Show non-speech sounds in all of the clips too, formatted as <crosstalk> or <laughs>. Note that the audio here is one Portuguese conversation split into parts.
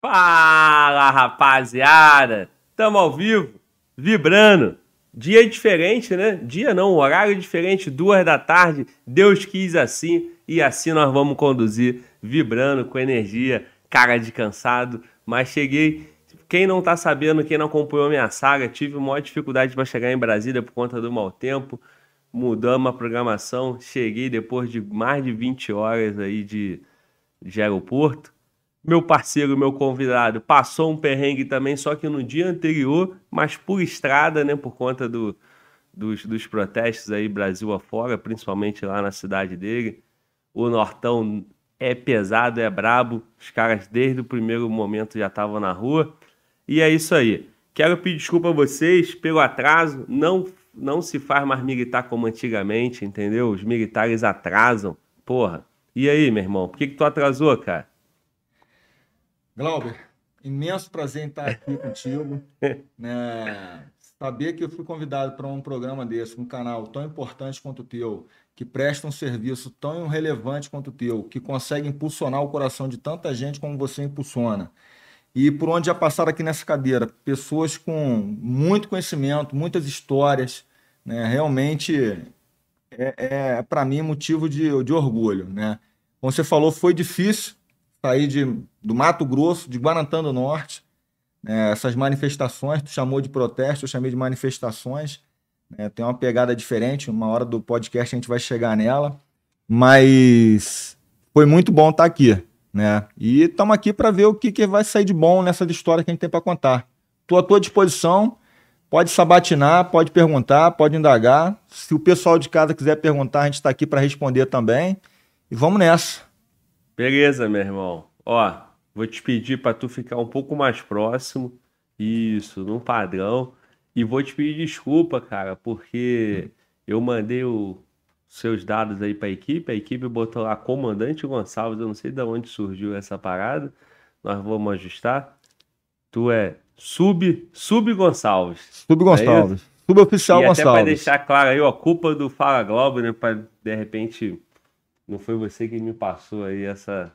Fala, rapaziada! Tamo ao vivo, vibrando. Dia diferente, né? Dia não, horário diferente, duas da tarde. Deus quis assim e assim nós vamos conduzir, vibrando com energia, cara de cansado. Mas cheguei. Quem não tá sabendo, quem não acompanhou minha saga, tive maior dificuldade para chegar em Brasília por conta do mau tempo. Mudamos a programação. Cheguei depois de mais de 20 horas aí de, de aeroporto meu parceiro, meu convidado, passou um perrengue também, só que no dia anterior, mas por estrada, né, por conta do, dos, dos protestos aí Brasil afora, principalmente lá na cidade dele. O Nortão é pesado, é brabo, os caras desde o primeiro momento já estavam na rua. E é isso aí. Quero pedir desculpa a vocês pelo atraso, não, não se faz mais militar como antigamente, entendeu? Os militares atrasam, porra. E aí, meu irmão, por que, que tu atrasou, cara? Glauber, imenso prazer em estar aqui contigo. <laughs> Né? Saber que eu fui convidado para um programa desse, um canal tão importante quanto o teu, que presta um serviço tão relevante quanto o teu, que consegue impulsionar o coração de tanta gente como você impulsiona. E por onde já passaram aqui nessa cadeira, pessoas com muito conhecimento, muitas histórias, né? realmente é, é para mim motivo de, de orgulho. Né? Como você falou, foi difícil, sair de, do Mato Grosso, de Guarantã do Norte. Né, essas manifestações, tu chamou de protesto, eu chamei de manifestações. Né, tem uma pegada diferente, uma hora do podcast a gente vai chegar nela. Mas foi muito bom estar aqui. Né? E estamos aqui para ver o que, que vai sair de bom nessa história que a gente tem para contar. Estou à tua disposição. Pode sabatinar, pode perguntar, pode indagar. Se o pessoal de casa quiser perguntar, a gente está aqui para responder também. E vamos nessa. Beleza, meu irmão. Ó, vou te pedir para tu ficar um pouco mais próximo. Isso, num padrão. E vou te pedir desculpa, cara, porque eu mandei os seus dados aí para a equipe. A equipe botou lá Comandante Gonçalves. Eu não sei de onde surgiu essa parada. Nós vamos ajustar. Tu é Sub, Sub Gonçalves. Sub Gonçalves. É Suboficial e Gonçalves. Até para deixar claro aí, ó, culpa do Fala Globo, né? Para de repente não foi você que me passou aí essa,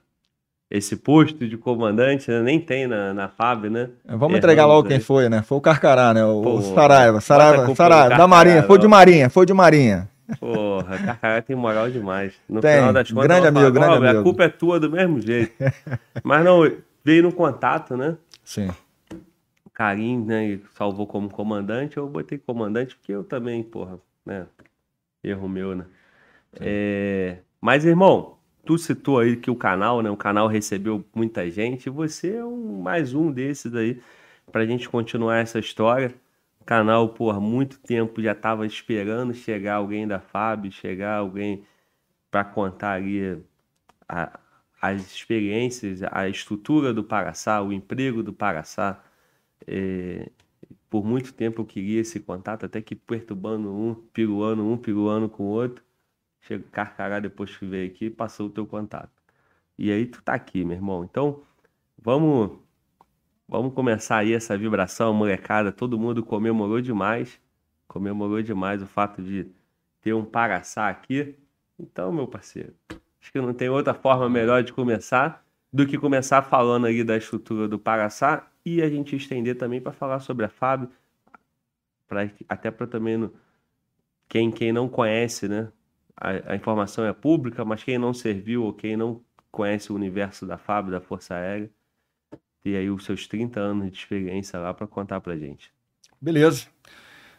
esse posto de comandante, né? nem tem na, na FAB, né? É, vamos entregar logo quem foi, né? Foi o Carcará, né? O, Pô, Saraiva, Saraiva, Saraiva, da Marinha, foi de Marinha, foi de Marinha. Porra, Carcará tem moral demais. No tem, final das contas, grande amigo, grande amigo. A culpa é tua do mesmo jeito. Mas não, veio no contato, né? Sim. O Carim, né, salvou como comandante, eu botei comandante porque eu também, porra, né? Erro meu, né? É... Mas, irmão, tu citou aí que o canal, né? O canal recebeu muita gente. Você é um, mais um desses aí pra gente continuar essa história. O canal, por muito tempo, já estava esperando chegar alguém da FAB, chegar alguém para contar ali a, as experiências, a estrutura do Paraçá, o emprego do Paraçá. É, por muito tempo eu queria esse contato, até que perturbando um, piruando um, piruando com o outro. Chega Carcará depois que veio aqui passou o teu contato. E aí tu tá aqui, meu irmão. Então, vamos vamos começar aí essa vibração, molecada. Todo mundo comemorou demais. Comemorou demais o fato de ter um Paraçá aqui. Então, meu parceiro, acho que não tem outra forma melhor de começar do que começar falando aí da estrutura do Paraçá e a gente estender também para falar sobre a FAB, pra, até para também no, quem, quem não conhece, né? A, a, informação é pública, mas quem não serviu ou quem não conhece o universo da FAB, da Força Aérea, tem aí os seus 30 anos de experiência lá para contar para gente. Beleza.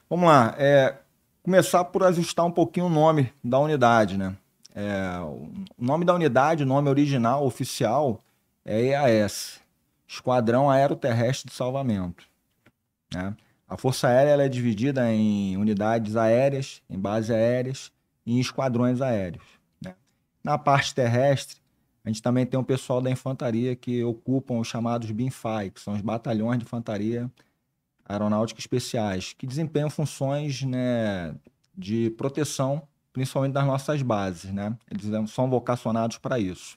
Vamos lá. É, começar por ajustar um pouquinho o nome da unidade, né? É, o nome da unidade, o nome original, oficial, é EAS, Esquadrão Aeroterrestre de Salvamento. Né? A Força Aérea é dividida em unidades aéreas, em bases aéreas em esquadrões aéreos. Né? Na parte terrestre, a gente também tem um pessoal da infantaria que ocupam os chamados BINFAI, que são os batalhões de infantaria aeronáutica especiais, que desempenham funções né, de proteção, principalmente das nossas bases. Né? Eles são vocacionados para isso.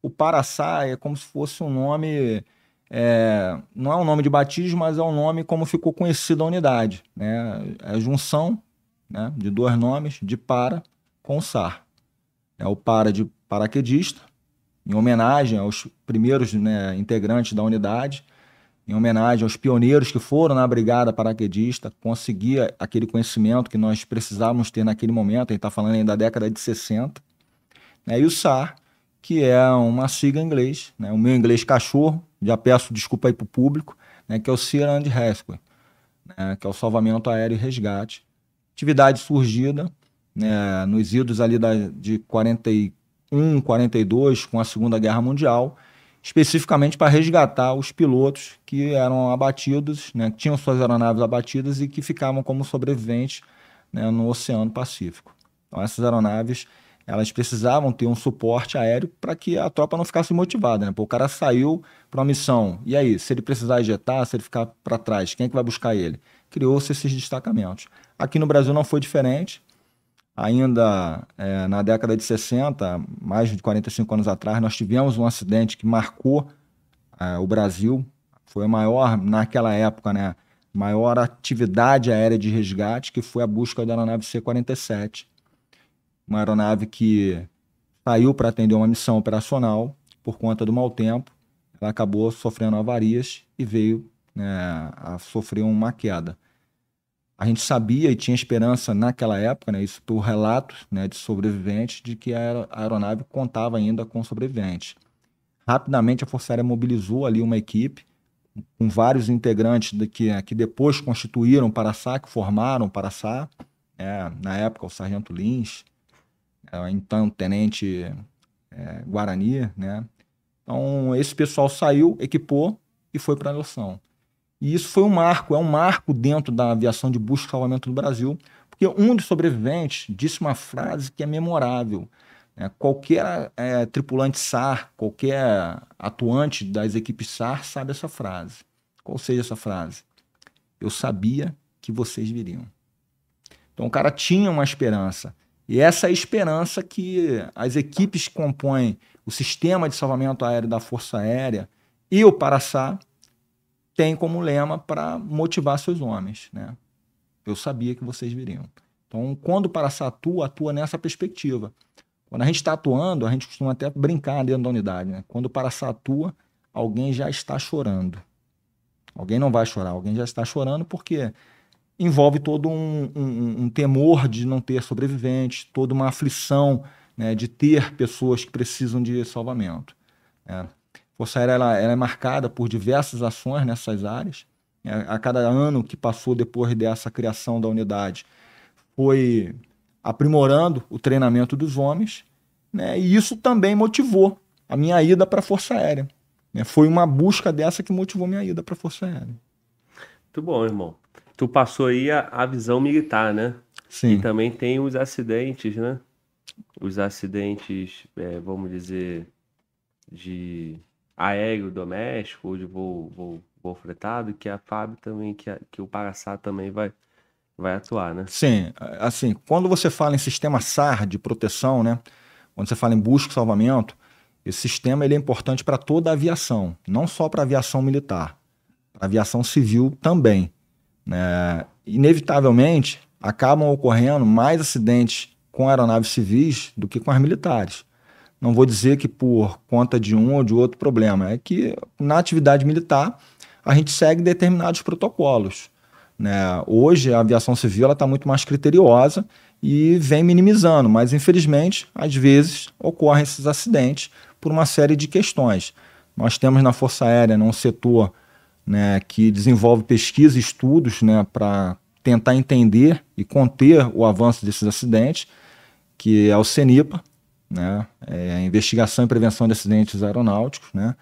O Paraçá é como se fosse um nome, é, não é um nome de batismo, mas é um nome como ficou conhecido a unidade. Né? É a junção né, de dois nomes, de para com sar. É o para de paraquedista em homenagem aos primeiros né, integrantes da unidade, em homenagem aos pioneiros que foram na brigada paraquedista, conseguir aquele conhecimento que nós precisávamos ter naquele momento, a gente está falando ainda da década de 60, né, e o SAR, que é uma sigla em inglês, né, o meu inglês cachorro, já peço desculpa aí para o público, né, que é o Sear and Rescue, né, que é o salvamento aéreo e resgate. Atividade surgida né, nos idos ali da, de 41, 42, com a Segunda Guerra Mundial, especificamente para resgatar os pilotos que eram abatidos, né, que tinham suas aeronaves abatidas e que ficavam como sobreviventes né, no Oceano Pacífico. Então, essas aeronaves elas precisavam ter um suporte aéreo para que a tropa não ficasse motivada. Né? Pô, o cara saiu para uma missão, e aí, se ele precisar ejetar, se ele ficar para trás, quem é que vai buscar ele? Criou-se esses destacamentos. Aqui no Brasil não foi diferente ainda é, na década de 60, mais de 45 anos atrás, nós tivemos um acidente que marcou é, o Brasil. Foi a maior, naquela época, né, maior atividade aérea de resgate, que foi a busca da aeronave C-47. Uma aeronave que saiu para atender uma missão operacional por conta do mau tempo. Ela acabou sofrendo avarias e veio né, a sofrer uma queda a gente sabia e tinha esperança naquela época, né, isso por relatos né, de sobreviventes, de que a aeronave contava ainda com sobreviventes. Rapidamente a Força Aérea mobilizou ali uma equipe com vários integrantes que, que depois constituíram o Paraçá, que formaram o Paraçá. É, na época, o Sargento Lins, é, então Tenente é, Guarani. Né? Então, esse pessoal saiu, equipou e foi para a noção. E isso foi um marco, é um marco dentro da aviação de busca e salvamento do Brasil, porque um dos sobreviventes disse uma frase que é memorável. Né? Qualquer é, tripulante SAR, qualquer atuante das equipes SAR sabe essa frase. Qual seja essa frase? Eu sabia que vocês viriam. Então o cara tinha uma esperança. E essa é a esperança que as equipes que compõem o sistema de salvamento aéreo da Força Aérea e o Paraçá tem como lema para motivar seus homens. Né? Eu sabia que vocês viriam. Então, quando o Paraçá atua, atua nessa perspectiva. Quando a gente está atuando, a gente costuma até brincar dentro da unidade. Né? Quando o Paraçá atua, alguém já está chorando. Alguém não vai chorar, alguém já está chorando porque envolve todo um, um, um temor de não ter sobreviventes, toda uma aflição né, de ter pessoas que precisam de salvamento. Né? Força Aérea ela, ela é marcada por diversas ações nessas áreas. É, a cada ano que passou depois dessa criação da unidade, foi aprimorando o treinamento dos homens, né? e isso também motivou a minha ida para a Força Aérea. Né? Foi uma busca dessa que motivou minha ida para a Força Aérea. Muito bom, irmão. Tu passou aí a, a visão militar, né? Sim. E também tem os acidentes, né? Os acidentes, é, vamos dizer, de aéreo doméstico ou de voo, voo, voo fretado, que a FAB também, que, a, que o Paraçá também vai, vai atuar, né? Sim, assim, quando você fala em sistema SAR de proteção, né? Quando você fala em busca e salvamento, esse sistema ele é importante para toda a aviação, não só para a aviação militar, para a aviação civil também. Né? Inevitavelmente, acabam ocorrendo mais acidentes com aeronaves civis do que com as militares. Não vou dizer que por conta de um ou de outro problema, é que na atividade militar a gente segue determinados protocolos. Né? Hoje a aviação civil está muito mais criteriosa e vem minimizando, mas infelizmente às vezes ocorrem esses acidentes por uma série de questões. Nós temos na Força Aérea né, um setor né, que desenvolve pesquisa e estudos né, para tentar entender e conter o avanço desses acidentes, que é o CENIPA, né? É, investigação e prevenção de acidentes aeronáuticos, né?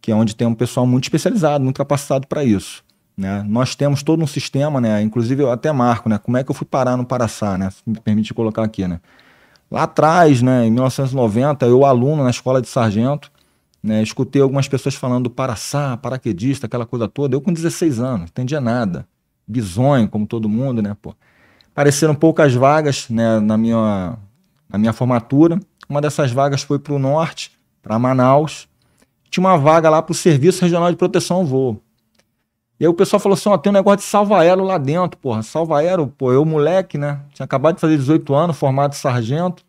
Que é onde tem um pessoal muito especializado, muito capacitado para isso. Né? Nós temos todo um sistema, né? Inclusive eu até marco, né? Como é que eu fui parar no Paraçá, né? Se me permite colocar aqui, né? Lá atrás, né? Em 1990, eu aluno na escola de sargento, né? Escutei algumas pessoas falando do Paraçá, paraquedista, aquela coisa toda. Eu com 16 anos, não entendia nada. Bisonho, como todo mundo, né? Pô. Apareceram poucas vagas, né? Na minha, na minha formatura. Uma dessas vagas foi para o norte, para Manaus. Tinha uma vaga lá para o Serviço Regional de Proteção ao Voo. E aí o pessoal falou assim: ó, tem um negócio de salva-aero lá dentro, porra. Salva-aero, pô, eu moleque, né? Tinha acabado de fazer 18 anos, formado sargento,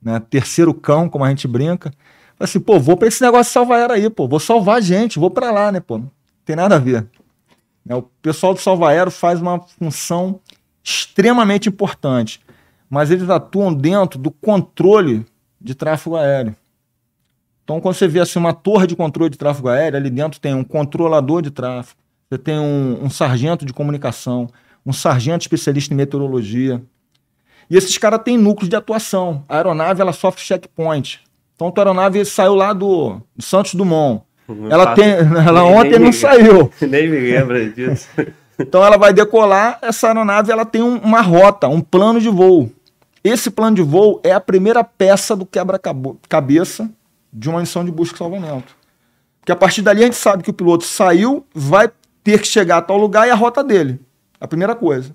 né? Terceiro cão, como a gente brinca. assim, pô, vou para esse negócio de salvar era aí, pô, vou salvar gente, vou para lá, né, pô. Não tem nada a ver. É, o pessoal do Salva Aero faz uma função extremamente importante, mas eles atuam dentro do controle de tráfego aéreo. Então, quando você vê assim, uma torre de controle de tráfego aéreo, ali dentro tem um controlador de tráfego, você tem um, um sargento de comunicação, um sargento especialista em meteorologia. E esses caras têm núcleos de atuação. A aeronave ela sofre checkpoint. Então, a aeronave saiu lá do, do Santos Dumont. Não ela tem, <laughs> ela nem, ontem <laughs> nem não saiu. Nem me lembra disso. então ela vai decolar, essa aeronave ela tem um, uma rota, um plano de voo. Esse plano de voo é a primeira peça do quebra-cabeça de uma missão de busca e salvamento. Porque a partir dali a gente sabe que o piloto saiu, vai ter que chegar a tal lugar e a rota dele. A primeira coisa.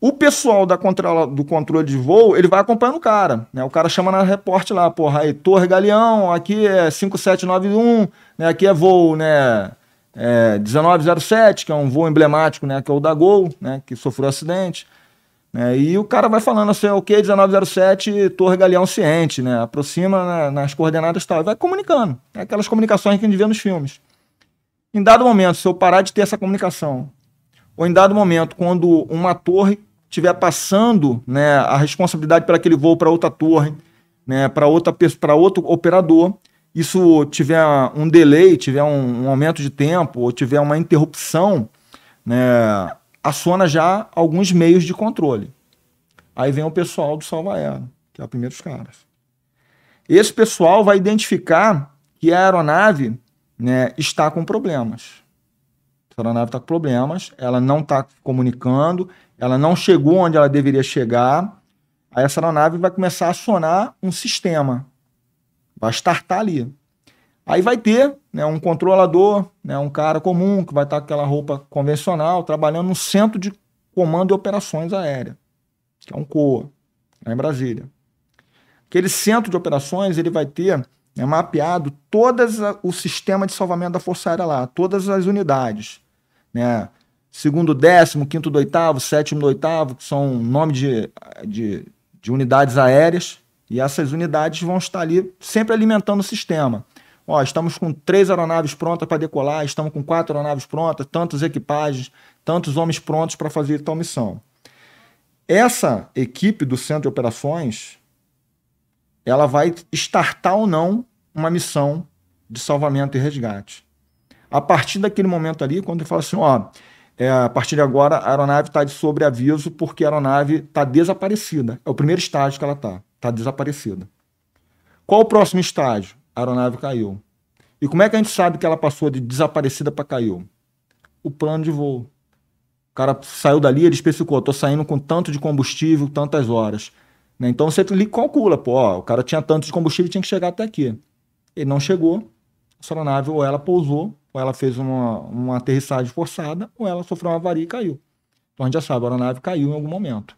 O pessoal da controla, do controle de voo, ele vai acompanhando o cara. Né? O cara chama na reporte lá, porra, aí, Torre Galeão, aqui é 5791, né? aqui é voo né? É 1907, que é um voo emblemático, né? que é o da Gol, né? que sofreu acidente. Né? E o cara vai falando assim, ok, 1907, Torre Galeão ciente, né? aproxima né, nas coordenadas tal, e vai comunicando. É aquelas comunicações que a gente vê nos filmes. Em dado momento, se eu parar de ter essa comunicação, ou em dado momento, quando uma torre estiver passando né, a responsabilidade para aquele voo para outra torre, né, para outra para outro operador, isso tiver um delay, tiver um, um, aumento de tempo ou tiver uma interrupção, né, aciona já alguns meios de controle. Aí vem o pessoal do Salva Aero, que é o primeiro dos caras. Esse pessoal vai identificar que a aeronave né, está com problemas. A aeronave está com problemas, ela não está comunicando, ela não chegou onde ela deveria chegar, aí essa aeronave vai começar a acionar um sistema, vai startar ali. Aí vai ter né, um controlador, né, um cara comum que vai estar com aquela roupa convencional, trabalhando no Centro de Comando e Operações Aéreas, que é um COA, lá em Brasília. Aquele centro de operações ele vai ter né, mapeado todo o sistema de salvamento da Força Aérea lá, todas as unidades. Né? segundo décimo, quinto do oitavo, sétimo do oitavo, que são nome de, de, de unidades aéreas, e essas unidades vão estar ali sempre alimentando o sistema. Ó, estamos com três aeronaves prontas para decolar, estamos com quatro aeronaves prontas, tantas equipagens, tantos homens prontos para fazer tal missão. Essa equipe do centro de operações, ela vai startar ou não uma missão de salvamento e resgate. A partir daquele momento ali, quando ele fala assim, ó, é, a partir de agora a aeronave está de sobreaviso porque a aeronave está desaparecida. É o primeiro estágio que ela está, está desaparecida. Qual o próximo estágio? A aeronave caiu. E como é que a gente sabe que ela passou de desaparecida para caiu? O plano de voo. O cara saiu dali, ele especificou, estou saindo com tanto de combustível, tantas horas. Né? Então você calcula, pô, ó, o cara tinha tanto de combustível, tinha que chegar até aqui. Ele não chegou, a aeronave ou ela pousou ou ela fez uma, uma aterrissagem forçada, ou ela sofreu uma avaria e caiu. Então a gente já sabe, a aeronave caiu em algum momento.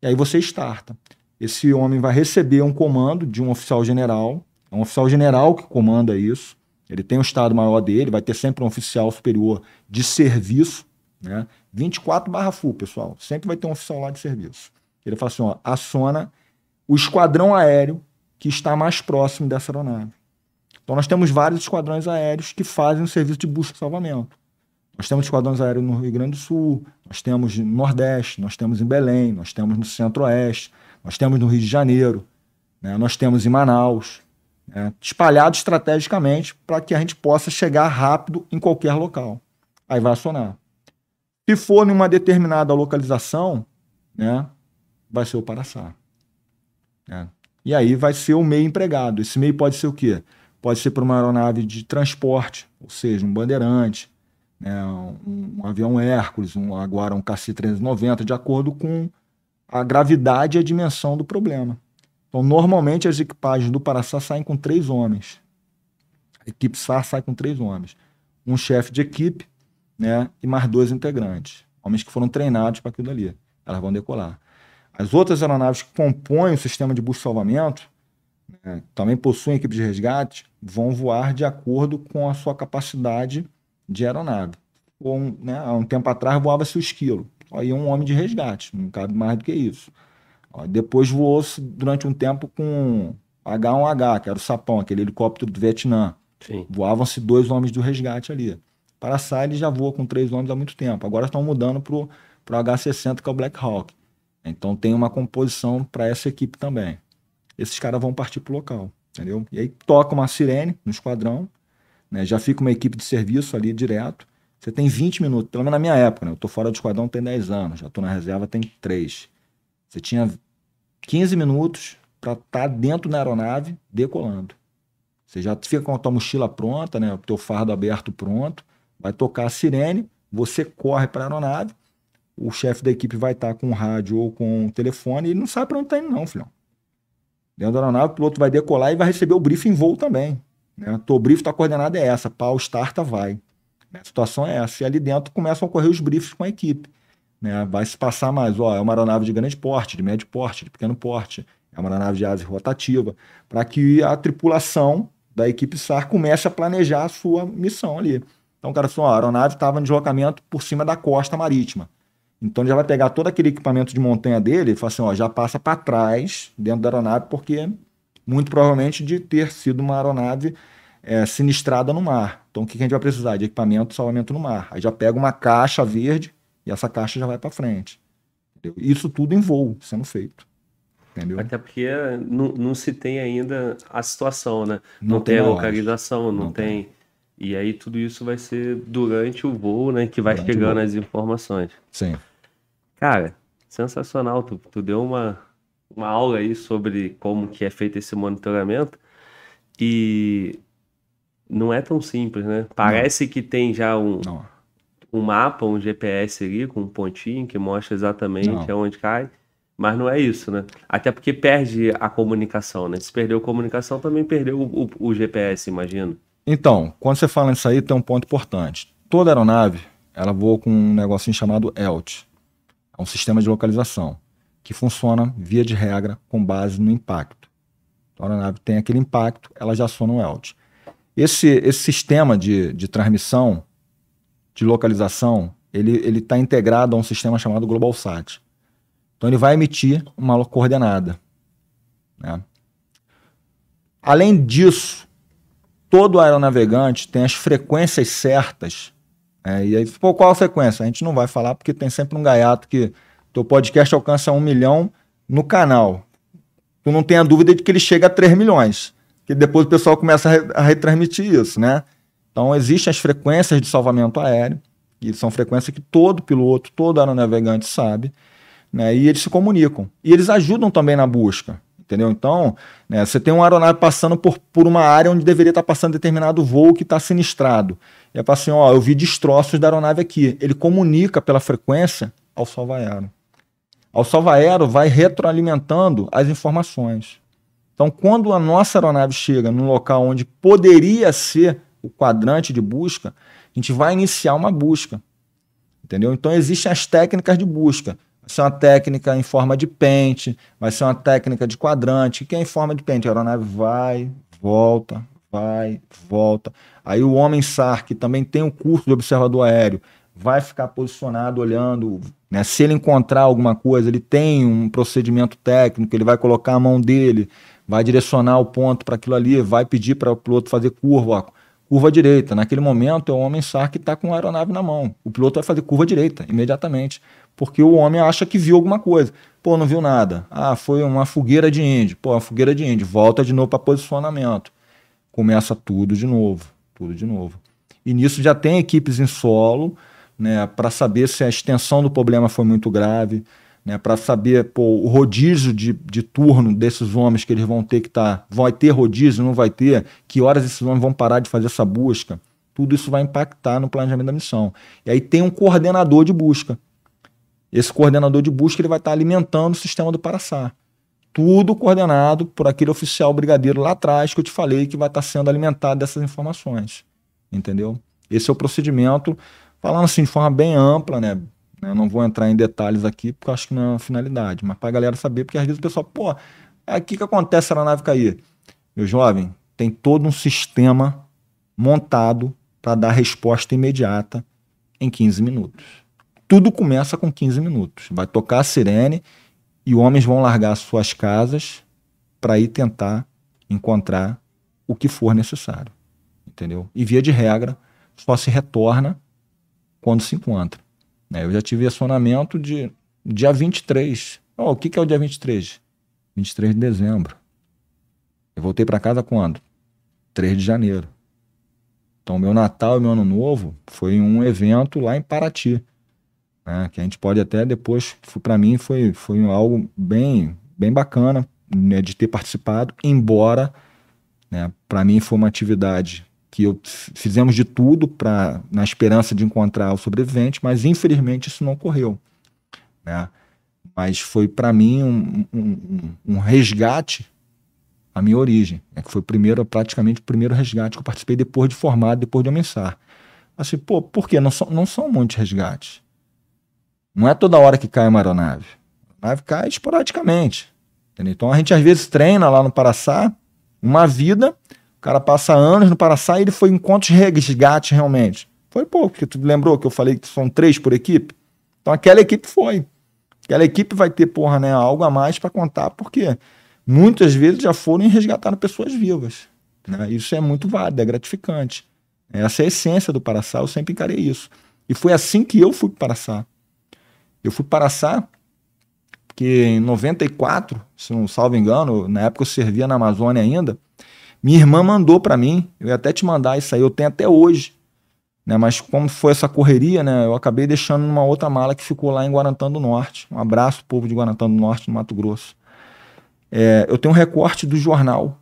E aí você starta. Esse homem vai receber um comando de um oficial general, é um oficial general que comanda isso. Ele tem o estado maior dele, vai ter sempre um oficial superior de serviço, né? 24 barra full, pessoal. Sempre vai ter um oficial lá de serviço. Ele fala assim, ó, aciona o esquadrão aéreo que está mais próximo dessa aeronave. Então nós temos vários esquadrões aéreos que fazem o serviço de busca e salvamento. Nós temos esquadrões aéreos no Rio Grande do Sul, nós temos no Nordeste, nós temos em Belém, nós temos no Centro-Oeste, nós temos no Rio de Janeiro, né? nós temos em Manaus, né? espalhados estrategicamente para que a gente possa chegar rápido em qualquer local. Aí vai acionar. Se for numa determinada localização, né, vai ser o Paraçá. Né? E aí vai ser o meio empregado. Esse meio pode ser o quê? pode ser para uma aeronave de transporte, ou seja, um bandeirante, né, um, um, avião Hércules, um, agora um KC-390, de acordo com a gravidade e a dimensão do problema. Então, normalmente, as equipagens do Paraçá saem com três homens. A equipe SAR sai com três homens. Um chefe de equipe né, e mais dois integrantes. Homens que foram treinados para aquilo ali. Elas vão decolar. As outras aeronaves que compõem o sistema de busca e salvamento, né, também possuem equipe de resgate, vão voar de acordo com a sua capacidade de aeronave. Um, né, há um tempo atrás voava-se o esquilo. Aí um homem de resgate, não cabe mais do que isso. Ó, depois voou-se durante um tempo com H1H, que era o Sapão, aquele helicóptero do Vietnã. Voavam-se dois homens do resgate ali. Para ele já voa com três homens há muito tempo. Agora estão mudando para o H60, que é o Black Hawk. Então tem uma composição para essa equipe também. Esses caras vão partir para o local, entendeu? E aí toca uma sirene no esquadrão, né? já fica uma equipe de serviço ali direto. Você tem 20 minutos, pelo menos na minha época, né? Eu tô fora do esquadrão tem 10 anos, já tô na reserva tem 3. Você tinha 15 minutos para estar tá dentro da aeronave decolando. Você já fica com a tua mochila pronta, né? O teu fardo aberto pronto, vai tocar a sirene, você corre para a aeronave, o chefe da equipe vai estar tá com o rádio ou com o telefone e ele não sabe para onde está indo não, filhão. Dentro da aeronave, o piloto vai decolar e vai receber o briefing em voo também. Né? O teu briefing, tua coordenada é essa, pau, starta, vai. A situação é essa. E ali dentro começam a ocorrer os briefs com a equipe. Né? Vai se passar mais, ó, é uma aeronave de grande porte, de médio porte, de pequeno porte, é uma aeronave de asa rotativa, para que a tripulação da equipe SAR comece a planejar a sua missão ali. Então, cara falou, a aeronave estava em deslocamento por cima da costa marítima. Então ele já vai pegar todo aquele equipamento de montanha dele e fala assim, ó, já passa para trás dentro da aeronave, porque muito provavelmente de ter sido uma aeronave é, sinistrada no mar. Então o que a gente vai precisar? De equipamento de salvamento no mar. Aí já pega uma caixa verde e essa caixa já vai para frente. Entendeu? Isso tudo em voo sendo feito. Entendeu? Até porque não, não se tem ainda a situação, né? Não, não tem, tem a localização, não, não tem... tem... E aí tudo isso vai ser durante o voo, né? Que vai durante chegando as informações. Sim. Cara, sensacional. Tu, tu deu uma, uma aula aí sobre como que é feito esse monitoramento. E não é tão simples, né? Parece não. que tem já um, um mapa, um GPS ali com um pontinho que mostra exatamente não. aonde cai. Mas não é isso, né? Até porque perde a comunicação, né? Se perdeu a comunicação, também perdeu o, o, o GPS, imagino. Então, quando você fala nisso aí, tem um ponto importante. Toda aeronave, ela voa com um negocinho chamado ELT. É um sistema de localização que funciona, via de regra, com base no impacto. Então, a aeronave tem aquele impacto, ela já aciona um ELT. Esse, esse sistema de, de transmissão, de localização, ele está integrado a um sistema chamado GlobalSat. Então, ele vai emitir uma coordenada. Né? Além disso, todo aeronavegante tem as frequências certas é, e aí, pô, qual a frequência? A gente não vai falar porque tem sempre um gaiato que teu podcast alcança um milhão no canal. Tu não tem a dúvida de que ele chega a 3 milhões. Que depois o pessoal começa a retransmitir isso, né? Então, existem as frequências de salvamento aéreo, e são frequências que todo piloto, todo aeronavegante sabe, né? E eles se comunicam. E eles ajudam também na busca entendeu? Então, né, você tem uma aeronave passando por, por uma área onde deveria estar passando determinado voo que está sinistrado. E é para assim, ó, eu vi destroços da aeronave aqui. Ele comunica pela frequência ao salva-aero. Ao salva-aero vai retroalimentando as informações. Então, quando a nossa aeronave chega num local onde poderia ser o quadrante de busca, a gente vai iniciar uma busca. Entendeu? Então, existem as técnicas de busca. Vai ser uma técnica em forma de pente, vai ser uma técnica de quadrante. O que é em forma de pente? A aeronave vai, volta, vai, volta. Aí o homem SAR, que também tem o curso de observador aéreo, vai ficar posicionado olhando. Né? Se ele encontrar alguma coisa, ele tem um procedimento técnico, ele vai colocar a mão dele, vai direcionar o ponto para aquilo ali, vai pedir para o piloto fazer curva. Ó, curva direita. Naquele momento é o homem SAR que está com a aeronave na mão. O piloto vai fazer curva direita imediatamente porque o homem acha que viu alguma coisa. Pô, não viu nada. Ah, foi uma fogueira de índio. Pô, uma fogueira de índio. Volta de novo para posicionamento. Começa tudo de novo, tudo de novo. E nisso já tem equipes em solo, né, para saber se a extensão do problema foi muito grave, né, para saber pô, o rodízio de, de turno desses homens que eles vão ter que estar. Tá, vai ter rodízio, não vai ter? Que horas esses homens vão parar de fazer essa busca? Tudo isso vai impactar no planejamento da missão. E aí tem um coordenador de busca esse coordenador de busca ele vai estar alimentando o sistema do Paraçá. Tudo coordenado por aquele oficial brigadeiro lá atrás que eu te falei que vai estar sendo alimentado dessas informações. Entendeu? Esse é o procedimento, falando assim de forma bem ampla, né? Eu não vou entrar em detalhes aqui porque acho que não é uma finalidade, mas para a galera saber, porque às vezes o pessoal, pô, é aqui que acontece na nave cair. Meu jovem, tem todo um sistema montado para dar resposta imediata em 15 minutos tudo começa com 15 minutos. Vai tocar a sirene e homens vão largar suas casas para ir tentar encontrar o que for necessário, entendeu? E via de regra, só se retorna quando se encontra. Né? Eu já tive acionamento de dia 23. Oh, o que, que é o dia 23? 23 de dezembro. Eu voltei para casa quando? 3 de janeiro. Então, meu Natal e meu Ano Novo foi um evento lá em Paraty. Né? Que a gente pode até depois, para mim, foi, foi algo bem, bem bacana né, de ter participado, embora né, para mim foi uma atividade que eu fizemos de tudo para na esperança de encontrar o sobrevivente, mas infelizmente isso não ocorreu. Né? Mas foi para mim um, um, um, resgate à minha origem, né? que foi primeiro, praticamente o primeiro resgate que eu participei depois de formado, depois de aumençar. Assim, pô, por quê? Não são, não são muitos resgates. Não é toda hora que cai uma aeronave. A aeronave cai esporadicamente. Entendeu? Então a gente às vezes treina lá no Paraçá uma vida o cara passa anos no Paraçá e ele foi em quantos resgates realmente? Foi pouco, porque tu lembrou que eu falei que são três por equipe? Então aquela equipe foi. Aquela equipe vai ter, porra, né, algo a mais para contar, porque muitas vezes já foram e resgataram pessoas vivas. Né? Isso é muito válido, é gratificante. Essa é a essência do Paraçá, eu sempre encarei isso. E foi assim que eu fui para Paraçá. Eu fui para Paraçá porque em 94, se não salvo engano, na época eu servia na Amazônia ainda, minha irmã mandou para mim, eu ia até te mandar isso aí, eu tenho até hoje. Né? Mas como foi essa correria, né? Eu acabei deixando numa outra mala que ficou lá em Guarantã do Norte. Um abraço, povo de Guarantã do Norte, no Mato Grosso. É, eu tenho um recorte do jornal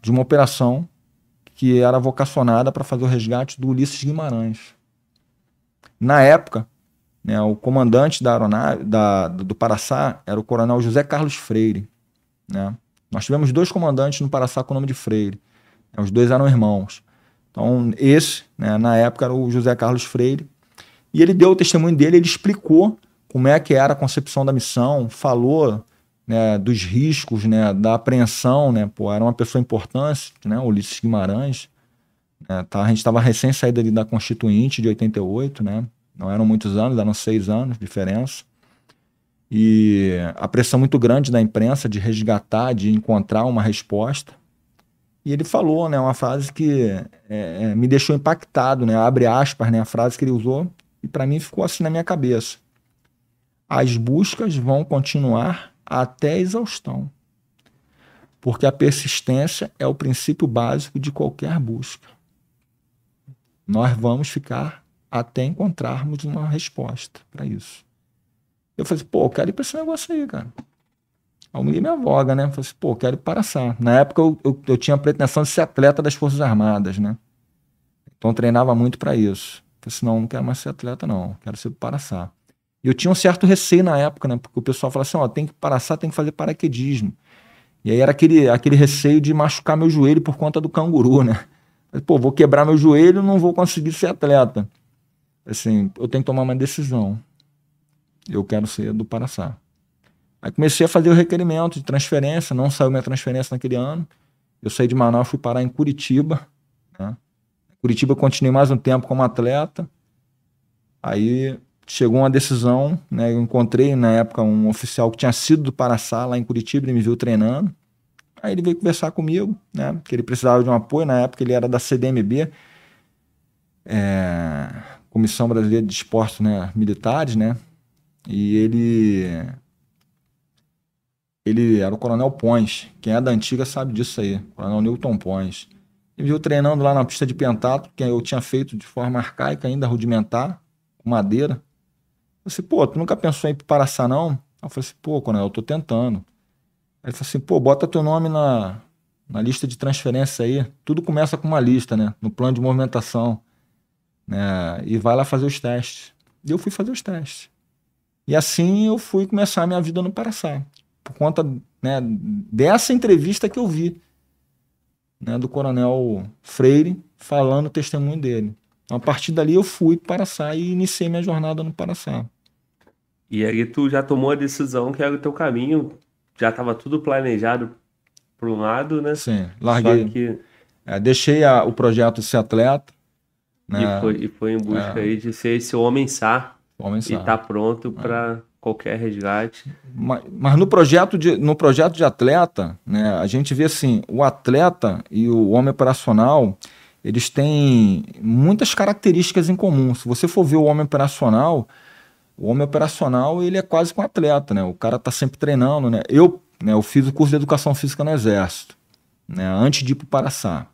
de uma operação que era vocacionada para fazer o resgate do Ulisses Guimarães. Na época, né, o comandante da aeronave da, do Paraçá era o coronel José Carlos Freire. Né? Nós tivemos dois comandantes no Paraçá com o nome de Freire. Né, os dois eram irmãos. Então, esse, né, na época, era o José Carlos Freire. E ele deu o testemunho dele, ele explicou como é que era a concepção da missão, falou né, dos riscos, né, da apreensão, né, pô, era uma pessoa importante, né, Ulisses Guimarães, né, tá, a gente estava recém saído ali da Constituinte de 88, né, não eram muitos anos, eram seis anos de diferença e a pressão muito grande da imprensa de resgatar, de encontrar uma resposta. E ele falou, né, uma frase que é, é, me deixou impactado, né, abre aspas, né, a frase que ele usou, e para mim ficou assim na minha cabeça. As buscas vão continuar até a exaustão, porque a persistência é o princípio básico de qualquer busca. Nós vamos ficar até encontrarmos uma resposta para isso. Eu falei assim, pô, eu quero ir pra esse negócio aí, cara. Aí eu liguei minha voga, né? Eu falei assim, pô, eu quero ir para Araçá. Na época eu, eu, eu, tinha a pretensão de ser atleta das Forças Armadas, né? Então treinava muito para isso. Eu falei assim, não, não quero mais ser atleta, não. Quero ser para. E eu tinha um certo receio na época, né? Porque o pessoal falava assim, ó, tem que Paraçá, tem que fazer paraquedismo. E aí era aquele, aquele receio de machucar meu joelho por conta do canguru, né? Pô, vou quebrar meu joelho, não vou conseguir ser atleta. Assim, eu tenho que tomar uma decisão eu quero ser do Paraçá. Aí comecei a fazer o requerimento de transferência, não saiu minha transferência naquele ano. Eu saí de Manaus, fui parar em Curitiba. Né? Curitiba continuei mais um tempo como atleta. Aí chegou uma decisão, né? Eu encontrei na época um oficial que tinha sido do Paraçá lá em Curitiba, ele me viu treinando. Aí ele veio conversar comigo, né? Porque ele precisava de um apoio. Na época ele era da CDMB, é... Comissão Brasileira de Esportes né? Militares, né? E ele. Ele era o Coronel Pons. Quem é da antiga sabe disso aí. Coronel Newton Pons. Ele viu treinando lá na pista de pentatlo, que eu tinha feito de forma arcaica, ainda rudimentar, com madeira. Eu falei assim, pô, tu nunca pensou em ir para Paraçá, não? Eu falei assim, pô, Coronel, eu tô tentando. Ele falou assim, pô, bota teu nome na, na lista de transferência aí. Tudo começa com uma lista, né? No plano de movimentação. Né? E vai lá fazer os testes. E eu fui fazer os testes. E assim eu fui começar a minha vida no Paraçá. Por conta né, dessa entrevista que eu vi né, do coronel Freire falando o testemunho dele. A partir dali eu fui para Paraçá e iniciei minha jornada no Paraçá. E aí tu já tomou a decisão que era o teu caminho, já estava tudo planejado por um lado, né? Sim, larguei. Que... É, deixei a, o projeto ser atleta. Né? E, foi, e foi em busca é. aí de ser esse homem sá e está pronto para qualquer resgate. Mas, mas, no, projeto de, no projeto de atleta, né, a gente vê assim, o atleta e o homem operacional, eles têm muitas características em comum. Se você for ver o homem operacional, o homem operacional ele é quase com um atleta, né? O cara está sempre treinando, né? Eu, né, eu fiz o curso de educação física no Exército, né, antes de ir para o Paraçá.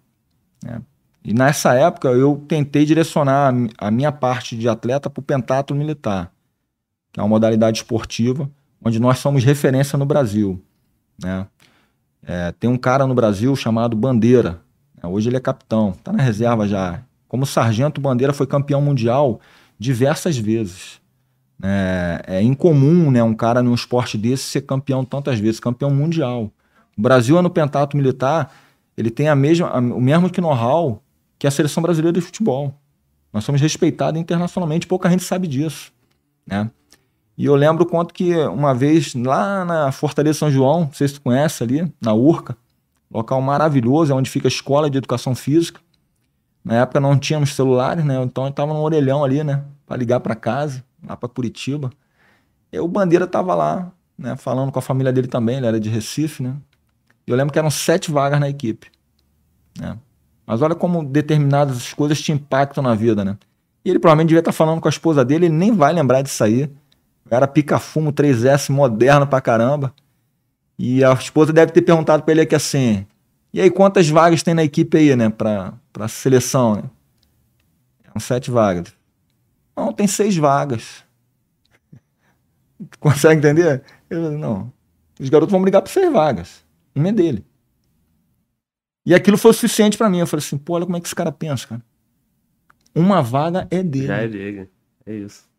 Né? E nessa época eu tentei direcionar a minha parte de atleta para o pentatlo militar que é uma modalidade esportiva onde nós somos referência no Brasil. Né? É, tem um cara no Brasil chamado Bandeira. Né? Hoje ele é capitão, está na reserva já. Como sargento, Bandeira foi campeão mundial diversas vezes. É, é incomum né, um cara num esporte desse ser campeão tantas vezes, campeão mundial. O Brasil é no pentato militar, ele tem a mesma, a, o mesmo que know-how que a seleção brasileira de futebol. Nós somos respeitados internacionalmente, pouca gente sabe disso. Né? E eu lembro quanto que uma vez lá na Fortaleza São João, não sei se tu conhece ali, na Urca, local maravilhoso, é onde fica a escola de educação física. Na época não tínhamos celulares, né? Então eu estava no orelhão ali, né? Para ligar para casa, lá para Curitiba. E o Bandeira tava lá, né? Falando com a família dele também, ele era de Recife, né? Eu lembro que eram sete vagas na equipe, né? Mas olha como determinadas coisas te impactam na vida, né? E ele provavelmente devia estar tá falando com a esposa dele, ele nem vai lembrar disso aí. Era pica-fumo 3S moderno pra caramba. E a esposa deve ter perguntado pra ele aqui assim: e aí, quantas vagas tem na equipe aí, né? Pra, pra seleção, né? São sete vagas. Não, tem seis vagas. <laughs> Consegue entender? Eu, não. Os garotos vão brigar por seis vagas. Uma é dele. E aquilo foi o suficiente para mim. Eu falei assim, pô, olha como é que esse cara pensa, cara. Uma vaga é dele. Já é dele. É isso.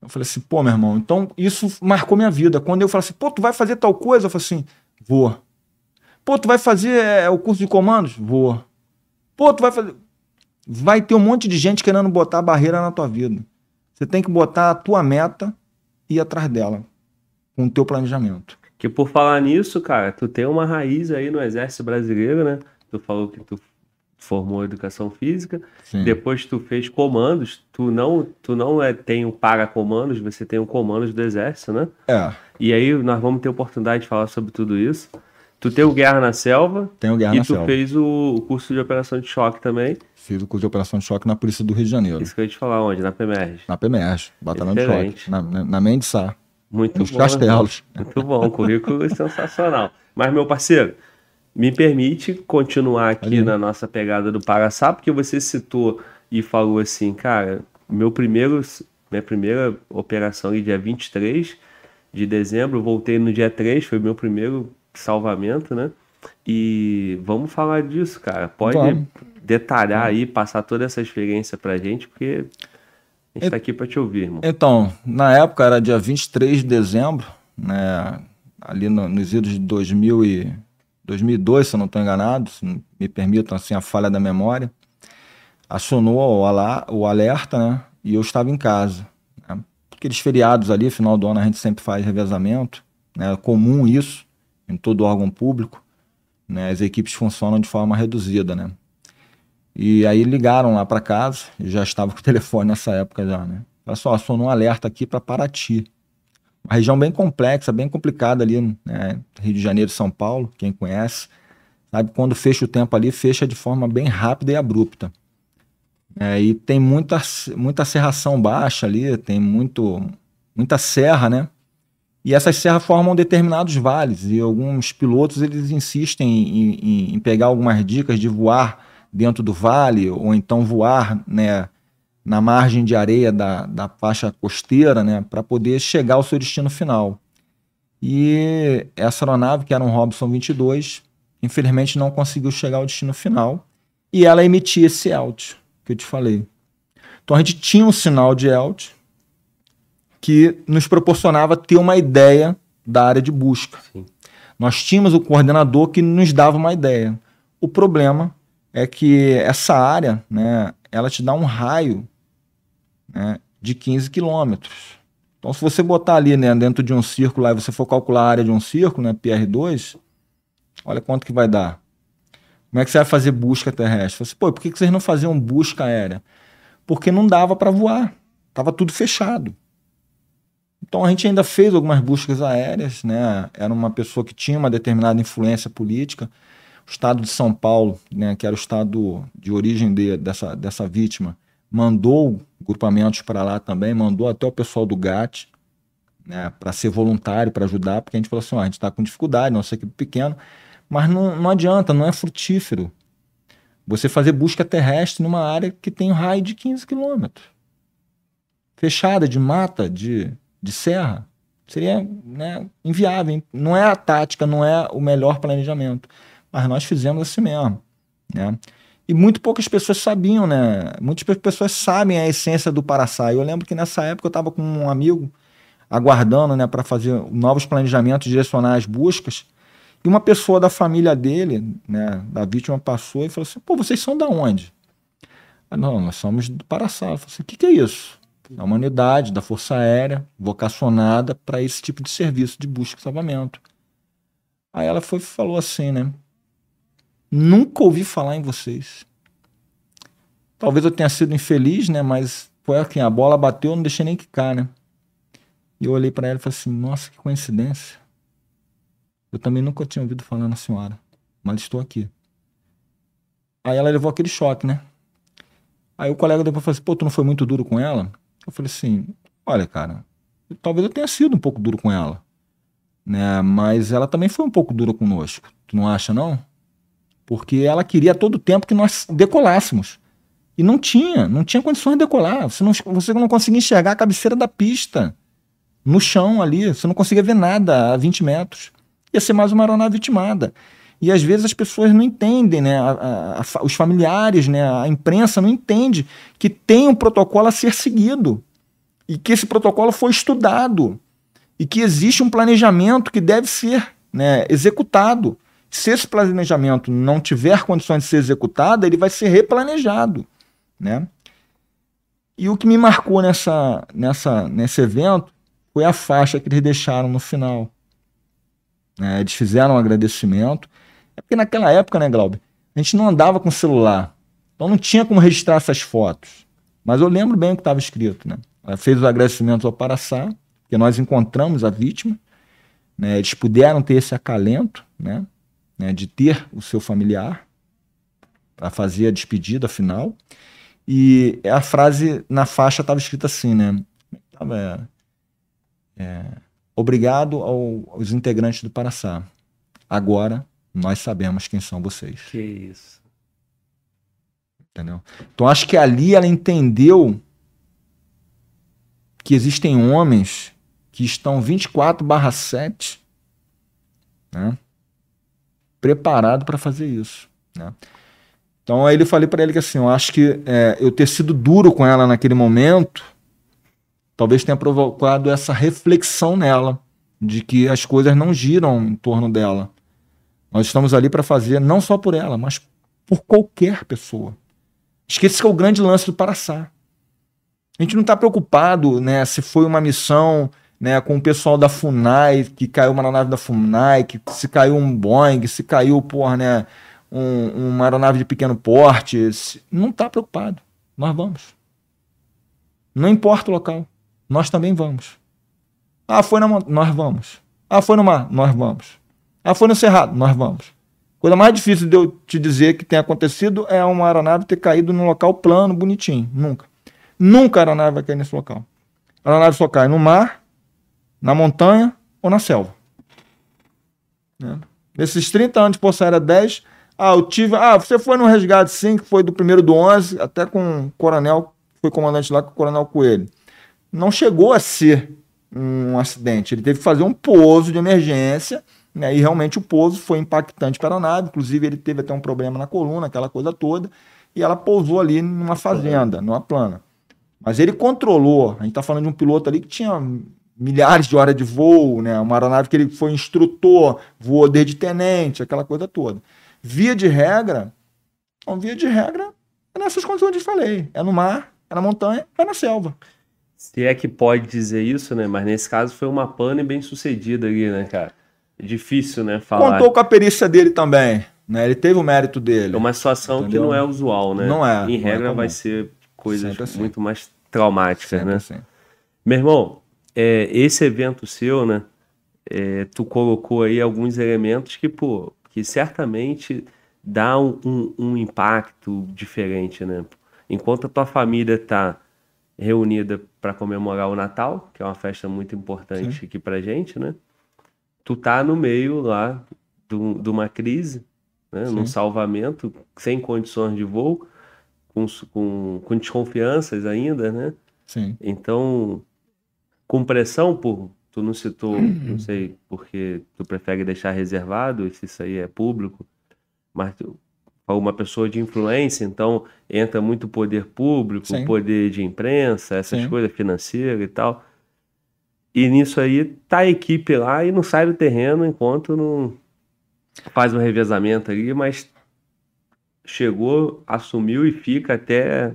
Eu falei assim, pô, meu irmão, então isso marcou minha vida. Quando eu falei assim, pô, tu vai fazer tal coisa? Eu falei assim, vou. Pô, tu vai fazer é, o curso de comandos? Vou. Pô, tu vai fazer. Vai ter um monte de gente querendo botar barreira na tua vida. Você tem que botar a tua meta e ir atrás dela, com o teu planejamento. Que por falar nisso, cara, tu tem uma raiz aí no Exército Brasileiro, né? Tu falou que tu formou educação física, Sim. depois tu fez comandos, tu não, tu não é, tem o para comandos, você tem o comandos do exército, né? É. E aí nós vamos ter oportunidade de falar sobre tudo isso. Tu tem o Guerra na Selva. Tem o Guerra na Selva. E tu fez o, o, curso de operação de choque também. Fiz o curso de operação de choque na Polícia do Rio de Janeiro. Isso que eu ia te falar onde? Na PMERG. Na PMERG, batalhão de choque. Na, na, na Mendissá. Muito nos bom. castelos. Muito bom, currículo sensacional. Mas, meu parceiro, me permite continuar aqui na nossa pegada do Paraçá, porque você citou e falou assim, cara, meu primeiro, minha primeira operação aí dia 23 de dezembro, voltei no dia 3, foi meu primeiro salvamento, né? E vamos falar disso, cara. Pode vamos. detalhar aí, passar toda essa experiência pra gente, porque a gente está aqui para te ouvir, irmão. Então, na época era dia 23 de dezembro, né? Ali no, nos idos de 2000 e 2002, se eu não estou enganado, me permitam assim a falha da memória, acionou o, o alerta, né? E eu estava em casa. Né? Aqueles feriados ali, final do ano, a gente sempre faz revezamento, né? É comum isso em todo órgão público, né? As equipes funcionam de forma reduzida, né? E aí ligaram lá para casa, já estava com o <laughs> telefone nessa época já, né? Olha só, acionou um alerta aqui para Paraty. Uma região bem complexa, bem complicada ali, né? Rio de Janeiro São Paulo, quem conhece, sabe? Quando fecha o tempo ali, fecha de forma bem rápida e abrupta. É, e tem muita, muita serração baixa ali, tem muito, muita serra, né? E essas serras formam determinados vales e alguns pilotos eles insistem em, em, em pegar algumas dicas de voar dentro do vale ou então voar, né? na margem de areia da, da faixa costeira, né, para poder chegar ao seu destino final. E essa aeronave, que era um Robson 22, infelizmente não conseguiu chegar ao destino final e ela emitia esse ELT que eu te falei. Então a gente tinha um sinal de ELT que nos proporcionava ter uma ideia da área de busca. Sim. Nós tínhamos o coordenador que nos dava uma ideia. O problema é que essa área, né, ela te dá um raio né, de 15 quilômetros. Então, se você botar ali né, dentro de um círculo, aí você for calcular a área de um círculo, né, PR2, olha quanto que vai dar. Como é que você vai fazer busca terrestre? Você, Pô, por que vocês não faziam busca aérea? Porque não dava para voar. Estava tudo fechado. Então a gente ainda fez algumas buscas aéreas, né? Era uma pessoa que tinha uma determinada influência política. O estado de São Paulo, né, que era o estado de origem de, dessa, dessa vítima, mandou grupamentos para lá também, mandou até o pessoal do GAT, né, para ser voluntário, para ajudar, porque a gente falou assim: ó, a gente está com dificuldade, nossa equipe pequeno, mas não, não adianta, não é frutífero você fazer busca terrestre numa área que tem um raio de 15 quilômetros fechada, de mata, de de serra, seria né, inviável. Não é a tática, não é o melhor planejamento. Mas nós fizemos assim mesmo. Né? E muito poucas pessoas sabiam, né? Muitas pessoas sabem a essência do Paraçá. Eu lembro que nessa época eu estava com um amigo aguardando né, para fazer novos planejamentos, direcionar as buscas. E uma pessoa da família dele, né, da vítima, passou e falou assim: pô, vocês são da onde? Não, nós somos do Paraçá. Eu falei assim: o que, que é isso? É uma unidade da Força Aérea vocacionada para esse tipo de serviço de busca e salvamento. Aí ela foi falou assim, né? Nunca ouvi falar em vocês. Talvez eu tenha sido infeliz, né? Mas foi assim, a bola bateu, eu não deixei nem quicar, né? E eu olhei para ela e falei assim: Nossa, que coincidência. Eu também nunca tinha ouvido falar na senhora, mas estou aqui. Aí ela levou aquele choque, né? Aí o colega depois falou assim: Pô, tu não foi muito duro com ela? Eu falei assim: olha, cara, talvez eu tenha sido um pouco duro com ela, né? Mas ela também foi um pouco dura conosco. Tu não acha, não? Porque ela queria todo o tempo que nós decolássemos. E não tinha, não tinha condições de decolar. Você não, você não conseguia enxergar a cabeceira da pista no chão ali. Você não conseguia ver nada a 20 metros. Ia ser mais uma aeronave vitimada. E às vezes as pessoas não entendem, né? A, a, a, os familiares, né? a imprensa não entende que tem um protocolo a ser seguido e que esse protocolo foi estudado e que existe um planejamento que deve ser né, executado. Se esse planejamento não tiver condições de ser executado, ele vai ser replanejado. Né? E o que me marcou nessa, nessa, nesse evento foi a faixa que eles deixaram no final. É, eles fizeram um agradecimento é porque naquela época, né, Glauber, a gente não andava com celular. Então não tinha como registrar essas fotos. Mas eu lembro bem o que estava escrito, né? Ela fez os agradecimentos ao Paraçá, porque nós encontramos a vítima, né? Eles puderam ter esse acalento, né? Né? De ter o seu familiar para fazer a despedida final. E a frase na faixa estava escrita assim, né? Tava, é, Obrigado ao, aos integrantes do Paraçá. Agora nós sabemos quem são vocês. Que isso. Entendeu? Então acho que ali ela entendeu que existem homens que estão 24/7 né? Preparado para fazer isso, né? Então aí eu falei para ele que assim, eu acho que é, eu ter sido duro com ela naquele momento, talvez tenha provocado essa reflexão nela de que as coisas não giram em torno dela, nós estamos ali para fazer não só por ela, mas por qualquer pessoa. Esqueça que é o grande lance do Paraçá. A gente não está preocupado né, se foi uma missão né, com o pessoal da FUNAI, que caiu uma aeronave da FUNAI, que se caiu um Boeing, se caiu porra, né, um, uma aeronave de pequeno porte. Não está preocupado. Nós vamos. Não importa o local. Nós também vamos. Ah, foi na Nós vamos. Ah, foi no mar? Nós vamos. Ah, foi no Cerrado, nós vamos. Coisa mais difícil de eu te dizer que tem acontecido é uma aeronave ter caído num local plano, bonitinho. Nunca. Nunca a aeronave vai cair nesse local. A aeronave só cai no mar, na montanha ou na selva. Né? Nesses 30 anos de Força Aérea 10, ah, eu tive. Ah, você foi no resgate sim, que foi do primeiro do 11, até com o coronel, foi comandante lá com o coronel Coelho. Não chegou a ser um acidente. Ele teve que fazer um pouso de emergência né? E realmente o pouso foi impactante para a nave, inclusive ele teve até um problema na coluna, aquela coisa toda, e ela pousou ali numa fazenda, numa plana. Mas ele controlou, a gente está falando de um piloto ali que tinha milhares de horas de voo, né? uma aeronave que ele foi instrutor, voou desde tenente, aquela coisa toda. Via de regra, então, via de regra, é nessas condições que eu falei. É no mar, é na montanha, é na selva. Se é que pode dizer isso, né? Mas nesse caso foi uma pane bem sucedida ali, né, cara? difícil, né? Falar. Contou com a perícia dele também. Né? Ele teve o mérito dele. É uma situação entendeu? que não é usual, né? Não é. Em é regra, é vai ser coisas assim. muito mais traumáticas, Sempre né? assim. Meu irmão, é, esse evento seu, né? é, tu colocou aí alguns elementos que, pô, que certamente dá um, um- um impacto diferente, né? Enquanto a tua família tá reunida para comemorar o Natal, que é uma festa muito importante aqui pra gente, né? Tu tá no meio lá de uma crise, né? Num Sim. salvamento, sem condições de voo, com, com, com desconfianças ainda, né? Sim. Então, com pressão por. Tu não citou, não sei porque tu prefere deixar reservado, se isso aí é público, mas tu, uma pessoa de influência, então entra muito poder público, Sim. poder de imprensa, essas Sim. coisas financeiras e tal. E nisso aí tá a equipe lá e não sai do terreno enquanto não faz um revezamento ali, mas chegou, assumiu e fica até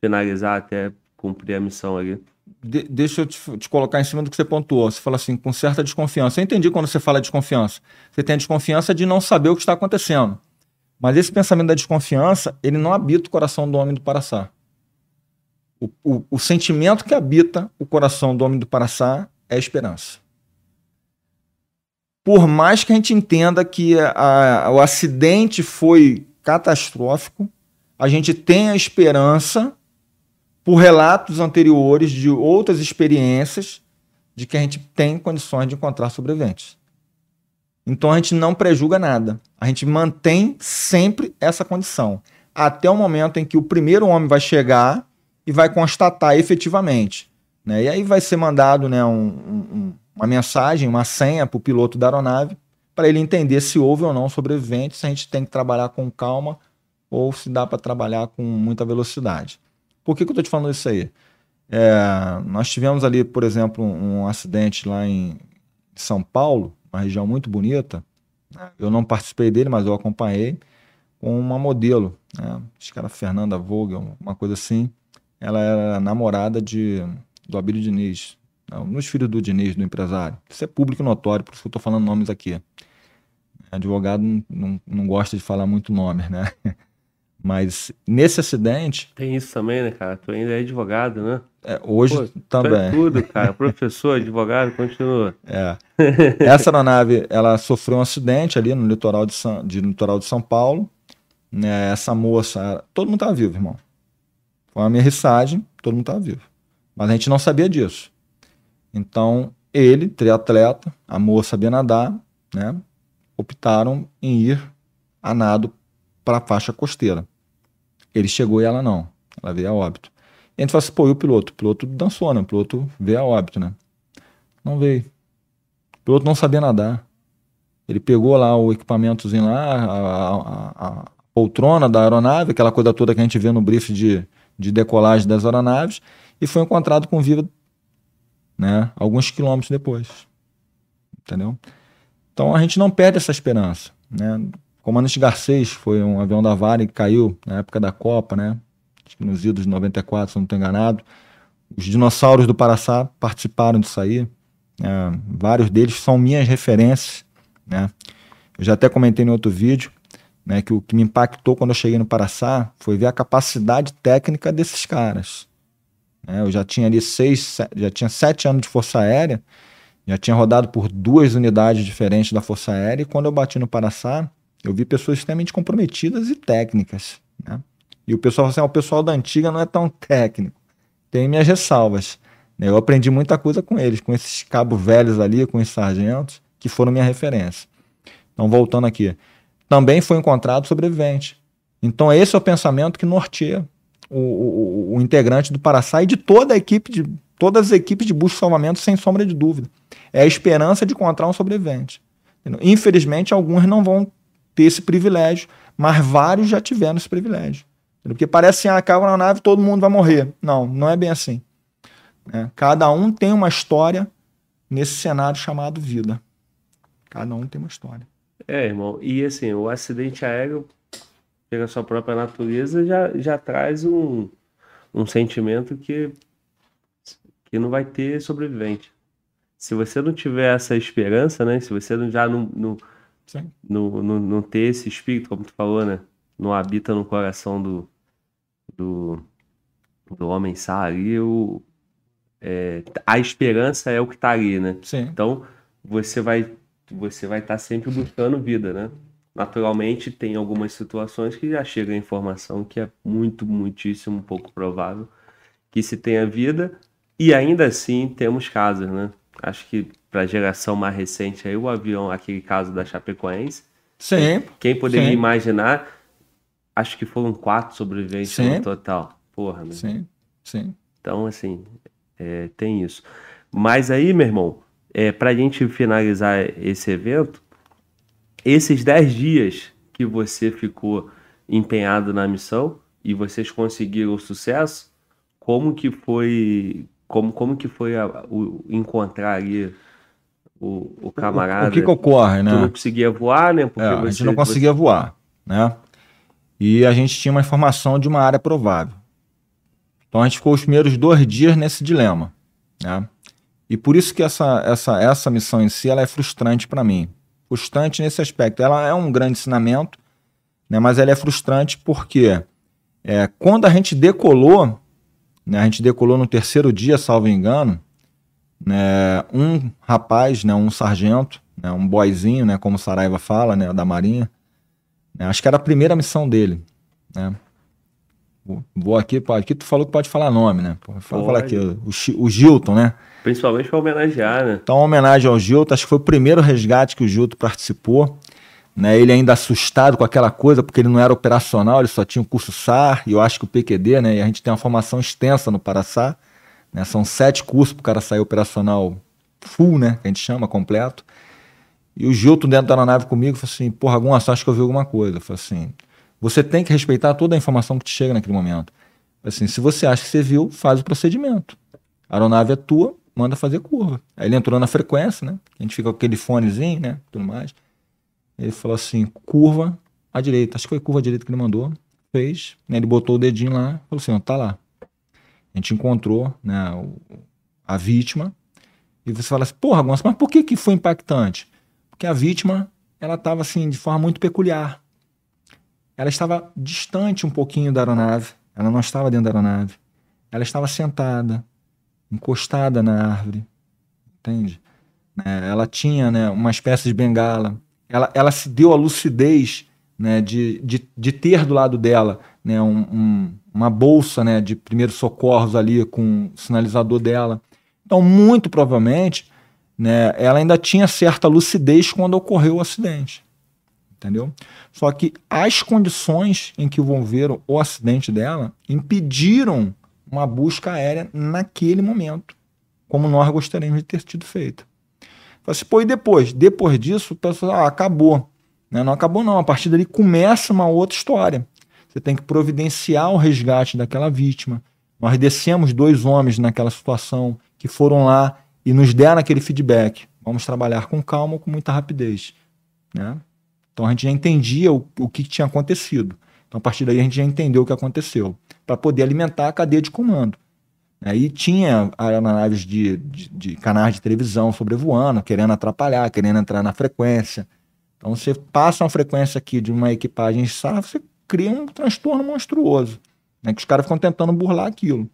finalizar, até cumprir a missão ali. De- deixa eu te, te colocar em cima do que você pontuou. Você fala assim, com certa desconfiança. Eu entendi quando você fala desconfiança. Você tem a desconfiança de não saber o que está acontecendo. Mas esse pensamento da desconfiança, ele não habita o coração do homem do Paraçá. O, o, o sentimento que habita o coração do homem do Paraçá é a esperança. Por mais que a gente entenda que a- a- o acidente foi catastrófico, a gente tem a esperança por relatos anteriores de outras experiências de que a gente tem condições de encontrar sobreviventes. Então a gente não prejuga nada. A gente mantém sempre essa condição. Até o momento em que o primeiro homem vai chegar e vai constatar efetivamente. Né? E aí vai ser mandado né, um- um- um- uma mensagem, uma senha para o piloto da aeronave para ele entender se houve ou não sobreviventes, se a gente tem que trabalhar com calma ou se dá para trabalhar com muita velocidade. Por que, que eu estou te falando isso aí? É, nós tivemos ali, por exemplo, um, um acidente lá em São Paulo, uma região muito bonita. Eu não participei dele, mas eu acompanhei com uma modelo, né? acho que era Fernanda Vogel, uma coisa assim. Ela era namorada de, do Abílio Diniz, não, nos filhos do Diniz, do empresário. Isso é público notório, por isso que eu estou falando nomes aqui. Advogado não, não, não gosta de falar muito nomes, né? <laughs> Mas nesse acidente, Tem isso também, né, cara? Tu ainda é advogado, né? é, hoje Pô, Tu é também. tudo, cara. Professor, advogado, continua. <laughs> É. Essa aeronave, ela sofreu um acidente ali no litoral de São, de, litoral de São Paulo. Né, essa moça, todo mundo estava vivo, irmão. Foi uma aterrissagem, todo mundo estava vivo. Mas a gente não sabia disso. Então, ele, triatleta, a moça sabia nadar, né, optaram em ir a nado para a faixa costeira. Ele chegou e ela não. Ela veio a óbito. E a gente falou assim, pô, e o piloto? O piloto dançou, né? O piloto veio a óbito, né? Não veio. O piloto não sabia nadar. Ele pegou lá o equipamentozinho lá, a, a- a poltrona da aeronave, aquela coisa toda que a gente vê no brief de, de decolagem das aeronaves, e foi encontrado com vida né, alguns quilômetros depois. Entendeu? Então a gente não perde essa esperança. Né? Comandante Garcês foi um avião da Vale que caiu na época da Copa, né? Nos idos de 94, se não estou enganado. Os dinossauros do Paraçá participaram disso aí. É, vários deles são minhas referências. Né? Eu já até comentei no outro vídeo né, que o que me impactou quando eu cheguei no Paraçá foi ver a capacidade técnica desses caras. né? eu já tinha ali seis, se- já tinha sete anos de Força Aérea, já tinha rodado por duas unidades diferentes da Força Aérea, e quando eu bati no Paraçá, eu vi pessoas extremamente comprometidas e técnicas. Né? E o pessoal assim: "Ah, o pessoal da antiga não é tão técnico. Tem minhas ressalvas. né? Eu aprendi muita coisa com eles, com esses cabos velhos ali, com os sargentos, que foram minha referência. Então, voltando aqui. Também foi encontrado sobrevivente. Então, esse é o pensamento que norteia o, o- o integrante do Paraçá e de toda a equipe, de todas as equipes de busca e salvamento, sem sombra de dúvida. É a esperança de encontrar um sobrevivente. Infelizmente, alguns não vão ter esse privilégio, mas vários já tiveram esse privilégio. Porque parece assim, ah, caiu na nave, todo mundo vai morrer. Não, não é bem assim. né? Cada um tem uma história nesse cenário chamado vida. Cada um tem uma história. É, irmão. E assim, o acidente aéreo, pela sua própria natureza, já, já traz um, um sentimento que, que não vai ter sobrevivente. Se você não tiver essa esperança, né? Se você já não, não, Sim. não, não, não ter esse espírito, como tu falou, né? Não habita no coração do, do, do homem ali, o, é, a esperança é o que está ali, né? Sim. Então você vai você vai estar tá sempre buscando vida, né? Naturalmente tem algumas situações que já chega a informação que é muito, muitíssimo pouco provável que se tenha vida e ainda assim temos casos, né? Acho que para a geração mais recente aí o avião, aquele caso da Chapecoense, Sim. Quem poderia sim. imaginar? Acho que foram quatro sobreviventes Sim. no total. Porra, né? Sim, sim. Então, assim, é, tem isso. Mas aí, meu irmão, é, para a gente finalizar esse evento, esses 10 dias que você ficou empenhado na missão e vocês conseguiram o sucesso, como que foi, como, como que foi a- o, encontrar ali o, o camarada? O, que, que ocorre, Tu né? não conseguia voar, né? Porque É, a você- gente não conseguia voar, né? E a gente tinha uma informação de uma área provável. Então a gente ficou os primeiros dois dias nesse dilema, né? E por isso que essa, essa, essa missão em si ela é frustrante para mim. Frustrante nesse aspecto. Ela é um grande ensinamento, né? mas ela é frustrante porque é, quando a gente decolou, né? a gente decolou no terceiro dia, salvo engano, né? um rapaz, né? um sargento, né? um boyzinho, né? como o Saraiva fala, né? da Marinha, né? acho que era a primeira missão dele. Né? Vou- aqui, pode. Aqui tu falou que pode falar nome, né? Fala, fala aqui, o, o Gilton, né? Principalmente para homenagear, né? Então, uma homenagem ao Gilton, acho que foi o primeiro resgate que o Gilton participou. Né? Ele ainda assustado com aquela coisa, porque ele não era operacional, ele só tinha o curso SAR, e eu acho que o PQD, né? E a gente tem uma formação extensa no Paraçá. Né? São sete cursos para o cara sair operacional full, né? Que a gente chama, completo. E o Gilton dentro da aeronave comigo falou assim: porra, alguma acho que eu vi alguma coisa. Eu falei assim: você tem que respeitar toda a informação que te chega naquele momento. Assim, se você acha que você viu, faz o procedimento. A aeronave é tua, manda fazer curva. Aí ele entrou na frequência, né? A gente fica com aquele fonezinho, né? Tudo mais. Ele falou assim: curva à direita. Acho que foi curva à direita que ele mandou. Fez. Né? Ele botou o dedinho lá. Falou assim: ó, tá lá. Gente encontrou né, a vítima. E você fala assim: porra, mas por que, que foi impactante? Porque a vítima, ela estava assim, de forma muito peculiar. Ela estava distante um pouquinho da aeronave. Ela não estava dentro da aeronave. Ela estava sentada, encostada na árvore, entende? Né, ela tinha né, uma espécie de bengala. Ela, ela se deu a lucidez né, de, de, de ter do lado dela né, um- um- uma bolsa né, de primeiros socorros ali com o sinalizador dela. Então, muito provavelmente, né, ela ainda tinha certa lucidez quando ocorreu o acidente. Entendeu? Só que as condições em que envolveram o acidente dela impediram uma busca aérea naquele momento, como nós gostaríamos de ter tido feito. Falei assim, pô, e depois? Depois disso, o pessoal, ah, acabou. Né? Não acabou, não. A partir dali começa uma outra história. Você tem que providenciar o resgate daquela vítima. Nós descemos dois homens naquela situação que foram lá e nos deram aquele feedback. Vamos trabalhar com calma, com muita rapidez. Né? Então a gente já entendia o, o que tinha acontecido. Então a partir daí a gente já entendeu o que aconteceu, para poder alimentar a cadeia de comando. Aí tinha aeronaves de, de, de canais de televisão sobrevoando, querendo atrapalhar, querendo entrar na frequência. Então você passa uma frequência aqui de uma equipagem SAR, você cria um transtorno monstruoso, né, que os caras ficam tentando burlar aquilo.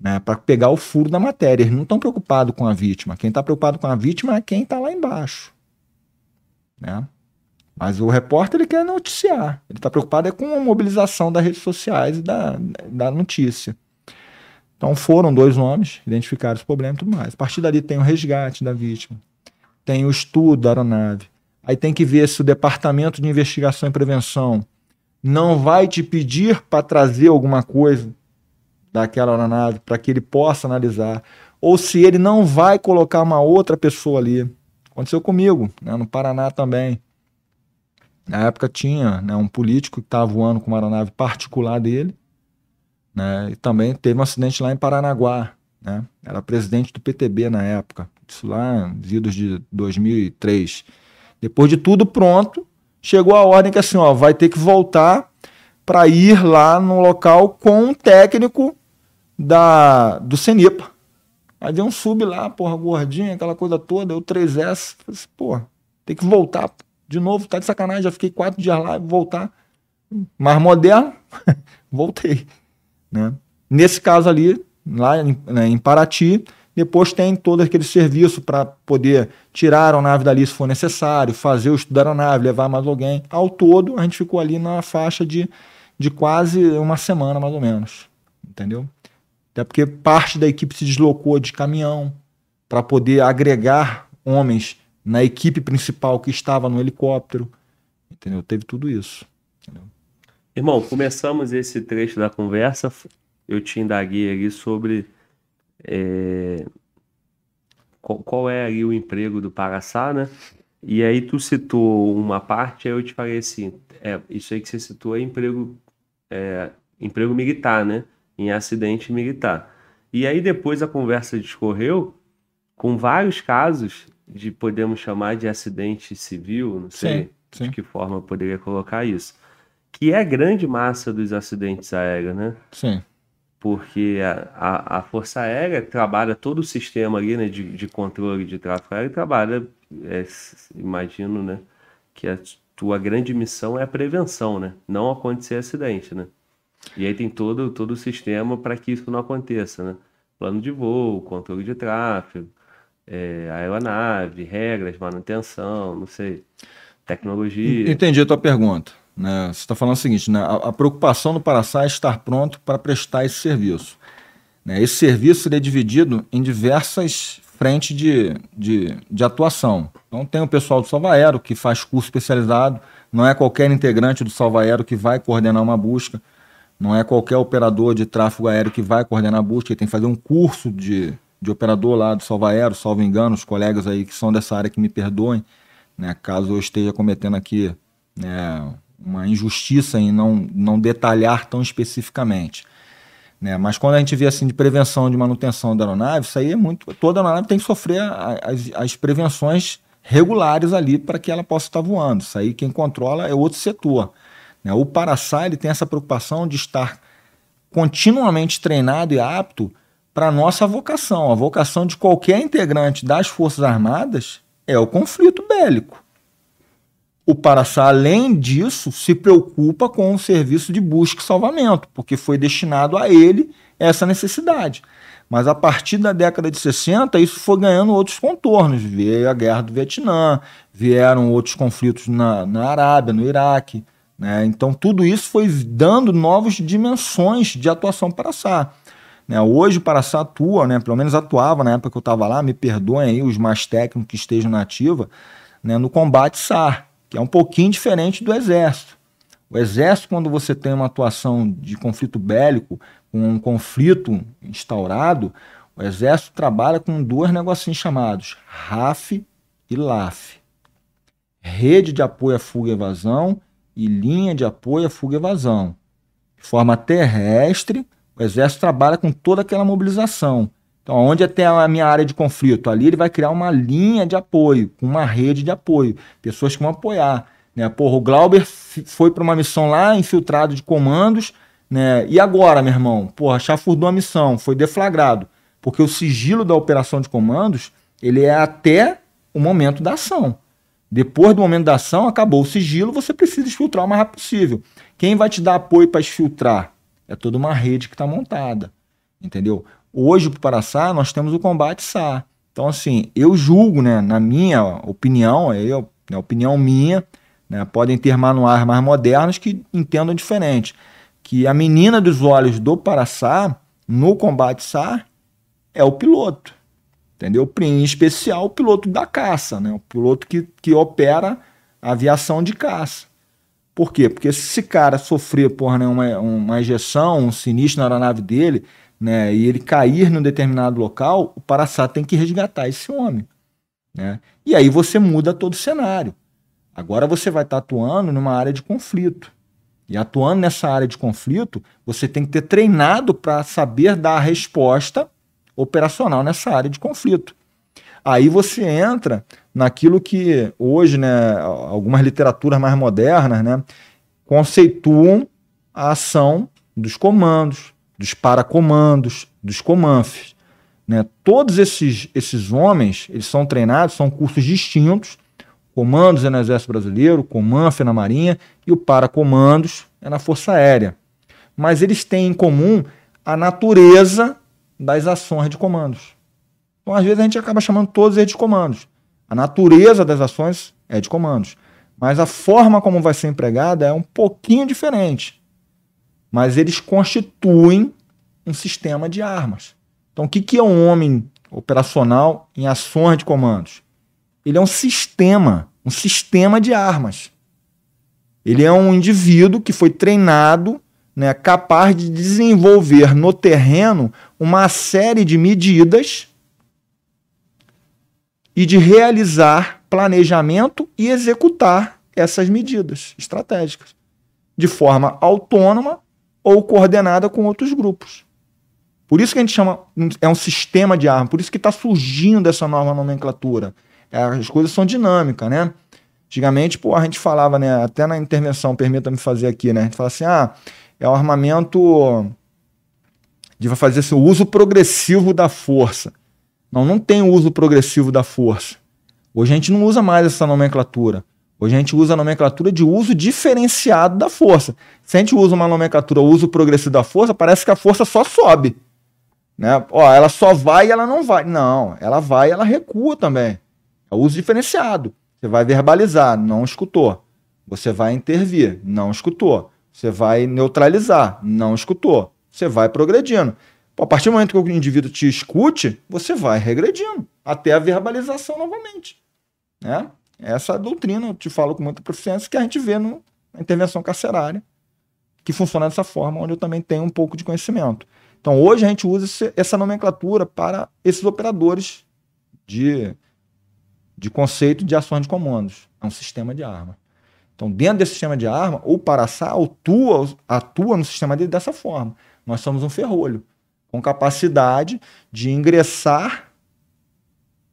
Né, para pegar o furo da matéria. Eles não estão preocupados com a vítima. Quem está preocupado com a vítima é quem está lá embaixo. Né? Mas o repórter ele quer noticiar. Ele está preocupado é com a mobilização das redes sociais e da, da notícia. Então foram dois homens, identificaram os problemas e tudo mais. A partir dali tem o resgate da vítima, tem o estudo da aeronave. Aí tem que ver se o Departamento de Investigação e Prevenção não vai te pedir para trazer alguma coisa daquela aeronave para que ele possa analisar. Ou se ele não vai colocar uma outra pessoa ali. Aconteceu comigo, né, no Paraná também. Na época tinha né, um político que estava voando com uma aeronave particular dele. Né, e também teve um acidente lá em Paranaguá. Né, era presidente do PTB na época. Isso lá, idos de 2003. Depois de tudo pronto, chegou a ordem que assim, ó, vai ter que voltar para ir lá no local com um técnico da, do CENIPA. Aí veio um sub lá, porra, gordinho, aquela coisa toda, eu 3S. Falei assim, porra, tem que voltar de novo, tá de sacanagem, já fiquei quatro dias lá vou voltar. Mais moderno, <laughs> voltei. Né? Nesse caso ali, lá em, né, em Paraty, depois tem todo aquele serviço para poder tirar a aeronave dali se for necessário, fazer o estudo da aeronave, levar mais alguém. Ao todo, a gente ficou ali na faixa de, de quase uma semana, mais ou menos. Entendeu? Até porque parte da equipe se deslocou de caminhão para poder agregar homens na equipe principal que estava no helicóptero. Entendeu? Teve tudo isso. Entendeu? Irmão, começamos esse trecho da conversa. Eu te indaguei ali sobre é, qual, qual, é ali o emprego do Paraçá, né? E aí tu citou uma parte, aí eu te falei assim, é, isso aí que você citou é emprego, é, emprego militar, né? Em acidente militar. E aí depois a conversa discorreu com vários casos de podemos chamar de acidente civil, não sei sim, sim. de que forma eu poderia colocar isso, que é a grande massa dos acidentes aéreos, né? Sim. Porque a, a, Força Aérea trabalha todo o sistema ali, né, de, de controle de tráfego aéreo, trabalha, é, imagino, né, que a tua grande missão é a prevenção, né? Não acontecer acidente, né? E aí tem todo, todo o sistema para que isso não aconteça, né? Plano de voo, controle de tráfego, é, aeronave, regras, manutenção, não sei, tecnologia. Entendi a tua pergunta. Né? Você está falando o seguinte, né? a, a preocupação do Paraçá é estar pronto para prestar esse serviço. Né? Esse serviço é dividido em diversas frentes de, de, de atuação. Então tem o pessoal do Salva Aero, que faz curso especializado, não é qualquer integrante do Salva Aero que vai coordenar uma busca, não é qualquer operador de tráfego aéreo que vai coordenar a busca, ele tem que fazer um curso de, de operador lá do Salva Aero, salvo engano, os colegas aí que são dessa área que me perdoem, né, caso eu esteja cometendo aqui né, uma injustiça em não, não detalhar tão especificamente. Né? Mas quando a gente vê assim de prevenção de manutenção da aeronave, isso aí é muito. Toda aeronave tem que sofrer as, as prevenções regulares ali para que ela possa estar voando. Isso aí quem controla é outro setor. Né? O Paraçá ele tem essa preocupação de estar continuamente treinado e apto para a nossa vocação. A vocação de qualquer integrante das Forças Armadas é o conflito bélico. O Paraçá, além disso, se preocupa com o serviço de busca e salvamento, porque foi destinado a ele essa necessidade. Mas a partir da década de 60, isso foi ganhando outros contornos. Veio a guerra do Vietnã, vieram outros conflitos na, na Arábia, no Iraque. Né? Então, tudo isso foi dando novas dimensões de atuação para Paraçá. Né? Hoje o Paraçá atua, né? pelo menos atuava na época que eu estava lá, me perdoem aí os mais técnicos que estejam na ativa, né? no combate SAR, que é um pouquinho diferente do Exército. O Exército, quando você tem uma atuação de conflito bélico, com um conflito instaurado, o Exército trabalha com dois negocinhos chamados RAF e LAF. Rede de apoio à fuga e evasão e linha de apoio à fuga e evasão. De forma terrestre, o Exército trabalha com toda aquela mobilização. Então, onde tem a minha área de conflito? Ali ele vai criar uma linha de apoio, uma rede de apoio, pessoas que vão apoiar. Né? Porra, o Glauber foi para uma missão lá, infiltrado de comandos, né? E agora, meu irmão? Porra, chafurdou a missão, foi deflagrado. Porque o sigilo da operação de comandos, ele é até o momento da ação. Depois do momento da ação, acabou o sigilo, você precisa exfiltrar o mais rápido possível. Quem vai te dar apoio para exfiltrar? É toda uma rede que está montada, entendeu? Hoje, para o Paraçá, nós temos o combate SAR. Então, assim, eu julgo, né, na minha opinião, é a né, opinião minha, né, podem ter manuais mais modernos que entendam diferente, que a menina dos olhos do Paraçá, no combate SAR, é o piloto, entendeu? Em especial o piloto da caça, né, o piloto que, que opera a aviação de caça. Por quê? Porque se esse cara sofrer porra, né, uma, uma ejeção, um sinistro na aeronave dele, né, e ele cair num determinado local, o Paraçá tem que resgatar esse homem. Né? E aí você muda todo o cenário. Agora você vai estar atuando numa área de conflito. E atuando nessa área de conflito, você tem que ter treinado para saber dar a resposta operacional nessa área de conflito. Aí você entra naquilo que hoje, né, algumas literaturas mais modernas, né, conceituam a ação dos comandos, dos paracomandos, dos comanfes. Né? Todos esses, esses homens, eles são treinados, são cursos distintos. Comandos é no Exército Brasileiro, Comanf é na Marinha e o Paracomandos é na Força Aérea. Mas eles têm em comum a natureza das ações de comandos. Então, às vezes, a gente acaba chamando todos eles de comandos. A natureza das ações é de comandos. Mas a forma como vai ser empregada é um pouquinho diferente. Mas eles constituem um sistema de armas. Então, o que é um homem operacional em ações de comandos? Ele é um sistema, um sistema de armas. Ele é um indivíduo que foi treinado, né, capaz de desenvolver no terreno uma série de medidas e de realizar planejamento e executar essas medidas estratégicas de forma autônoma ou coordenada com outros grupos. Por isso que a gente chama, é um sistema de arma, por isso que está surgindo essa nova nomenclatura. É, as coisas são dinâmicas, né? Antigamente, pô, a gente falava, né, até na intervenção, permita-me fazer aqui, né? A gente fala assim, ah, é o armamento de fazer assim, o uso progressivo da força. Não, não tem uso progressivo da força. Hoje a gente não usa mais essa nomenclatura. Hoje a gente usa a nomenclatura de uso diferenciado da força. Se a gente usa uma nomenclatura uso progressivo da força, parece que a força só sobe. Né? Ó, ela só vai e ela não vai. Não, ela vai e ela recua também. É o uso diferenciado. Você vai verbalizar, não escutou. Você vai intervir, não escutou. Você vai neutralizar, não escutou. Você vai progredindo. A partir do momento que o indivíduo te escute, você vai regredindo até a verbalização novamente. Né? Essa doutrina, eu te falo com muita proficiência, que a gente vê no, na intervenção carcerária, que funciona dessa forma, onde eu também tenho um pouco de conhecimento. Então, hoje a gente usa esse, essa nomenclatura para esses operadores de, de conceito de ações de comandos. É um sistema de arma. Então, dentro desse sistema de arma, o Paraçá atua, atua no sistema dele dessa forma. Nós somos um ferrolho, com capacidade de ingressar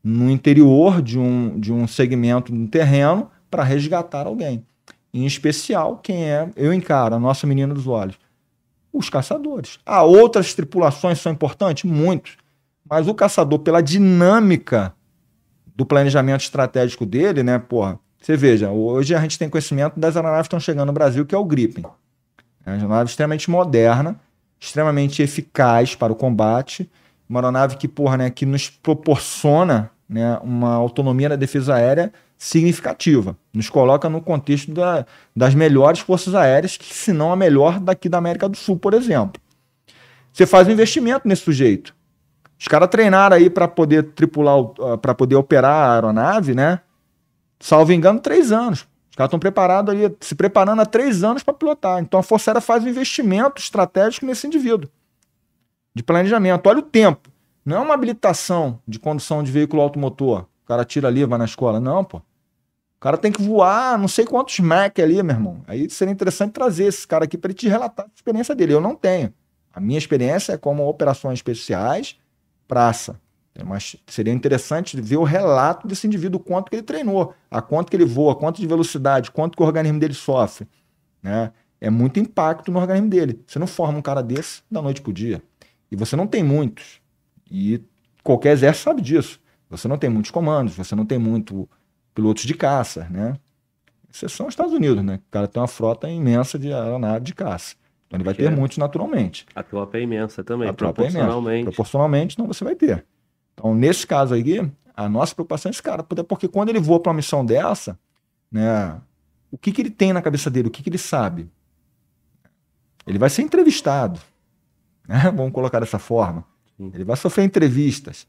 no interior de um, de um segmento do terreno para resgatar alguém. Em especial, quem é, eu encaro, a nossa menina dos olhos, os caçadores. Há outras tripulações são importantes? Muitos. Mas o caçador, pela dinâmica do planejamento estratégico dele, né, porra, você veja, hoje a gente tem conhecimento das aeronaves que estão chegando no Brasil, que é o Gripen. É uma aeronave extremamente moderna, extremamente eficaz para o combate, uma aeronave que, porra, né, que nos proporciona né, uma autonomia na defesa aérea significativa. Nos coloca no contexto da, das melhores forças aéreas, que se não a melhor daqui da América do Sul, por exemplo. Você faz um investimento nesse sujeito. Os caras treinaram aí para poder tripular, para poder operar a aeronave, né? Salvo engano, três anos. Os caras estão preparados ali, se preparando há três anos para pilotar. Então a Força Aérea faz um investimento estratégico nesse indivíduo. De planejamento. Olha o tempo. Não é uma habilitação de condução de veículo automotor. O cara tira ali, vai na escola. Não, pô. O cara tem que voar não sei quantos Mac ali, meu irmão. Aí seria interessante trazer esse cara aqui para ele te relatar a experiência dele. Eu não tenho. A minha experiência é como operações especiais, praça. Mas seria interessante ver o relato desse indivíduo, quanto que ele treinou, a quanto que ele voa, quanto de velocidade, quanto que o organismo dele sofre. Né? É muito impacto no organismo dele. Você não forma um cara desse da noite para o dia. E você não tem muitos. E qualquer exército sabe disso. Você não tem muitos comandos, você não tem muito pilotos de caça, né? Exceção Estados Unidos, né? O cara tem uma frota imensa de aeronave de caça. Então ele vai ter é. muitos naturalmente. A tropa é imensa também, a proporcionalmente. É imensa. Proporcionalmente, não você vai ter. Então, nesse caso aí, a nossa preocupação é esse cara, porque quando ele voa para uma missão dessa, né, o que, que ele tem na cabeça dele, o que, que ele sabe? Ele vai ser entrevistado, né? <laughs> vamos colocar dessa forma. Ele vai sofrer entrevistas.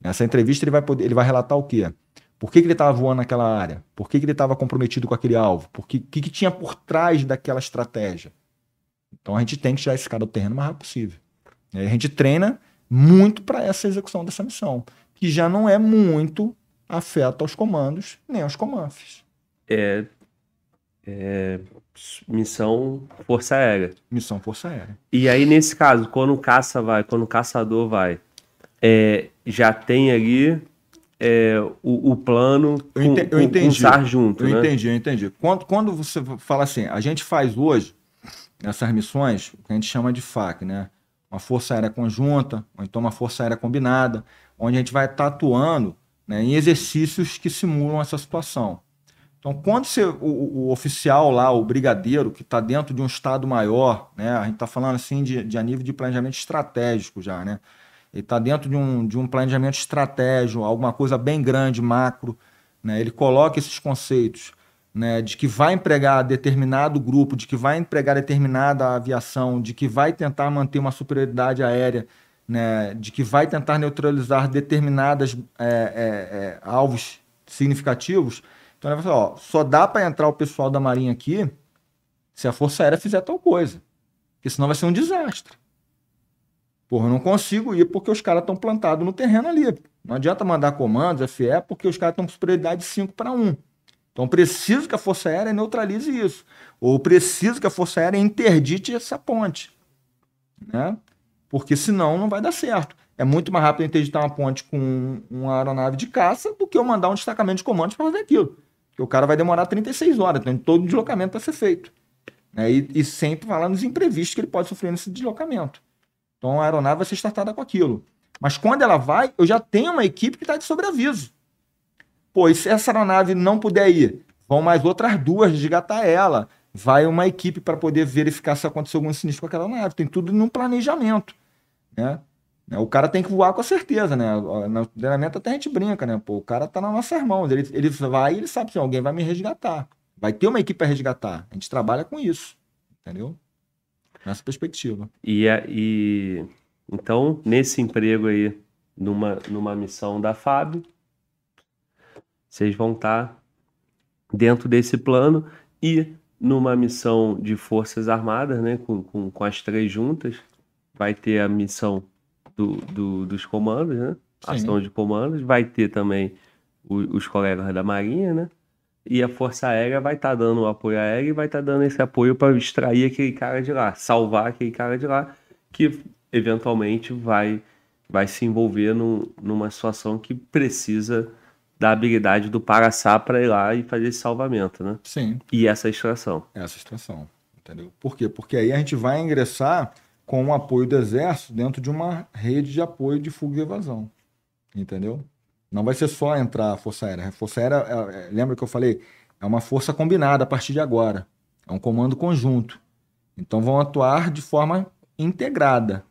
Nessa entrevista ele vai poder, ele vai relatar o quê? Por que, que ele estava voando naquela área? Por que, que ele estava comprometido com aquele alvo? Por que, que, que tinha por trás daquela estratégia? Então a gente tem que tirar esse cara do terreno o mais rápido possível. E a gente treina muito para essa execução dessa missão, que já não é muito afeta aos comandos nem aos comandos. É, é, missão Força Aérea. Missão Força Aérea. E aí, nesse caso, quando o caça vai, quando o caçador vai, é, já tem ali é, o, o, plano com, eu entendi, eu entendi, com junto, Eu né? entendi, eu entendi. Quando, quando você fala assim, a gente faz hoje essas missões, o que a gente chama de FAC, né? Uma força aérea conjunta, ou então uma força aérea combinada, onde a gente vai estar atuando né, em exercícios que simulam essa situação. Então, quando você, o, o, oficial lá, o brigadeiro, que está dentro de um estado maior, né? A gente está falando assim de, de a nível de planejamento estratégico já, né? Ele está dentro de um, de um planejamento estratégico, alguma coisa bem grande, macro, né? Ele coloca esses conceitos, né? De que vai empregar determinado grupo, de que vai empregar determinada aviação, de que vai tentar manter uma superioridade aérea, né? De que vai tentar neutralizar determinadas é, é, é, alvos significativos então ele falar, ó, só dá para entrar o pessoal da Marinha aqui se a Força Aérea fizer tal coisa. Porque senão vai ser um desastre. Porra, eu não consigo ir porque os caras estão plantados no terreno ali. Não adianta mandar comandos, FE, porque os caras estão com prioridade 5 para 1. Então preciso que a Força Aérea neutralize isso. Ou preciso que a Força Aérea interdite essa ponte. Né? Porque senão não vai dar certo. É muito mais rápido interditar uma ponte com uma aeronave de caça do que eu mandar um destacamento de comandos para fazer aquilo que o cara vai demorar 36 horas, tem todo deslocamento para ser feito. Né? E, e, sempre falar nos imprevistos que ele pode sofrer nesse deslocamento. Então a aeronave vai ser startada com aquilo. Mas quando ela vai, eu já tenho uma equipe que está de sobreaviso. E se essa aeronave não puder ir, vão mais outras duas resgatar ela. Vai uma equipe para poder verificar se aconteceu algum sinistro com aquela nave. Tem tudo num planejamento. Né? Né? O cara tem que voar com certeza, né? No treinamento até a gente brinca, né? Pô, o cara tá nas nossas mãos. Ele, ele vai e ele sabe que assim, alguém vai me resgatar. Vai ter uma equipe para resgatar. A gente trabalha com isso. Entendeu? Nessa perspectiva. E, e então, nesse emprego aí, numa, numa missão da FAB, vocês vão estar tá dentro desse plano e numa missão de Forças Armadas, né? Com, com, com as três juntas, vai ter a missão do, do, dos comandos, né? Sim. Ação de comandos. Vai ter também o, os colegas da Marinha, né? E a Força Aérea vai estar tá dando o apoio aéreo e vai estar tá dando esse apoio para extrair aquele cara de lá, salvar aquele cara de lá, que eventualmente vai, vai se envolver num, numa situação que precisa da habilidade do Paraçá para ir lá e fazer esse salvamento, né? Sim. E essa extração. Essa extração, entendeu? Por quê? Porque aí a gente vai ingressar com o apoio do Exército dentro de uma rede de apoio de fuga e evasão. Entendeu? Não vai ser só entrar a Força Aérea. A Força Aérea, é, é, lembra que eu falei? É uma força combinada a partir de agora. É um comando conjunto. Então vão atuar de forma integrada.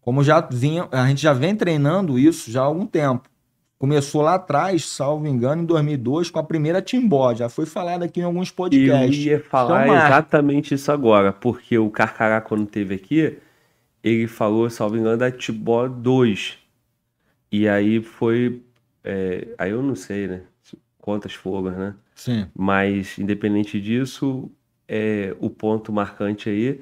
Como já vinha, a gente já vem treinando isso já há algum tempo. Começou lá atrás, salvo engano, em 2002, com a primeira Timbó. Já foi falado aqui em alguns podcasts. Eu ia falar então, exatamente isso agora, porque o Carcará, quando teve aqui, ele falou, salvo engano, da Tibó 2. E aí foi. É, aí eu não sei, né? Quantas folgas, né? Sim. Mas, independente disso, é, o ponto marcante aí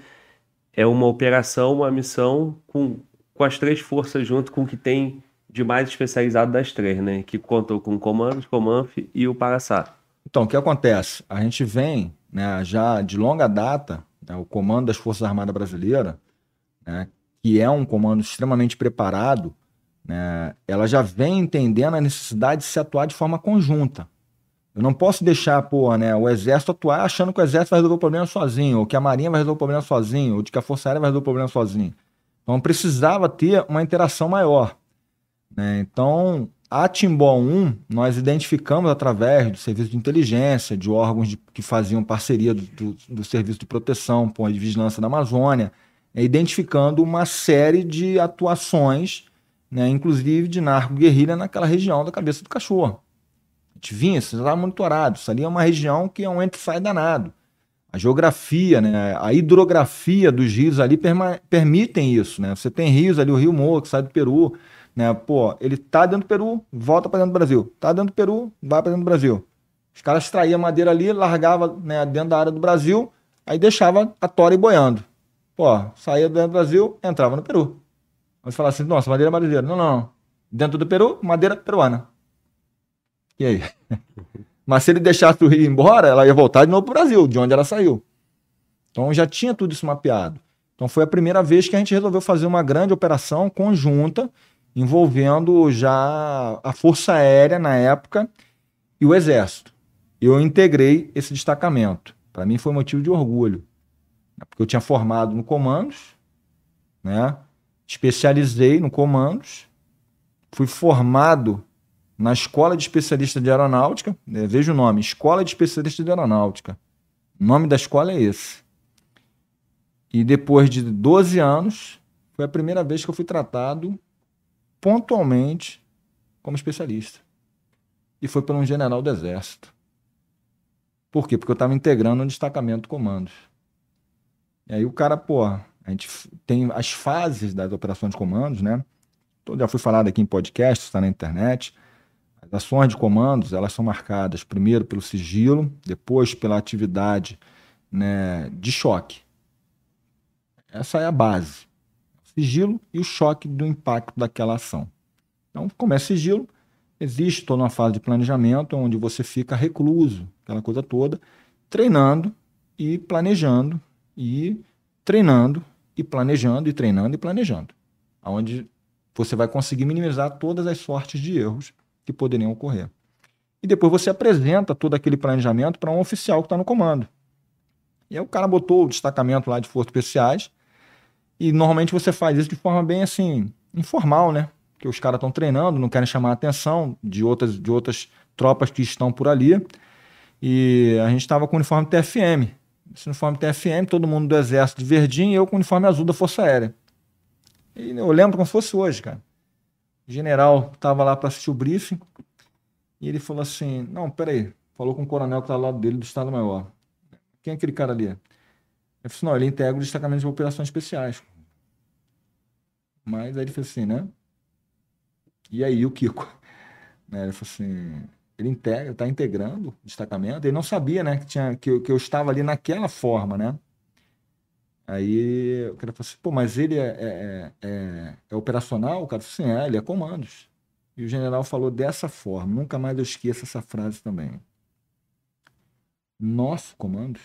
é uma operação, uma missão com, com as três forças junto com o que tem de mais especializado das três, né? Que contou com o Comando, Comanf e o Paraçá. Então, o que acontece? A gente vem, né, já de longa data, né, o Comando das Forças Armadas Brasileiras, né, que é um comando extremamente preparado, né, ela já vem entendendo a necessidade de se atuar de forma conjunta. Eu não posso deixar né, o exército atuar achando que o exército vai resolver o problema sozinho, ou que a marinha vai resolver o problema sozinho, ou de que a força aérea vai resolver o problema sozinho. Então precisava ter uma interação maior. Né? Então, a Timbó 1, nós identificamos através do serviço de inteligência, de órgãos de, que faziam parceria do, do, do serviço de proteção, pô, de vigilância da Amazônia, identificando uma série de atuações, né, inclusive de narco-guerrilha naquela região da cabeça do cachorro. A gente vinha, isso estava monitorado. Isso ali é uma região que é um entre-sai danado. A geografia, né, a hidrografia dos rios ali permitem isso. Né? Você tem rios ali, o Rio Morro, que sai do Peru. Né? Pô, ele tá dentro do Peru, volta para dentro do Brasil. Tá dentro do Peru, vai para dentro do Brasil. Os caras extraíam madeira ali, largava né, dentro da área do Brasil, aí deixava a tora boiando. Pô, saía do Brasil, entrava no Peru. Mas falar assim, nossa, madeira brasileira. Não, não, não. Dentro do Peru, madeira peruana. E aí? <laughs> Mas se ele deixasse o Rio embora, ela ia voltar de novo para o Brasil, de onde ela saiu. Então já tinha tudo isso mapeado. Então foi a primeira vez que a gente resolveu fazer uma grande operação conjunta envolvendo já a Força Aérea na época e o Exército. Eu integrei esse destacamento. Para mim foi motivo de orgulho porque eu tinha formado no comandos, né? especializei no comandos, fui formado na Escola de Especialista de Aeronáutica. Né, veja o nome: Escola de Especialista de Aeronáutica. O nome da escola é esse. E depois de 12 anos, foi a primeira vez que eu fui tratado pontualmente como especialista. E foi por um general do Exército. Por quê? Porque eu estava integrando um destacamento de comandos. E aí o cara, pô, a gente tem as fases das operações de comandos, né? Então, já fui falado aqui em podcast, está na internet. As ações de comandos, elas são marcadas primeiro pelo sigilo, depois pela atividade né, de choque. Essa é a base. Sigilo e o choque do impacto daquela ação. Então, como é sigilo, existe toda uma fase de planejamento onde você fica recluso, aquela coisa toda, treinando e planejando e treinando e planejando e treinando e planejando, aonde você vai conseguir minimizar todas as sortes de erros que poderiam ocorrer. E depois você apresenta todo aquele planejamento para um oficial que está no comando. E aí o cara botou o destacamento lá de forças especiais e normalmente você faz isso de forma bem assim, informal, né? Que os caras estão treinando, não querem chamar a atenção de outras, de outras tropas que estão por ali. E a gente estava com o uniforme TFM. Esse uniforme TFM, todo mundo do exército de verdinho e eu com o uniforme azul da Força Aérea. E eu lembro como se fosse hoje, cara. O general estava lá para assistir o briefing e ele falou assim: Não, peraí. Falou com o coronel que está ao lado dele do Estado-Maior. Quem é aquele cara ali? Eu falei assim: Não, ele integra o destacamento de operações especiais. Mas aí ele fez assim, né? E aí o Kiko? Né? Ele falou assim: ele integra, está integrando o destacamento. Ele não sabia, né, que, tinha, que, eu, que eu estava ali naquela forma, né? Aí o cara falou assim, pô, mas ele é, é, é, é operacional? O cara falou assim, é, ele é comandos. E o general falou dessa forma, nunca mais eu esqueço essa frase também. Nosso comandos?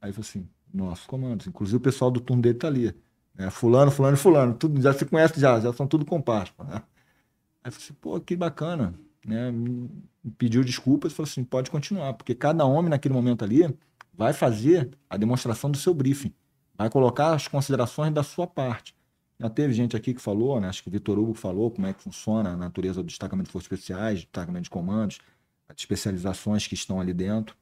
Aí falou assim, nossos comandos. Inclusive o pessoal do turno dele tá ali. Né? Fulano, fulano fulano. Tudo, já se conhece já, já são tudo comparsa. Né? Aí eu falei assim, pô, que bacana. Né? Pediu desculpas e falou assim, pode continuar, porque cada homem naquele momento ali vai fazer a demonstração do seu briefing, vai colocar as considerações da sua parte. Já teve gente aqui que falou, né? acho que Vitor Hugo falou como é que funciona a natureza do destacamento de forças especiais, destacamento de comandos, as especializações que estão ali dentro.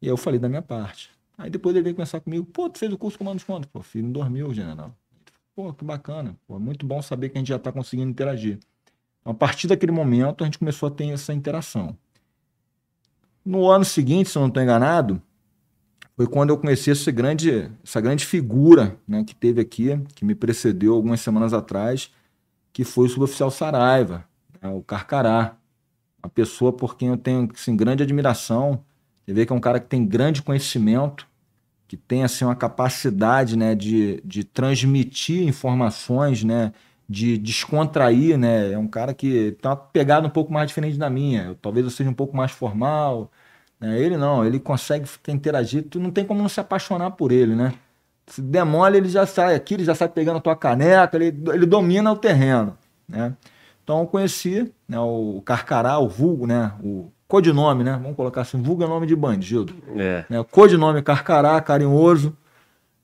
E eu falei da minha parte. Aí depois ele veio conversar comigo, pô, tu fez o curso comandos quando? Pô, filho, não dormiu, general. Pô, que bacana. Pô, muito bom saber que a gente já está conseguindo interagir. Então, a partir daquele momento, a gente começou a ter essa interação. No ano seguinte, se eu não estou enganado, foi quando eu conheci essa grande, essa grande figura né, que teve aqui, que me precedeu algumas semanas atrás, que foi o suboficial Saraiva, né, o Carcará. Uma pessoa por quem eu tenho assim, grande admiração. Você vê que é um cara que tem grande conhecimento, que tem assim, uma capacidade né, de, de transmitir informações, né, de descontrair. Né? É um cara que tem uma pegada um pouco mais diferente da minha. Talvez eu seja um pouco mais formal, né? Ele não, ele consegue interagir, tu não tem como não se apaixonar por ele, né? Se demole, ele já sai aqui, ele já sai pegando a tua caneca, ele, ele domina o terreno, né? Então eu conheci né, o Carcará, o vulgo, né? O codinome, né? Vamos colocar assim, vulgo é nome de bandido. É. Né? Codinome Carcará, carinhoso,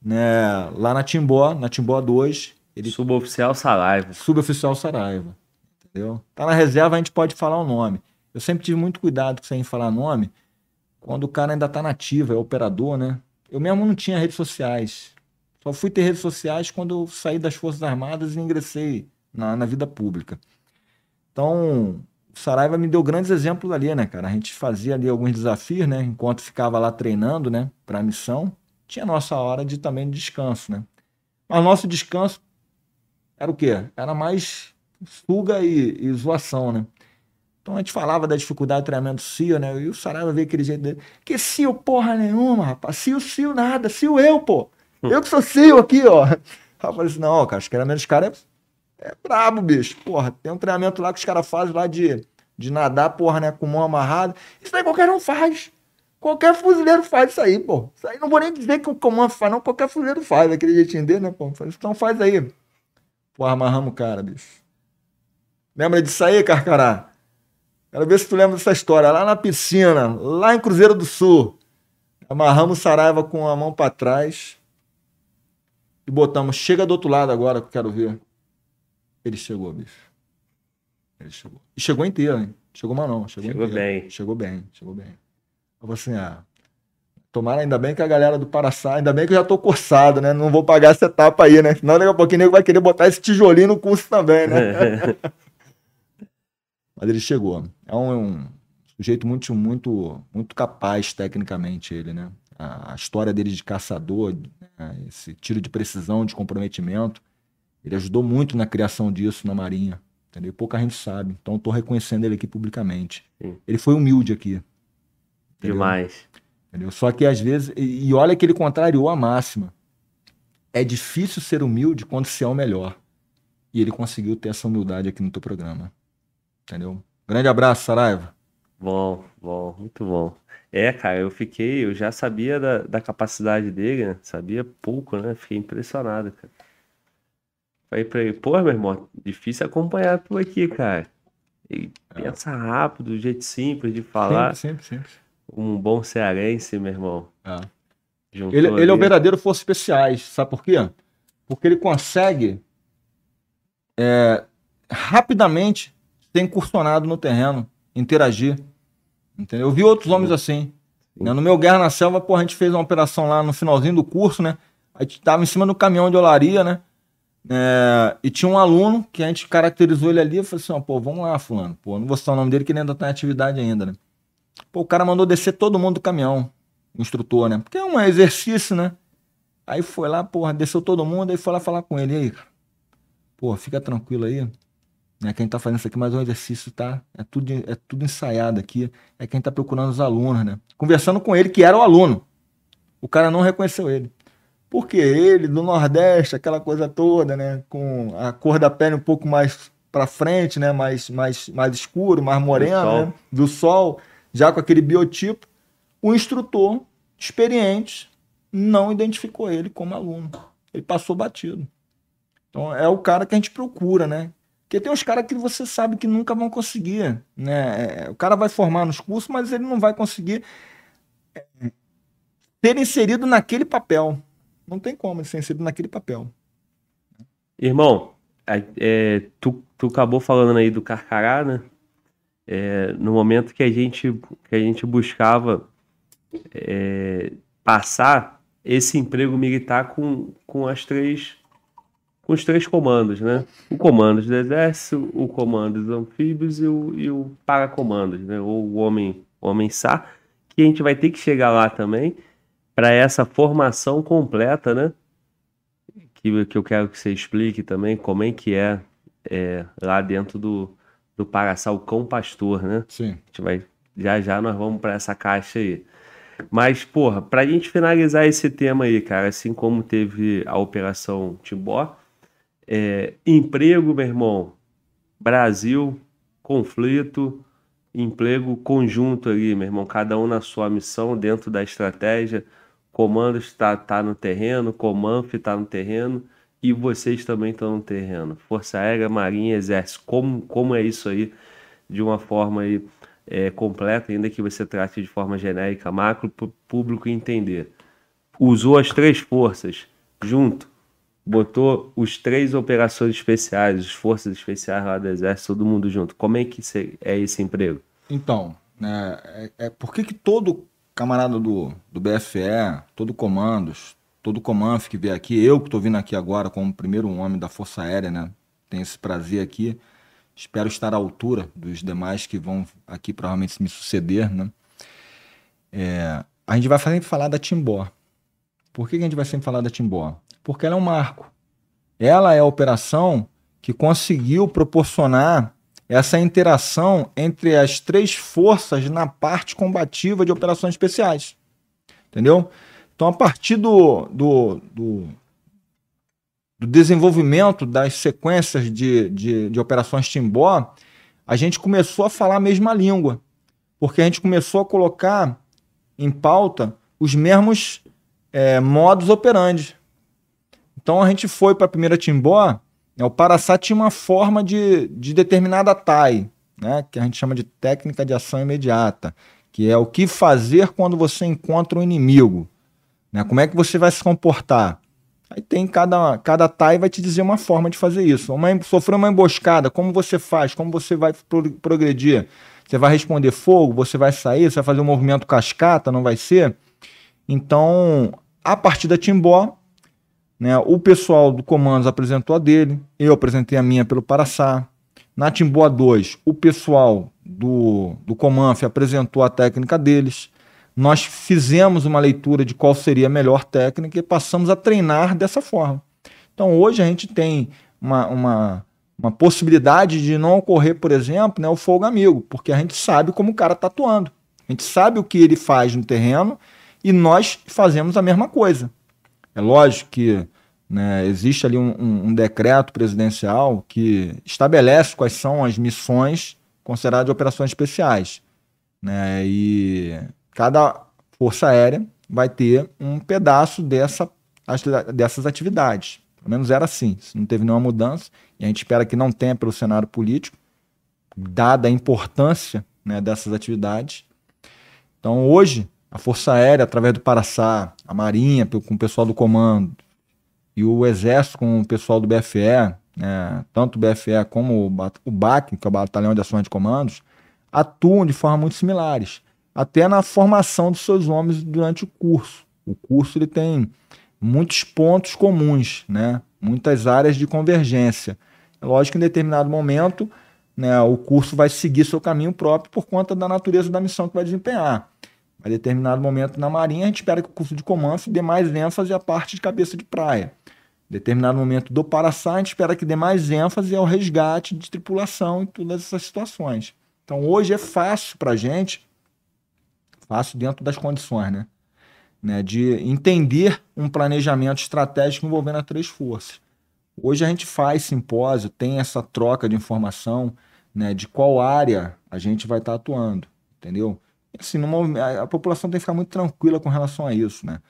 né? Lá na Timbó, na Timbó 2. Ele... Suboficial Saraiva. Suboficial Saraiva, entendeu? Tá na reserva, a gente pode falar o nome. Eu sempre tive muito cuidado sem falar nome, quando o cara ainda está nativo, é operador, né? Eu mesmo não tinha redes sociais. Só fui ter redes sociais quando eu saí das Forças Armadas e ingressei na, na vida pública. Então, o Saraiva me deu grandes exemplos ali, né, cara? A gente fazia ali alguns desafios, né? Enquanto ficava lá treinando, né, para a missão, tinha nossa hora de também de descanso, né? Mas nosso descanso era o quê? Era mais suga e, e zoação, né? Então a gente falava da dificuldade do treinamento CIO, né? E o Saraiva veio aquele jeito dele. Que CIO porra nenhuma, rapaz. CIO, CIO nada. CIO eu, pô. Hum. Eu que sou CIO aqui, ó. Aí eu falei assim, não, cara, os treinamentos dos caras é, é brabo, bicho. Porra, tem um treinamento lá que os caras fazem lá de, de nadar, porra, né? Com mão amarrada. Isso aí qualquer um faz. Qualquer fuzileiro faz isso aí, pô. Isso aí não vou nem dizer que o comando faz, não. Qualquer fuzileiro faz, aquele jeitinho dele, né, pô? Então faz aí. Porra, amarramos o cara, bicho. Lembra disso aí, Carcará? Quero ver se tu lembra dessa história. Lá na piscina, lá em Cruzeiro do Sul. Amarramos Saraiva com a mão para trás e botamos. Chega do outro lado agora que eu quero ver. Ele chegou, bicho. Ele chegou. E chegou inteiro, hein? Chegou mas não. Chegou, Chegou inteiro. bem. Chegou bem, chegou bem. Eu falei assim, ah, tomara ainda bem que a galera do Paraçá, ainda bem que eu já tô cursado, né? Não vou pagar essa etapa aí, né? Senão daqui a pouquinho o nego vai querer botar esse tijolinho no curso também, né? <laughs> Mas ele chegou. É um, um sujeito muito, muito, muito capaz tecnicamente, ele, né? A, a história dele de caçador, né? esse tiro de precisão, de comprometimento, ele ajudou muito na criação disso na Marinha. Entendeu? Pouca gente sabe. Então eu tô reconhecendo ele aqui publicamente. Sim. Ele foi humilde aqui. entendeu? Demais. Entendeu? Só que às vezes, e olha que ele contrariou a máxima. É difícil ser humilde quando se é o melhor. E ele conseguiu ter essa humildade aqui no teu programa. Entendeu? Grande abraço, Saraiva. Bom, bom, muito bom. É, cara, eu fiquei, eu já sabia da, da capacidade dele, né? Sabia pouco, né? Fiquei impressionado, cara. Falei pra ele, pô, meu irmão, difícil acompanhar tu aqui, cara. Ele pensa rápido, jeito simples de falar. Sempre, sempre, sempre. Um bom cearense, meu irmão. É. Ele, ele é o verdadeiro Forças Especiais. Sabe por quê? Porque ele consegue é, rapidamente ser incursionado no terreno, interagir. Entendeu? Eu vi outros homens assim. né? No meu Guerra na Selva, pô, a gente fez uma operação lá no finalzinho do curso, né? A gente tava em cima do caminhão de olaria, né? É, e tinha um aluno que a gente caracterizou ele ali. Eu falei assim: ó, pô, vamos lá, Fulano. Pô, não vou citar o nome dele que ele ainda tá em atividade ainda, né? Pô, o cara mandou descer todo mundo do caminhão, o instrutor, né? Porque é um exercício, né? Aí foi lá, porra, desceu todo mundo, aí foi lá falar com ele. E aí, cara? Pô, fica tranquilo aí. Né? Quem tá fazendo isso aqui, é um exercício, tá? É tudo, é tudo ensaiado aqui. É quem tá procurando os alunos, né? Conversando com ele, que era o aluno. O cara não reconheceu ele. Porque ele, do Nordeste, aquela coisa toda, né? Com a cor da pele um pouco mais pra frente, né? Mais, mais, mais escuro, mais moreno, sol. né? Do sol, já com aquele biotipo. O instrutor, experiente, não identificou ele como aluno. Ele passou batido. Então é o cara que a gente procura, né? Porque tem uns caras que você sabe que nunca vão conseguir, né? É, O cara vai formar nos cursos, mas ele não vai conseguir é, ser inserido naquele papel. Não tem como ele ser inserido naquele papel. Irmão, é, tu, tu acabou falando aí do Carcará, né? É, no momento que a gente, que a gente buscava é, passar esse emprego militar com, com as três com os três comandos, né? O comando do exército, o comando dos anfíbios e o, e o paracomandos, né? Ou o homem homem SAR, que a gente vai ter que chegar lá também para essa formação completa, né? que, que eu quero que você explique também como é que é, é, lá dentro do, do Paraçá, o cão pastor, né? Sim. A gente vai, já já nós vamos para essa caixa aí. Mas, porra, pra gente finalizar esse tema aí, cara, assim como teve a Operação Timbó, é, emprego, meu irmão, Brasil, conflito, emprego conjunto ali, meu irmão, cada um na sua missão, dentro da estratégia, comando está tá no terreno, Comanf está no terreno e vocês também estão no terreno. Força Aérea, Marinha, Exército, como, como é isso aí de uma forma aí, é, completa, ainda que você trate de forma genérica, macro, para o público entender. Usou as três forças junto, botou os três operações especiais, as forças especiais lá do Exército, todo mundo junto. Como é que é esse emprego? Então, né, é, é por que que todo camarada do, do BFE, todo comandos, todo comanf que vier aqui, eu que estou vindo aqui agora como primeiro homem da Força Aérea, né, tenho esse prazer aqui, espero estar à altura dos demais que vão aqui provavelmente me suceder, né, É, a gente vai sempre falar da Timbó. Por que a gente vai sempre falar da Timbó? Porque ela é um marco. Ela é a operação que conseguiu proporcionar essa interação entre as três forças na parte combativa de operações especiais. Entendeu? Então, a partir do, do, do, do desenvolvimento das sequências de, de, de operações Timbó, a gente começou a falar a mesma língua. Porque a gente começou a colocar em pauta os mesmos eh, modus operandi. Então, a gente foi para a primeira Timbó é, O Paraçá tinha uma forma de, de determinada TAI, né, que a gente chama de técnica de ação imediata, que é o que fazer quando você encontra um inimigo. Né? Como é que você vai se comportar? Aí tem cada, cada TAI vai te dizer uma forma de fazer isso. Uma, sofreu uma emboscada, como você faz? Como você vai progredir? Você vai responder fogo? Você vai sair? Você vai fazer um movimento cascata? Não vai ser? Então, a partir da Timbó, né, o pessoal do Comandos apresentou a dele, eu apresentei a minha pelo Paraçá. Na Timbó 2, o pessoal do, do Comanf apresentou a técnica deles nós fizemos uma leitura de qual seria a melhor técnica e passamos a treinar dessa forma. Então hoje a gente tem uma, uma, uma possibilidade de não ocorrer, por exemplo, né, o fogo amigo, porque a gente sabe como o cara está atuando. A gente sabe o que ele faz no terreno e nós fazemos a mesma coisa. É lógico que né, existe ali um, um, decreto presidencial que estabelece quais são as missões consideradas de operações especiais. Né, e cada força aérea vai ter um pedaço dessa, dessas atividades. Pelo menos era assim. Não teve nenhuma mudança. E a gente espera que não tenha pelo cenário político, dada a importância né, dessas atividades. Então, hoje, a Força Aérea, através do Paraçá, a Marinha, com o pessoal do comando, e o Exército com o pessoal do BFE, né, tanto o BFE como o BAC, que é o Batalhão de Ações de Comandos, atuam de forma muito similares até na formação dos seus homens durante o curso. O curso ele tem muitos pontos comuns, né? muitas áreas de convergência. É lógico que em determinado momento né, o curso vai seguir seu caminho próprio por conta da natureza da missão que vai desempenhar. Em determinado momento na Marinha, a gente espera que o curso de comando dê mais ênfase à parte de cabeça de praia. Em determinado momento do Paraçá, a gente espera que dê mais ênfase ao resgate de tripulação e todas essas situações. Então hoje é fácil para a gente Fácil dentro das condições, né? né? De entender um planejamento estratégico envolvendo as três forças. Hoje a gente faz simpósio, tem essa troca de informação, né? De qual área a gente vai estar tá atuando, entendeu? Assim, numa, a, população tem que ficar muito tranquila com relação a isso, né?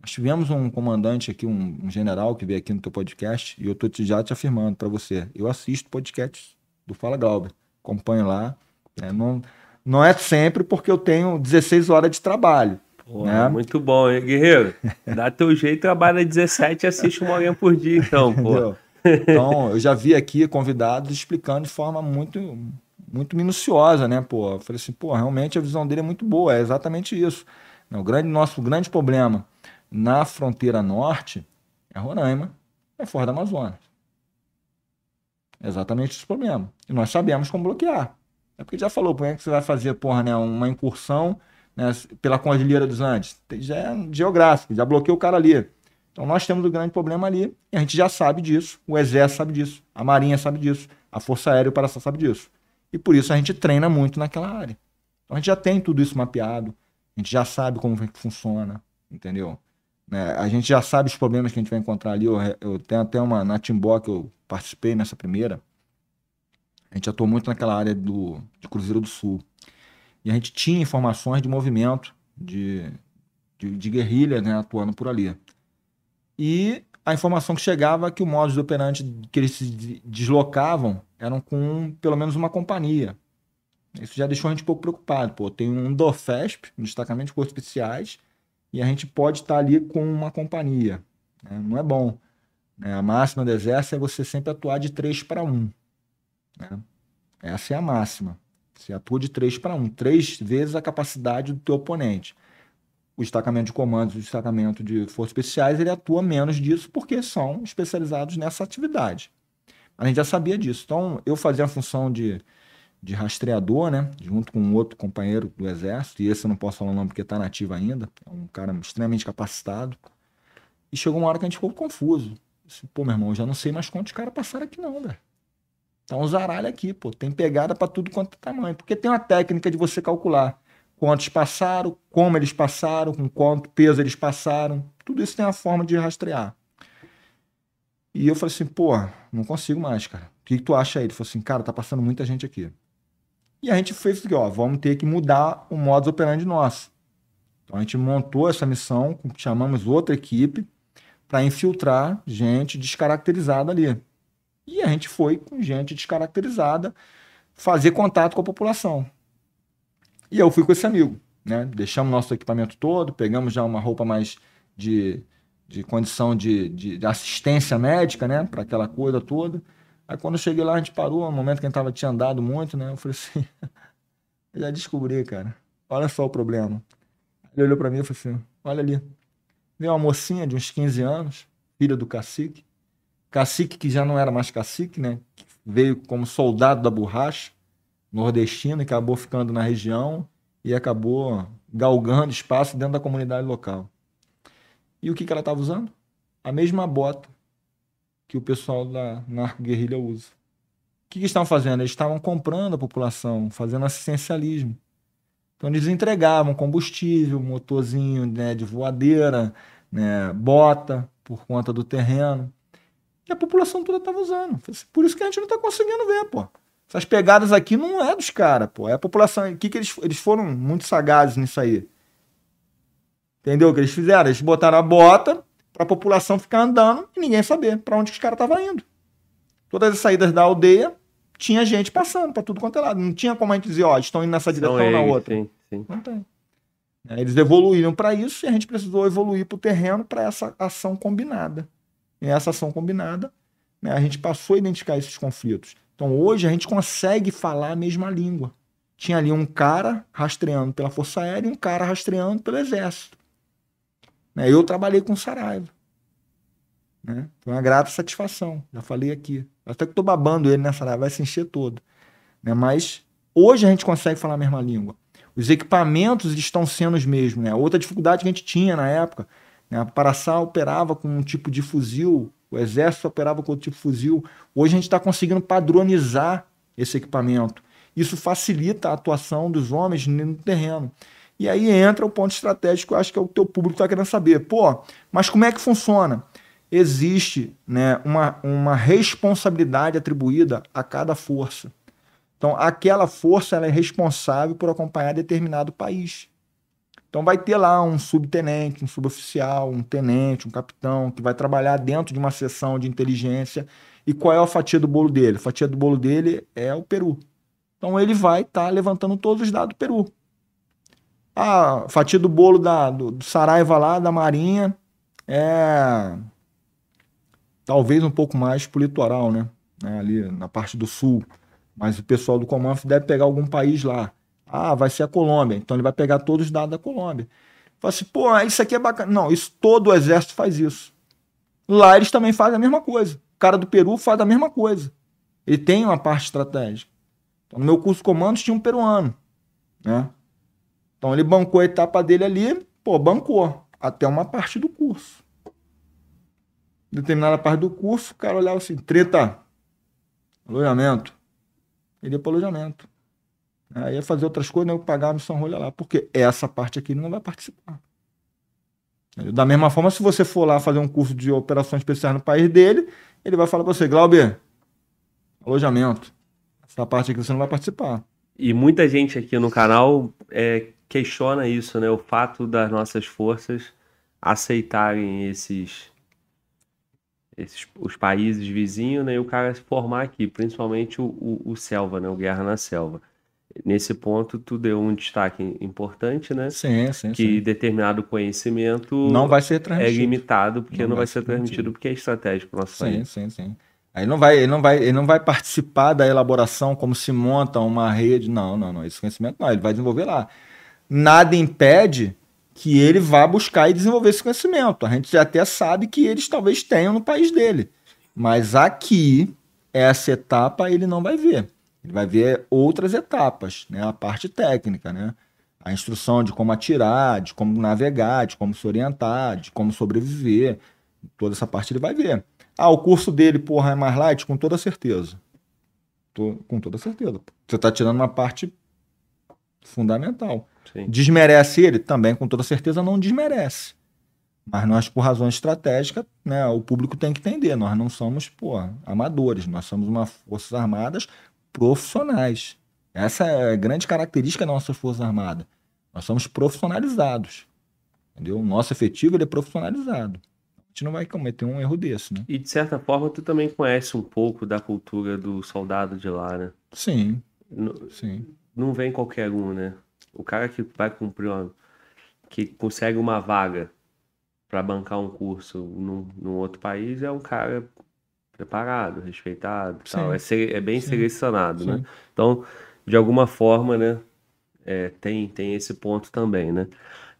Nós tivemos um comandante aqui, um, um general que veio aqui no teu podcast, e eu estou já te afirmando para você, eu assisto podcasts do Fala Glauber, acompanho lá, né? não, não é sempre porque eu tenho 16 horas de trabalho. Pô, né? Muito bom, hein, Guerreiro? Dá teu jeito, trabalha 17 e assiste uma horinha por dia, então, pô. Então, eu já vi aqui convidados explicando de forma muito muito minuciosa, né, pô? Eu falei assim, pô, realmente a visão dele é muito boa, é exatamente isso. O grande, nosso grande problema na fronteira norte é Roraima, é fora da Amazônia. É exatamente esse problema. E nós sabemos como bloquear. É porque já falou, como é que você vai fazer, porra, né, uma incursão né, pela Cordilheira dos Andes? Já é geográfico, já bloqueou o cara ali. Então nós temos um grande problema ali, e a gente já sabe disso, o Exército sabe disso, a Marinha sabe disso, a Força Aérea e o Paraçá sabe disso. E por isso a gente treina muito naquela área. Então a gente já tem tudo isso mapeado, a gente já sabe como é que funciona, entendeu? Né? A gente já sabe os problemas que a gente vai encontrar ali. Eu, eu tenho até uma na Timbó que eu participei nessa primeira, a gente atuou muito naquela área do, de Cruzeiro do Sul. E a gente tinha informações de movimento, de, de, de guerrilha né, atuando por ali. E a informação que chegava é que o de operante que eles se deslocavam eram com pelo menos uma companhia. Isso já deixou a gente um pouco preocupado. Pô, tem um DOFESP, um destacamento de forças especiais, e a gente pode estar ali com uma companhia. Né? Não é bom. Né? A máxima do exército é você sempre atuar de 3 para 1. Né? Essa é a máxima. Você atua de 3 para 1, três vezes a capacidade do teu oponente. O destacamento de comandos, o destacamento de forças especiais, ele atua menos disso porque são especializados nessa atividade. A gente já sabia disso. Então, eu fazia a função de, de rastreador, né? Junto com um outro companheiro do exército, e esse eu não posso falar o nome porque está nativo ainda. É um cara extremamente capacitado. E chegou uma hora que a gente ficou confuso. Disse, Pô, meu irmão, eu já não sei mais quantos caras passaram aqui, não, velho. Tá um zaralho aqui, pô. Tem pegada para tudo quanto é tamanho. Porque tem uma técnica de você calcular quantos passaram, como eles passaram, com quanto peso eles passaram. Tudo isso tem uma forma de rastrear. E eu falei assim, pô, não consigo mais, cara. O que, que tu acha aí? Ele falou assim, cara, tá passando muita gente aqui. E a gente fez assim, ó, vamos ter que mudar o modus operandi nosso. Então a gente montou essa missão, chamamos outra equipe para infiltrar gente descaracterizada ali. E a gente foi com gente descaracterizada fazer contato com a população. E eu fui com esse amigo, né? Deixamos nosso equipamento todo, pegamos já uma roupa mais de, de condição de, de, de assistência médica, né? Para aquela coisa toda. Aí quando eu cheguei lá, a gente parou, no momento que a gente tava, tinha andado muito, né? Eu falei assim, <laughs> eu já descobri, cara. Olha só o problema. Ele olhou para mim e falou assim, olha ali. Veio uma mocinha de uns 15 anos, filha do cacique. Cacique que já não era mais cacique, né? Veio como soldado da borracha, nordestino, e acabou ficando na região e acabou galgando espaço dentro da comunidade local. E o que, que ela estava usando? A mesma bota que o pessoal da narco-guerrilha usa. O que, que estavam fazendo? Eles estavam comprando a população, fazendo assistencialismo. Então eles entregavam combustível, motorzinho né, de voadeira, né, bota por conta do terreno. E a população toda estava usando. Assim, por isso que a gente não está conseguindo ver, pô. Essas pegadas aqui não é dos caras, pô. É a população. O que, que eles, eles foram muito sagazes nisso aí. Entendeu o que eles fizeram? Eles botaram a bota para a população ficar andando e ninguém saber para onde os caras estavam indo. Todas as saídas da aldeia tinha gente passando para tudo quanto é lado. Não tinha como a gente dizer, ó, estão indo nessa direção ou na outra. Sim, sim. Não tem. É, eles evoluíram para isso e a gente precisou evoluir para o terreno para essa ação combinada. E essa ação combinada, né, a gente passou a identificar esses conflitos. Então hoje a gente consegue falar a mesma língua. Tinha ali um cara rastreando pela Força Aérea e um cara rastreando pelo Exército. Né? Eu trabalhei com Saraiva. Né? Foi uma grata satisfação, já falei aqui. Até que estou babando ele nessa Saraiva, vai se encher todo. Né? Mas hoje a gente consegue falar a mesma língua. Os equipamentos estão sendo os mesmos. Né? Outra dificuldade que a gente tinha na época, né? a Paraçá operava com um tipo de fuzil, o Exército operava com outro tipo de fuzil. Hoje a gente está conseguindo padronizar esse equipamento. Isso facilita a atuação dos homens no terreno. E aí entra o ponto estratégico, eu acho que é o teu público está querendo saber. Pô, mas como é que funciona? Existe né, uma, uma responsabilidade atribuída a cada força. Então, aquela força ela é responsável por acompanhar determinado país. Então, vai ter lá um subtenente, um suboficial, um tenente, um capitão, que vai trabalhar dentro de uma seção de inteligência. E qual é a fatia do bolo dele? A fatia do bolo dele é o Peru. Então, ele vai estar tá levantando todos os dados do Peru. A fatia do bolo da, do, do Saraiva lá, da Marinha, é talvez um pouco mais pro litoral, né? É, ali na parte do sul. Mas o pessoal do Comanf deve pegar algum país lá. Ah, vai ser a Colômbia. Então ele vai pegar todos os dados da Colômbia. Fala assim, pô, isso aqui é bacana. Não, isso todo o exército faz isso. Lá eles também fazem a mesma coisa. O cara do Peru faz a mesma coisa. Ele tem uma parte estratégica. Então, no meu curso de comandos tinha um peruano. Né? Então ele bancou a etapa dele ali, pô, bancou até uma parte do curso. Determinada parte do curso, o cara olhava assim, treta, alojamento. Ele ia para alojamento. Aí ia fazer outras coisas, né, pagar a missão rolha lá. Porque essa parte aqui não vai participar. Da mesma forma, se você for lá fazer um curso de operações especiais no país dele, ele vai falar para você, Glauber, alojamento. Essa parte aqui você não vai participar. E muita gente aqui no canal é, questiona isso, né? O fato das nossas forças aceitarem esses, esses os países vizinhos, né? E o cara se formar aqui, principalmente o, o, o Selva, né? O Guerra na Selva. Nesse ponto, tu deu um destaque importante, né? Sim, sim, que sim. determinado conhecimento não vai ser transmitido. É limitado, porque não, não vai, ser transmitido, porque é estratégico para o nosso sim, país. Sim, sim, sim. Aí não vai, ele não vai, ele não vai participar da elaboração como se monta uma rede. Não, não, não. Esse conhecimento não. Ele vai desenvolver lá nada impede que ele vá buscar e desenvolver esse conhecimento. A gente até sabe que eles talvez tenham no país dele. Mas aqui, essa etapa ele não vai ver. Ele vai ver outras etapas, né? A parte técnica, né? A instrução de como atirar, de como navegar, de como se orientar, de como sobreviver. Toda essa parte ele vai ver. Ah, o curso dele, porra, é mais light? Com toda certeza. Tô, com toda certeza. Você está tirando uma parte fundamental. Sim. Desmerece ele? Também, com toda certeza, não desmerece. Mas nós, por razões estratégicas, né, o público tem que entender. Nós não somos pô, amadores, nós somos uma Forças Armadas profissionais. Essa é a grande característica da nossa Força Armada. Nós somos profissionalizados. Entendeu? O nosso efetivo ele é profissionalizado. A gente não vai cometer um erro desse, né? E de certa forma, tu também conhece um pouco da cultura do soldado de lá, né? Sim. No, sim. Não vem qualquer um, né? O cara que vai cumprir uma. que consegue uma vaga para bancar um curso num, num, outro país é um cara preparado, respeitado, tal. É, é, bem Sim. selecionado, né? Sim. né? Então, de alguma forma, né, é, tem, tem esse ponto também, né?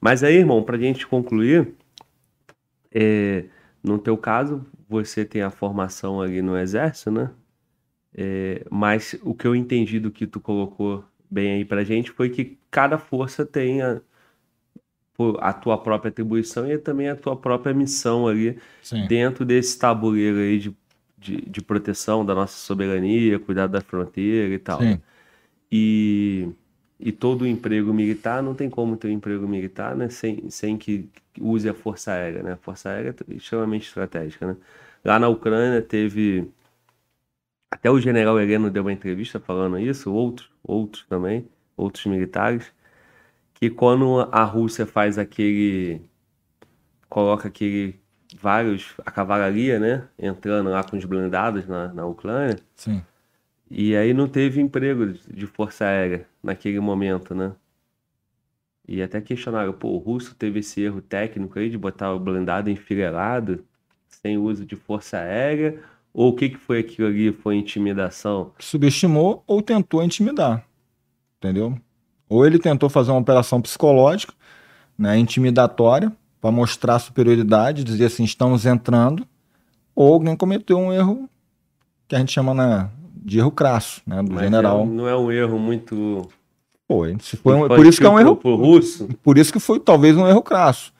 Mas aí, irmão, para a gente concluir, é, no teu caso, você tem a formação ali no exército, né? É, mas o que eu entendi do que tu colocou bem aí pra gente foi que cada força tem a, a tua própria atribuição e também a tua própria missão ali Sim. dentro desse tabuleiro aí de, de, de, proteção da nossa soberania, cuidar da fronteira e tal. Sim. E, e todo emprego militar não tem como ter um emprego militar né, sem, sem que use a Força Aérea. Né? A Força Aérea é extremamente estratégica. Né? Lá na Ucrânia teve. Até o general Heleno deu uma entrevista falando isso, outros, outros também, outros militares, que quando a Rússia faz aquele. coloca aquele. Vários. a cavalaria, né? Entrando lá com os blindados na, na Ucrânia. Sim. E aí não teve emprego de força aérea naquele momento, né? E até questionaram, pô, o russo teve esse erro técnico aí de botar o blindado enfileirado, sem uso de força aérea, ou o que, que foi aquilo ali? Foi intimidação? Subestimou ou tentou intimidar, entendeu? Ou ele tentou fazer uma operação psicológica, né, intimidatória, para mostrar superioridade, dizer assim, estamos entrando, ou alguém cometeu um erro que a gente chama né, de erro crasso, né, do Mas general. É, não é um erro muito... Foi, se foi um, por isso que é um erro... russo. Por isso que foi talvez um erro crasso.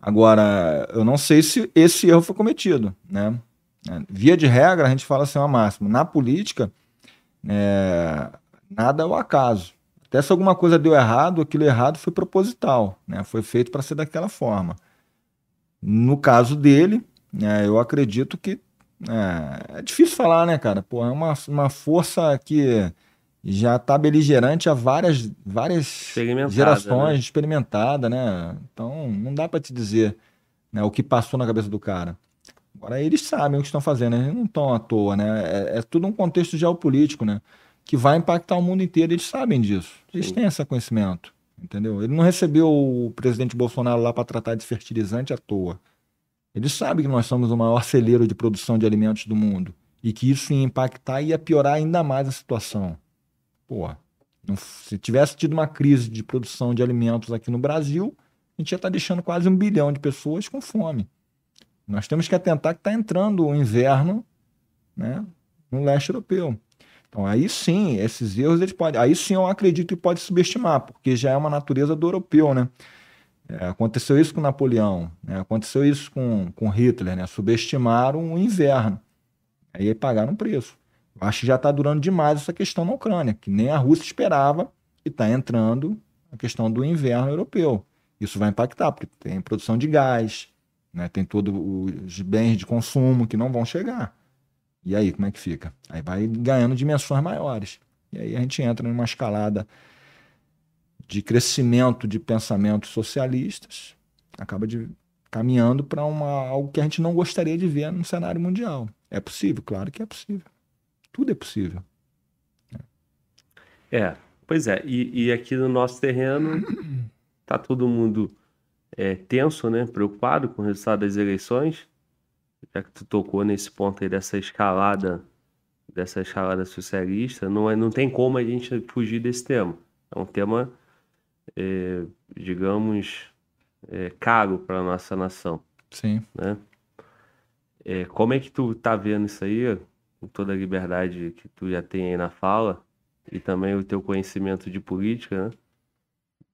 Agora, eu não sei se esse erro foi cometido, né? Via de regra, a gente fala assim, uma máxima. Na política, é, nada é o acaso. Até se alguma coisa deu errado, aquilo errado foi proposital, né? Foi feito para ser daquela forma. No caso dele, é, eu acredito que é, é, difícil falar, né, cara? Pô, é uma, uma força que já está beligerante há várias, várias gerações, né? experimentada, né? Então, não dá para te dizer né, o que passou na cabeça do cara. Agora, eles sabem o que estão fazendo, eles não estão à toa, né? É, é tudo um contexto geopolítico, né? Que vai impactar o mundo inteiro. Eles sabem disso. Eles Sim. têm esse conhecimento. Entendeu? Ele não recebeu o presidente Bolsonaro lá para tratar de fertilizante à toa. Ele sabe que nós somos o maior celeiro de produção de alimentos do mundo e que isso ia impactar e ia piorar ainda mais a situação. Pô, se tivesse tido uma crise de produção de alimentos aqui no Brasil, a gente ia estar tá deixando quase um bilhão de pessoas com fome. Nós temos que atentar que está entrando o inverno né, no leste europeu. Então, aí sim, esses erros eles podem. Aí sim eu acredito que pode subestimar, porque já é uma natureza do europeu, né? É, aconteceu isso com Napoleão, né? aconteceu isso com, com Hitler, né? Subestimaram o inverno. Aí pagaram um preço. Eu acho que já está durando demais essa questão na Ucrânia, que nem a Rússia esperava e está entrando a questão do inverno europeu. Isso vai impactar, porque tem produção de gás, né? tem todos os bens de consumo que não vão chegar. E aí, como é que fica? Aí vai ganhando dimensões maiores. E aí a gente entra numa escalada de crescimento de pensamentos socialistas, acaba de, caminhando para algo que a gente não gostaria de ver no cenário mundial. É possível? Claro que é possível. Tudo é possível. É, pois é. E, e aqui no nosso terreno tá todo mundo é, tenso, né? Preocupado com o resultado das eleições já que tu tocou nesse ponto aí dessa escalada, dessa escalada socialista, não, é, não tem como a gente fugir desse tema. É um tema, é, digamos, é, caro para a nossa nação. Sim. Né? É, como é que tu tá vendo isso aí, com toda a liberdade que tu já tem aí na fala, e também o teu conhecimento de política, né?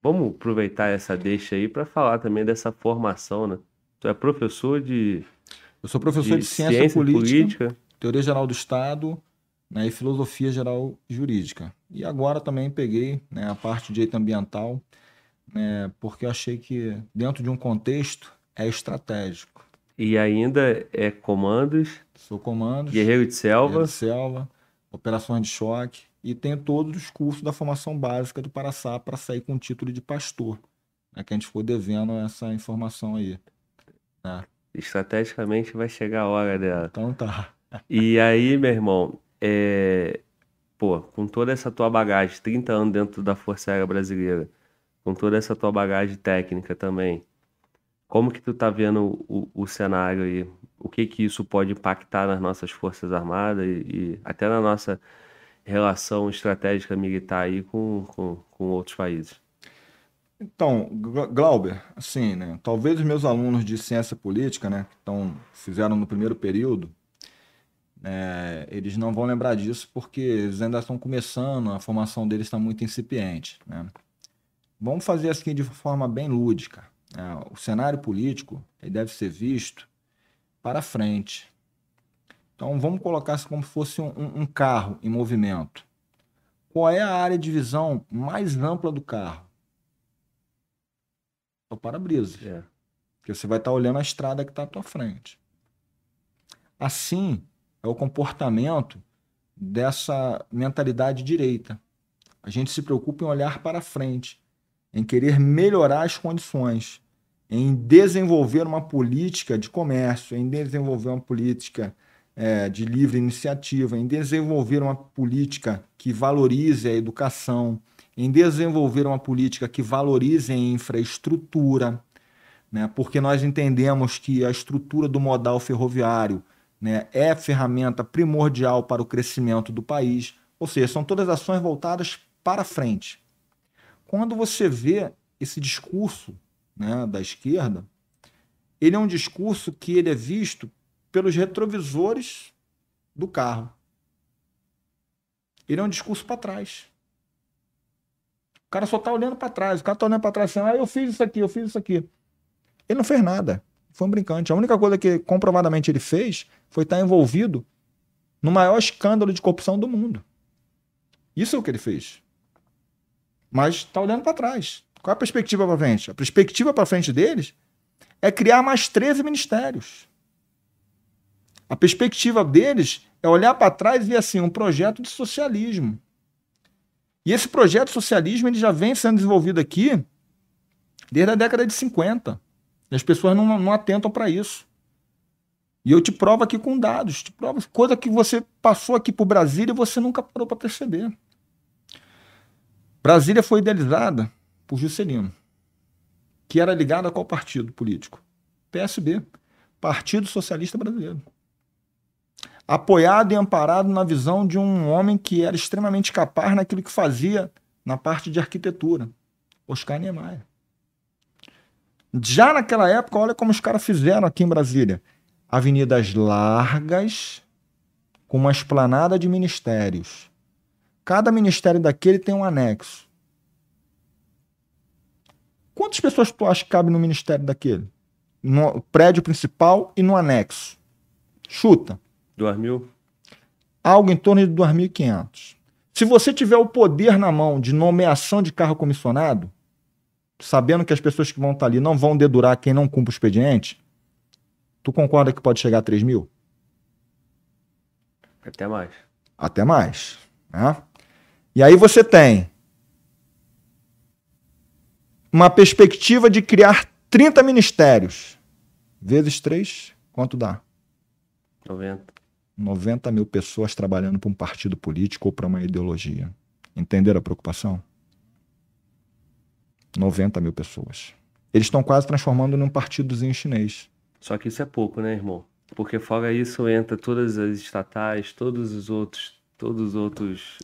Vamos aproveitar essa deixa aí para falar também dessa formação, né? Tu é professor de eu sou professor de, de ciência, ciência política, política, teoria geral do Estado né, e filosofia geral jurídica. E agora também peguei né, a parte de direito ambiental, né, porque eu achei que dentro de um contexto é estratégico. E ainda é comandos? Sou comandos. Guerreiro de selva. Guerreiro de selva, operações de choque. E tenho todos os cursos da formação básica do Paraçá para sair com o título de pastor. É que a gente ficou devendo essa informação aí. Né? Estrategicamente vai chegar a hora dela. Então tá. E aí, meu irmão, é... pô, com toda essa tua bagagem, 30 anos dentro da Força Aérea Brasileira, com toda essa tua bagagem técnica também, Como que tu tá vendo o, o cenário aí? O que que isso pode impactar nas nossas forças armadas e, e até na nossa relação estratégica militar aí com, com, com outros países? Então, Glauber, assim, né? Talvez os meus alunos de ciência política, né, que estão, fizeram no primeiro período, é, eles não vão lembrar disso porque eles ainda estão começando, a formação deles está muito incipiente. Né? Vamos fazer assim de forma bem lúdica. Né? O cenário político ele deve ser visto para frente. Então vamos colocar assim como se fosse um, um carro em movimento. Qual é a área de visão mais ampla do carro? É o para-brisa. É. Porque você vai estar olhando a estrada que está à tua frente. Assim, é o comportamento dessa mentalidade direita. A gente se preocupa em olhar para frente, em querer melhorar as condições, em desenvolver uma política de comércio, em desenvolver uma política é, de livre iniciativa, em desenvolver uma política que valorize a educação, em desenvolver uma política que valorize a infraestrutura, né? porque nós entendemos que a estrutura do modal ferroviário né, é ferramenta primordial para o crescimento do país. Ou seja, são todas ações voltadas para frente. Quando você vê esse discurso né, da esquerda, ele é um discurso que ele é visto pelos retrovisores do carro. Ele é um discurso para trás. Cara só está olhando para trás. O cara está olhando para trás assim, ah, eu fiz isso aqui, eu fiz isso aqui. Ele não fez nada foi um brincante. A única coisa que comprovadamente ele fez foi estar envolvido no maior escândalo de corrupção do mundo. Isso é o que ele fez. Mas está olhando para trás. Qual é a perspectiva para frente? A perspectiva para frente deles é criar mais 13 ministérios. A perspectiva deles é olhar para trás e ver assim um projeto de socialismo. E esse projeto socialismo ele já vem sendo desenvolvido aqui desde a década de 50. E as pessoas não, não atentam para isso. E eu te provo aqui com dados, te provo coisa que você passou aqui para o Brasília e você nunca parou para perceber. Brasília foi idealizada por Juscelino, que era ligado a qual partido político? PSB, Partido Socialista Brasileiro. Apoiado e amparado na visão de um homem que era extremamente capaz naquilo que fazia na parte de arquitetura, Oscar Niemeyer. Já naquela época, olha como os caras fizeram aqui em Brasília. Avenidas largas, com uma esplanada de ministérios. Cada ministério daquele tem um anexo. Quantas pessoas tu acha que cabe no ministério daquele? No prédio principal e no anexo? Chuta. 2 mil? Algo em torno de 2.500. Se você tiver o poder na mão de nomeação de carro comissionado, sabendo que as pessoas que vão estar ali não vão dedurar quem não cumpre o expediente, tu concorda que pode chegar a 3 mil? Até mais. Até mais. Né? E aí você tem uma perspectiva de criar 30 ministérios. Vezes 3, quanto dá? 90. 90 mil pessoas trabalhando para um partido político ou para uma ideologia. Entenderam a preocupação? 90 mil pessoas. Eles estão quase transformando num partidozinho chinês. Só que isso é pouco, né, irmão? Porque fora isso entra todas as estatais, todos os outros, todos os outros.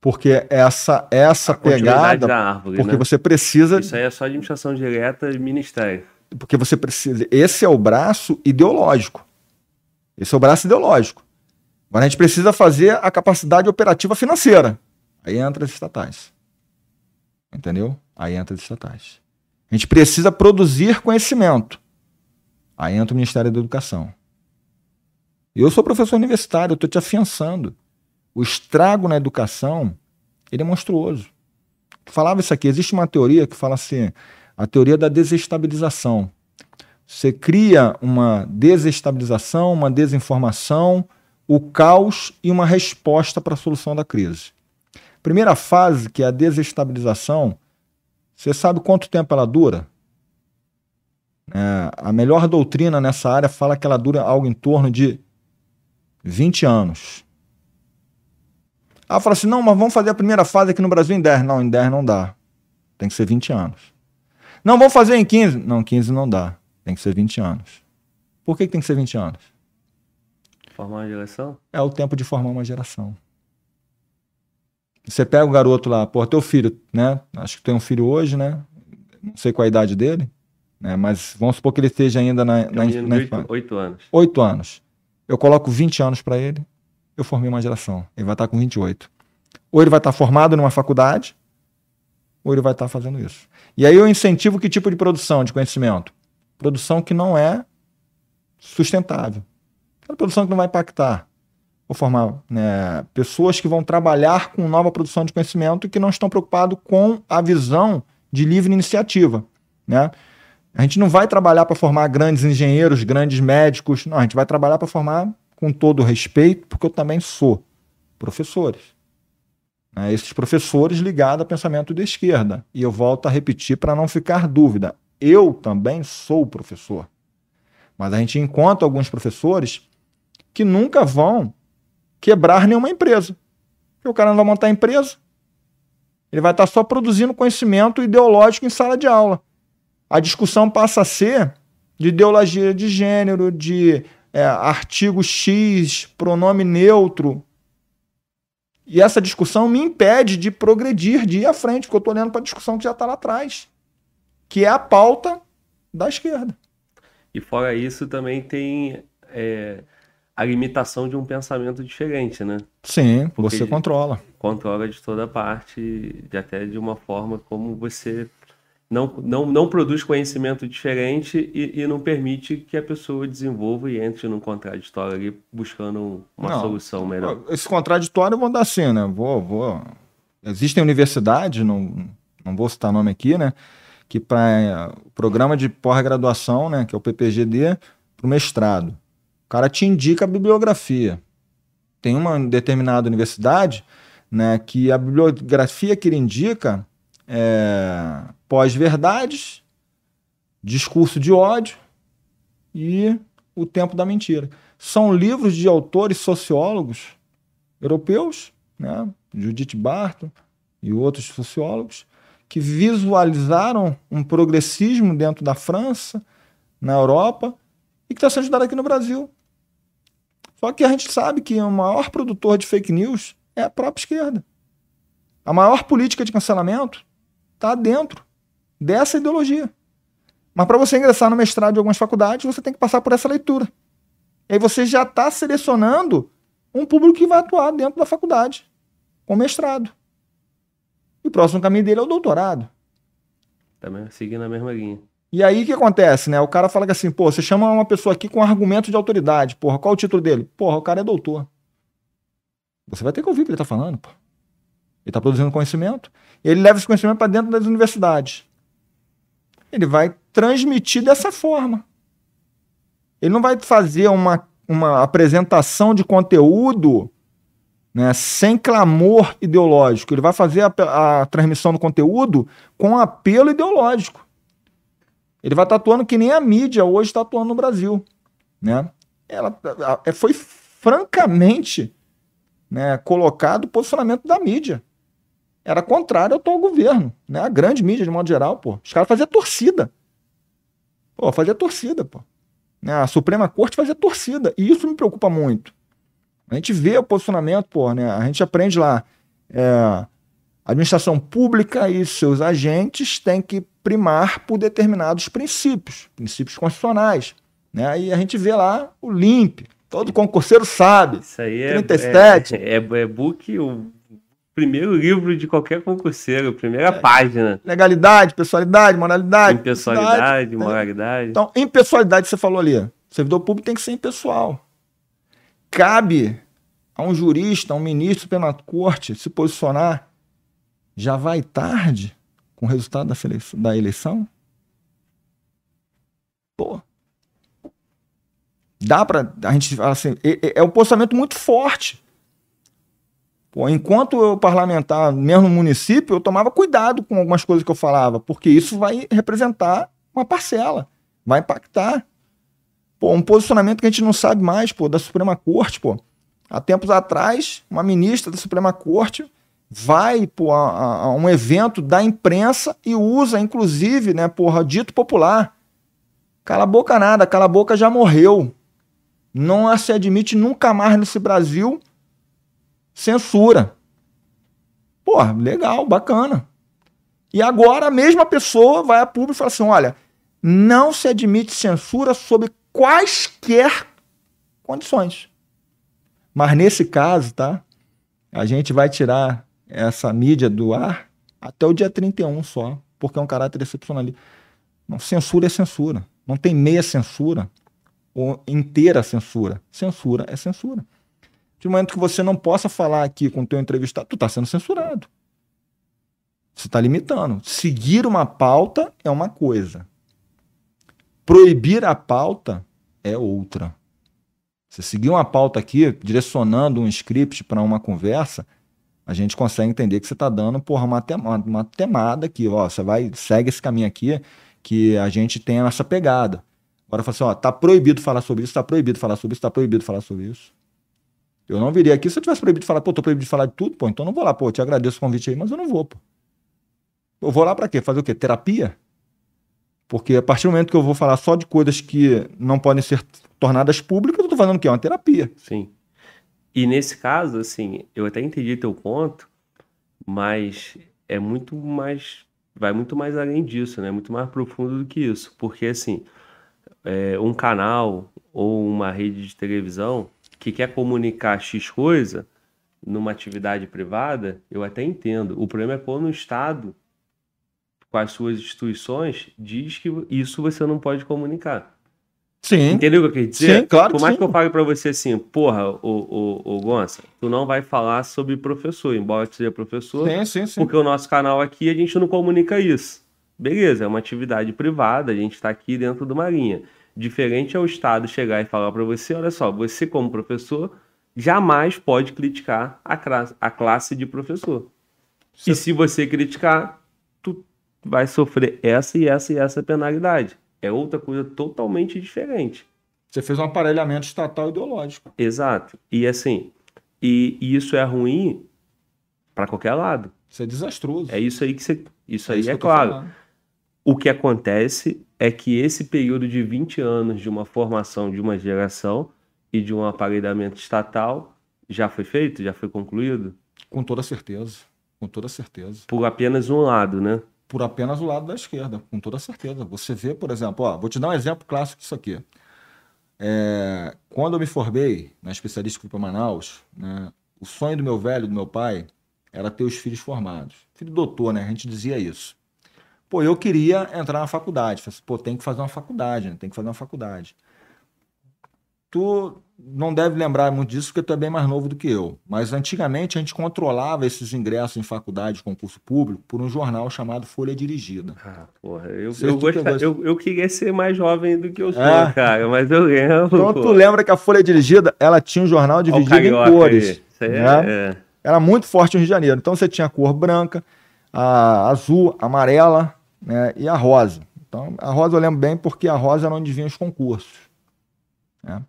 Porque essa essa pegada, da árvore, porque né? você precisa. Isso aí é só administração direta e ministério. Porque você precisa. Esse é o braço ideológico. Esse é o braço ideológico. Agora a gente precisa fazer a capacidade operativa financeira. Aí entra as estatais. Entendeu? Aí entra os estatais. A gente precisa produzir conhecimento. Aí entra o Ministério da Educação. Eu sou professor universitário, eu estou te afiançando. O estrago na educação, ele é monstruoso. Falava isso aqui, existe uma teoria que fala assim, a teoria da desestabilização. Você cria uma desestabilização, uma desinformação, o caos e uma resposta para a solução da crise. Primeira fase, que é a desestabilização, você sabe quanto tempo ela dura? É, a melhor doutrina nessa área fala que ela dura algo em torno de 20 anos. Ah, fala assim: não, mas vamos fazer a primeira fase aqui no Brasil em 10. Não, em 10 não dá. Tem que ser 20 anos. Não, vamos fazer em 15. Não, 15 não dá. Tem que ser 20 anos. Por que, que tem que ser 20 anos? Formar uma geração? É o tempo de formar uma geração. Você pega o garoto lá, pô, teu filho, né? Acho que tem um filho hoje, né? Não sei qual a idade dele, né? Mas vamos supor que ele esteja ainda na, na, na infância. Oito anos. Oito anos. Eu coloco 20 anos para ele, eu formei uma geração. Ele vai estar com 28. Ou ele vai estar formado numa faculdade, ou ele vai estar fazendo isso. E aí eu incentivo que tipo de produção de conhecimento? Produção que não é sustentável. Aquela produção que não vai impactar. Vou formar né, pessoas que vão trabalhar com nova produção de conhecimento e que não estão preocupados com a visão de livre iniciativa. Né? A gente não vai trabalhar para formar grandes engenheiros, grandes médicos, não, a gente vai trabalhar para formar com todo respeito, porque eu também sou professores. Né? Esses professores ligados a pensamento de esquerda. E eu volto a repetir para não ficar dúvida. Eu também sou professor. Mas a gente encontra alguns professores que nunca vão quebrar nenhuma empresa. Porque o cara não vai montar empresa. Ele vai estar só produzindo conhecimento ideológico em sala de aula. A discussão passa a ser de ideologia de gênero, de é, artigo X, pronome neutro. E essa discussão me impede de progredir, de ir à frente, porque eu estou olhando para a discussão que já está lá atrás, que é a pauta da esquerda. E fora isso, também tem é, a limitação de um pensamento diferente, né? Sim, Porque você controla. Controla de toda parte, de até de uma forma como você não, não, não produz conhecimento diferente e, e não permite que a pessoa desenvolva e entre num contraditório ali buscando uma não, solução melhor. Esse contraditório eu vou dar assim, né? Vou, vou... Existem universidades, não, não vou citar nome aqui, né? Que para o programa de pós-graduação, né? Que é o PPGD, para o mestrado o cara te indica a bibliografia. Tem uma determinada universidade né, que a bibliografia que ele indica é pós-verdades, discurso de ódio e o tempo da mentira. São livros de autores sociólogos europeus, né, Judith Barton e outros sociólogos, que visualizaram um progressismo dentro da França, na Europa, e que está sendo estudado aqui no Brasil. Só que a gente sabe que o maior produtor de fake news é a própria esquerda. A maior política de cancelamento está dentro dessa ideologia. Mas para você ingressar no mestrado de algumas faculdades, você tem que passar por essa leitura. E aí você já está selecionando um público que vai atuar dentro da faculdade, com mestrado. E o próximo caminho dele é o doutorado. Também seguindo a mesma linha. E aí o que acontece, né? O cara fala que assim, pô, você chama uma pessoa aqui com argumento de autoridade. Porra, qual o título dele? Porra, o cara é doutor. Você vai ter que ouvir o que ele tá falando, pô. Ele tá produzindo conhecimento. Ele leva esse conhecimento para dentro das universidades. Ele vai transmitir dessa forma. Ele não vai fazer uma, uma apresentação de conteúdo né, sem clamor ideológico. Ele vai fazer a, a transmissão do conteúdo com apelo ideológico. Ele vai estar atuando que nem a mídia hoje está atuando no Brasil. Né? Ela, foi francamente né, colocado o posicionamento da mídia. Era contrário ao atual governo. Né? A grande mídia, de modo geral, pô. Os caras faziam torcida. Pô, fazia torcida, pô. Né? A Suprema Corte fazia torcida. E isso me preocupa muito. A gente vê o posicionamento, pô, né? A gente aprende lá. É, a administração pública e seus agentes têm que primar por determinados princípios, princípios constitucionais. Né? Aí a gente vê lá o LIMP, todo concurseiro sabe. Isso aí é, 37. É, é, é book, o primeiro livro de qualquer concurseiro, primeira é, página. Legalidade, pessoalidade, moralidade. Impessoalidade, moralidade. Então, impessoalidade você falou ali. O servidor público tem que ser impessoal. Cabe a um jurista, a um ministro pela corte se posicionar já vai tarde com o resultado da eleição? Pô. Dá para a gente falar assim, é, é um posicionamento muito forte. Pô, enquanto eu parlamentar, mesmo no município, eu tomava cuidado com algumas coisas que eu falava, porque isso vai representar uma parcela, vai impactar. Pô, um posicionamento que a gente não sabe mais, pô, da Suprema Corte, pô. Há tempos atrás, uma ministra da Suprema Corte vai pô, a, a, um evento da imprensa e usa, inclusive, né, porra, dito popular. Cala a boca nada, cala a boca já morreu. Não se admite nunca mais nesse Brasil censura. Pô, legal, bacana. E agora a mesma pessoa vai a público e fala assim: olha, não se admite censura sob quaisquer condições. Mas nesse caso, tá? A gente vai tirar essa mídia do ar até o dia 31 só, porque é um caráter excepcionalista. Não, censura é censura. Não tem meia censura ou inteira censura. Censura é censura. De momento que você não possa falar aqui com o teu entrevistado, tu está sendo censurado. Você está limitando. Seguir uma pauta é uma coisa. Proibir a pauta é outra. Você seguir uma pauta aqui, direcionando um script para uma conversa, a gente consegue entender que você está dando porra, uma, temada, uma temada aqui. Ó, você vai, segue esse caminho aqui, que a gente tem essa pegada. Agora fala assim, ó, tá proibido falar sobre isso, tá proibido falar sobre isso, tá proibido falar sobre isso. Eu não viria aqui se eu tivesse proibido de falar, pô, tô proibido de falar de tudo, pô, então não vou lá, pô, te agradeço o convite aí, mas eu não vou, pô. Eu vou lá para quê? Fazer o quê? Terapia? Porque a partir do momento que eu vou falar só de coisas que não podem ser tornadas públicas, eu tô fazendo o quê? Uma terapia. Sim. E nesse caso, assim, eu até entendi teu ponto, mas é muito mais. Vai muito mais além disso, né? Muito mais profundo do que isso. Porque, assim, é, um canal ou uma rede de televisão que quer comunicar X coisa numa atividade privada, eu até entendo. O problema é quando o Estado, com as suas instituições, diz que isso você não pode comunicar. Sim. Entendeu o que eu quis dizer? Sim, claro. Por mais sim. que eu fale para você assim, porra, o, o, o Gonça, tu não vai falar sobre professor, embora tu seja professor, Sim, sim, sim. porque o nosso canal aqui a gente não comunica isso. Beleza, é uma atividade privada, a gente está aqui dentro de uma linha. Diferente é o Estado chegar e falar para você, olha só, você como professor jamais pode criticar a, classe, a classe de professor. Você- E se você criticar, vai sofrer essa e essa e essa penalidade. É outra coisa totalmente diferente. Você fez um aparelhamento estatal ideológico. Exato. E assim, e, e isso é ruim para qualquer lado. Isso é desastroso. É isso aí que você. Isso aí isso é claro. falando. O que acontece é que esse período de 20 anos de uma formação de uma geração e de um aparelhamento estatal já foi feito, já foi concluído Com toda certeza. Com toda certeza. por apenas um lado, né? Por apenas o lado da esquerda, com toda certeza. Você vê, por exemplo, ó, vou te dar um exemplo clássico disso aqui. É, quando eu me formei na especialista para Manaus, né, o sonho do meu velho, do meu pai, era ter os filhos formados. Filho doutor, né? A gente dizia isso. Pô, eu queria entrar na faculdade. Falei assim, pô, tem que fazer uma faculdade, né? Tem que fazer uma faculdade. Tu não deve lembrar muito disso porque tu é bem mais novo do que eu. Mas antigamente a gente controlava esses ingressos em faculdade, concurso público, por um jornal chamado Folha Dirigida. Ah, porra, eu, eu, que tu gosta- pegou eu, eu queria ser mais jovem do que eu sou, É. cara, mas eu lembro. Então pô. tu lembra que a Folha Dirigida, ela tinha um jornal dividido carioca em cores. aí. Aí é- né? é. Era muito forte no Rio de Janeiro. Então você tinha a cor branca, a azul, a amarela né, e a rosa. Então a rosa eu lembro bem porque a rosa era onde vinham os concursos. né?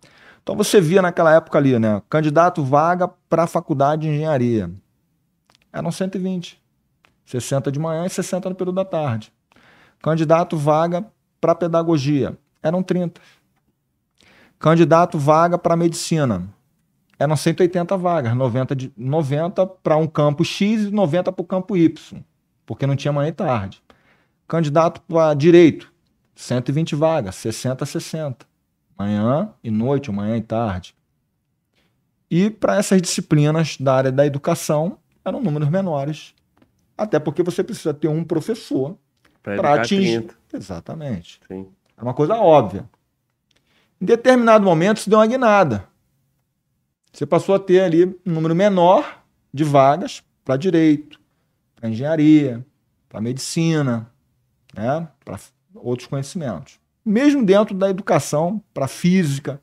Então você via naquela época ali, né? Candidato vaga para a faculdade de engenharia. Eram 120. 60 de manhã e 60 no período da tarde. Candidato vaga para pedagogia. Eram 30. Candidato vaga para medicina eram 180 vagas, 90, de, 90 para um campo X e 90 para o campo Y, porque não tinha manhã e tarde. Candidato para direito, 120 vagas, 60 a 60. Manhã e noite, ou manhã e tarde. E para essas disciplinas da área da educação, eram números menores. Até porque você precisa ter um professor para atingir. 30, Exatamente. sim. É uma coisa óbvia. Em determinado momento, se deu uma guinada. Você passou a ter ali um número menor de vagas para direito, para engenharia, para medicina, né? para outros conhecimentos. Mesmo dentro da educação, para física,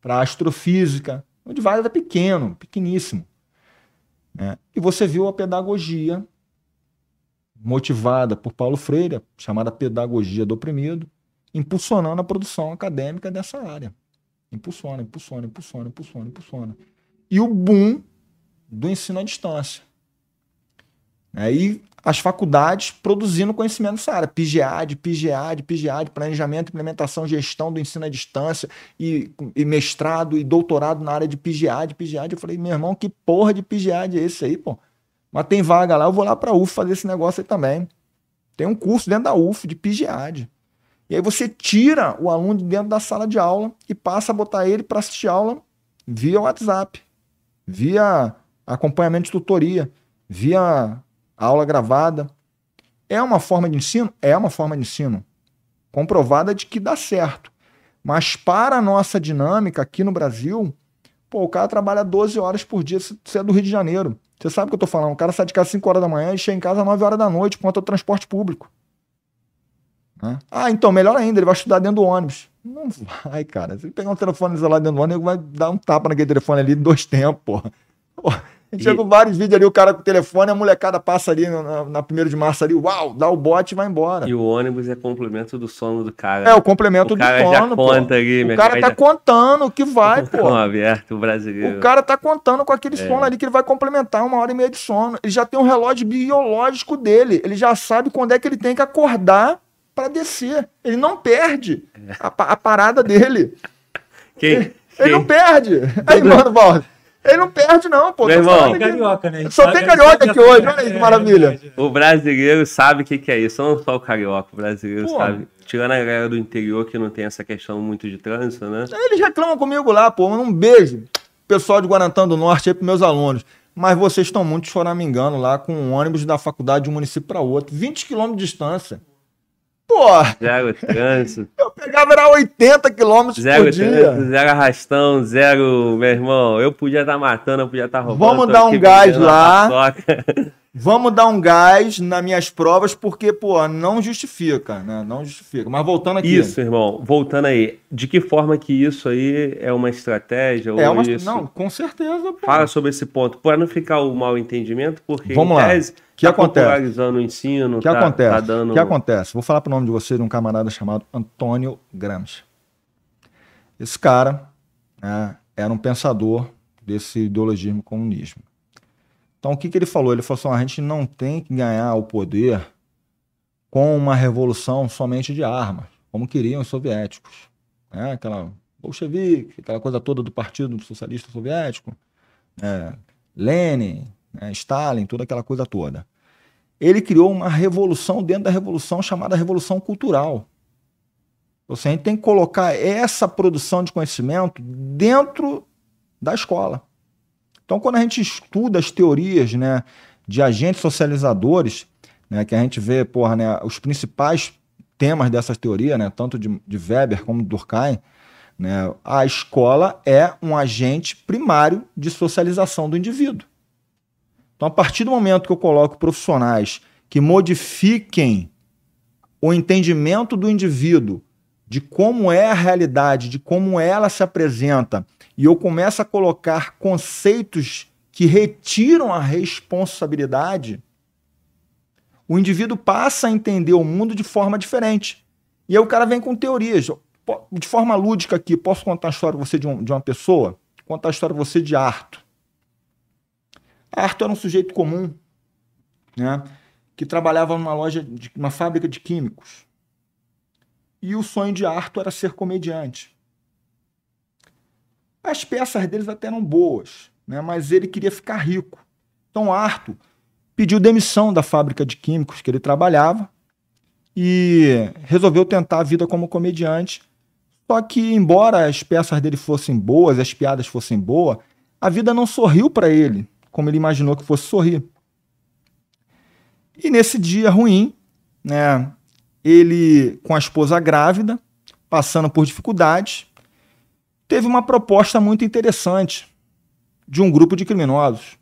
para astrofísica, onde vagas é pequeno, pequeníssimo. né? E você viu a pedagogia motivada por Paulo Freire, chamada Pedagogia do Oprimido, impulsionando a produção acadêmica dessa área. Impulsiona, impulsiona, impulsiona, impulsiona, impulsiona. E o boom do ensino à distância. Aí as faculdades produzindo conhecimento nessa área. PGAD, PGAD, PGAD, planejamento, implementação, gestão do ensino à distância e, e mestrado e doutorado na área de PGAD, PGAD. Eu falei, meu irmão, que porra de PGAD é esse aí, pô? Mas tem vaga lá, eu vou lá para a UF fazer esse negócio aí também. Tem um curso dentro da UF de PGAD. E aí você tira o aluno de dentro da sala de aula e passa a botar ele para assistir aula via WhatsApp, via acompanhamento de tutoria, via aula gravada. É uma forma de ensino? É uma forma de ensino. Comprovada de que dá certo. Mas para a nossa dinâmica aqui no Brasil, pô, o cara trabalha 12 horas por dia, você é do Rio de Janeiro. Você sabe o que eu tô falando. O cara sai de casa às 5 horas da manhã e chega em casa às 9 horas da noite, quanto ao transporte público. Ah, então, melhor ainda, ele vai estudar dentro do ônibus. Não vai, cara. Se ele pegar um telefone isolado dentro do ônibus, vai dar um tapa naquele telefone ali dois tempos, porra. porra. A gente e... vários vídeos ali, o cara com o telefone, a molecada passa ali na, na primeira de março ali, uau, dá o bote e vai embora. E o ônibus é complemento do sono do cara. É, o complemento o do sono. Já conta ali, o cara tá já... contando que vai, <laughs> pô. aberto, o brasileiro. O cara tá contando com aquele é. sono ali que ele vai complementar uma hora e meia de sono. Ele já tem um relógio biológico dele. Ele já sabe quando é que ele tem que acordar para descer. Ele não perde é. a, a, parada dele. Quem? Ele, ele não perde. <laughs> Aí, mano, Valdo. Ele não perde, não, pô. Meu irmão, carioca, né? Só tem carioca aqui hoje, olha aí que maravilha. O brasileiro sabe o que, que é isso, não só o carioca, o brasileiro pô. sabe. Tirando a galera do interior que não tem essa questão muito de trânsito, né? Eles reclamam comigo lá, pô. Um beijo, pessoal de Guarantã do Norte aí pros meus alunos. Mas vocês estão muito choramingando lá com um ônibus da faculdade de um município para outro. 20 quilômetros de distância. Pô! Zero trânsito. <laughs> Eu pegava era 80 quilômetros zero por dia. Trânsito, zero arrastão, zero, meu irmão. Eu podia estar tá matando, eu podia estar tá roubando. Vamos dar um gás lá. Vamos dar um gás nas minhas provas, porque, pô, não justifica, né? Não justifica. Mas voltando aqui. Isso, irmão. Voltando aí. De que forma que isso aí é uma estratégia? É uma... Isso... Não, com certeza. Pô. Fala sobre esse ponto. Para não ficar o mal entendimento, porque Vamos lá. Tese, que tá acontece? popularizando o ensino, que tá, acontece? Tá dando... que acontece? Vou falar para o nome de você de um camarada chamado Antônio Gramsci. Esse cara né, era um pensador desse ideologismo comunismo. Então, o que, que ele falou? Ele falou assim: a gente não tem que ganhar o poder com uma revolução somente de armas, como queriam os soviéticos. Né? Aquela bolchevique, aquela coisa toda do Partido Socialista Soviético, é, Lenin, né? Stalin, toda aquela coisa toda. Ele criou uma revolução dentro da revolução chamada Revolução Cultural. Ou seja, a gente tem que colocar essa produção de conhecimento dentro da escola. Então, quando a gente estuda as teorias né, de agentes socializadores, né, que a gente vê porra, né, os principais temas dessas teorias, né, tanto de, de Weber como de Durkheim, né, a escola é um agente primário de socialização do indivíduo. Então, a partir do momento que eu coloco profissionais que modifiquem o entendimento do indivíduo de como é a realidade, de como ela se apresenta e eu começo a colocar conceitos que retiram a responsabilidade, o indivíduo passa a entender o mundo de forma diferente. E aí o cara vem com teorias. De forma lúdica aqui, posso contar a história de você de, um, de uma pessoa? Contar a história de você de Arto. Arto era um sujeito comum, né? Que trabalhava numa loja, de, uma fábrica de químicos. E o sonho de Arto era ser comediante. As peças deles até eram boas, né? mas ele queria ficar rico. Então Arthur pediu demissão da fábrica de químicos que ele trabalhava e resolveu tentar a vida como comediante. Só que, embora as peças dele fossem boas, as piadas fossem boas, a vida não sorriu para ele como ele imaginou que fosse sorrir. E nesse dia ruim, né, ele com a esposa grávida, passando por dificuldades, teve uma proposta muito interessante de um grupo de criminosos.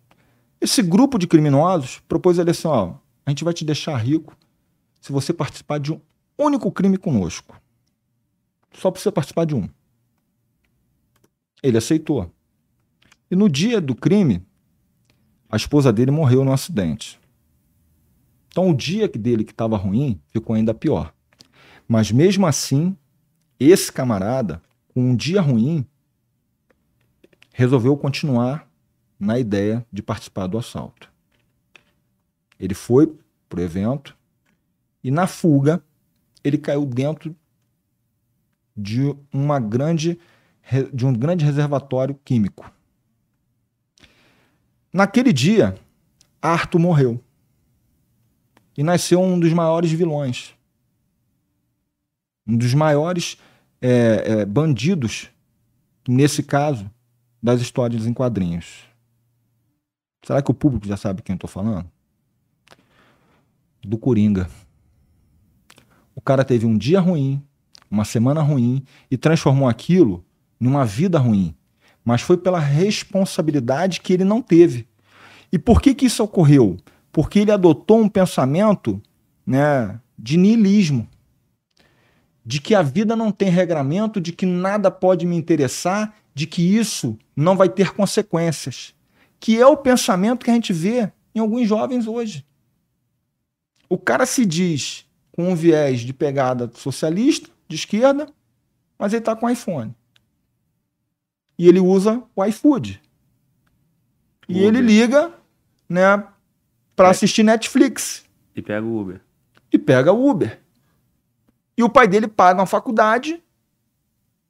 Esse grupo de criminosos propôs ele assim: ó, a gente vai te deixar rico se você participar de um único crime conosco. Só você participar de um. Ele aceitou. E no dia do crime, a esposa dele morreu num acidente. Então o dia dele que estava ruim ficou ainda pior. Mas mesmo assim, esse camarada com um dia ruim, resolveu continuar na ideia de participar do assalto. Ele foi pro evento. E na fuga, ele caiu dentro de uma grande de um grande reservatório químico. Naquele dia, Arthur morreu. E nasceu um dos maiores vilões. Um dos maiores é, é, bandidos, nesse caso, das histórias em quadrinhos. Será que o público já sabe quem eu estou falando? Do Coringa. O cara teve um dia ruim, uma semana ruim e transformou aquilo numa vida ruim. Mas foi pela responsabilidade que ele não teve. E por que, que isso ocorreu? Porque ele adotou um pensamento né, de niilismo. De que a vida não tem regramento, de que nada pode me interessar, de que isso não vai ter consequências. Que é o pensamento que a gente vê em alguns jovens hoje. O cara se diz com um viés de pegada socialista, de esquerda, mas ele está com iPhone. E ele usa o iFood. E Uber. ele liga, né, para é. assistir Netflix. E pega o Uber. E pega o Uber. E o pai dele paga uma faculdade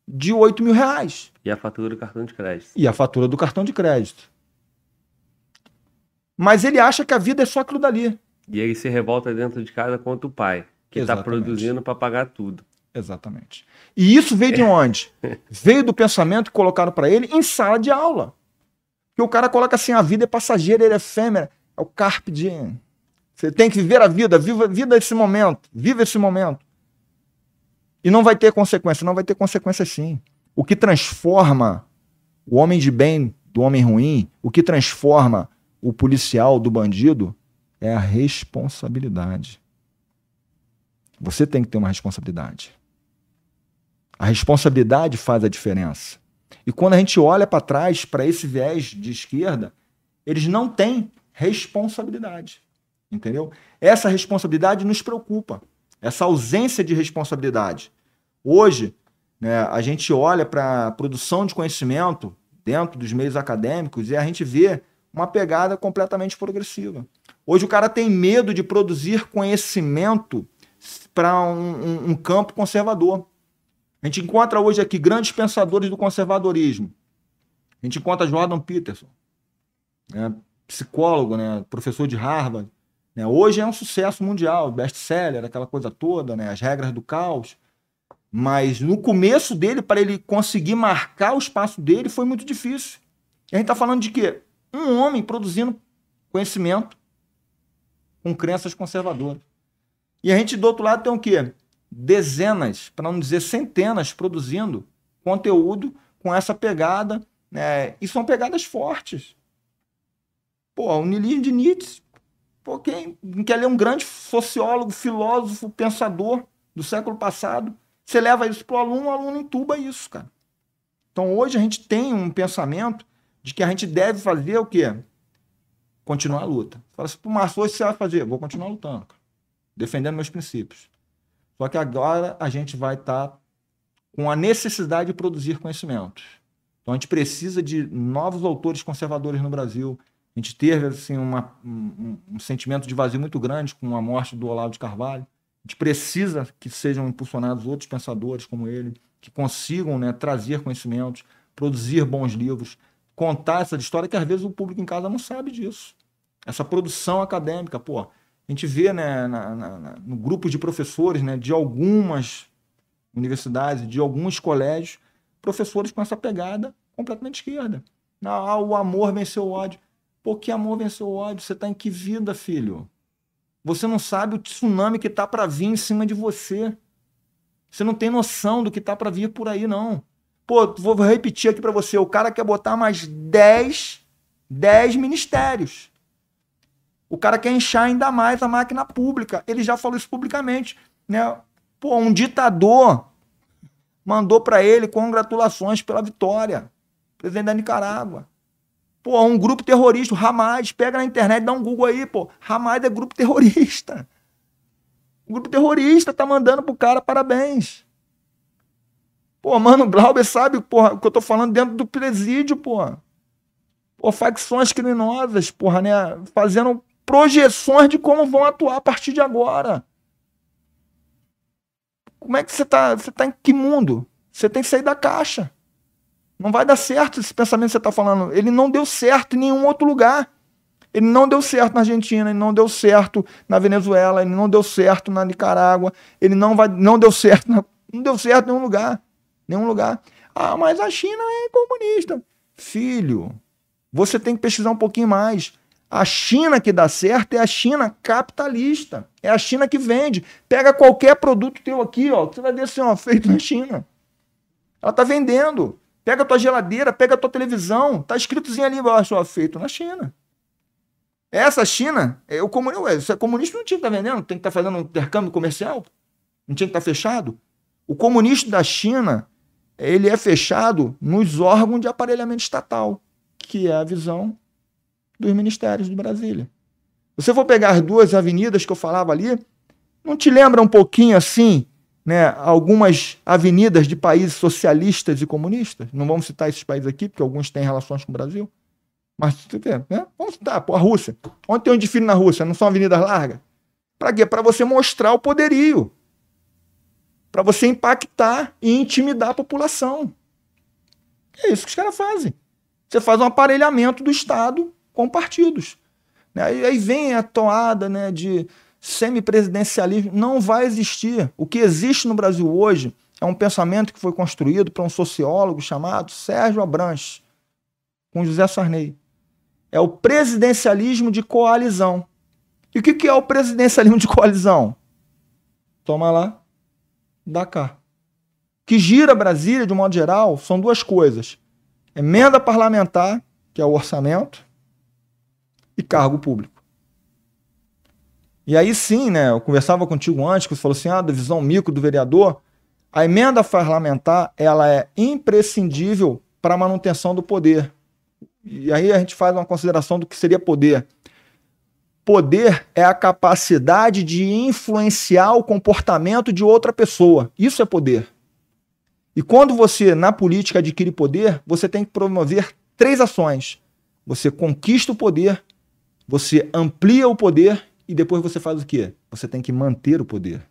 de 8 mil reais. E a fatura do cartão de crédito. E a fatura do cartão de crédito. Mas ele acha que a vida é só aquilo dali. E ele se revolta dentro de casa contra o pai, que está produzindo para pagar tudo. Exatamente. E isso veio de onde? <laughs> veio do pensamento que colocaram para ele em sala de aula. Que o cara coloca assim: a vida é passageira, ele é efêmera. É o carpe diem. Você tem que viver a vida, viva, viva esse momento, viva esse momento. E não vai ter consequência, não vai ter consequência sim. O que transforma o homem de bem do homem ruim, o que transforma o policial do bandido é a responsabilidade. Você tem que ter uma responsabilidade. A responsabilidade faz a diferença. E quando a gente olha para trás, para esse viés de esquerda, eles não têm responsabilidade. Entendeu? Essa responsabilidade nos preocupa. Essa ausência de responsabilidade. Hoje, né, a gente olha para a produção de conhecimento dentro dos meios acadêmicos e a gente vê uma pegada completamente progressiva. Hoje o cara tem medo de produzir conhecimento para um, um, um campo conservador. A gente encontra hoje aqui grandes pensadores do conservadorismo. A gente encontra Jordan Peterson, né, psicólogo, né, professor de Harvard. Né, hoje é um sucesso mundial, best-seller, aquela coisa toda, né, as regras do caos. Mas no começo dele, para ele conseguir marcar o espaço dele, foi muito difícil. E a gente está falando de quê? Um homem produzindo conhecimento com crenças conservadoras. E a gente do outro lado tem o quê? Dezenas, para não dizer centenas, produzindo conteúdo com essa pegada. Né? E são pegadas fortes. Pô, o niilismo de Nietzsche. Pô, quem quer ler um grande sociólogo, filósofo, pensador do século passado, você leva isso para o aluno, o aluno entuba isso, cara. Então hoje a gente tem um pensamento de que a gente deve fazer o quê? Continuar a luta. Fala assim, pro Márcio, hoje você vai fazer? Vou continuar lutando, cara defendendo meus princípios. Só que agora a gente vai estar tá com a necessidade de produzir conhecimentos. Então a gente precisa de novos autores conservadores no Brasil. A gente teve assim, uma, um, um sentimento de vazio muito grande com a morte do Olavo de Carvalho. A gente precisa que sejam impulsionados outros pensadores como ele, que consigam né, trazer conhecimentos, produzir bons livros, contar essa história que às vezes o público em casa não sabe disso. Essa produção acadêmica, pô, a gente vê né, na, na, no grupo de professores né, de algumas universidades, de alguns colégios, professores com essa pegada completamente esquerda. Ah, o amor venceu o ódio. Pô, que amor venceu o ódio? Você está em que vida, filho? Você não sabe o tsunami que está para vir em cima de você. Você não tem noção do que está para vir por aí, não. Pô, vou repetir aqui para você. O cara quer botar mais 10, 10 ministérios. O cara quer inchar ainda mais a máquina pública. Ele já falou isso publicamente. Né? Pô, um ditador mandou para ele congratulações pela vitória. Presidente da Nicarágua. Pô, um grupo terrorista, o Hamas, pega na internet, dá um Google aí, pô. Hamas é grupo terrorista. O grupo terrorista tá mandando pro cara parabéns. Pô, mano, Glauber sabe, porra, o que eu tô falando dentro do presídio, pô. Pô, facções criminosas, porra, né? Fazendo projeções de como vão atuar a partir de agora. Como é que você está? Você está em que mundo? Você tem que sair da caixa. Não vai dar certo esse pensamento que você está falando. Ele não deu certo em nenhum outro lugar. Ele não deu certo na Argentina, ele não deu certo na Venezuela, ele não deu certo na Nicarágua, ele não vai, não deu certo, na, não deu certo em nenhum lugar, nenhum lugar. Ah, mas a China é comunista. Filho, você tem que pesquisar um pouquinho mais. A China que dá certo é a China capitalista. É a China que vende. Pega qualquer produto teu aqui, ó, você vai ver assim, ó, feito na China. Ela tá vendendo. Pega a tua geladeira, pega a tua televisão, tá escritozinho ali embaixo, ó, feito na China. Essa China, é, o comunista, é comunista não tinha que estar tá vendendo, tem que estar tá fazendo um intercâmbio comercial, não tinha que estar tá fechado. O comunista da China, ele é fechado nos órgãos de aparelhamento estatal, que é a visão dos ministérios de Brasília. Você for pegar as duas avenidas que eu falava ali, não te lembra um pouquinho assim, né, algumas avenidas de países socialistas e comunistas? Não vamos citar esses países aqui, porque alguns têm relações com o Brasil. Mas você vê, né? Vamos citar, pô, a Rússia. Onde tem um desfile na Rússia? Não são avenidas largas? Para quê? Para você mostrar o poderio. Para você impactar e intimidar a população. É isso que os caras fazem. Você faz um aparelhamento do Estado com partidos. Né? Aí vem a toada né, de semipresidencialismo. Não vai existir. O que existe no Brasil hoje é um pensamento que foi construído por um sociólogo chamado Sérgio Abranches, com José Sarney é o presidencialismo de coalizão. E o que, é o presidencialismo de coalizão? Toma lá, dá cá. Que gira Brasília, de um modo geral, são duas coisas: emenda parlamentar, que é o orçamento, e cargo público. E aí sim, né? Eu conversava contigo antes, que você falou assim: ah, da visão micro do vereador. A emenda parlamentar ela é imprescindível para a manutenção do poder. E aí a gente faz uma consideração do que seria poder. Poder é a capacidade de influenciar o comportamento de outra pessoa. Isso é poder. E quando você, na política, adquire poder, você tem que promover três ações. Você conquista o poder, você amplia o poder e depois você faz o quê? Você tem que manter o poder.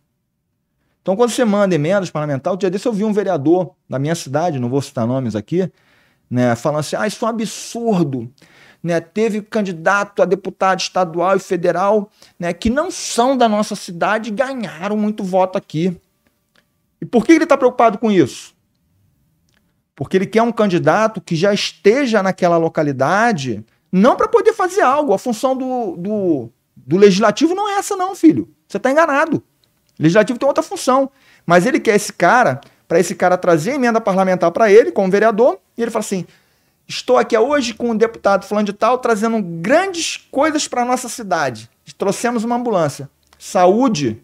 Então, quando você manda emendas parlamentares, o dia desse eu vi um vereador da minha cidade, não vou citar nomes aqui, né, falando assim: ah, isso é um absurdo. Né, teve candidato a deputado estadual e federal né, que não são da nossa cidade e ganharam muito voto aqui. E por que ele está preocupado com isso? Porque ele quer um candidato que já esteja naquela localidade, não para poder fazer algo. A função do, do, do legislativo não é essa, não, filho. Você está enganado. O legislativo tem outra função. Mas ele quer esse cara para esse cara trazer emenda parlamentar para ele, como vereador, e ele fala assim: estou aqui hoje com um deputado falando de tal, trazendo grandes coisas para nossa cidade. Trouxemos uma ambulância. Saúde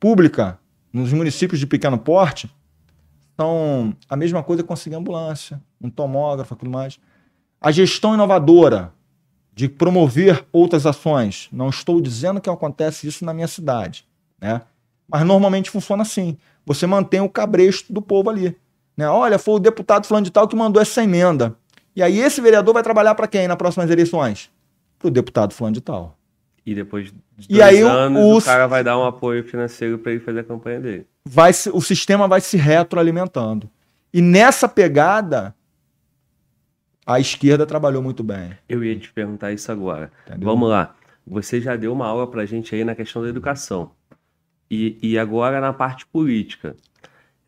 pública nos municípios de pequeno porte são a mesma coisa que conseguir ambulância, um tomógrafo, tudo mais. A gestão inovadora de promover outras ações. Não estou dizendo que acontece isso na minha cidade, né? Mas normalmente funciona assim você mantém o cabresto do povo ali. Né? Olha, foi o deputado fulano de tal que mandou essa emenda. E aí esse vereador vai trabalhar para quem nas próximas eleições? Para o deputado fulano de tal. E depois de dois e aí, anos o, o cara vai dar um apoio financeiro para ele fazer a campanha dele. Vai se, o sistema vai se retroalimentando. E nessa pegada, a esquerda trabalhou muito bem. Eu ia te perguntar isso agora. Entendeu? Vamos lá. Você já deu uma aula para a gente aí na questão da educação. E, e agora na parte política.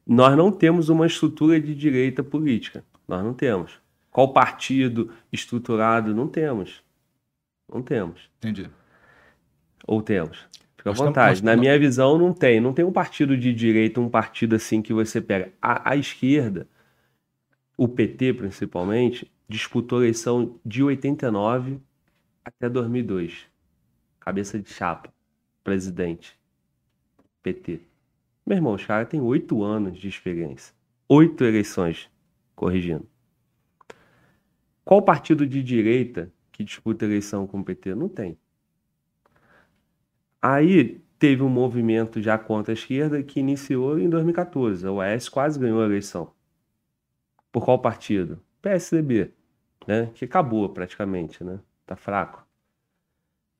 Nós não temos uma estrutura de direita política. Nós não temos. Qual partido estruturado? Não temos. Não temos. Entendi. Ou temos? Fica à vontade. Na minha visão, não tem. Não tem um partido de direita, um partido assim que você pega. A, a esquerda, o PT principalmente, disputou a eleição de 89 até 2002. Cabeça de chapa, presidente. PT. Meu irmão, os caras têm oito anos de experiência. Oito eleições, corrigindo. Qual partido de direita que disputa eleição com o PT? Não tem. Aí teve um movimento já contra a esquerda que iniciou em 2014. O AS quase ganhou a eleição. Por qual partido? PSDB, né? Que acabou praticamente, né? Tá fraco.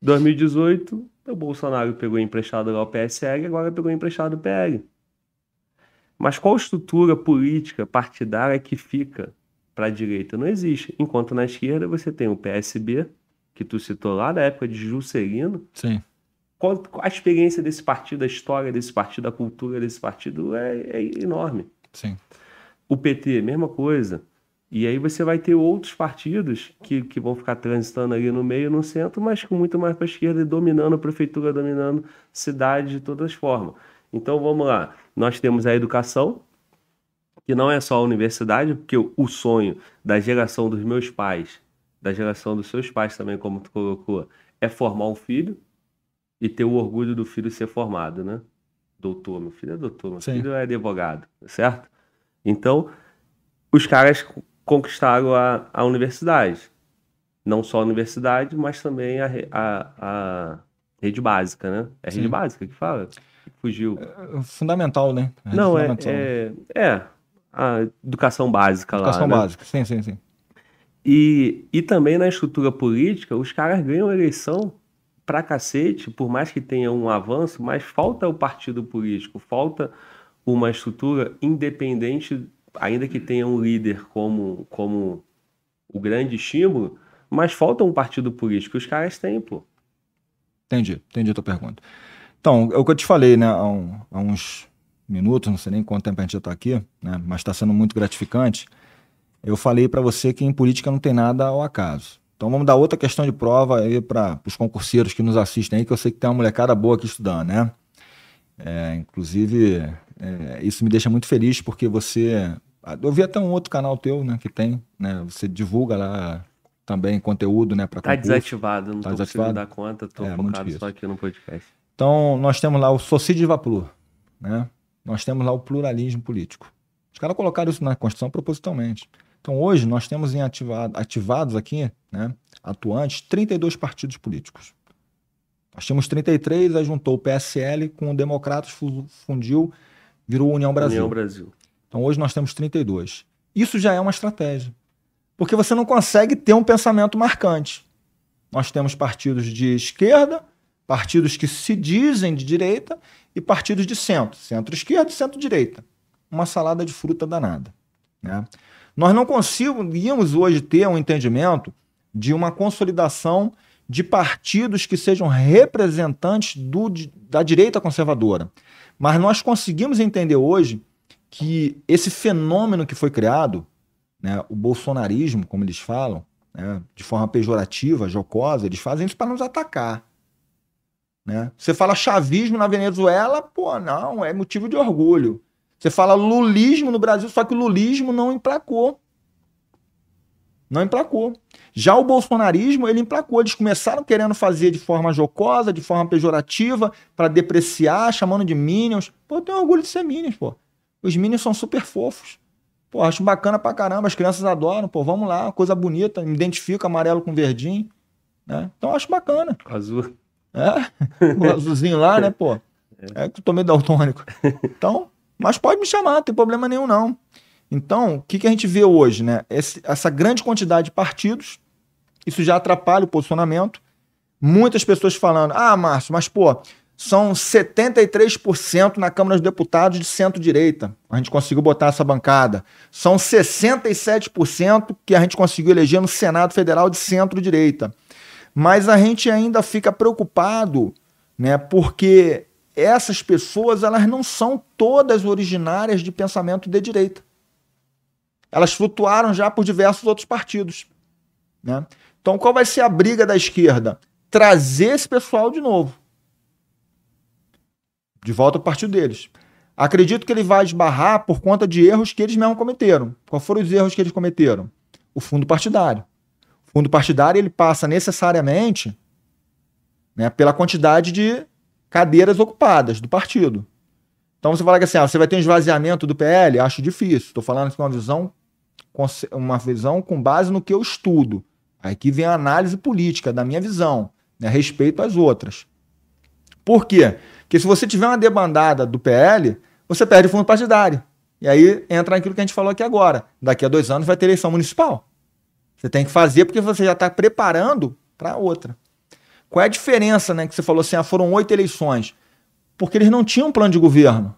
2018, o Bolsonaro pegou emprestado lá o PSL, agora pegou emprestado o PL. Mas qual estrutura política partidária que fica para a direita? Não existe. Enquanto na esquerda você tem o PSB, que tu citou lá da época de Juscelino. Sim. Qual a experiência desse partido, a história desse partido, a cultura desse partido é, é enorme. Sim. O PT, mesma coisa. E aí você vai ter outros partidos que, que vão ficar transitando ali no meio, no centro, mas com muito mais para a esquerda e dominando a prefeitura, dominando cidade de todas as formas. Então vamos lá. Nós temos a educação, que não é só a universidade, porque o sonho da geração dos meus pais, da geração dos seus pais também, como tu colocou, é formar um filho e ter o orgulho do filho ser formado, né? Doutor, meu filho é doutor, meu Sim. filho é advogado, certo? Então, os caras conquistaram a, a universidade. Não só a universidade, mas também a, a, a rede básica, né? É rede Sim. básica que fala? Fugiu. É, fundamental, né? É Não, é, é, é, a educação básica educação lá. Educação né? básica, sim, sim, sim. E, e também na estrutura política, os caras ganham eleição pra cacete, por mais que tenha um avanço, mas falta o partido político, falta uma estrutura independente ainda que tenha um líder como, como o grande estímulo, mas falta um partido político. Os caras têm, pô. Entendi, entendi a tua pergunta. Então, é o que eu te falei, né, há, um, há uns minutos, não sei nem quanto tempo a gente já está aqui, né, mas está sendo muito gratificante. Eu falei para você que em política não tem nada ao acaso. Então vamos dar outra questão de prova aí para os concurseiros que nos assistem aí, que eu sei que tem uma molecada boa aqui estudando, né? É, inclusive, é, isso me deixa muito feliz porque você eu vi até um outro canal teu, né, que tem, né? Você divulga lá também conteúdo, né, para Tá concurso. desativado, não tá tô desativado? dar conta, tô é, focado só aqui no podcast. Então, nós temos lá o Socide Vapor, né? Nós temos lá o pluralismo político. Os caras colocaram isso na Constituição propositalmente. Então, hoje, nós temos em ativado, ativados aqui, né, atuantes, 32 partidos políticos. Nós tínhamos 33, aí juntou o PSL com o Democratas, fundiu, virou União Brasil. União Brasil. Então hoje nós temos 32. Isso já é uma estratégia. Porque você não consegue ter um pensamento marcante. Nós temos partidos de esquerda, partidos que se dizem de direita e partidos de centro, centro-esquerda e centro-direita. Uma salada de fruta danada. Né? Nós não conseguimos hoje ter um entendimento de uma consolidação de partidos que sejam representantes do, da direita conservadora. Mas nós conseguimos entender hoje que esse fenômeno que foi criado, né, o bolsonarismo, como eles falam, né, de forma pejorativa, jocosa, eles fazem isso para nos atacar. Né? Você fala chavismo na Venezuela, pô, não, é motivo de orgulho. Você fala lulismo no Brasil, só que o lulismo não emplacou. Não emplacou. Já o bolsonarismo, ele emplacou. Eles começaram querendo fazer de forma jocosa, de forma pejorativa, para depreciar, chamando de minions. Pô, eu tenho orgulho de ser minions, pô. Os Minions são super fofos. Pô, acho bacana pra caramba, as crianças adoram, pô, vamos lá, coisa bonita, me identifico amarelo com verdinho, né? Então acho bacana. Azul. É, o azulzinho lá, né, pô? <laughs> É que eu tomei daltônico. Então, mas pode me chamar, não tem problema nenhum não. Então, o que, que a gente vê hoje, né? Esse, essa grande quantidade de partidos, isso já atrapalha o posicionamento. Muitas pessoas falando, ah, Márcio, mas pô, são 73% na Câmara dos Deputados de centro-direita. A gente conseguiu botar essa bancada. São 67% que a gente conseguiu eleger no Senado Federal de centro-direita. Mas a gente ainda fica preocupado, né, porque essas pessoas elas não são todas originárias de pensamento de direita. Elas flutuaram já por diversos outros partidos. Né? Então, qual vai ser a briga da esquerda? Trazer esse pessoal de novo de volta ao partido deles. Acredito que ele vai esbarrar por conta de erros que eles mesmos cometeram. Quais foram os erros que eles cometeram? O fundo partidário. O fundo partidário ele passa necessariamente né, pela quantidade de cadeiras ocupadas do partido. Então você fala que assim, ah, você vai ter um esvaziamento do PL? Acho difícil. Estou falando com uma visão, uma visão com base no que eu estudo. Aqui vem a análise política da minha visão, né, respeito às outras. Por quê? Porque se você tiver uma debandada do PL, você perde fundo partidário. E aí entra naquilo que a gente falou aqui agora. Daqui a dois anos vai ter eleição municipal. Você tem que fazer porque você já está preparando para outra. Qual é a diferença, né? Que você falou assim, ah, foram oito eleições. Porque eles não tinham um plano de governo.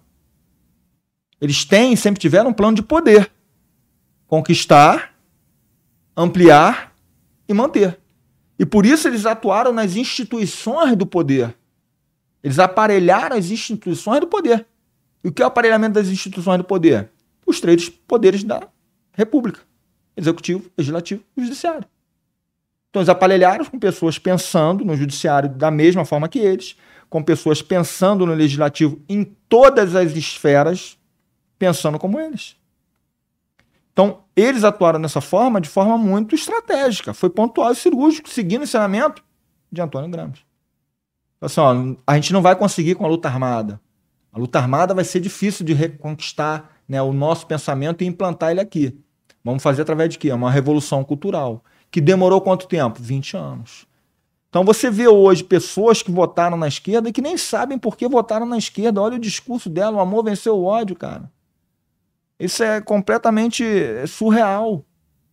Eles têm, sempre tiveram um plano de poder. Conquistar, ampliar e manter. E por isso eles atuaram nas instituições do poder. Eles aparelharam as instituições do poder. E o que é o aparelhamento das instituições do poder? Os três poderes da República: Executivo, Legislativo e Judiciário. Então, eles aparelharam com pessoas pensando no Judiciário da mesma forma que eles, com pessoas pensando no Legislativo em todas as esferas, pensando como eles. Então, eles atuaram dessa forma de forma muito estratégica. Foi pontual e cirúrgico, seguindo o ensinamento de Antônio Gramsci. Assim, ó, a gente não vai conseguir com a luta armada. A luta armada vai ser difícil de reconquistar né, o nosso pensamento e implantar ele aqui. Vamos fazer através de quê? Uma revolução cultural. Que demorou quanto tempo? 20 anos. Então você vê hoje pessoas que votaram na esquerda e que nem sabem por que votaram na esquerda. Olha o discurso dela, o amor venceu o ódio, cara. Isso é completamente surreal.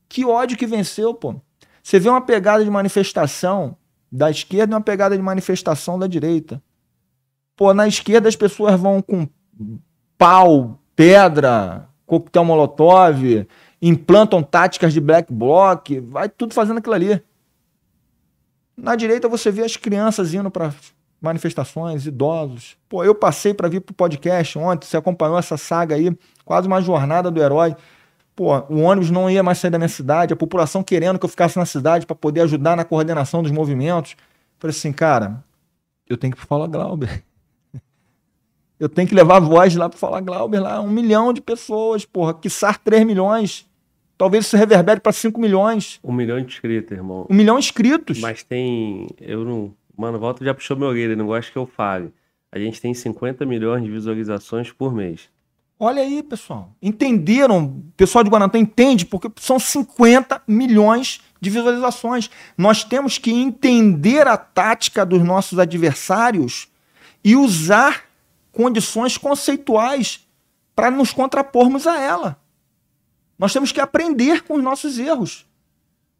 Que ódio que venceu, pô. Você vê uma pegada de manifestação da esquerda e uma pegada de manifestação da direita. Pô, na esquerda as pessoas vão com pau, pedra, coquetel molotov, implantam táticas de black bloc, vai tudo fazendo aquilo ali. Na direita você vê as crianças indo para manifestações, idosos. Pô, eu passei para vir pro podcast ontem, você acompanhou essa saga aí, quase uma jornada do herói. Pô, o ônibus não ia mais sair da minha cidade, a população querendo que eu ficasse na cidade para poder ajudar na coordenação dos movimentos. Falei assim, cara, eu tenho que falar Glauber. <laughs> Eu tenho que levar a voz lá para falar Glauber lá, um milhão de pessoas, porra, quiçar 3 milhões. Talvez isso reverbere para 5 milhões. Um milhão de inscritos, irmão. Um milhão de inscritos. Mas tem. Eu não. Mano, volta já puxou meu orelha, não gosta que eu fale. A gente tem 50 milhões de visualizações por mês. Olha aí, pessoal. Entenderam? O pessoal de Guarantã entende porque são 50 milhões de visualizações. Nós temos que entender a tática dos nossos adversários e usar condições conceituais para nos contrapormos a ela. Nós temos que aprender com os nossos erros.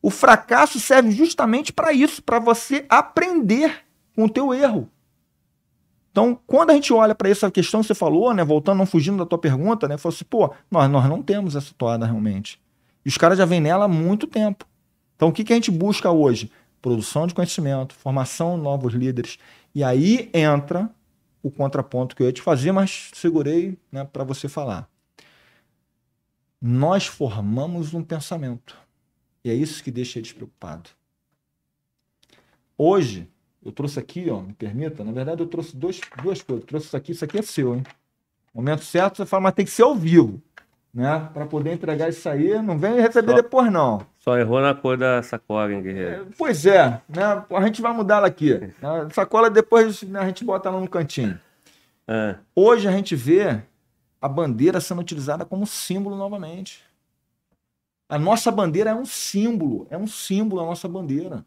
O fracasso serve justamente para isso, para você aprender com o teu erro. Então, quando a gente olha para essa questão que você falou, né, voltando, não fugindo da tua pergunta, né, falou assim, pô, nós, nós não temos essa toada realmente. E os caras já vêm nela há muito tempo. Então, o que, que a gente busca hoje? Produção de conhecimento, formação de novos líderes. E aí entra o contraponto que eu ia te fazer, mas segurei né, para você falar. Nós formamos um pensamento. E é isso que deixa eles preocupados. Hoje, eu trouxe aqui, ó, me permita, na verdade eu trouxe dois, duas coisas. Eu trouxe isso aqui, isso aqui é seu, hein? Momento certo, você fala, mas tem que ser ao vivo, né? Para poder entregar isso aí, não vem receber só, depois, não. Só errou na cor da sacola, hein, guerreiro? É, pois é, né? A gente vai mudar ela aqui. A sacola depois né, a gente bota ela no cantinho. É. Hoje a gente vê a bandeira sendo utilizada como símbolo novamente. A nossa bandeira é um símbolo, é um símbolo a nossa bandeira.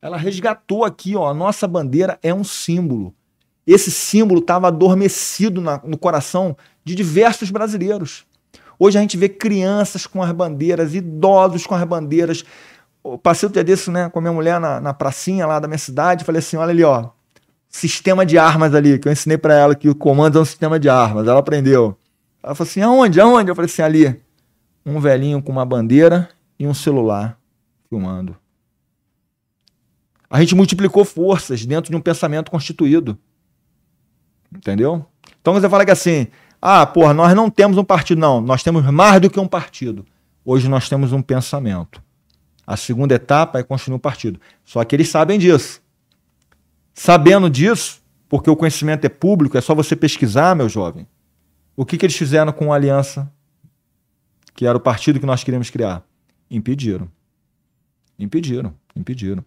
Ela resgatou aqui, ó, a nossa bandeira é um símbolo. Esse símbolo estava adormecido na, no coração de diversos brasileiros. Hoje a gente vê crianças com as bandeiras, idosos com as bandeiras. Eu passei o dia desse né, com a minha mulher na, na pracinha lá da minha cidade. Falei assim: olha ali, ó, sistema de armas ali, que eu ensinei para ela que o comando é um sistema de armas. Ela aprendeu. Ela falou assim: aonde? Aonde? Eu falei assim: ali um velhinho com uma bandeira e um celular filmando. A gente multiplicou forças dentro de um pensamento constituído. Entendeu? Então você fala que assim, ah, porra, nós não temos um partido. Não, nós temos mais do que um partido. Hoje nós temos um pensamento. A segunda etapa é construir um partido. Só que eles sabem disso. Sabendo disso, porque o conhecimento é público, é só você pesquisar, meu jovem. O que, que eles fizeram com a aliança que era o partido que nós queríamos criar. Impediram. Impediram, impediram.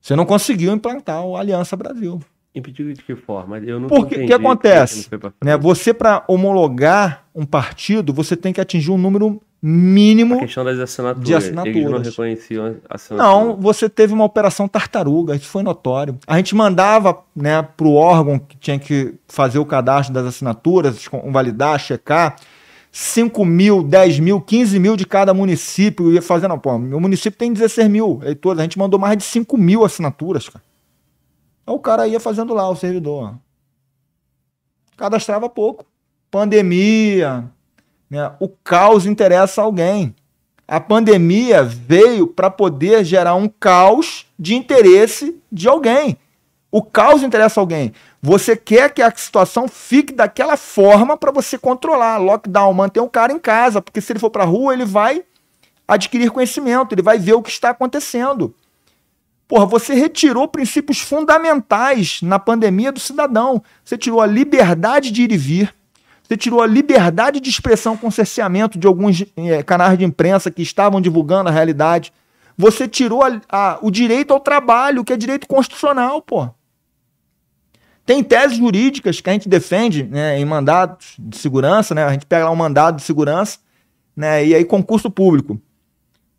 Você não conseguiu implantar o Aliança Brasil. Impediu de que forma? Eu não Porque o que acontece? Né, você, para homologar um partido, você tem que atingir um número mínimo a questão das assinaturas. de assinaturas. Eles não reconheciam assinaturas. Não, você teve uma operação tartaruga, isso foi notório. A gente mandava né, para o órgão que tinha que fazer o cadastro das assinaturas, validar, checar. 5 mil, 10 mil, 15 mil de cada município. Ia fazendo, pô, meu município tem 16 mil eleitores. A gente mandou mais de 5 mil assinaturas, cara. Aí o cara ia fazendo lá o servidor. Cadastrava pouco. Pandemia, né? O caos interessa alguém. A pandemia veio para poder gerar um caos de interesse de alguém. O caos interessa alguém. Você quer que a situação fique daquela forma para você controlar. Lockdown, manter o cara em casa, porque se ele for para a rua, ele vai adquirir conhecimento, ele vai ver o que está acontecendo. Porra, você retirou princípios fundamentais na pandemia do cidadão. Você tirou a liberdade de ir e vir. Você tirou a liberdade de expressão com cerceamento de alguns é, canais de imprensa que estavam divulgando a realidade. Você tirou a, a, o direito ao trabalho, que é direito constitucional, pô. Tem teses jurídicas que a gente defende né, em mandados de segurança, né? A gente pega lá um mandado de segurança, né? E aí concurso público.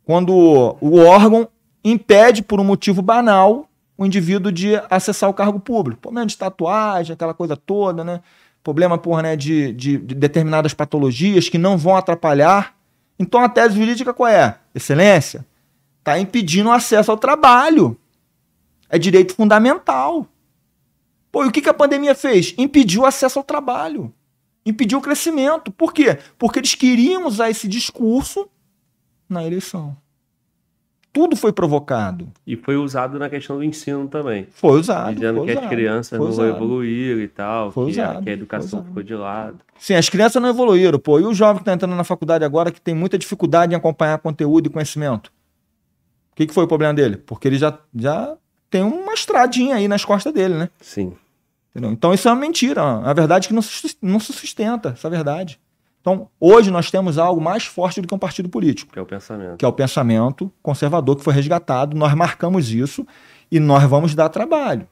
Quando o órgão impede por um motivo banal o indivíduo de acessar o cargo público. Problema de tatuagem, aquela coisa toda, né? Problema, porra, né, de, de, de determinadas patologias que não vão atrapalhar. Então a tese jurídica qual é? Excelência, está impedindo o acesso ao trabalho. É direito fundamental. Pô, e o que, que a pandemia fez? Impediu o acesso ao trabalho. Impediu o crescimento. Por quê? Porque eles queriam usar esse discurso na eleição tudo foi provocado. E foi usado na questão do ensino também. Foi usado. Dizendo foi que usado, as crianças não evoluíram e tal, foi que, usado, a, que a educação ficou de lado. Sim, as crianças não evoluíram, pô. E o jovem que está entrando na faculdade agora, que tem muita dificuldade em acompanhar conteúdo e conhecimento. O que, que foi o problema dele? Porque ele já, já tem uma estradinha aí nas costas dele, né? Sim. Entendeu? Então isso é uma mentira. A verdade é que não se, não se sustenta, essa verdade. Então, hoje nós temos algo mais forte do que um partido político. Que é o pensamento. Que é o pensamento conservador que foi resgatado. Nós marcamos isso e nós vamos dar trabalho.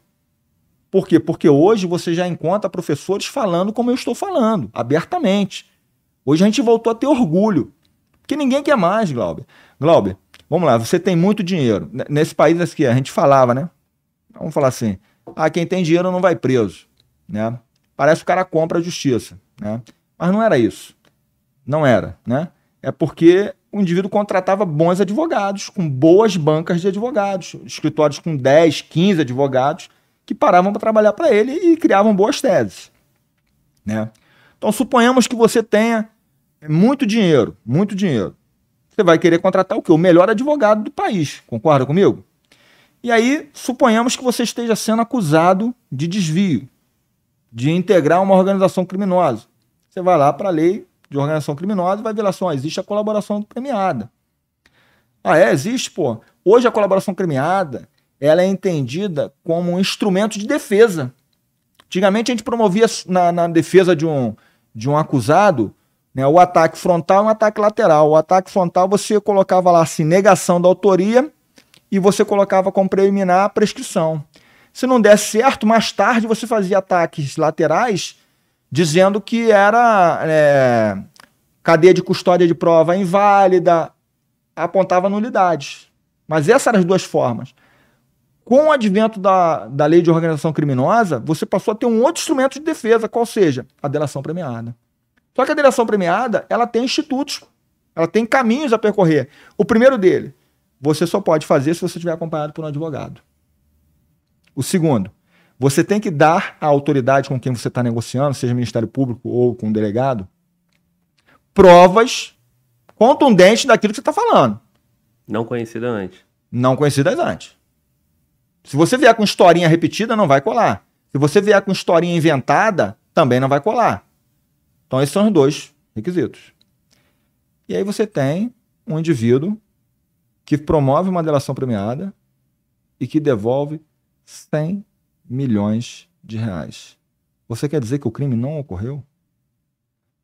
Por quê? Porque hoje você já encontra professores falando como eu estou falando, abertamente. Hoje a gente voltou a ter orgulho. Porque ninguém quer mais, Glauber. Glauber, vamos lá, você tem muito dinheiro. Nesse país aqui, a gente falava, né? Vamos falar assim: ah, quem tem dinheiro não vai preso. Né? Parece que o cara compra a justiça. Né? Mas não era isso. Não era, né? É porque o indivíduo contratava bons advogados, com boas bancas de advogados, escritórios com 10, 15 advogados que paravam para trabalhar para ele e criavam boas teses, né? Então suponhamos que você tenha muito dinheiro, muito dinheiro. Você vai querer contratar o quê? O melhor advogado do país, concorda comigo? E aí, suponhamos que você esteja sendo acusado de desvio, de integrar uma organização criminosa. Você vai lá para a lei de organização criminosa, vai ver lá só, existe a colaboração premiada. Ah, é? Existe, pô. Hoje a colaboração premiada, ela é entendida como um instrumento de defesa. Antigamente a gente promovia na, na defesa de um, de um acusado né, o ataque frontal e um ataque lateral. O ataque frontal você colocava lá assim, negação da autoria e você colocava como preliminar a prescrição. Se não desse certo, mais tarde você fazia ataques laterais dizendo que era é, cadeia de custódia de prova inválida, apontava nulidades. Mas essas eram as duas formas. Com o advento da, da lei de organização criminosa, você passou a ter um outro instrumento de defesa, qual seja? A delação premiada. Só que a delação premiada, ela tem institutos, ela tem caminhos a percorrer. O primeiro dele, você só pode fazer se você estiver acompanhado por um advogado. O segundo, você tem que dar à autoridade com quem você está negociando, seja Ministério Público ou com o delegado, provas contundentes daquilo que você está falando. Não conhecida antes. Não conhecidas antes. Se você vier com historinha repetida, não vai colar. Se você vier com historinha inventada, também não vai colar. Então, esses são os dois requisitos. E aí você tem um indivíduo que promove uma delação premiada e que devolve 100 milhões de reais. Você quer dizer que o crime não ocorreu?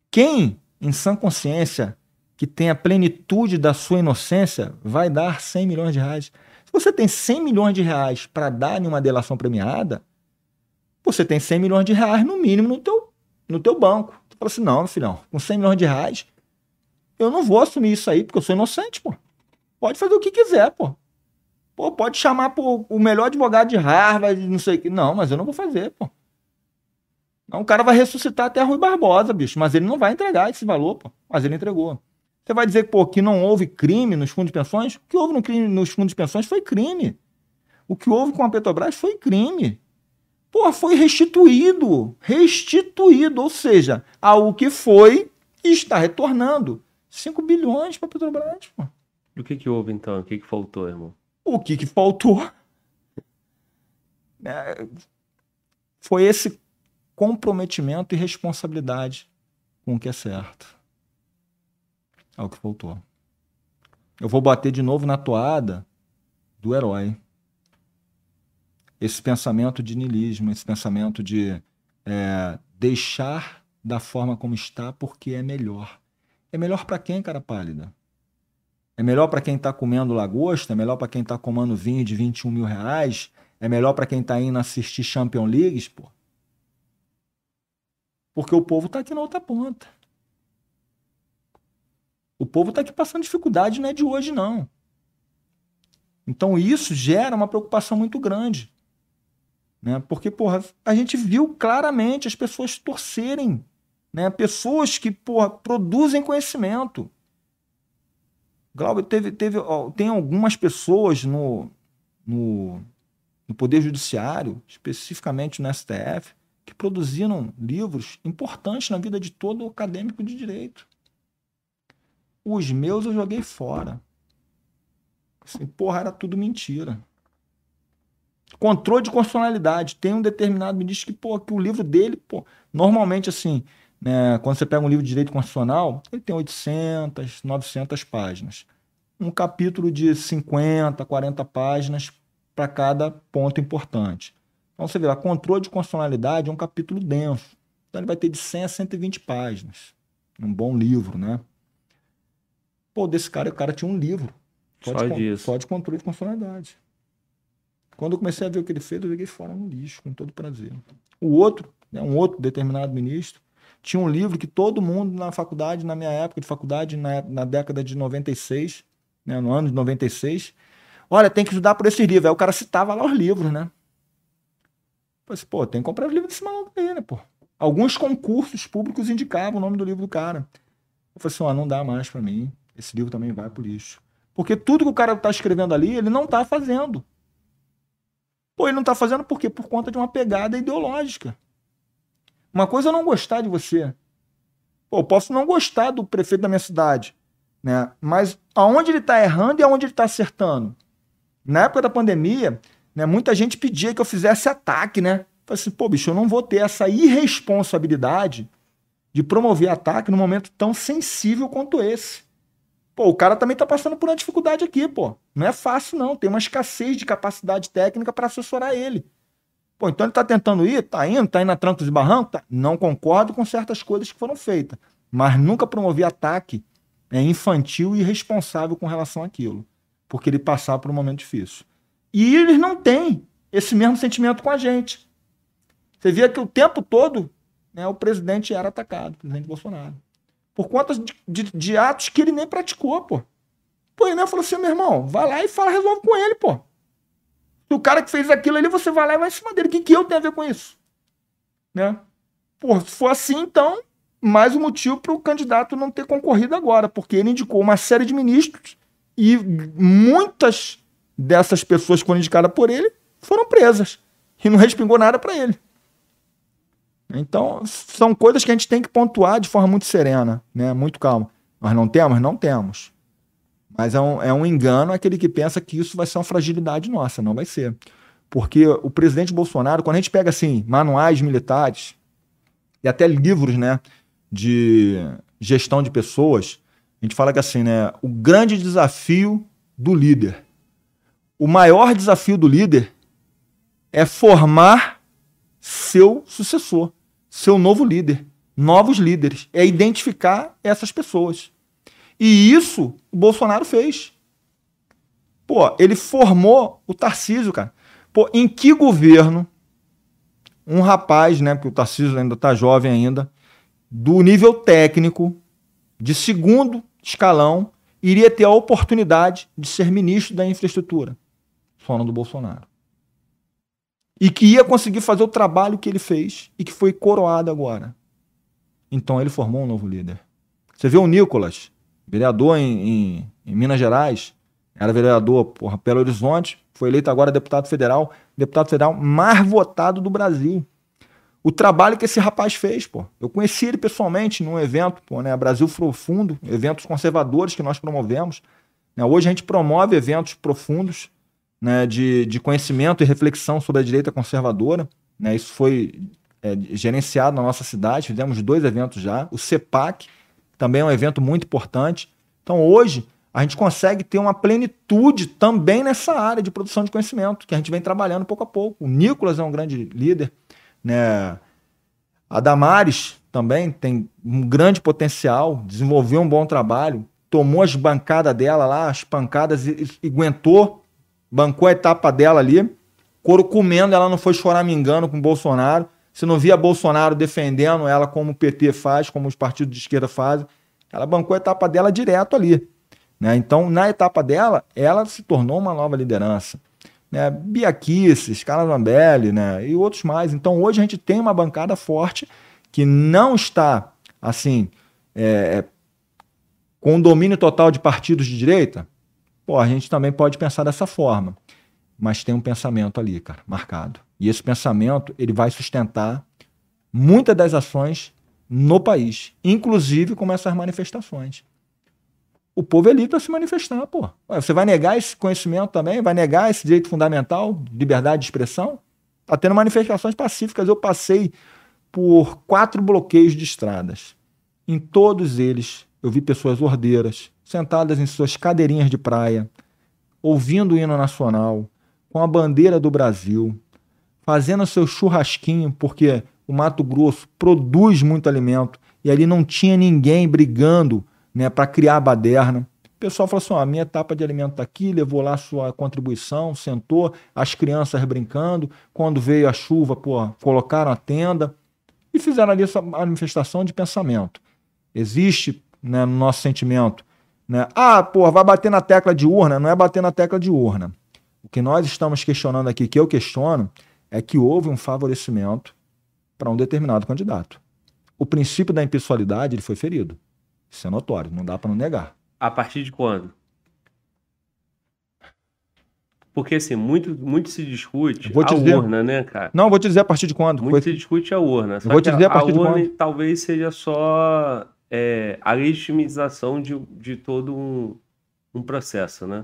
Quem, em sã consciência, que tem a plenitude da sua inocência, vai dar 100 milhões de reais? Se você tem 100 milhões de reais para dar em uma delação premiada, você tem 100 milhões de reais no mínimo no teu, no teu banco. Tu fala assim, não, filhão, com 100 milhões de reais, eu não vou assumir isso aí, porque eu sou inocente, pô. Pode fazer o que quiser, pô. Pô, pode chamar pô, o melhor advogado de Harvard, não sei o que. Não, mas eu não vou fazer, pô. Não, o cara vai ressuscitar até Rui Barbosa, bicho, mas ele não vai entregar esse valor, pô. Mas ele entregou. Você vai dizer pô, que não houve crime nos fundos de pensões? O que houve no crime, nos fundos de pensões foi crime. O que houve com a Petrobras foi crime. pô, foi restituído. Restituído. Ou seja, algo que foi está retornando. 5 bilhões para Petrobras, pô. E o que, que houve então? O que, que faltou, irmão? O que, que faltou é, foi esse comprometimento e responsabilidade com o que é certo. É o que faltou. Eu vou bater de novo na toada do herói. Esse pensamento de niilismo, esse pensamento de é, deixar da forma como está porque é melhor. É melhor para quem, cara pálida? É melhor para quem está comendo lagosta? É melhor para quem está comendo vinho de 21 mil reais? É melhor para quem está indo assistir Champions Leagues? Pô? Porque o povo está aqui na outra ponta. O povo está aqui passando dificuldade, não é de hoje, não. Então isso gera uma preocupação muito grande. Né? Porque, porra, a gente viu claramente as pessoas torcerem. Né? Pessoas que, porra, produzem conhecimento. Glauber, teve, teve, ó, tem algumas pessoas no, no, no Poder Judiciário, especificamente no STF, que produziram livros importantes na vida de todo acadêmico de direito. Os meus eu joguei fora. Assim, porra, era tudo mentira. Controle de constitucionalidade. Tem um determinado ministro que, pô, que o livro dele, pô, normalmente assim, né, quando você pega um livro de direito constitucional, ele tem 800, 900 páginas. Um capítulo de 50, 40 páginas para cada ponto importante. Então você vê lá, controle de constitucionalidade é um capítulo denso. Então ele vai ter de 100 a 120 páginas. Um bom livro, né? Pô, desse cara, o cara tinha um livro. Só, só de, disso. Só de controle de constitucionalidade. Quando eu comecei a ver o que ele fez, eu joguei fora no lixo, com todo prazer. O outro, né, um outro determinado ministro, tinha um livro que todo mundo na faculdade, na minha época de faculdade, na, na década de 96, né, no ano de 96, olha, tem que estudar por esse livro. Aí o cara citava lá os livros, né? Eu falei assim, pô, tem que comprar os livros desse maluco aí, né, pô? Alguns concursos públicos indicavam o nome do livro do cara. Eu falei assim, ó, não dá mais para mim esse livro também vai pro lixo. Porque tudo que o cara está escrevendo ali, ele não está fazendo. Pô, ele não está fazendo por quê? Por conta de uma pegada ideológica. Uma coisa é não gostar de você. Pô, eu posso não gostar do prefeito da minha cidade, né? Mas aonde ele está errando e aonde ele está acertando? Na época da pandemia, né, muita gente pedia que eu fizesse ataque, né? Falei assim, pô, bicho, eu não vou ter essa irresponsabilidade de promover ataque num momento tão sensível quanto esse. Pô, o cara também tá passando por uma dificuldade aqui, pô. Não é fácil, não. Tem uma escassez de capacidade técnica para assessorar ele. Pô, então ele tá tentando ir, tá indo, tá indo a trancos e barrancos, tá? Não concordo com certas coisas que foram feitas. Mas nunca promovi ataque é infantil e irresponsável com relação àquilo. Porque ele passava por um momento difícil. E eles não têm esse mesmo sentimento com a gente. Você via que o tempo todo né, o presidente era atacado, o presidente Bolsonaro por conta de, de, de, atos que ele nem praticou, pô. Pô, ele falou assim, meu irmão, vai lá e fala, resolve com ele, pô. O cara que fez aquilo ali, você vai lá e vai em cima dele. O que, que eu tenho a ver com isso? Né? Pô, se for assim, então, mais um motivo para o candidato não ter concorrido agora, porque ele indicou uma série de ministros e muitas dessas pessoas que foram indicadas por ele foram presas e não respingou nada para ele. Então, são coisas que a gente tem que pontuar de forma muito serena, né? muito calma. Nós não temos? Não temos. Mas é um, é um engano aquele que pensa que isso vai ser uma fragilidade nossa. Não vai ser. Porque o presidente Bolsonaro, quando a gente pega assim, manuais militares e até livros né, de gestão de pessoas, a gente fala que assim, né, o grande desafio do líder. O maior desafio do líder é formar seu sucessor seu novo líder, novos líderes, é identificar essas pessoas. E isso o Bolsonaro fez. Pô, ele formou o Tarcísio, cara. Pô, em que governo um rapaz, né, porque o Tarcísio ainda tá jovem ainda, do nível técnico, de segundo escalão, iria ter a oportunidade de ser ministro da infraestrutura? Só do Bolsonaro e que ia conseguir fazer o trabalho que ele fez e que foi coroado agora. Então ele formou um novo líder. Você vê o Nicolas, vereador em, em, em Minas Gerais, era vereador por Belo Horizonte, foi eleito agora deputado federal, deputado federal mais votado do Brasil. O trabalho que esse rapaz fez, pô. Eu conheci ele pessoalmente num evento, pô, né? Brasil Profundo, eventos conservadores que nós promovemos. Né? Hoje a gente promove eventos profundos né, de, de conhecimento e reflexão sobre a direita conservadora. Né? Isso foi é, gerenciado na nossa cidade, fizemos dois eventos já. O CEPAC também é um evento muito importante. Então hoje a gente consegue ter uma plenitude também nessa área de produção de conhecimento, que a gente vem trabalhando pouco a pouco. O Nicolas é um grande líder, né? A Damares também tem um grande potencial, desenvolveu um bom trabalho, tomou as bancadas dela lá, as pancadas e, e aguentou, bancou a etapa dela ali. Coro comendo, ela não foi chorar me engano com o Bolsonaro. Você não via Bolsonaro defendendo ela como o PT faz, como os partidos de esquerda fazem. Ela bancou a etapa dela direto ali. Né? Então, na etapa dela, ela se tornou uma nova liderança. Né? Bia Carla Zambelli né? e outros mais. Então, hoje a gente tem uma bancada forte que não está, assim, é, com domínio total de partidos de direita. Pô, a gente também pode pensar dessa forma. Mas tem um pensamento ali, cara, marcado. E esse pensamento, ele vai sustentar muitas das ações no país, inclusive com essas manifestações o povo é livre para se manifestar, pô. Você vai negar esse conhecimento também? Vai negar esse direito fundamental, liberdade de expressão? Tá tendo manifestações pacíficas. Eu passei por quatro bloqueios de estradas. Em todos eles, eu vi pessoas ordeiras, sentadas em suas cadeirinhas de praia, ouvindo o hino nacional, com a bandeira do Brasil, fazendo seu churrasquinho, porque o Mato Grosso produz muito alimento e ali não tinha ninguém brigando né, para criar a baderna. O pessoal falou assim: ó, a minha etapa de alimento está aqui, levou lá sua contribuição, sentou, as crianças brincando. Quando veio a chuva, pô, colocaram a tenda e fizeram ali essa manifestação de pensamento. Existe né, no nosso sentimento, né? Ah, pô, vai bater na tecla de urna. Não é bater na tecla de urna. O que nós estamos questionando aqui, que eu questiono, é que houve um favorecimento para um determinado candidato. O princípio da impessoalidade ele foi ferido. Isso é notório, não dá para não negar. A partir de quando? Porque assim, muito, muito se discute vou a dizer... urna, né, cara? Não, vou te dizer a partir de quando. Muito Foi... se discute a urna. vou te dizer a, a partir a urna de quando. talvez seja só é, a legitimização de, de todo um, um processo, né?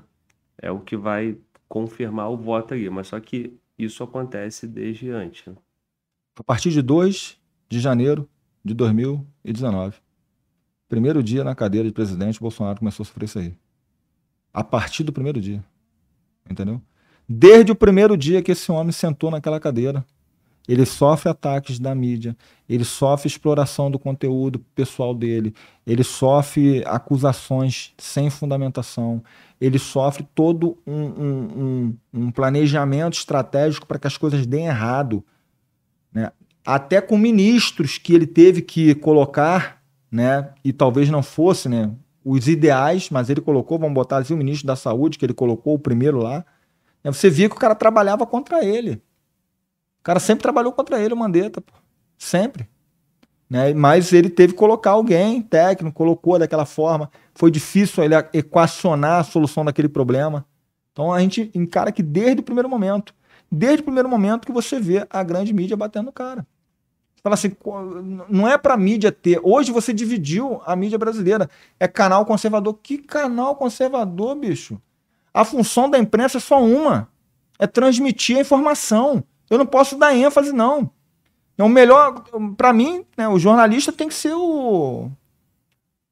É o que vai confirmar o voto ali. Mas só que isso acontece desde antes. Né? A partir de 2 de janeiro de 2019. Primeiro dia na cadeira de presidente, Bolsonaro começou a sofrer isso aí. A partir do primeiro dia. Entendeu? Desde o primeiro dia que esse homem sentou naquela cadeira, ele sofre ataques da mídia, ele sofre exploração do conteúdo pessoal dele, ele sofre acusações sem fundamentação, ele sofre todo um, um, um, um planejamento estratégico para que as coisas deem errado. Né? Até com ministros que ele teve que colocar né? E talvez não fosse, né? Os ideais, mas ele colocou, vamos botar assim, o ministro da Saúde, que ele colocou o primeiro lá. Né? Você via que o cara trabalhava contra ele. O cara sempre trabalhou contra ele, o Mandetta, pô. sempre. Né? Mas ele teve que colocar alguém técnico, colocou daquela forma. Foi difícil ele equacionar a solução daquele problema. Então a gente encara que desde o primeiro momento, desde o primeiro momento que você vê a grande mídia batendo no cara. Fala assim, não é para mídia ter. Hoje você dividiu a mídia brasileira. É canal conservador. Que canal conservador, bicho? A função da imprensa é só uma: é transmitir a informação. Eu não posso dar ênfase, não. É o melhor, para mim, né, o jornalista tem que ser o,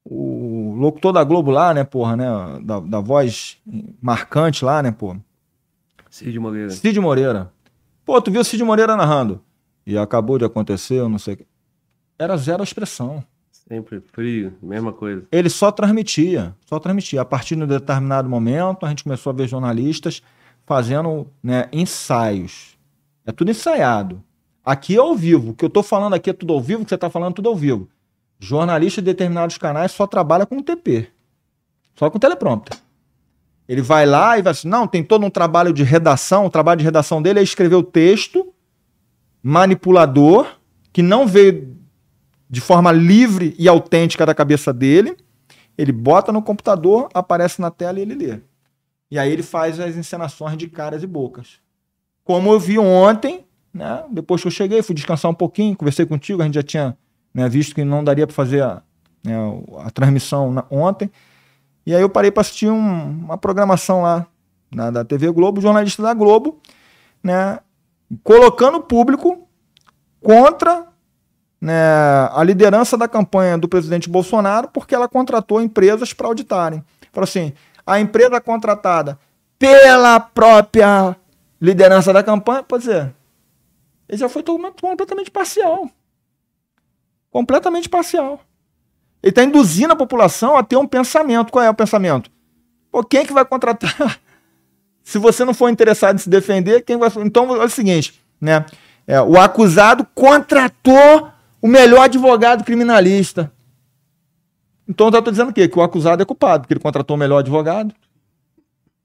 o locutor da Globo lá, né, porra, né, da, da voz marcante lá, né, pô. Cid Moreira. Cid Moreira. Pô, tu viu o Cid Moreira narrando? e acabou de acontecer, eu não sei o que. Era zero expressão. Sempre frio, mesma coisa. Ele só transmitia, só transmitia. A partir de um determinado momento, a gente começou a ver jornalistas fazendo né, ensaios. É tudo ensaiado. Aqui é ao vivo. O que eu estou falando aqui é tudo ao vivo, o que você está falando é tudo ao vivo. Jornalista de determinados canais só trabalha com TP. Só com teleprompter. Ele vai lá e vai assim, não, tem todo um trabalho de redação, o trabalho de redação dele é escrever o texto manipulador que não veio de forma livre e autêntica da cabeça dele. Ele bota no computador, aparece na tela e ele lê. E aí ele faz as encenações de caras e bocas. Como eu vi ontem, né? Depois que eu cheguei, fui descansar um pouquinho, conversei contigo, a gente já tinha né, visto que não daria para fazer a, né, a transmissão na, ontem. E aí eu parei para assistir um, uma programação lá na, da TV Globo, jornalista da Globo, né, colocando o público contra né, a liderança da campanha do presidente Bolsonaro, porque ela contratou empresas para auditarem. Falou assim: a empresa contratada pela própria liderança da campanha, pode ser, ele já foi completamente parcial. Completamente parcial. Ele está induzindo a população a ter um pensamento. Qual é o pensamento? Pô, quem é que vai contratar? <laughs> se você não for interessado em se defender, quem vai. Então é o seguinte, né? É, o acusado contratou o melhor advogado criminalista. Então eu estou dizendo o quê? Que o acusado é culpado, porque ele contratou o melhor advogado.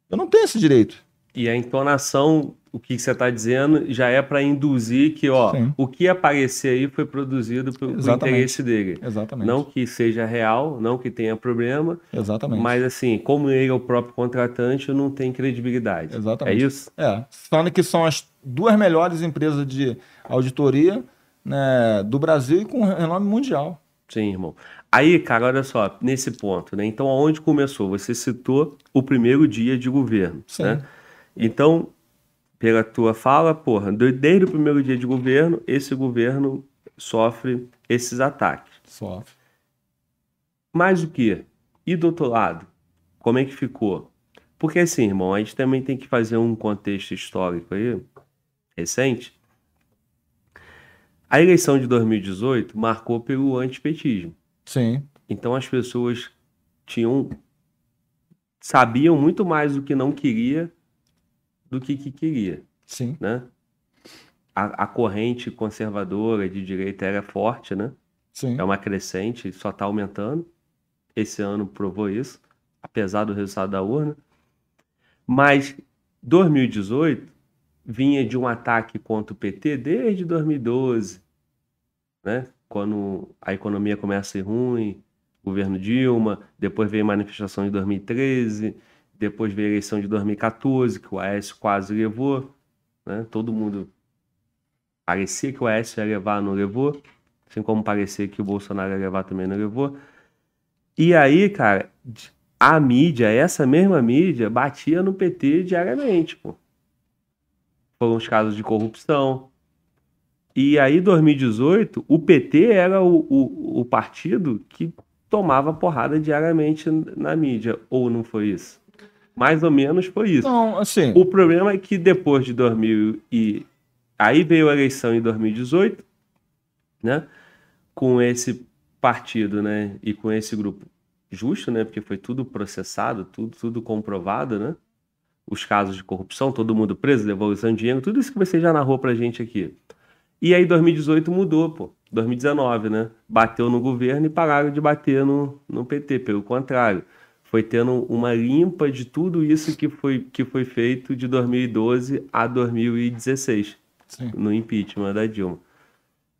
Eu não tenho esse direito. E a entonação o que você está dizendo já é para induzir que ó, o que aparecer aí foi produzido por, por interesse dele. Exatamente. Não que seja real, não que tenha problema. Exatamente. Mas assim, como ele é o próprio contratante, não tem credibilidade. Exatamente. É isso? É. Falando que são as duas melhores empresas de auditoria né, do Brasil e com renome mundial. Sim, irmão. Aí, cara, olha só, nesse ponto, né? Então, aonde começou? Você citou o primeiro dia de governo, Sim. né? Então, pela tua fala, porra, desde o primeiro dia de governo, esse governo sofre esses ataques. Sofre. Mais o que? E do outro lado, como é que ficou? Porque assim, irmão, a gente também tem que fazer um contexto histórico aí, recente. A eleição de 2018 marcou pelo antipetismo. Sim. Então as pessoas tinham sabiam muito mais do que não queria do que, que queria. Sim. Né? A, a, corrente conservadora de direita era forte, né? Sim. É uma crescente, só está aumentando. Esse ano provou isso, apesar do resultado da urna. Mas 2018 vinha de um ataque contra o PT desde 2012, né? Quando a economia começa a ir ruim, governo Dilma, depois veio a manifestação de 2013, depois veio a eleição de 2014, que o Aécio quase levou. Né? Todo mundo parecia que o Aécio ia levar, não levou. Assim como parecia que o Bolsonaro ia levar, também não levou. E aí, cara, a mídia, essa mesma mídia, batia no PT diariamente, pô. Foram os casos de corrupção. E aí, 2018, o PT era o, o, o partido que tomava porrada diariamente na mídia. Ou não foi isso? Mais ou menos foi isso. Não, assim. O problema é que depois de 2000 e aí veio a eleição em 2018, né? Com esse partido, né? E com esse grupo justo, né? Porque foi tudo processado, tudo, tudo comprovado, né? Os casos de corrupção, todo mundo preso, devolução de dinheiro, tudo isso que você já narrou pra gente aqui. E aí 2018 mudou, pô. 2019, né? Bateu no governo e pararam de bater no, no PT, pelo contrário foi tendo uma limpa de tudo isso que foi, que foi feito de 2012 a 2016, Sim. no impeachment da Dilma.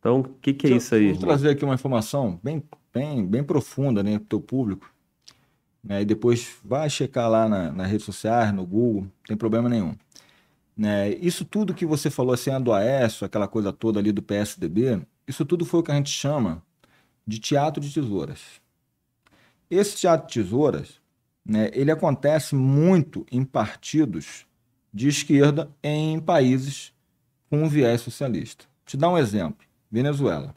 Então, o que, que é isso aí? Vou trazer aqui uma informação bem, bem, bem profunda né, para o teu público. Né, e depois vai checar lá na, nas redes sociais, no Google, não tem problema nenhum. Né, isso tudo que você falou assim, a do Aécio, aquela coisa toda ali do PSDB, isso tudo foi o que a gente chama de teatro de tesouras. Esse teatro de tesouras né, ele acontece muito em partidos de esquerda em países com viés socialista. Te dar um exemplo: Venezuela.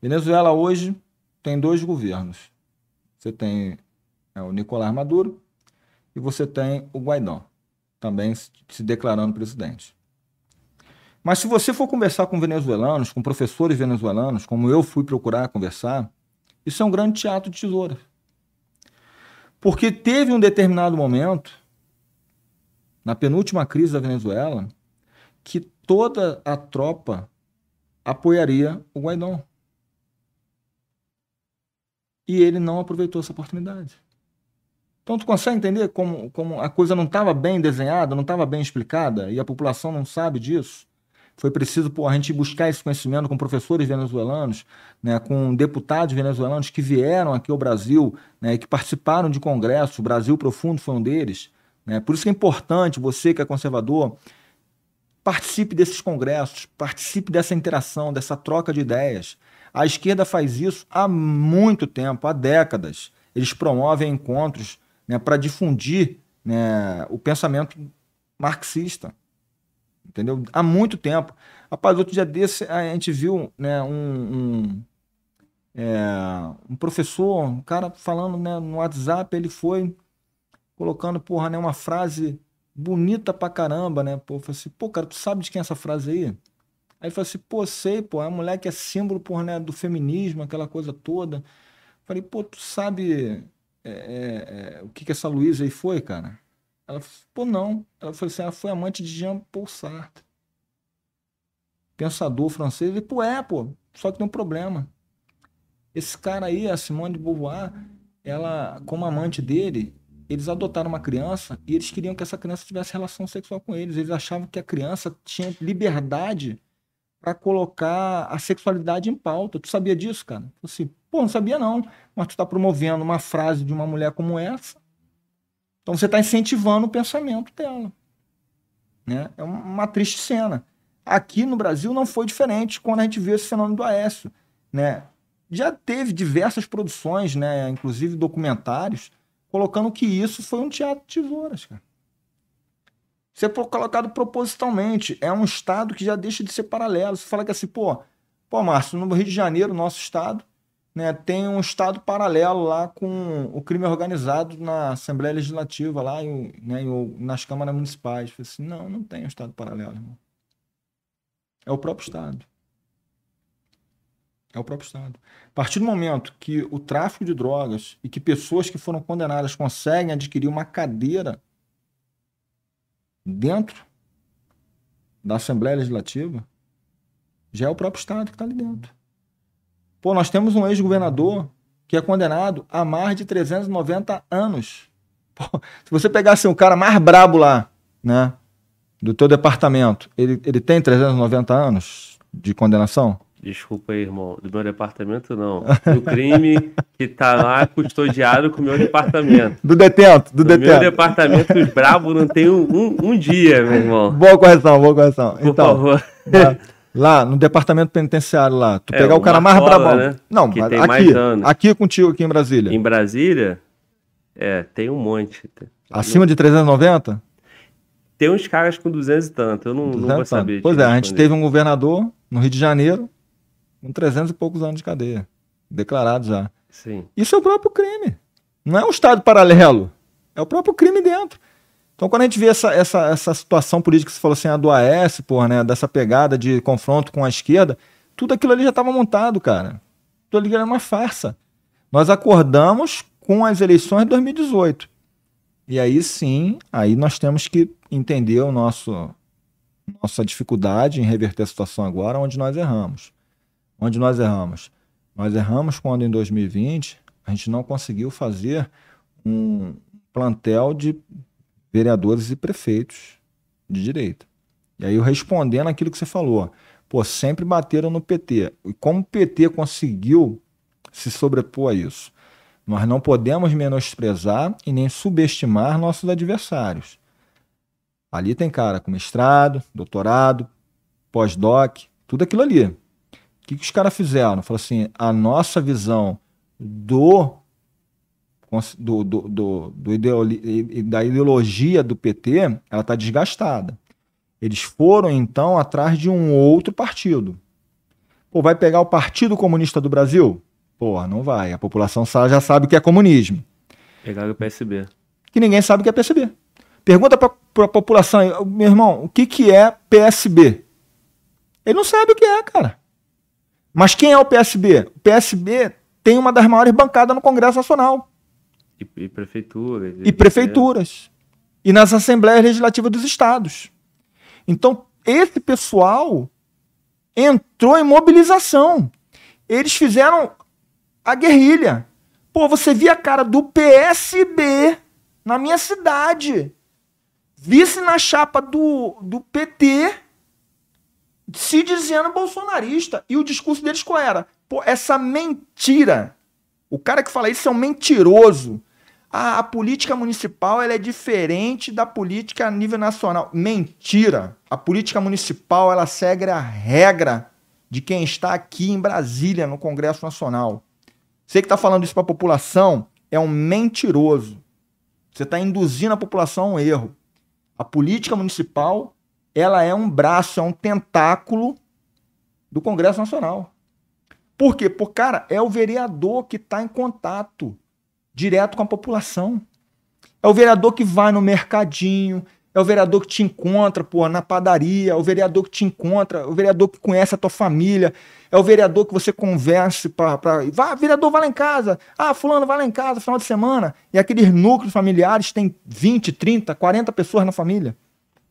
Venezuela hoje tem dois governos. Você tem é, o Nicolás Maduro e você tem o Guaidó, também se declarando presidente. Mas se você for conversar com venezuelanos, com professores venezuelanos, como eu fui procurar conversar, isso é um grande teatro de tesouras. Porque teve um determinado momento, na penúltima crise da Venezuela, que toda a tropa apoiaria o Guaidó. E ele não aproveitou essa oportunidade. Então, tu consegue entender como, como a coisa não estava bem desenhada, não estava bem explicada, e a população não sabe disso? Foi preciso pô, a gente buscar esse conhecimento com professores venezuelanos, né, com deputados venezuelanos que vieram aqui ao Brasil, né, que participaram de congresso. O Brasil Profundo foi um deles. Né? Por isso é importante você que é conservador Participe desses congressos, participe dessa interação, dessa troca de ideias. A esquerda faz isso há muito tempo, há décadas. Eles promovem encontros né, para difundir né, o pensamento marxista. Entendeu? Há muito tempo. Rapaz, outro dia desse a gente viu né, um, um, é, um professor, um cara falando né, no WhatsApp, ele foi colocando, porra, né, uma frase bonita pra caramba, né? Pô, eu falei assim, pô, cara, tu sabe de quem é essa frase aí? Aí ele falou assim, pô, sei, pô, é uma mulher que é símbolo, porra, né, do feminismo, aquela coisa toda. Falei, pô, tu sabe é, é, é, o que que essa Luísa aí foi, cara? Ela falou, pô, não. Ela falou assim, ela foi amante de Jean-Paul Sartre. Pensador francês. E, pô, é, pô, só que tem um problema. Esse cara aí, a Simone de Beauvoir, ela, como amante dele, eles adotaram uma criança e eles queriam que essa criança tivesse relação sexual com eles. Eles achavam que a criança tinha liberdade para colocar a sexualidade em pauta. Tu sabia disso, cara? Eu assim, pô, não sabia não. Mas tu está promovendo uma frase de uma mulher como essa. Então você está incentivando o pensamento dela. Né? É uma triste cena. Aqui no Brasil não foi diferente quando a gente viu esse fenômeno do Aécio. Né? Já teve diversas produções, né, inclusive documentários, colocando que isso foi um teatro de tesouras, cara. Isso é colocado propositalmente. É um estado que já deixa de ser paralelo. Você fala que assim, pô, pô, Márcio, no Rio de Janeiro, nosso estado, né, tem um estado paralelo lá com o crime organizado na Assembleia Legislativa, lá em, né, nas câmaras municipais. Falei assim, não, não tem um estado paralelo, irmão. É o próprio estado. É o próprio Estado. A partir do momento que o tráfico de drogas e que pessoas que foram condenadas conseguem adquirir uma cadeira dentro da Assembleia Legislativa, já é o próprio Estado que está ali dentro. Pô, nós temos um ex-governador que é condenado a mais de 390 anos. Pô, se você pegasse um cara mais brabo lá, né, do teu departamento, ele, ele tem 390 anos de condenação? Desculpa aí, irmão. Do meu departamento, não. Do crime que tá lá custodiado com o meu departamento. Do detento, do, do detento. meu departamento, os bravos não tem um, um, um, dia, meu irmão. Boa correção, boa correção. Por então, favor. Lá, lá, no departamento penitenciário lá, tu é, pegar o cara mais brabo. Né? Não, que tem aqui, mais anos. aqui contigo, aqui em Brasília. Em Brasília? É, tem um monte. Acima de 390? Tem uns caras com 200 e tanto, eu não, 200 não vou saber. Pois é, a gente teve um governador no Rio de Janeiro com 300 e poucos anos de cadeia. Declarado já. Sim. Isso é o próprio crime. Não é um Estado paralelo. É o próprio crime dentro. Então, quando a gente vê essa, essa, essa situação política que você falou assim, a do AS, porra, né, dessa pegada de confronto com a esquerda, tudo aquilo ali já estava montado, cara. Tudo ali era uma farsa. Nós acordamos com as eleições de 2018. E aí sim, aí nós temos que entender o nosso nossa dificuldade em reverter a situação agora, onde nós erramos. Onde nós erramos? Nós erramos quando em 2020 a gente não conseguiu fazer um plantel de vereadores e prefeitos de direita. E aí, respondendo aquilo que você falou, pô, sempre bateram no PT. E como o PT conseguiu se sobrepor a isso? Nós não podemos menosprezar e nem subestimar nossos adversários. Ali tem cara com mestrado, doutorado, pós-doc, tudo aquilo ali. O que, que os caras fizeram? Falaram assim: a nossa visão do, do, do, do, do ideoli, da ideologia do PT ela está desgastada. Eles foram então atrás de um outro partido. Pô, vai pegar o Partido Comunista do Brasil? Pô, não vai. A população já sabe o que é comunismo. Pegaram o PSB. Que ninguém sabe o que é PSB. Pergunta para a população, meu irmão, o que, que é PSB? Ele não sabe o que é, cara. Mas quem é o PSB? O PSB tem uma das maiores bancadas no Congresso Nacional. E, e prefeituras. E, e prefeituras. É. E nas Assembleias Legislativas dos Estados. Então, esse pessoal entrou em mobilização. Eles fizeram a guerrilha. Pô, você via a cara do PSB na minha cidade. Vice na chapa do, do PT se dizendo bolsonarista. E o discurso deles qual era? Pô, essa mentira. O cara que fala isso é um mentiroso. A, a, política municipal ela é diferente da política a nível nacional. Mentira! A política municipal ela segue a regra de quem está aqui em Brasília, no Congresso Nacional. Você que está falando isso para a população é um mentiroso. Você está induzindo a população a um erro. A política municipal ela é um braço, é um tentáculo do Congresso Nacional. Por quê? Porque, cara, é o vereador que está em contato direto com a população. É o vereador que vai no mercadinho, é o vereador que te encontra, pô, na padaria, é o vereador que te encontra, é o vereador que conhece a tua família, é o vereador que você converse para. Pra... Vá, vereador, vai lá em casa. Ah, fulano, vai lá em casa, final de semana. E aqueles núcleos familiares tem 20, 30, 40 pessoas na família.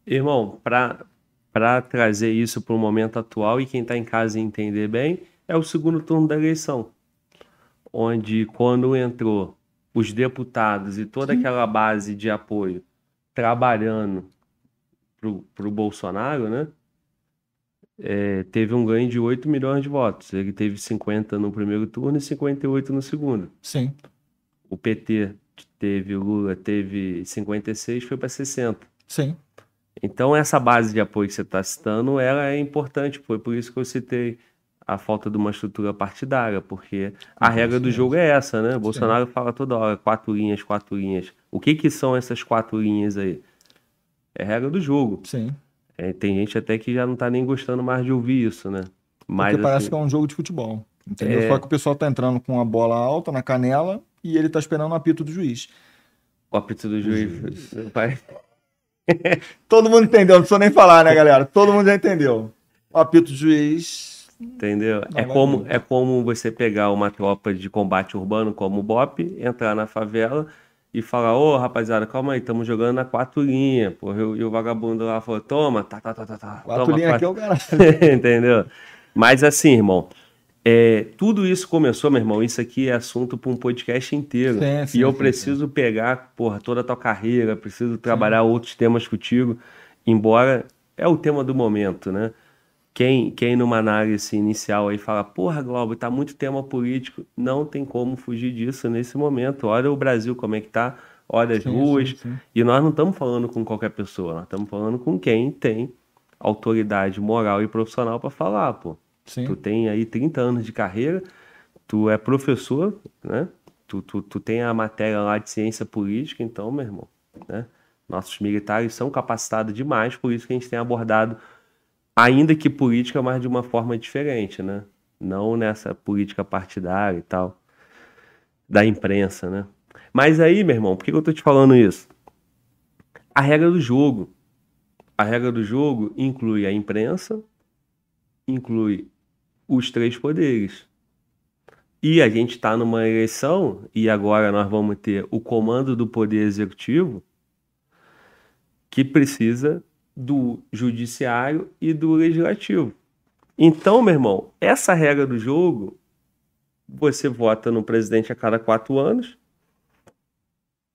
Irmão, para trazer isso para o momento atual e quem está em casa entender bem, é o segundo turno da eleição. Onde, quando entrou os deputados e toda Sim. aquela base de apoio trabalhando para o Bolsonaro, né? É, teve um ganho de 8 milhões de votos. Ele teve 50 no primeiro turno e 58 no segundo. Sim. O PT teve, o Lula teve 56, foi para 60. Sim. Então, essa base de apoio que você está citando, ela é importante. Foi por isso que eu citei a falta de uma estrutura partidária, porque a uhum, regra do jogo é essa, né? Bolsonaro sim. fala toda hora, quatro linhas, quatro linhas. O que que são essas quatro linhas aí? É regra do jogo. Sim. É, tem gente até que já não tá nem gostando mais de ouvir isso, né? Mas, porque parece assim, que é um jogo de futebol. Entendeu? É... Só que o pessoal tá entrando com a bola alta na canela e ele tá esperando o apito do juiz. O apito do juiz. Pai... <laughs> Todo mundo entendeu, não precisa nem falar, né, galera? Todo mundo já entendeu. O apito do juiz Entendeu? é como, é como você pegar uma tropa de combate urbano como o BOP, entrar na favela e falar, ô rapaziada, calma aí, estamos jogando na quatro linhas. Porra, e o vagabundo lá falou, toma, tá, tá, tá, tá, tá. Quatro linhas aqui é o caralho. <laughs> Entendeu? Mas assim, irmão, é, tudo isso começou, meu irmão, isso aqui é assunto para um podcast inteiro. Sim, sim, e eu sim, preciso pegar, porra, toda a tua carreira, preciso trabalhar outros temas contigo, embora é o tema do momento, né? Quem, quem numa análise inicial aí fala, porra, Globo, tá muito tema político, não tem como fugir disso nesse momento. Olha o Brasil como é que tá, olha as sim, ruas. Sim, sim. E nós não estamos falando com qualquer pessoa, nós estamos falando com quem tem autoridade moral e profissional para falar, pô. Tu tem aí 30 anos de carreira, tu é professor, né? Tu, tu, tu tem a matéria lá de ciência política, então, meu irmão, né? Nossos militares são capacitados demais, por isso que a gente tem abordado ainda que política, mas de uma forma diferente, né? Não nessa política partidária e tal, da imprensa, né? Mas aí, meu irmão, por que eu tô te falando isso? A regra do jogo. A regra do jogo inclui a imprensa, inclui os três poderes. E a gente está numa eleição, e agora nós vamos ter o comando do Poder Executivo, que precisa do judiciário e do legislativo. Então, meu irmão, essa regra do jogo, você vota no presidente a cada quatro anos,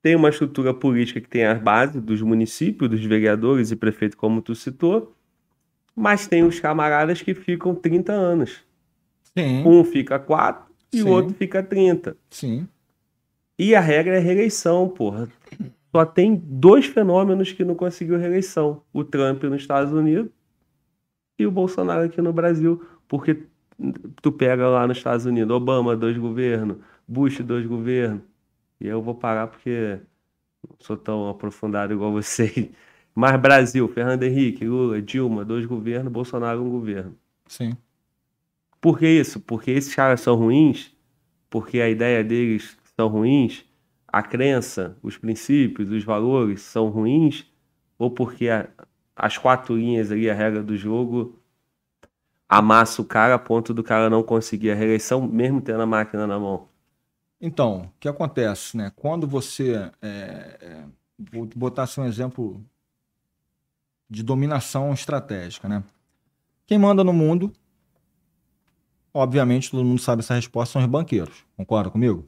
tem uma estrutura política que tem as bases dos municípios, dos vereadores e prefeito, como tu citou, mas tem os camaradas que ficam 30 anos. Sim. Um fica 4 e Sim. o outro fica 30. Sim. E a regra é reeleição, porra só tem dois fenômenos que não conseguiu reeleição: o Trump nos Estados Unidos e o Bolsonaro aqui no Brasil, porque tu pega lá nos Estados Unidos, Obama, dois governos, Bush, dois governos, e eu vou parar porque não sou tão aprofundado igual vocês. <laughs> Mas Brasil, Fernando Henrique, Lula, Dilma, dois governos, Bolsonaro, um governo. Sim. Por que isso? Porque esses caras são ruins, porque a ideia deles são ruins, a crença, os princípios, os valores são ruins ou porque a, as quatro linhas ali, a regra do jogo, amassa o cara a ponto do cara não conseguir a reeleição, mesmo tendo a máquina na mão? Então, o que acontece, né? Quando você. É, é, vou botar assim um exemplo de dominação estratégica, né? Quem manda no mundo, obviamente todo mundo sabe essa resposta, são os banqueiros. Concorda comigo?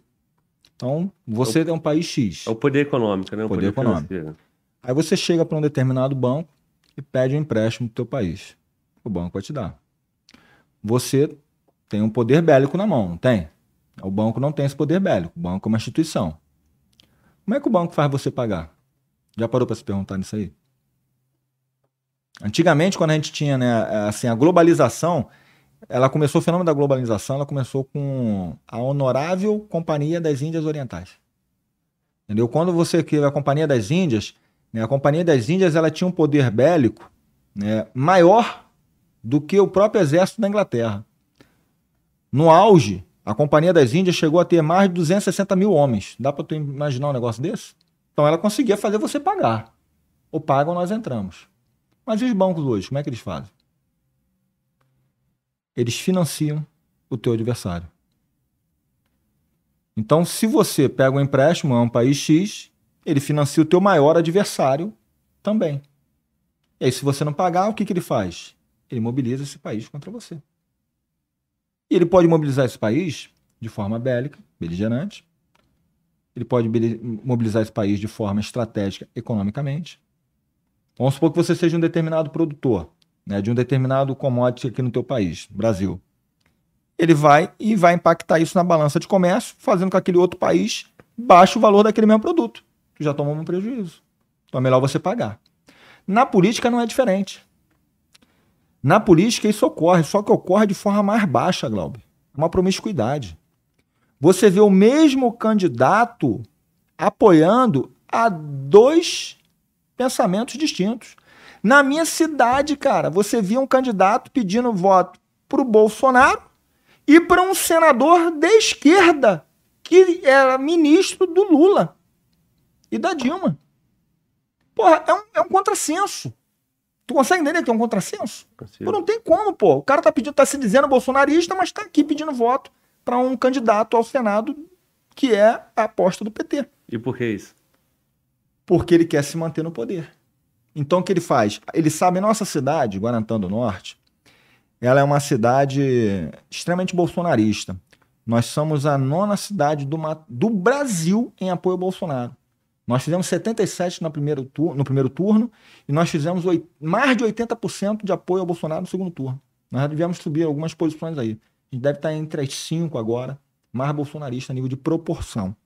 Então, você é, o, é um país X. É o poder econômico, né? O poder, poder econômico. Financeiro. Aí você chega para um determinado banco e pede um empréstimo do teu país. O banco vai te dar. Você tem um poder bélico na mão, não tem? O banco não tem esse poder bélico. O banco é uma instituição. Como é que o banco faz você pagar? Já parou para se perguntar nisso aí? Antigamente, quando a gente tinha né, assim, a globalização, ela começou, o fenômeno da globalização, ela começou com a honorável Companhia das Índias Orientais. Entendeu? Quando você criou a Companhia das Índias, né, a Companhia das Índias ela tinha um poder bélico né, maior do que o próprio exército da Inglaterra. No auge, a Companhia das Índias chegou a ter mais de 260 mil homens. Dá para tu imaginar um negócio desse? Então ela conseguia fazer você pagar. Ou pagam, nós entramos. Mas e os bancos hoje, como é que eles fazem? Eles financiam o teu adversário. Então, se você pega um empréstimo a um país X, ele financia o teu maior adversário também. E aí, se você não pagar, o que, que ele faz? Ele mobiliza esse país contra você. E ele pode mobilizar esse país de forma bélica, beligerante. Ele pode mobilizar esse país de forma estratégica, economicamente. Vamos supor que você seja um determinado produtor né, de um determinado commodity aqui no teu país, Brasil. Ele vai e vai impactar isso na balança de comércio, fazendo com que aquele outro país baixe o valor daquele mesmo produto. Tu já tomou um prejuízo. Então é melhor você pagar. Na política não é diferente. Na política isso ocorre, só que ocorre de forma mais baixa, Glauber. Uma promiscuidade. Você vê o mesmo candidato apoiando a dois pensamentos distintos. Na minha cidade, cara, você via um candidato pedindo voto para o Bolsonaro e para um senador de esquerda, que era ministro do Lula e da Dilma. Porra, é um, é um contrassenso. Tu consegue entender que é um contrassenso? Pô, não tem como, pô. O cara tá pedindo, tá se dizendo bolsonarista, mas tá aqui pedindo voto para um candidato ao Senado que é a aposta do PT. E por que isso? Porque ele quer se manter no poder. Então o que ele faz? Ele sabe, nossa cidade, Guarantã do Norte, ela é uma cidade extremamente bolsonarista. Nós somos a nona cidade do, do Brasil em apoio ao Bolsonaro. Nós fizemos 77 no primeiro, no primeiro turno e nós fizemos mais de 80% de apoio ao Bolsonaro no segundo turno. Nós já devemos subir algumas posições aí. A gente deve estar entre as cinco agora, mais bolsonarista a nível de proporção.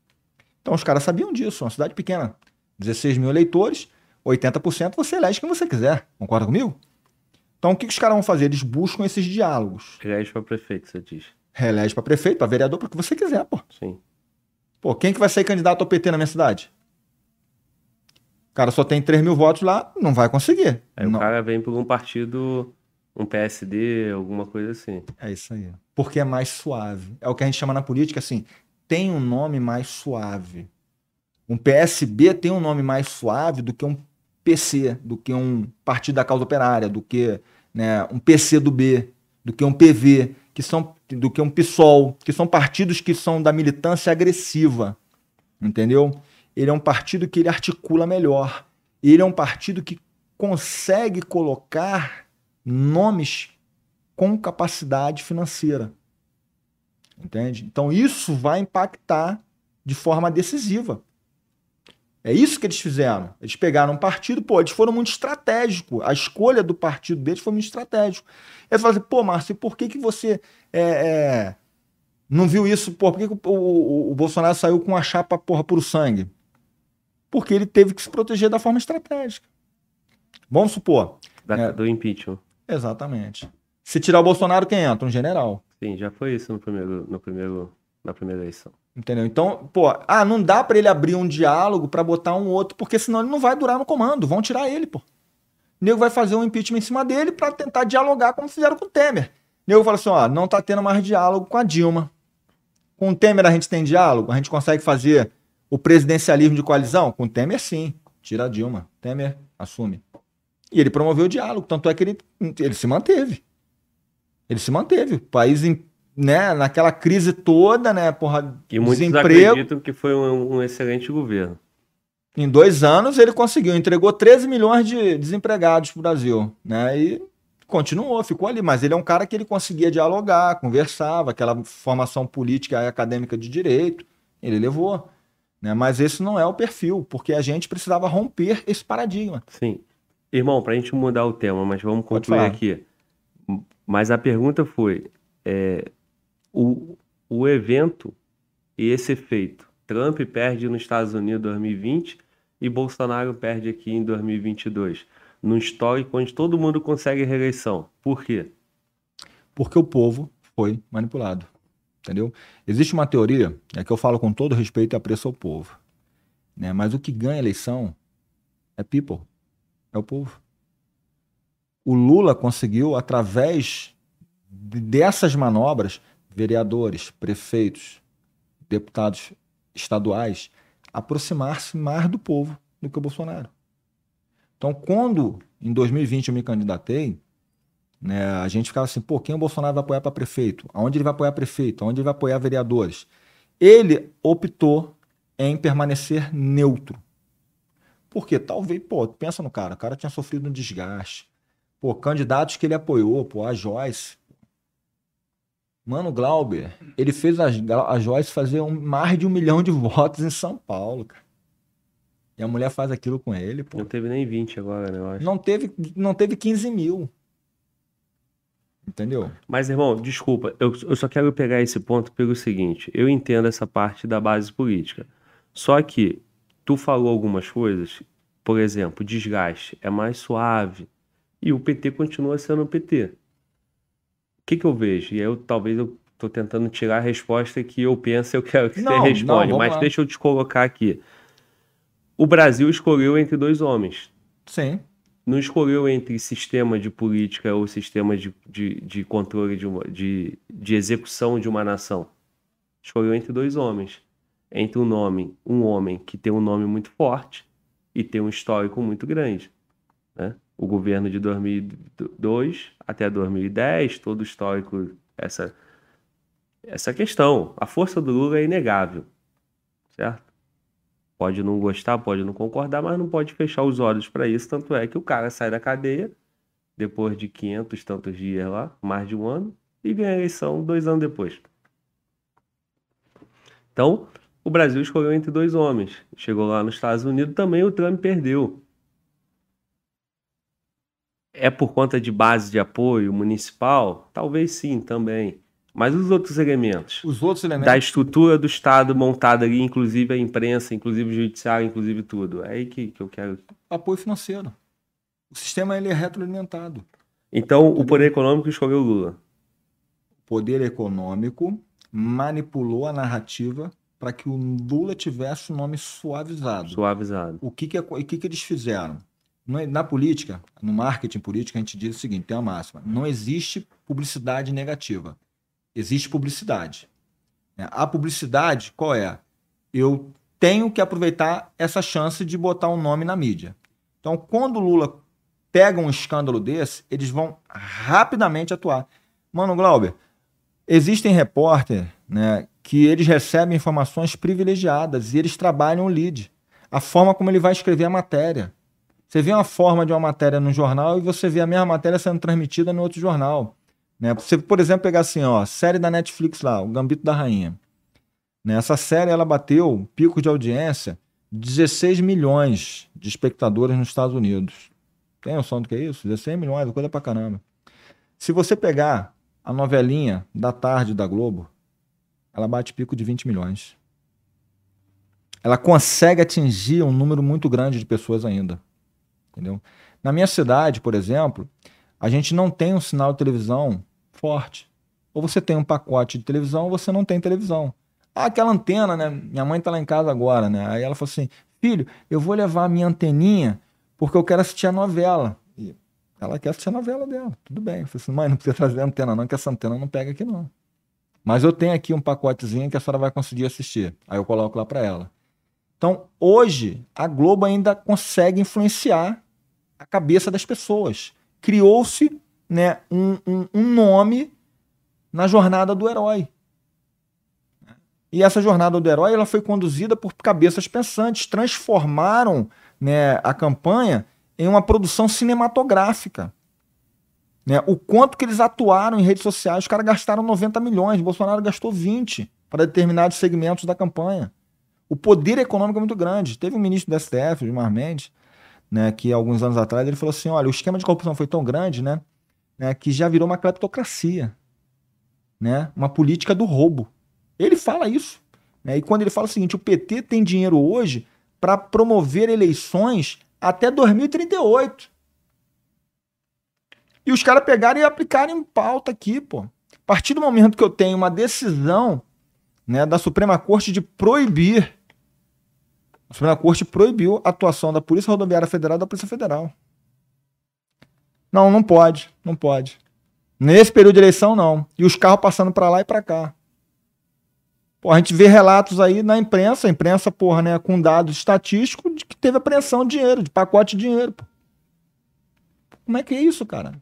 Então os caras sabiam disso, uma cidade pequena, 16 mil eleitores, 80% você elege quem você quiser. Concorda comigo? Então o que, que os caras vão fazer? Eles buscam esses diálogos. Elege para prefeito, você diz. Reelege para prefeito, para vereador, para o que você quiser, pô. Sim. Pô, quem que vai sair candidato ao PT na minha cidade? O cara só tem 3 mil votos lá, não vai conseguir. Aí não. o cara vem por um partido, um PSD, alguma coisa assim. É isso aí. Porque é mais suave. É o que a gente chama na política assim, tem um nome mais suave. Um PSB tem um nome mais suave do que um PC, do que um Partido da Causa Operária, do que né, um PC do B, do que um PV, que são, do que um PSOL, que são partidos que são da militância agressiva, entendeu? Ele é um partido que ele articula melhor. Ele é um partido que consegue colocar nomes com capacidade financeira. Entende? Então isso vai impactar de forma decisiva. É isso que eles fizeram. Eles pegaram um partido, pô, eles foram muito estratégicos. A escolha do partido deles foi muito estratégico. Eles falaram assim, pô, Márcio, por que, que você é, é, não viu isso? Pô, por que, que o, o, o, Bolsonaro saiu com a chapa, porra, por sangue? Porque ele teve que se proteger da forma estratégica. Vamos supor. Da, é, do impeachment. Exatamente. Se tirar o Bolsonaro, quem entra? Um general. Sim, já foi isso no primeiro, no primeiro, na primeira eleição. Entendeu? Então, pô, ah, não dá para ele abrir um diálogo para botar um outro, porque senão ele não vai durar no comando. Vão tirar ele, pô. O nego vai fazer um impeachment em cima dele para tentar dialogar como fizeram com o Temer. O nego fala assim: ó, não tá tendo mais diálogo com a Dilma. Com o Temer a gente tem diálogo? A gente consegue fazer o presidencialismo de coalizão? Com o Temer, sim. Tira a Dilma. Temer assume. E ele promoveu o diálogo. Tanto é que ele, ele se manteve. Ele se manteve. O país né, naquela crise toda, né, porra, e muitos desemprego. acreditam que foi um, um, excelente governo. Em dois anos ele conseguiu, entregou 13 milhões de desempregados para o Brasil, né, e continuou, ficou ali, mas ele é um cara que ele conseguia dialogar, conversava, aquela formação política e acadêmica de direito, ele levou, né, mas esse não é o perfil, porque a gente precisava romper esse paradigma. Sim. Irmão, para a gente mudar o tema, mas vamos concluir aqui. Mas a pergunta foi, é, o, o evento e esse efeito Trump perde nos Estados Unidos em 2020 e Bolsonaro perde aqui em 2022. Num histórico onde todo mundo consegue reeleição. Por quê? Porque o povo foi manipulado. Entendeu? Existe uma teoria, é que eu falo com todo respeito e apreço ao povo. Né? Mas o que ganha a eleição é people, é o povo. O Lula conseguiu, através dessas manobras, vereadores, prefeitos, deputados estaduais, aproximar-se mais do povo do que o Bolsonaro. Então, quando em 2020 eu me candidatei, né, a gente ficava assim, pô, quem o Bolsonaro vai apoiar para prefeito? Aonde ele vai apoiar prefeito? Aonde ele vai apoiar vereadores? Ele optou em permanecer neutro. Porque talvez, pô, pensa no cara, o cara tinha sofrido um desgaste. Pô, candidatos que ele apoiou, pô, a Joyce. Mano, Glauber, ele fez a, a Joyce fazer um, mais de um milhão de votos em São Paulo, cara. E a mulher faz aquilo com ele, pô. Não teve nem 20 agora, né, eu acho. Não teve, não teve 15 mil. Entendeu? Mas, irmão, desculpa, eu, eu só quero pegar esse ponto pelo seguinte: eu entendo essa parte da base política. Só que tu falou algumas coisas, por exemplo, desgaste é mais suave e o PT continua sendo o PT. O que, que eu vejo? E aí eu talvez eu tô tentando tirar a resposta que eu penso, eu quero que não, você responda, mas lá. deixa eu te colocar aqui. O Brasil escolheu entre dois homens. Sim não escolheu entre sistema de política ou sistema de, de, de controle de, uma, de, de execução de uma nação. Escolheu entre dois homens. Entre um nome, um homem que tem um nome muito forte e tem um histórico muito grande. Né? O governo de 2002 até 2010, todo histórico, essa, essa questão. A força do Lula é inegável, certo? Pode não gostar, pode não concordar, mas não pode fechar os olhos para isso. Tanto é que o cara sai da cadeia depois de 500 tantos dias lá, mais de um ano, e ganha a eleição dois anos depois. Então, o Brasil escolheu entre dois homens. Chegou lá nos Estados Unidos, também o Trump perdeu. É por conta de base de apoio municipal? Talvez sim, também. Mas os outros elementos? Os outros elementos. Da estrutura do Estado montada ali, inclusive a imprensa, inclusive o judiciário, inclusive tudo. É aí que, que eu quero. Apoio financeiro. O sistema ele é retroalimentado. Então, o poder econômico escolheu o Lula. O poder econômico manipulou a narrativa para que o Lula tivesse o nome suavizado. Suavizado. O que, que, o que, que eles fizeram? É, na política, no marketing político, a gente diz o seguinte: tem uma máxima. Não existe publicidade negativa existe publicidade. É, a publicidade, qual é? Eu tenho que aproveitar essa chance de botar um nome na mídia. Então, quando o Lula pega um escândalo desse, eles vão rapidamente atuar. Mano, Glauber, existem repórter né, que eles recebem informações privilegiadas e eles trabalham o lead. A forma como ele vai escrever a matéria. Você vê uma forma de uma matéria no jornal e você vê a mesma matéria sendo transmitida no outro jornal. Né? Você, por exemplo, pegar assim, ó, série da Netflix lá, O Gambito da Rainha. Né? Essa série ela bateu pico de audiência 16 milhões de espectadores nos Estados Unidos. Tem noção do que é isso? 16 milhões, é coisa pra caramba. Se você pegar a novelinha da tarde da Globo, ela bate pico de 20 milhões. Ela consegue atingir um número muito grande de pessoas ainda. Entendeu? Na minha cidade, por exemplo, a gente não tem um sinal de televisão forte. Ou você tem um pacote de televisão ou você não tem televisão. Ah, aquela antena, né? Minha mãe tá lá em casa agora, né? Aí ela falou assim: filho, eu vou levar a minha anteninha porque eu quero assistir a novela. E ela quer assistir a novela dela. Tudo bem. Eu falei assim: mãe, não precisa trazer a antena, não, que essa antena não pega aqui, não. Mas eu tenho aqui um pacotezinho que a senhora vai conseguir assistir. Aí eu coloco lá para ela. Então, hoje, a Globo ainda consegue influenciar a cabeça das pessoas. Criou-se né, um, um, um nome na jornada do herói. E essa jornada do herói ela foi conduzida por cabeças pensantes, transformaram né, a campanha em uma produção cinematográfica. Né? O quanto que eles atuaram em redes sociais, os caras gastaram 90 milhões, Bolsonaro gastou 20 para determinados segmentos da campanha. O poder econômico é muito grande. Teve um ministro do STF, Gilmar Mendes, né, que alguns anos atrás ele falou assim: olha, o esquema de corrupção foi tão grande né, né, que já virou uma cleptocracia, né, uma política do roubo. Ele fala isso. Né? E quando ele fala o seguinte: o PT tem dinheiro hoje para promover eleições até 2038. E os caras pegarem e aplicarem em pauta aqui, pô. A partir do momento que eu tenho uma decisão né, da Suprema Corte de proibir. A Suprema Corte proibiu a atuação da Polícia Rodoviária Federal e da Polícia Federal. Não, não pode, não pode. Nesse período de eleição, não. E os carros passando para lá e para cá. Pô, a gente vê relatos aí na imprensa, a imprensa, porra, né, com dados estatísticos de que teve apreensão de dinheiro, de pacote de dinheiro. Pô. Como é que é isso, cara?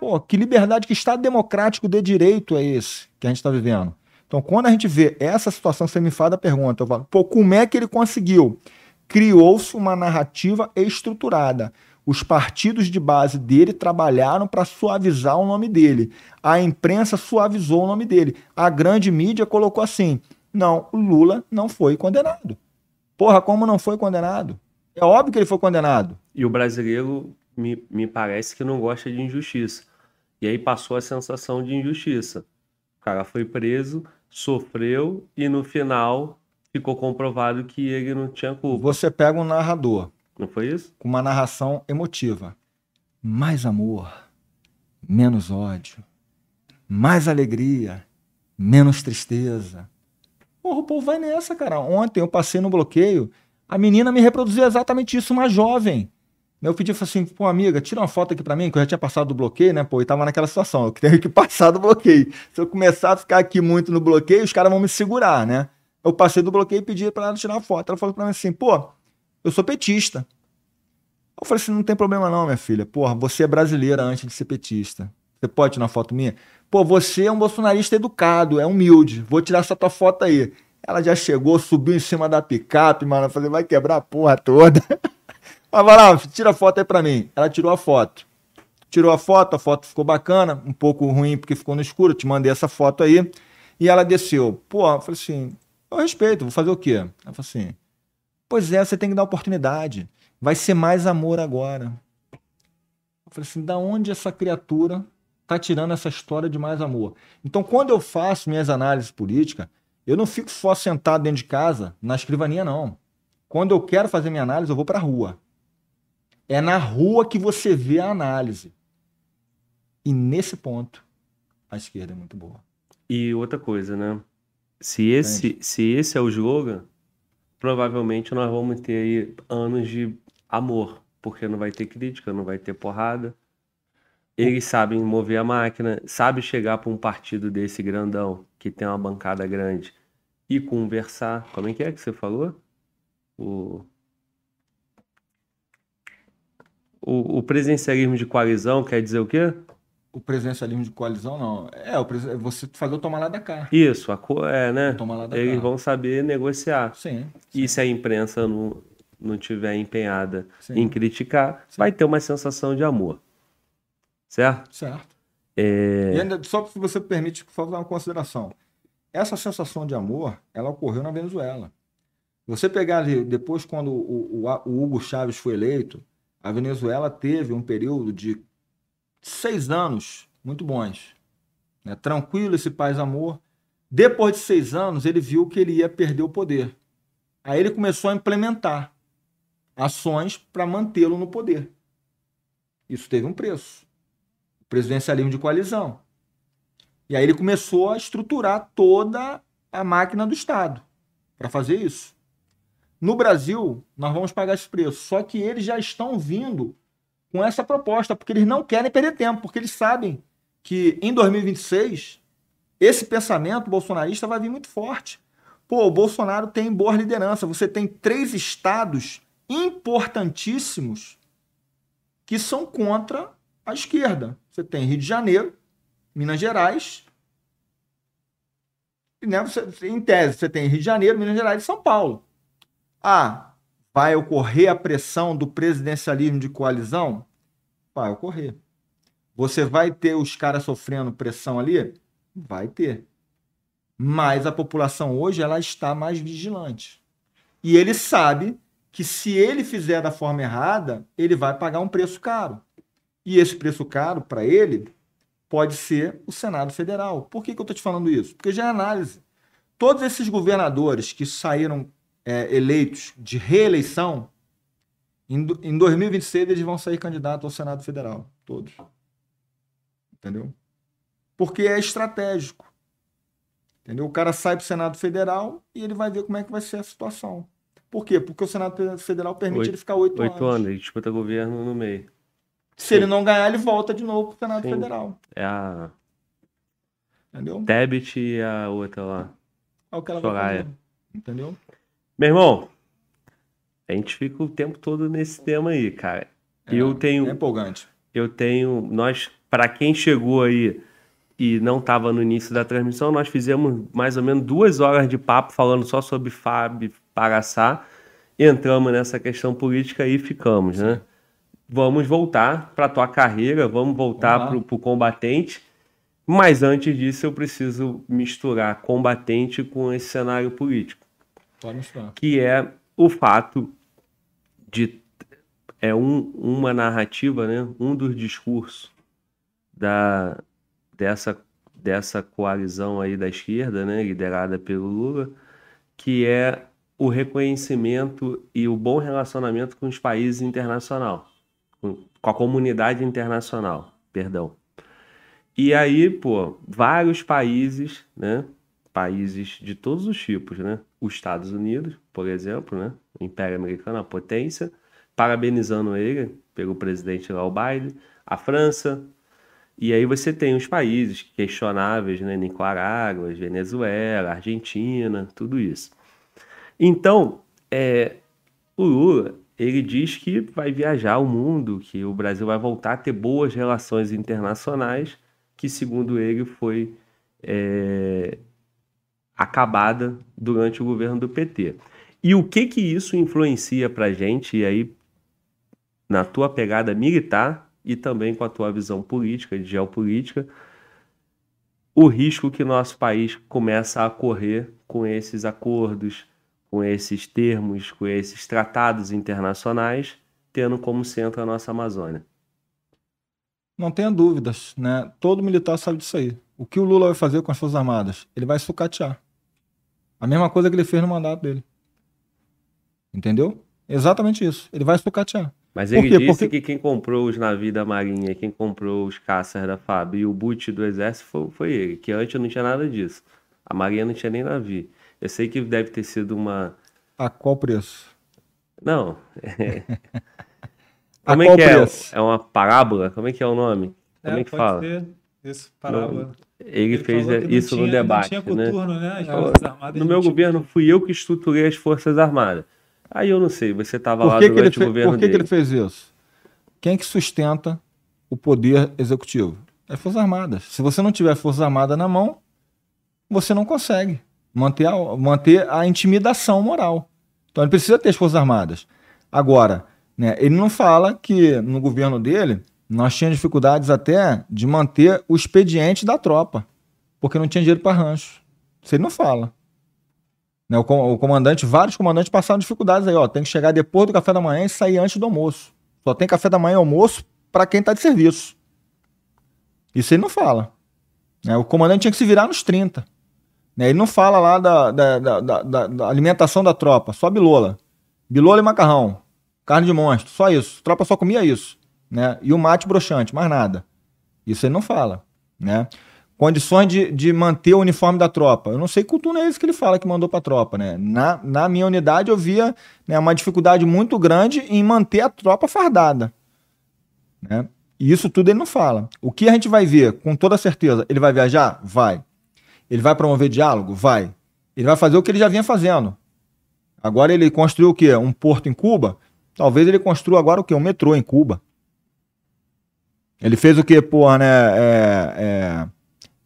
Pô, que liberdade, que Estado democrático de direito é esse que a gente está vivendo? Então, quando a gente vê essa situação, você me faz a pergunta, eu falo, pô, como é que ele conseguiu? Criou-se uma narrativa estruturada. Os partidos de base dele trabalharam para suavizar o nome dele. A imprensa suavizou o nome dele. A grande mídia colocou assim: não, Lula não foi condenado. Porra, como não foi condenado? É óbvio que ele foi condenado. E o brasileiro me, me parece que não gosta de injustiça. E aí passou a sensação de injustiça. O cara foi preso, sofreu e no final ficou comprovado que ele não tinha culpa. Você pega um narrador não foi isso? Com uma narração emotiva. Mais amor, menos ódio. Mais alegria, menos tristeza. Porra, o povo vai nessa, cara. Ontem eu passei no bloqueio, a menina me reproduziu exatamente isso, uma jovem. Eu pedi assim, pô, amiga, tira uma foto aqui para mim, que eu já tinha passado do bloqueio, né? Pô, e tava naquela situação, eu tenho que <laughs> passar do bloqueio. Se eu começar a ficar aqui muito no bloqueio, os caras vão me segurar, né? Eu passei do bloqueio e pedi para ela tirar uma foto. Ela falou para mim assim, pô, eu sou petista. Eu falei assim: não tem problema não, minha filha. Porra, você é brasileira antes de ser petista. Você pode tirar uma foto minha? Pô, você é um bolsonarista educado, é humilde. Vou tirar essa tua foto aí. Ela já chegou, subiu em cima da picape, mano. Eu falei, vai quebrar a porra toda. <laughs> Lá, tira a foto aí pra mim. Ela tirou a foto. Tirou a foto, a foto ficou bacana, um pouco ruim porque ficou no escuro. Te mandei essa foto aí. E ela desceu. Pô, eu falei assim: eu respeito, vou fazer o quê? Ela falou assim: pois é, você tem que dar oportunidade. Vai ser mais amor agora. Eu falei assim, da onde essa criatura tá tirando essa história de mais amor? Então, quando eu faço minhas análises políticas, eu não fico só sentado dentro de casa, na escrivania, não. Quando eu quero fazer minha análise, eu vou para a rua. É na rua que você vê a análise. E nesse ponto, a esquerda é muito boa. E outra coisa, né? Se esse, se esse é o slogan, provavelmente nós vamos ter aí anos de amor, porque não vai ter crítica, não vai ter porrada. Eles sabem mover a máquina, sabe chegar para um partido desse grandão, que tem uma bancada grande, e conversar. Como é que é que você falou? O, o, o presencialismo de coalizão quer dizer o quê? O presencialismo de coalizão, não. É, o pres... você fazer o tomar lá da cá. Isso, a co... é, né? Eles cá. vão saber negociar. Sim, sim. E se a imprensa não, não tiver empenhada Sim. em criticar, Sim. vai ter uma sensação de amor. Certo? Certo. É... E ainda, só se você permite, por favor, uma consideração. Essa sensação de amor, ela ocorreu na Venezuela. Você pegar ali, depois, quando o, o, o Hugo Chávez foi eleito, a Venezuela teve um período de seis anos muito bons. Né? Tranquilo esse paz-amor. Depois de seis anos, ele viu que ele ia perder o poder. Aí ele começou a implementar ações para mantê-lo no poder. Isso teve um preço. O presidencialismo de coalizão. E aí ele começou a estruturar toda a máquina do Estado para fazer isso. No Brasil, nós vamos pagar esse preço. Só que eles já estão vindo com essa proposta, porque eles não querem perder tempo, porque eles sabem que em 2026 esse pensamento bolsonarista vai vir muito forte. Pô, o Bolsonaro tem boa liderança. Você tem três estados importantíssimos que são contra a esquerda. Você tem Rio de Janeiro, Minas Gerais, né, você, em tese, você tem Rio de Janeiro, Minas Gerais e São Paulo. Ah, vai ocorrer a pressão do presidencialismo de coalizão? Vai ocorrer. Você vai ter os caras sofrendo pressão ali? Vai ter. Mas a população hoje ela está mais vigilante. E ele sabe que se ele fizer da forma errada, ele vai pagar um preço caro. E esse preço caro, para ele, pode ser o Senado Federal. Por que, que eu estou te falando isso? Porque já é análise. todos esses governadores que saíram é, eleitos de reeleição, em, em 2026 eles vão sair candidatos ao Senado Federal. Todos. Entendeu? Porque é estratégico. Entendeu? O cara sai para o Senado Federal e ele vai ver como é que vai ser a situação. Por quê? Porque o Senado Federal permite Oito- ele ficar oito anos. Oito anos, ele disputa governo no meio. Se ele não ganhar, ele volta de novo para o Senado Sim. Federal. É a Entendeu? Tebet e a outra lá. É o que ela vai Soraya. fazer. Entendeu? Meu irmão, a gente fica o tempo todo nesse tema aí, cara. eu tenho, É empolgante. eu tenho, nós, para quem chegou aí e não estava no início da transmissão, nós fizemos mais ou menos duas horas de papo falando só sobre Fábio Paraçá. Entramos nessa questão política e ficamos, né? Vamos voltar para tua carreira, vamos voltar para o combatente. Mas antes disso, eu preciso misturar combatente com esse cenário político. Que é o fato de é um, uma narrativa, né, um dos discursos da dessa dessa coalizão aí da esquerda, né, liderada pelo Lula, que é o reconhecimento e o bom relacionamento com os países internacional, com, com a comunidade internacional, perdão. E aí, pô, vários países, né, países de todos os tipos, né? Os Estados Unidos, por exemplo, né? O Império Americano, a potência, parabenizando ele pelo presidente lá, o Biden, a França, e aí você tem os países questionáveis, né? Nicarágua, Venezuela, Argentina, tudo isso. Então, é, o Lula, ele diz que vai viajar o mundo, que o Brasil vai voltar a ter boas relações internacionais, que segundo ele foi é, acabada durante o governo do PT. E o que que isso influencia para gente, e aí na tua pegada militar e também com a tua visão política, de geopolítica, o risco que nosso país começa a correr com esses acordos, com esses termos, com esses tratados internacionais, tendo como centro a nossa Amazônia. Não tenha dúvidas, né? Todo militar sabe disso aí. O que o Lula vai fazer com as Forças Armadas? Ele vai sucatear. A mesma coisa que ele fez no mandato dele. Entendeu? Exatamente isso. Ele vai sucatear. Mas ele disse Porque- que quem comprou os navios da Marinha, quem comprou os caças da FAB e o boot do Exército foi, foi ele, que antes não tinha nada disso. A Marinha não tinha nem navio. Eu sei que deve ter sido uma. A qual preço? Não. <laughs> Como é que é? preço? É uma parábola? Como é que é o nome? Como é, que pode fala? ser. Isso, parábola. Ele, fez que isso no tinha- debate, Não tinha né? coturno, né? As Falou, Forças Armadas No meu governo fui eu que estruturei as Forças Armadas. Aí eu não sei, você estava lá Por que, que, ele, durante o fe- governo por que, que dele. ele fez isso? Quem que sustenta o poder executivo? É as Forças Armadas. Se você não tiver Forças Armadas na mão, você não consegue manter a, manter a intimidação moral. Então ele precisa ter as Forças Armadas. Agora, né, ele não fala que no governo dele nós tínhamos dificuldades até de manter o expediente da tropa, porque não tinha dinheiro para rancho. Isso ele não fala. Né, o, com- o comandante, vários comandantes passaram dificuldades aí, ó. Tem que chegar depois do café da manhã e sair antes do almoço. Só tem café da manhã e almoço para quem está de serviço. Isso ele não fala. né? O comandante tinha que se virar nos 30. né? Ele não fala lá da, da, da- da- alimentação da tropa, só bilola. Bilola e macarrão. Carne de monstro, só isso. A tropa só comia isso. Né? E o mate broxante, mais nada. Isso ele não fala. Né? Condições de, de manter o uniforme da tropa. Eu não sei que cultura é esse que ele fala que mandou para a tropa. Né? Na, na minha unidade eu via né, uma dificuldade muito grande em manter a tropa fardada. Né? E isso tudo ele não fala. O que a gente vai ver, com toda certeza, ele vai viajar? Vai. Ele vai promover diálogo? Vai. Ele vai fazer o que ele já vinha fazendo. Agora ele construiu o quê? Um porto em Cuba? Talvez ele construa agora o quê? Um metrô em Cuba. Ele fez o quê, porra, né? É, é,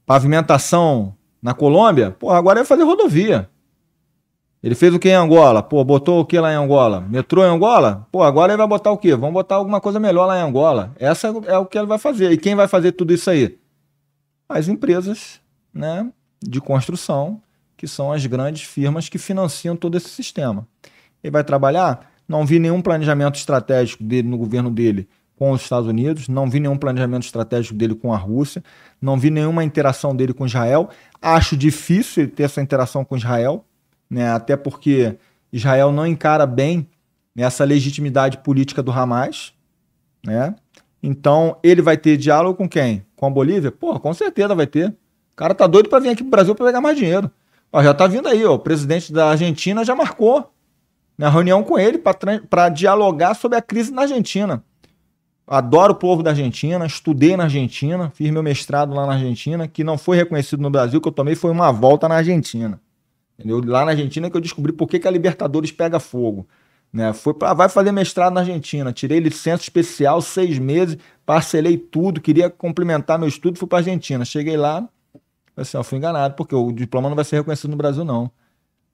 pavimentação na Colômbia? Porra, agora vai fazer rodovia. Ele fez o que em Angola? Pô, botou o que lá em Angola? Metrô em Angola? Pô, agora ele vai botar o quê? Vamos botar alguma coisa melhor lá em Angola. Essa é o que ele vai fazer. E quem vai fazer tudo isso aí? As empresas né, de construção, que são as grandes firmas que financiam todo esse sistema. Ele vai trabalhar? Não vi nenhum planejamento estratégico dele no governo dele com os Estados Unidos, não vi nenhum planejamento estratégico dele com a Rússia, não vi nenhuma interação dele com Israel. Acho difícil ele ter essa interação com Israel, né? até porque Israel não encara bem essa legitimidade política do Hamas. Né? Então, ele vai ter diálogo com quem? Com a Bolívia? Pô, com certeza vai ter. O cara tá doido para vir aqui pro Brasil para pegar mais dinheiro. Ó, já tá vindo aí, ó, o presidente da Argentina já marcou na reunião com ele para dialogar sobre a crise na Argentina. Adoro o povo da Argentina, estudei na Argentina, fiz meu mestrado lá na Argentina, que não foi reconhecido no Brasil, que eu tomei foi uma volta na Argentina. Entendeu? Lá na Argentina que eu descobri por que, que a Libertadores pega fogo. Né? Foi para vai fazer mestrado na Argentina, tirei licença especial, seis meses, parcelei tudo, queria complementar meu estudo, fui para Argentina. Cheguei lá, assim, fui enganado, porque o diploma não vai ser reconhecido no Brasil, não.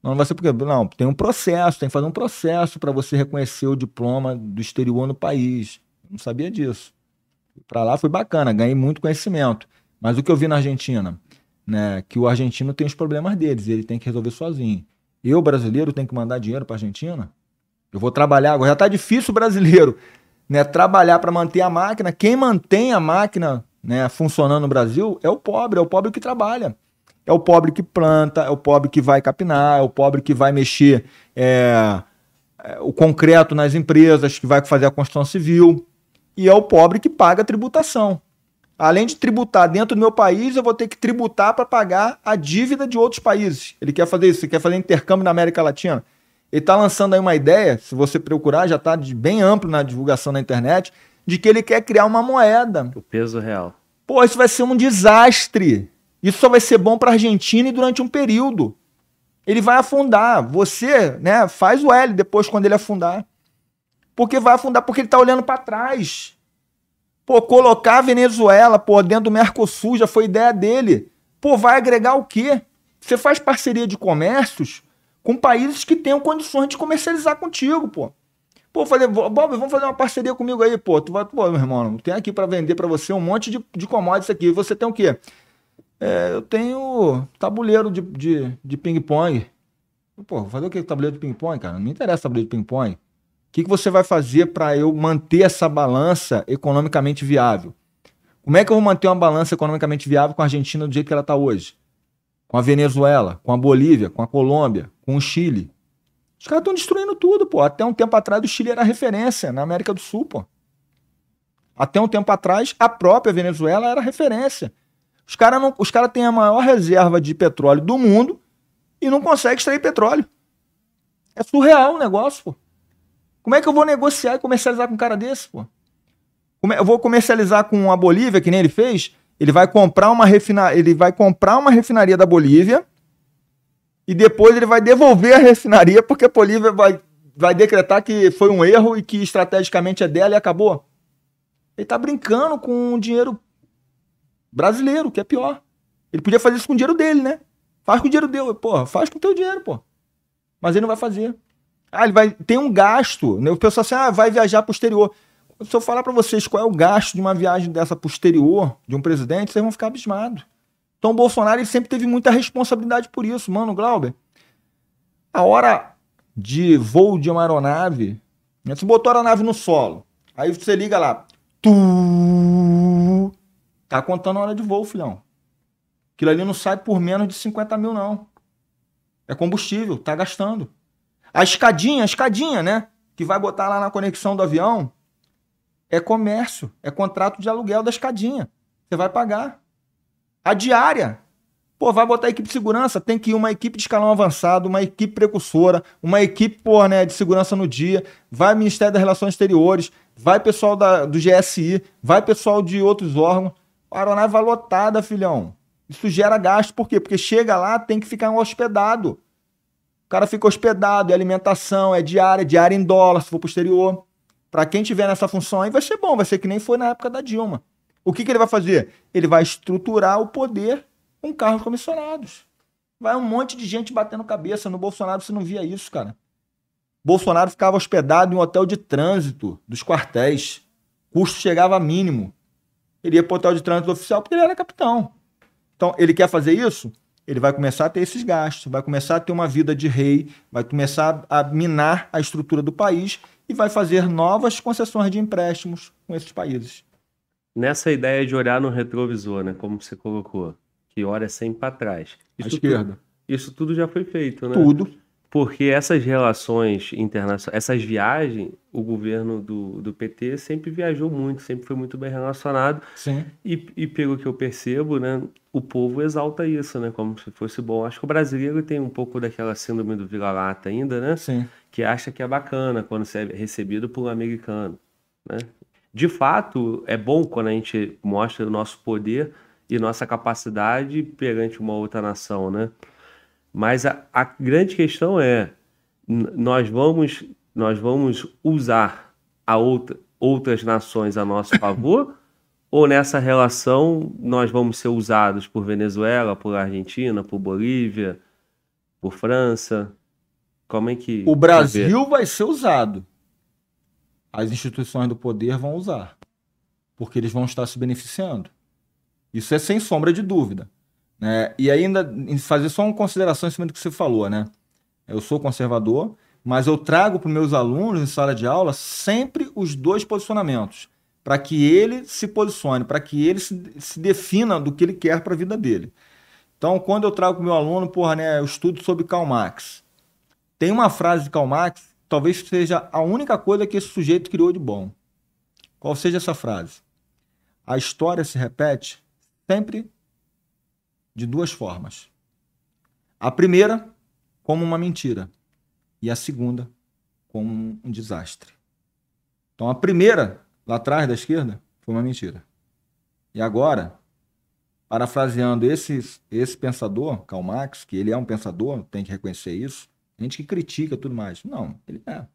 Não vai ser porque. Não, tem um processo, tem que fazer um processo para você reconhecer o diploma do exterior no país. Não sabia disso. Para lá foi bacana, ganhei muito conhecimento. Mas o que eu vi na Argentina, né, que o argentino tem os problemas deles, ele tem que resolver sozinho. Eu, brasileiro, tenho que mandar dinheiro para Argentina? Eu vou trabalhar agora. Já está difícil o brasileiro né, trabalhar para manter a máquina. Quem mantém a máquina né, funcionando no Brasil é o pobre, é o pobre que trabalha. É o pobre que planta, é o pobre que vai capinar, é o pobre que vai mexer é, é, o concreto nas empresas, que vai fazer a construção civil. E é o pobre que paga a tributação. Além de tributar dentro do meu país, eu vou ter que tributar para pagar a dívida de outros países. Ele quer fazer isso, ele quer fazer intercâmbio na América Latina. Ele está lançando aí uma ideia, se você procurar, já está bem amplo na divulgação na internet, de que ele quer criar uma moeda. O peso real. Pô, isso vai ser um desastre. Isso só vai ser bom para a Argentina e durante um período. Ele vai afundar. Você, né, faz o L depois quando ele afundar. Porque vai afundar, porque ele está olhando para trás. Pô, colocar a Venezuela, pô, dentro do Mercosul já foi ideia dele. Pô, vai agregar o quê? Você faz parceria de comércios com países que tenham condições de comercializar contigo, pô. Pô, falei, Bob, vamos fazer uma parceria comigo aí, pô. Tu vai, pô, meu irmão, tem aqui para vender para você um monte de, de commodities aqui. Você tem o quê? É, eu tenho tabuleiro de, de, de ping-pong. Pô, fazer o que tabuleiro de ping-pong, cara? Não me interessa tabuleiro de ping-pong. O que, que você vai fazer para eu manter essa balança economicamente viável? Como é que eu vou manter uma balança economicamente viável com a Argentina do jeito que ela está hoje? Com a Venezuela, com a Bolívia, com a Colômbia, com o Chile. Os caras estão destruindo tudo, pô. Até um tempo atrás o Chile era referência na América do Sul, pô. Até um tempo atrás a própria Venezuela era referência. Os caras cara têm a maior reserva de petróleo do mundo e não conseguem extrair petróleo. É surreal o negócio, pô. Como é que eu vou negociar e comercializar com um cara desse, pô? Eu vou comercializar com a Bolívia, que nem ele fez. Ele vai comprar uma refina... ele vai comprar uma refinaria da Bolívia e depois ele vai devolver a refinaria porque a Bolívia vai, vai decretar que foi um erro e que estrategicamente é dela e acabou. Ele tá brincando com o dinheiro brasileiro, que é pior. Ele podia fazer isso com o dinheiro dele, né? Faz com o dinheiro dele, porra, faz com o teu dinheiro, pô. Mas ele não vai fazer. Ah, ele vai tem um gasto, né? O pessoal assim, ah, vai viajar pro exterior. Se eu falar para vocês qual é o gasto de uma viagem dessa pro exterior de um presidente, vocês vão ficar abismados. Então o Bolsonaro ele sempre teve muita responsabilidade por isso, mano, Glauber. A hora de voo de uma aeronave, né? você botou a aeronave no solo, aí você liga lá, tu, Tá contando a hora de voo, filhão. Aquilo ali não sai por menos de 50 mil, não. É combustível, tá gastando. A escadinha, a escadinha, né? Que vai botar lá na conexão do avião, é comércio, é contrato de aluguel da escadinha. Você vai pagar. A diária, pô, vai botar equipe de segurança, tem que ir uma equipe de escalão avançado, uma equipe precursora, uma equipe, pô, né, de segurança no dia, vai Ministério das Relações Exteriores, vai pessoal da, do GSI, vai pessoal de outros órgãos. A aeronave vai lotada, filhão. Isso gera gasto, por quê? Porque chega lá, tem que ficar hospedado. Cara fica hospedado, é alimentação, é diária, diária em dólar, se for posterior. Para quem tiver nessa função aí, vai ser bom, vai ser que nem foi na época da Dilma. O que, que ele vai fazer? Ele vai estruturar o poder com carros comissionados. Vai um monte de gente batendo cabeça. No Bolsonaro você não via isso, cara. Bolsonaro ficava hospedado em um hotel de trânsito dos quartéis. Custo chegava a mínimo. Ele ia para o hotel de trânsito oficial porque ele era capitão. Então, ele quer fazer isso? Ele vai começar a ter esses gastos, vai começar a ter uma vida de rei, vai começar a minar a estrutura do país e vai fazer novas concessões de empréstimos com esses países. Nessa ideia de olhar no retrovisor, né, como você colocou, que olha sempre para trás. Isso à esquerda. Tudo, isso tudo já foi feito, né? Tudo. Porque essas relações internacionais, essas viagens, o governo do, do PT sempre viajou muito, sempre foi muito bem relacionado. Sim. E, e pelo que eu percebo, né, o povo exalta isso, né, como se fosse bom. Acho que o brasileiro tem um pouco daquela síndrome do vira-lata ainda, né? Sim. Que acha que é bacana quando é recebido por um americano, né? De fato, é bom quando a gente mostra o nosso poder e nossa capacidade perante uma outra nação, né? Mas a, a grande questão é, nós vamos, nós vamos usar a outra, outras nações a nosso favor <coughs> ou nessa relação nós vamos ser usados por Venezuela, por Argentina, por Bolívia, por França? Como é que. O Brasil vai ser usado. As instituições do poder vão usar. Porque eles vão estar se beneficiando. Isso é sem sombra de dúvida. Né? E ainda fazer só uma consideração em cima do que você falou, né? Eu sou conservador, mas eu trago para meus alunos em sala de aula sempre os dois posicionamentos, para que ele se posicione, para que ele se, se, defina do que ele quer para a vida dele. Então, quando eu trago para o meu aluno, porra, né, eu estudo sobre Karl Marx. Tem uma frase de Karl Marx, talvez seja a única coisa que esse sujeito criou de bom. Qual seja essa frase? A história se repete sempre de duas formas. A primeira, como uma mentira, e a segunda, como um desastre. Então, a primeira, lá atrás da esquerda, foi uma mentira. E agora, parafraseando esse, esse pensador, Karl Marx, que ele é um pensador, tem que reconhecer isso, gente que critica tudo mais. Não, ele é.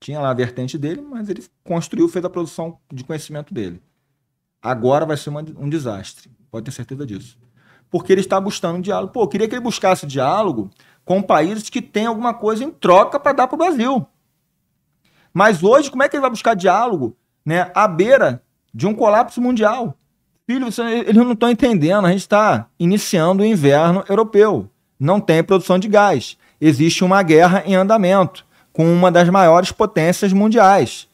Tinha lá a vertente dele, mas ele construiu, fez a produção de conhecimento dele. Agora vai ser uma, um desastre, pode ter certeza disso porque ele está buscando diálogo. Pô, eu queria que ele buscasse diálogo com países que têm alguma coisa em troca para dar para o Brasil. Mas hoje, como é que ele vai buscar diálogo né, à beira de um colapso mundial? Filho, você, eles não estão entendendo. A gente está iniciando o inverno europeu. Não tem produção de gás. Existe uma guerra em andamento com uma das maiores potências mundiais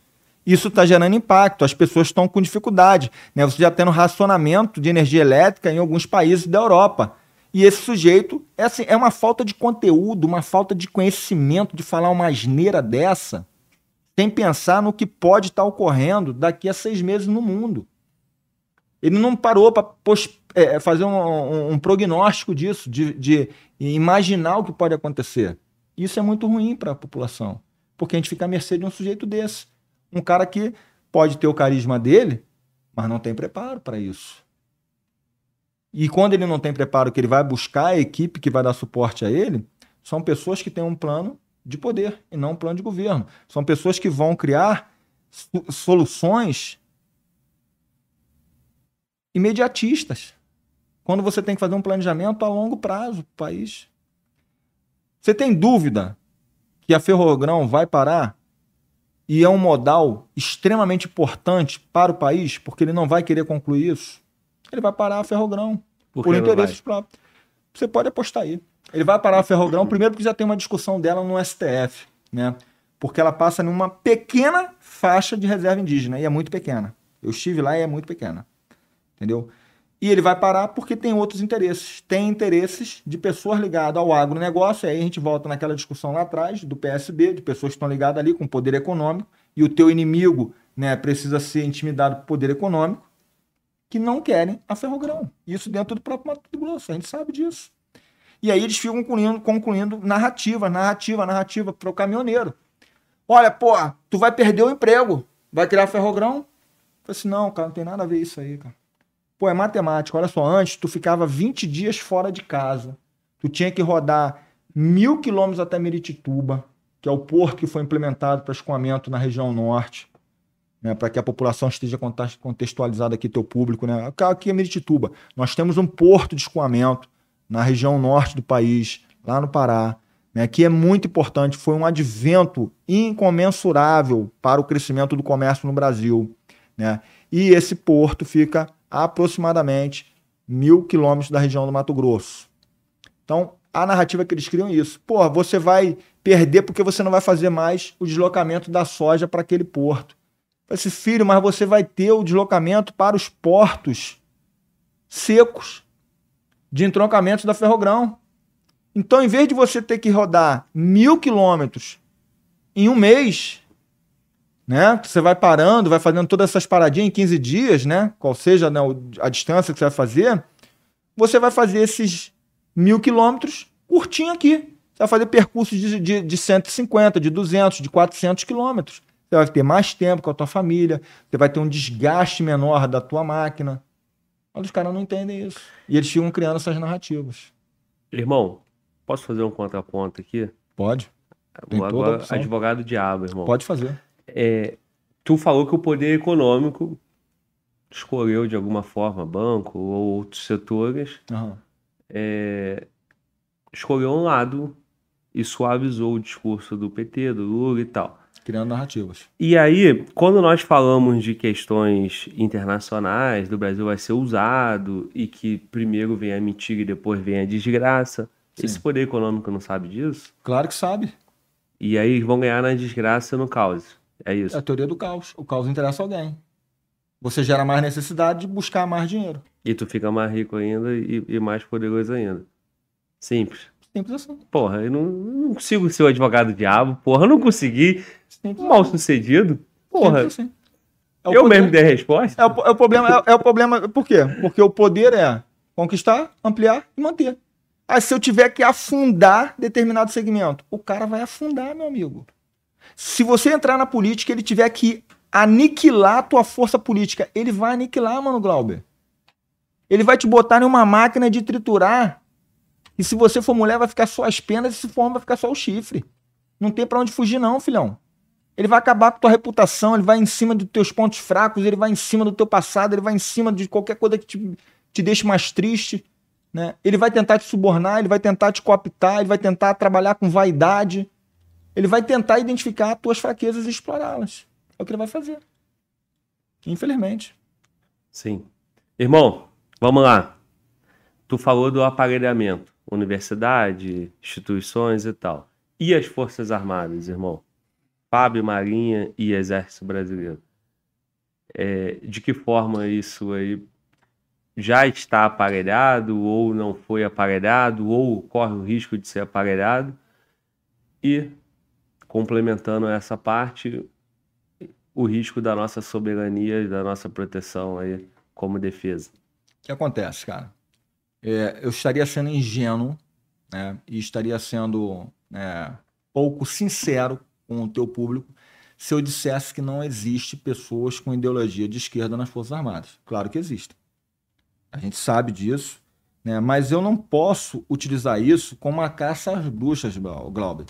isso está gerando impacto, as pessoas estão com dificuldade. Né? Você já tendo racionamento de energia elétrica em alguns países da Europa. E esse sujeito é, assim, é uma falta de conteúdo, uma falta de conhecimento de falar uma asneira dessa, sem pensar no que pode estar tá ocorrendo daqui a seis meses no mundo. Ele não parou para é, fazer um, um, um, prognóstico disso, de, de imaginar o que pode acontecer. Isso é muito ruim para a população, porque a gente fica à mercê de um sujeito desse. Um cara que pode ter o carisma dele, mas não tem preparo para isso. E quando ele não tem preparo, que ele vai buscar a equipe que vai dar suporte a ele, são pessoas que têm um plano de poder e não um plano de governo. São pessoas que vão criar soluções imediatistas. Quando você tem que fazer um planejamento a longo prazo para o país. Você tem dúvida que a Ferrogrão vai parar e é um modal extremamente importante para o país, porque ele não vai querer concluir isso, ele vai parar a Ferrogrão por, por interesses próprios. Você pode apostar aí. Ele vai parar a Ferrogrão, primeiro porque já tem uma discussão dela no STF, né? Porque ela passa numa pequena faixa de reserva indígena, e é muito pequena. Eu estive lá e é muito pequena. Entendeu? E ele vai parar porque tem outros interesses. Tem interesses de pessoas ligadas ao agronegócio, aí a gente volta naquela discussão lá atrás do PSB, de pessoas que estão ligadas ali com poder econômico, e o teu inimigo né, precisa ser intimidado por poder econômico, que não querem a ferrogrão. Isso dentro do próprio Mato Grosso, a gente sabe disso. E aí eles ficam concluindo, concluindo narrativa, narrativa, narrativa para o caminhoneiro. Olha, pô, tu vai perder o emprego, vai criar ferrogrão? Eu falei assim, não, cara, não tem nada a ver isso aí, cara. Pô, é matemática. Olha só, antes tu ficava 20 dias fora de casa. Tu tinha que rodar mil quilômetros até Meritituba, que é o porto que foi implementado para escoamento na região norte, né, para que a população esteja contextualizada aqui, teu público. Né? Aqui é Meritituba. Nós temos um porto de escoamento na região norte do país, lá no Pará. Né, que é muito importante, foi um advento incomensurável para o crescimento do comércio no Brasil. Né? E esse porto fica aproximadamente mil quilômetros da região do Mato Grosso. Então, a narrativa que eles criam é isso. Pô, você vai perder porque você não vai fazer mais o deslocamento da soja para aquele porto. Esse filho, mas você vai ter o deslocamento para os portos secos de entroncamento da Ferrogrão. Então, em vez de você ter que rodar mil quilômetros em um mês, né? Você vai parando, vai fazendo todas essas paradinhas em 15 dias, né? Qual seja né, a distância que você vai fazer, você vai fazer esses mil quilômetros curtinho aqui. Você vai fazer percursos de, de, de 150, de 200, de 400 quilômetros. Você vai ter mais tempo com a tua família, você vai ter um desgaste menor da tua máquina. Mas os caras não entendem isso. E eles ficam criando essas narrativas. Irmão, posso fazer um contraponto aqui? Pode. Tem Agora, advogado diabo, irmão. Pode fazer. É, tu falou que o poder econômico escolheu de alguma forma banco ou outros setores, uhum. é, escolheu um lado e suavizou o discurso do PT, do Lula e tal. Criando narrativas. E aí, quando nós falamos de questões internacionais, do Brasil vai ser usado e que primeiro vem a mentira e depois vem a desgraça, Sim. esse poder econômico não sabe disso? Claro que sabe. E aí vão ganhar na desgraça no caos. É isso. É a teoria do caos. O caos interessa alguém. Você gera mais necessidade de buscar mais dinheiro. E tu fica mais rico ainda e, e mais poderoso ainda. Simples. Simples assim. Porra, eu não, não consigo ser o advogado diabo. Porra, eu não consegui. Simples mal assim. sucedido. Porra. Assim. É eu poder... mesmo dei a resposta. É o, é o problema. É, é, o problema. Por quê? Porque o poder é conquistar, ampliar e manter. Aí se eu tiver que afundar determinado segmento, o cara vai afundar, meu amigo. Se você entrar na política, ele tiver que aniquilar a tua força política, ele vai aniquilar, mano, Glauber. Ele vai te botar em uma máquina de triturar. E se você for mulher, vai ficar só as penas, e se for homem, vai ficar só o chifre. Não tem para onde fugir, não, filhão. Ele vai acabar com tua reputação, ele vai em cima dos teus pontos fracos, ele vai em cima do teu passado, ele vai em cima de qualquer coisa que te, te deixe mais triste. Né? Ele vai tentar te subornar, ele vai tentar te cooptar, ele vai tentar trabalhar com vaidade. Ele vai tentar identificar as tuas fraquezas e explorá-las. É o que ele vai fazer. Infelizmente. Sim. Irmão, vamos lá. Tu falou do aparelhamento. Universidade, instituições e tal. E as Forças Armadas, irmão? Fábio, Marinha e Exército Brasileiro. É, de que forma isso aí já está aparelhado ou não foi aparelhado ou corre o risco de ser aparelhado. E complementando essa parte, o risco da nossa soberania e da nossa proteção aí como defesa. O que acontece, cara? É, eu estaria sendo ingênuo né, e estaria sendo é, pouco sincero com o teu público se eu dissesse que não existe pessoas com ideologia de esquerda nas Forças Armadas. Claro que existem. A gente sabe disso, né? mas eu não posso utilizar isso como uma caça às bruxas, Glauber.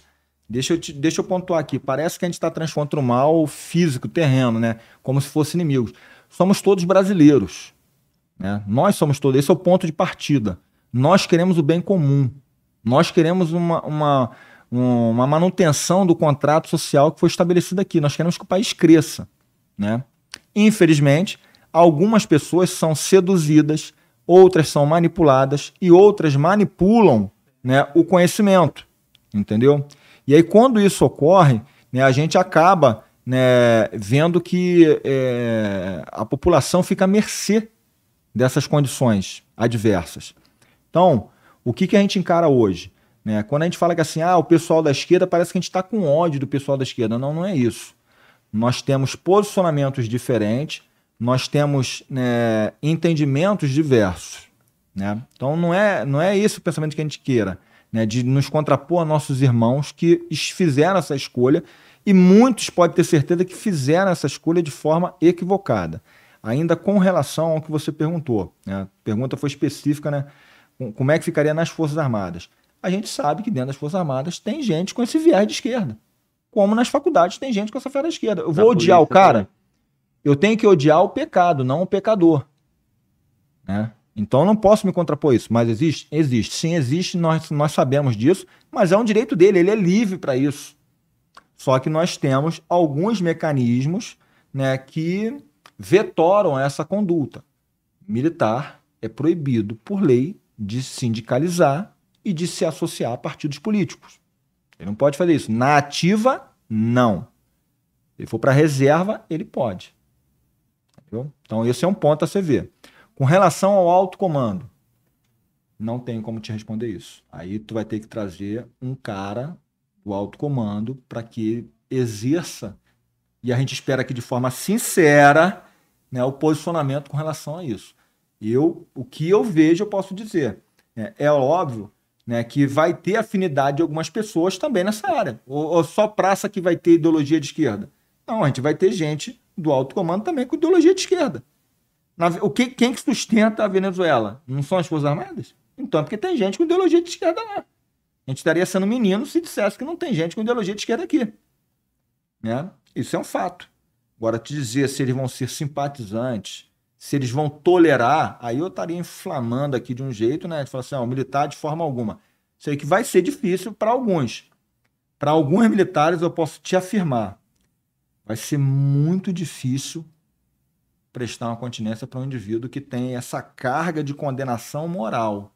Deixa eu, te, deixa eu pontuar aqui. Parece que a gente está transformando o mal físico, terreno, né? como se fossem inimigos. Somos todos brasileiros. Né? Nós somos todos. Esse é o ponto de partida. Nós queremos o bem comum. Nós queremos uma, uma, uma manutenção do contrato social que foi estabelecido aqui. Nós queremos que o país cresça. Né? Infelizmente, algumas pessoas são seduzidas, outras são manipuladas e outras manipulam né, o conhecimento, entendeu? E aí, quando isso ocorre, né, a gente acaba né, vendo que é, a população fica à mercê dessas condições adversas. Então, o que, que a gente encara hoje? Né? Quando a gente fala que assim, ah, o pessoal da esquerda parece que a gente está com ódio do pessoal da esquerda. Não, não é isso. Nós temos posicionamentos diferentes, nós temos né, entendimentos diversos. Né? Então não é, não é esse o pensamento que a gente queira, né, de nos contrapor a nossos irmãos que fizeram essa escolha e muitos podem ter certeza que fizeram essa escolha de forma equivocada. Ainda com relação ao que você perguntou, né? a pergunta foi específica, né? Como é que ficaria nas Forças Armadas? A gente sabe que dentro das Forças Armadas tem gente com esse viés de esquerda. Como nas faculdades tem gente com essa fé da esquerda. Eu vou Na odiar o cara? Também eu tenho que odiar o pecado, não o pecador. Né? Então não posso me contrapor isso. Mas existe? Existe. Sim, existe, nós, nós sabemos disso, mas é um direito dele, ele é livre para isso. Só que nós temos alguns mecanismos né, que vetoram essa conduta. Militar é proibido por lei de sindicalizar e de se associar a partidos políticos. Ele não pode fazer isso. Na ativa, não. Se ele for para reserva, ele pode. Entendeu? Então, esse é um ponto a você ver. Com relação ao alto comando, não tenho como te responder isso. Aí tu vai ter que trazer um cara do alto comando para que exerça e a gente espera que de forma sincera né, o posicionamento com relação a isso. Eu, o que eu vejo, eu posso dizer. É, é óbvio né, que vai ter afinidade de algumas pessoas também nessa área. Ou, ou, só praça que vai ter ideologia de esquerda. Não, a gente vai ter gente do alto comando também com ideologia de esquerda. Na, o que, quem que sustenta a Venezuela? Não são as Forças Armadas? Então, é porque tem gente com ideologia de esquerda lá. A gente estaria sendo menino se dissesse que não tem gente com ideologia de esquerda aqui. Né? Isso é um fato. Agora, te dizer se eles vão ser simpatizantes, se eles vão tolerar, aí eu estaria inflamando aqui de um jeito, né? De falar assim, ó, militar de forma alguma. Sei que vai ser difícil para alguns. Para alguns militares, eu posso te afirmar, vai ser muito difícil prestar uma continência para um indivíduo que tem essa carga de condenação moral.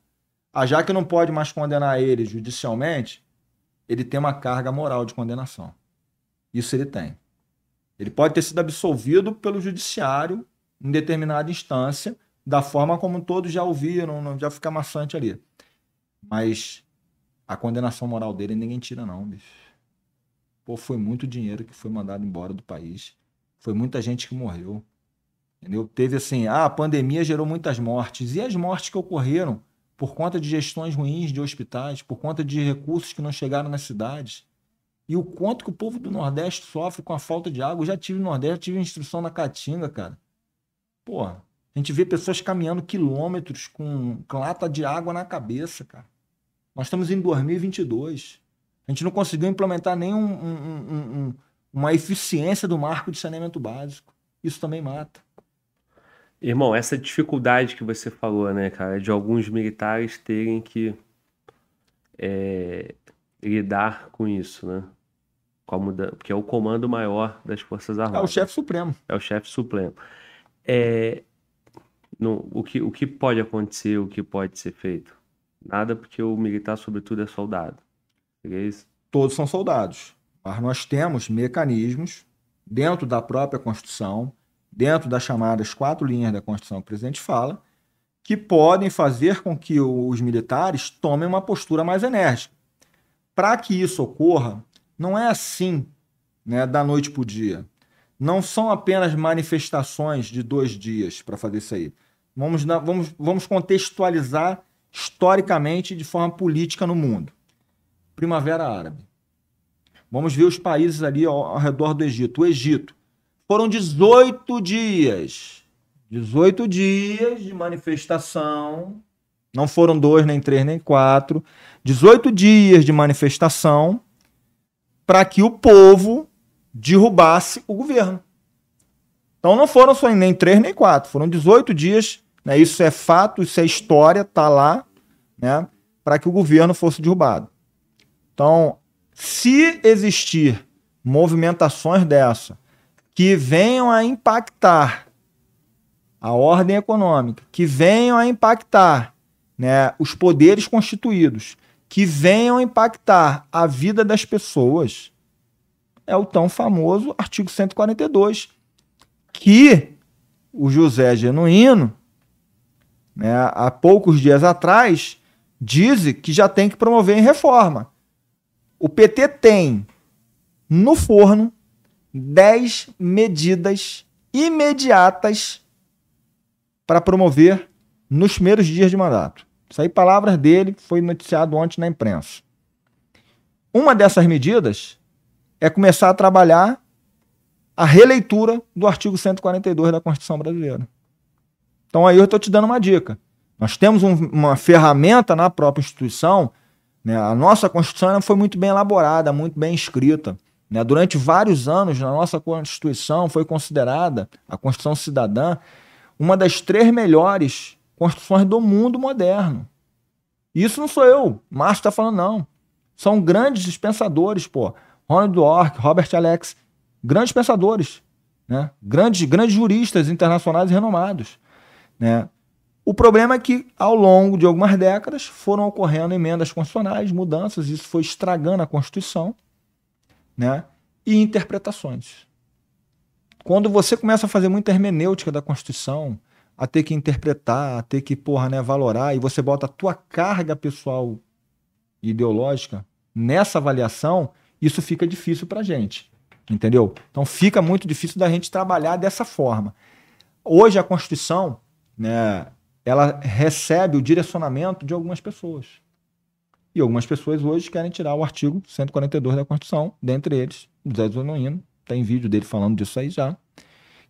Ah, já que não pode mais condenar ele judicialmente, ele tem uma carga moral de condenação. Isso ele tem. Ele pode ter sido absolvido pelo judiciário em determinada instância, da forma como todos já ouviram, já fica maçante ali. Mas a condenação moral dele ninguém tira, não, bicho. Pô, foi muito dinheiro que foi mandado embora do país. Foi muita gente que morreu. Entendeu? Teve assim, ah, a pandemia gerou muitas mortes. E as mortes que ocorreram por conta de gestões ruins de hospitais, por conta de recursos que não chegaram nas cidades? E o quanto que o povo do Nordeste sofre com a falta de água. Eu já tive no Nordeste, tive instrução na Caatinga, cara. Porra, a gente vê pessoas caminhando quilômetros com lata de água na cabeça, cara. Nós estamos em 2022. A gente não conseguiu implementar nem um, um, um, uma eficiência do marco de saneamento básico. Isso também mata. Irmão, essa dificuldade que você falou, né, cara, de alguns militares terem que é, lidar com isso, né? Da, porque é o comando maior das Forças Armadas. É o chefe supremo. É o chefe supremo. É, no, o, que, o que pode acontecer, o que pode ser feito? Nada, porque o militar, sobretudo, é soldado. É isso? Todos são soldados. Mas nós temos mecanismos dentro da própria Constituição, dentro das chamadas quatro linhas da Constituição que o presidente fala, que podem fazer com que os militares tomem uma postura mais enérgica. Para que isso ocorra, não é assim, né, da noite para o dia. Não são apenas manifestações de dois dias para fazer isso aí. Vamos, vamos, vamos contextualizar historicamente de forma política no mundo. Primavera Árabe. Vamos ver os países ali ao, ao redor do Egito. O Egito. Foram 18 dias. 18 dias de manifestação. Não foram dois, nem três, nem quatro. 18 dias de manifestação para que o povo derrubasse o governo. Então não foram só nem três nem quatro, foram 18 dias. Né? Isso é fato, isso é história, está lá, né? para que o governo fosse derrubado. Então, se existir movimentações dessa que venham a impactar a ordem econômica, que venham a impactar né, os poderes constituídos, que venham impactar a vida das pessoas é o tão famoso artigo 142, que o José Genuíno, né, há poucos dias atrás, diz que já tem que promover em reforma. O PT tem no forno 10 medidas imediatas para promover nos primeiros dias de mandato. Isso aí, palavras dele, foi noticiado ontem na imprensa. Uma dessas medidas é começar a trabalhar a releitura do artigo 142 da Constituição Brasileira. Então aí eu estou te dando uma dica. Nós temos um, uma ferramenta na própria instituição, né? a nossa Constituição foi muito bem elaborada, muito bem escrita. Né? Durante vários anos, na nossa Constituição foi considerada, a Constituição Cidadã, uma das três melhores construções do mundo moderno. Isso não sou eu, Márcio está falando, não. São grandes dispensadores, pô. Ronald Dwork, Robert Alex, grandes pensadores, né? grandes, grandes juristas internacionais renomados. Né? O problema é que, ao longo de algumas décadas, foram ocorrendo emendas constitucionais, mudanças, isso foi estragando a Constituição, né? E interpretações. Quando você começa a fazer muita hermenêutica da Constituição, a ter que interpretar, a ter que, porra, né, valorar, e você bota a tua carga pessoal ideológica nessa avaliação, isso fica difícil pra gente. Entendeu? Então fica muito difícil da gente trabalhar dessa forma. Hoje a Constituição, né, ela recebe o direcionamento de algumas pessoas. E algumas pessoas hoje querem tirar o artigo 142 da Constituição, dentre eles, José Zonoino, tem vídeo dele falando disso aí já,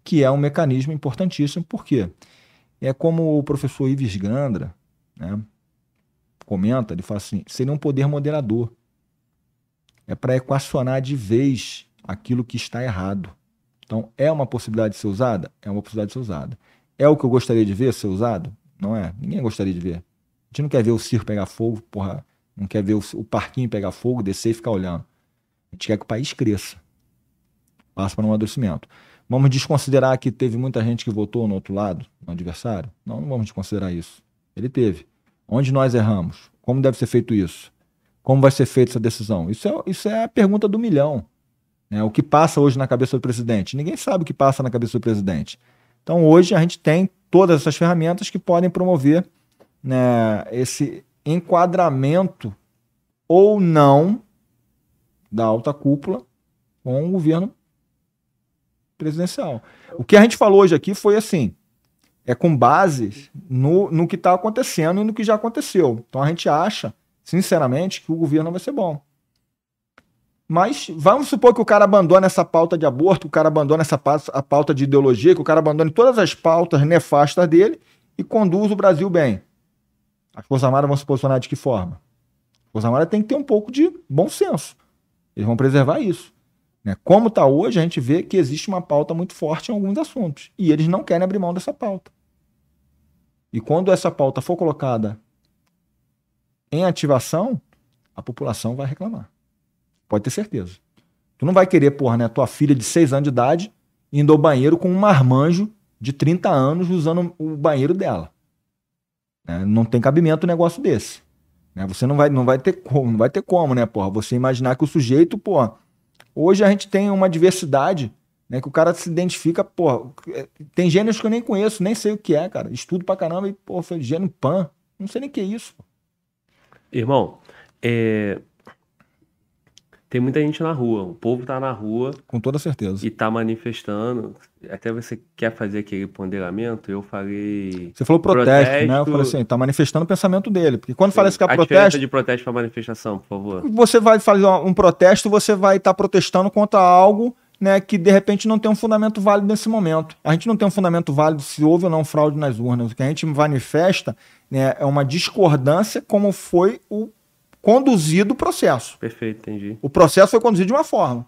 que é um mecanismo importantíssimo, porque é como o professor Ives Gandra né, comenta, ele fala assim, seria um poder moderador. É para equacionar de vez aquilo que está errado. Então, é uma possibilidade de ser usada? É uma possibilidade de ser usada. É o que eu gostaria de ver ser usado? Não é? Ninguém gostaria de ver. A gente não quer ver o circo pegar fogo, porra, não quer ver o, o parquinho pegar fogo, descer e ficar olhando. A gente quer que o país cresça. Passa para um amadurecimento. Vamos desconsiderar que teve muita gente que votou no outro lado, no adversário? Não, não vamos desconsiderar isso. Ele teve. Onde nós erramos? Como deve ser feito isso? Como vai ser feita essa decisão? Isso é, isso é a pergunta do milhão. Né? O que passa hoje na cabeça do presidente? Ninguém sabe o que passa na cabeça do presidente. Então hoje a gente tem todas essas ferramentas que podem promover né, esse enquadramento ou não da alta cúpula com o governo presidencial. O que a gente falou hoje aqui foi assim: é com base no, no que está acontecendo e no que já aconteceu. Então a gente acha, sinceramente, que o governo vai ser bom. Mas vamos supor que o cara abandone essa pauta de aborto, o cara abandone essa pauta, a pauta de ideologia, que o cara abandone todas as pautas nefastas dele e conduz o Brasil bem. As Forças Armadas vão se posicionar de que forma? As Forças Armadas tem que ter um pouco de bom senso. Eles vão preservar isso. Né? Como está hoje, a gente vê que existe uma pauta muito forte em alguns assuntos. E eles não querem abrir mão dessa pauta. E quando essa pauta for colocada em ativação, a população vai reclamar. Pode ter certeza. Tu não vai querer, porra, né, tua filha de 6 anos de idade indo ao banheiro com um marmanjo de 30 anos usando o banheiro dela. Né? Não tem cabimento um negócio desse. Né? Você não vai, não vai ter como, não vai ter como, né, porra? Você imaginar que o sujeito, porra, hoje a gente tem uma diversidade, né, que o cara se identifica, porra, tem gêneros que eu nem conheço, nem sei o que é, cara. Estudo pra caramba e, porra, gênero pan, não sei nem o que é isso. Irmão, é, tem muita gente na rua, o povo tá na rua. Com toda certeza. E tá manifestando. Até você quer fazer aquele ponderamento, eu falei. Você falou protesto, protesto né? Eu falei assim, tá manifestando o pensamento dele. Porque quando Sim. fala esse que é protesto. de protesto para manifestação, por favor. Você vai fazer um protesto, você vai estar tá protestando contra algo. Né, que de repente não tem um fundamento válido nesse momento. A gente não tem um fundamento válido se houve ou não fraude nas urnas. O que a gente manifesta né, é uma discordância como foi o conduzido o processo. Perfeito, entendi. O processo foi conduzido de uma forma.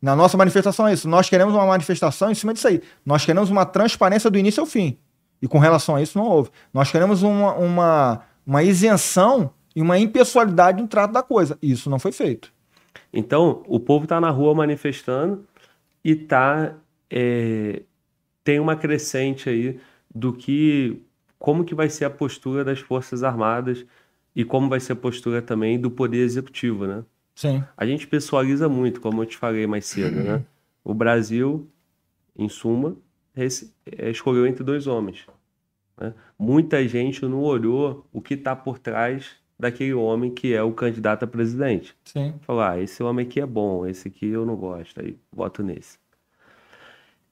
Na nossa manifestação é isso. Nós queremos uma manifestação em cima disso aí. Nós queremos uma transparência do início ao fim. E com relação a isso, não houve. Nós queremos uma, uma, uma isenção e uma impessoalidade no trato da coisa. Isso não foi feito. Então, o povo está na rua manifestando e tá, é, tem uma crescente aí do que como que vai ser a postura das Forças Armadas e como vai ser a postura também do poder executivo, né? Sim. A gente pessoaliza muito, como eu te falei mais cedo, né? O Brasil, em suma, é, escolheu entre dois homens. Né? Muita gente não olhou o que está por trás daquele homem que é o candidato a presidente. Sim. Falar, ah, esse homem aqui é bom, esse aqui eu não gosto, aí voto nesse.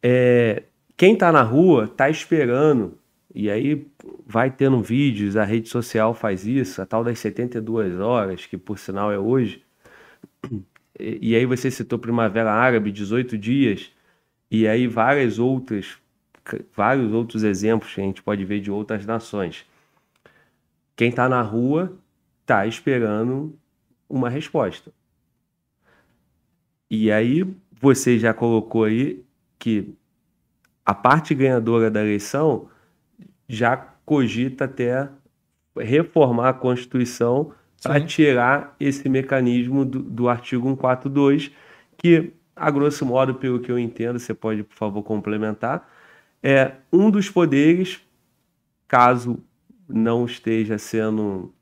É, quem está na rua está esperando e aí vai tendo vídeos, a rede social faz isso, a tal das 72 horas, que por sinal é hoje. E, e aí você citou Primavera Árabe, 18 dias, e aí várias outras, vários outros exemplos que a gente pode ver de outras nações. Quem está na rua está esperando uma resposta. E aí você já colocou aí que a parte ganhadora da eleição já cogita até reformar a Constituição para tirar esse mecanismo do, do artigo 142, que, a grosso modo, pelo que eu entendo, você pode, por favor, complementar, é um dos poderes caso não esteja sendo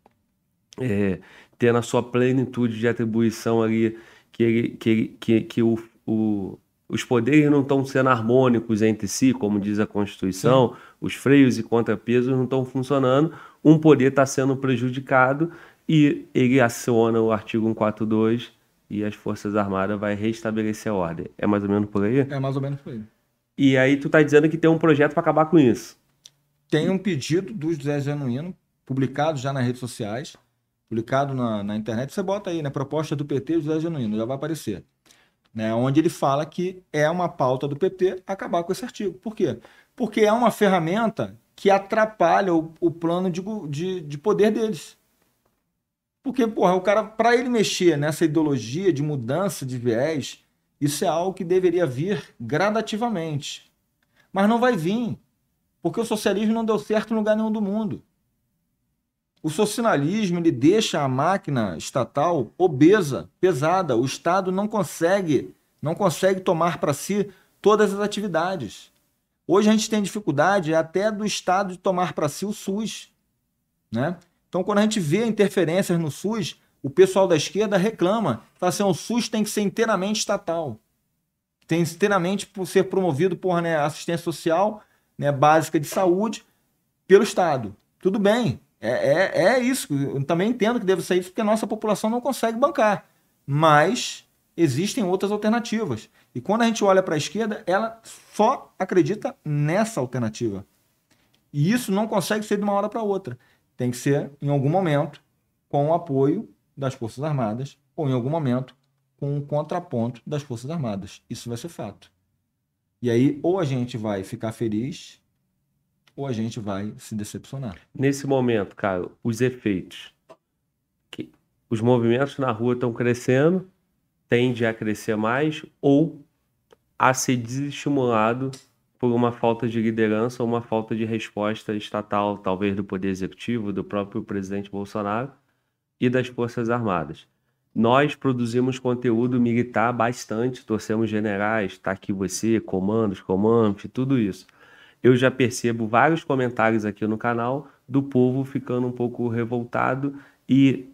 é, tendo a sua plenitude de atribuição ali, que, ele, que, que, que o, o, os poderes não estão sendo harmônicos entre si, como diz a Constituição, Sim. os freios e contrapesos não estão funcionando, um poder está sendo prejudicado e ele aciona o artigo 142 e as Forças Armadas vai restabelecer a ordem. É mais ou menos por aí? É mais ou menos por aí. E aí tu está dizendo que tem um projeto para acabar com isso. Tem um pedido do José Genuíno, publicado já nas redes sociais, publicado na, na internet. Você bota aí, né? Proposta do PT José Genuíno, já vai aparecer. Né, onde ele fala que é uma pauta do PT acabar com esse artigo. Por quê? Porque é uma ferramenta que atrapalha o, o plano de, de, de poder deles. Porque, porra, o cara, para ele mexer nessa ideologia de mudança de viés, isso é algo que deveria vir gradativamente. Mas não vai vir. Porque o socialismo não deu certo em lugar nenhum do mundo. O socialismo ele deixa a máquina estatal obesa, pesada. O Estado não consegue, não consegue tomar para si todas as atividades. Hoje a gente tem dificuldade até do Estado de tomar para si o SUS, né? Então quando a gente vê interferências no SUS, o pessoal da esquerda reclama, fala assim, o SUS tem que ser inteiramente estatal, tem inteiramente por ser promovido por né, assistência social né, básica de saúde pelo Estado. Tudo bem, é, é, é isso. Eu também entendo que deve ser isso, porque a nossa população não consegue bancar. Mas existem outras alternativas. E quando a gente olha para a esquerda, ela só acredita nessa alternativa. E isso não consegue ser de uma hora para outra. Tem que ser, em algum momento, com o apoio das Forças Armadas, ou em algum momento, com o contraponto das Forças Armadas. Isso vai ser fato. E aí, ou a gente vai ficar feliz, ou a gente vai se decepcionar. Nesse momento, cara, os efeitos. Que os movimentos na rua estão crescendo, tende a crescer mais, ou a ser desestimulado por uma falta de liderança ou uma falta de resposta estatal, talvez do Poder Executivo, do próprio presidente Bolsonaro e das Forças Armadas. Nós produzimos conteúdo militar bastante, torcemos generais, está aqui você, comandos, comandos, tudo isso. Eu já percebo vários comentários aqui no canal do povo ficando um pouco revoltado e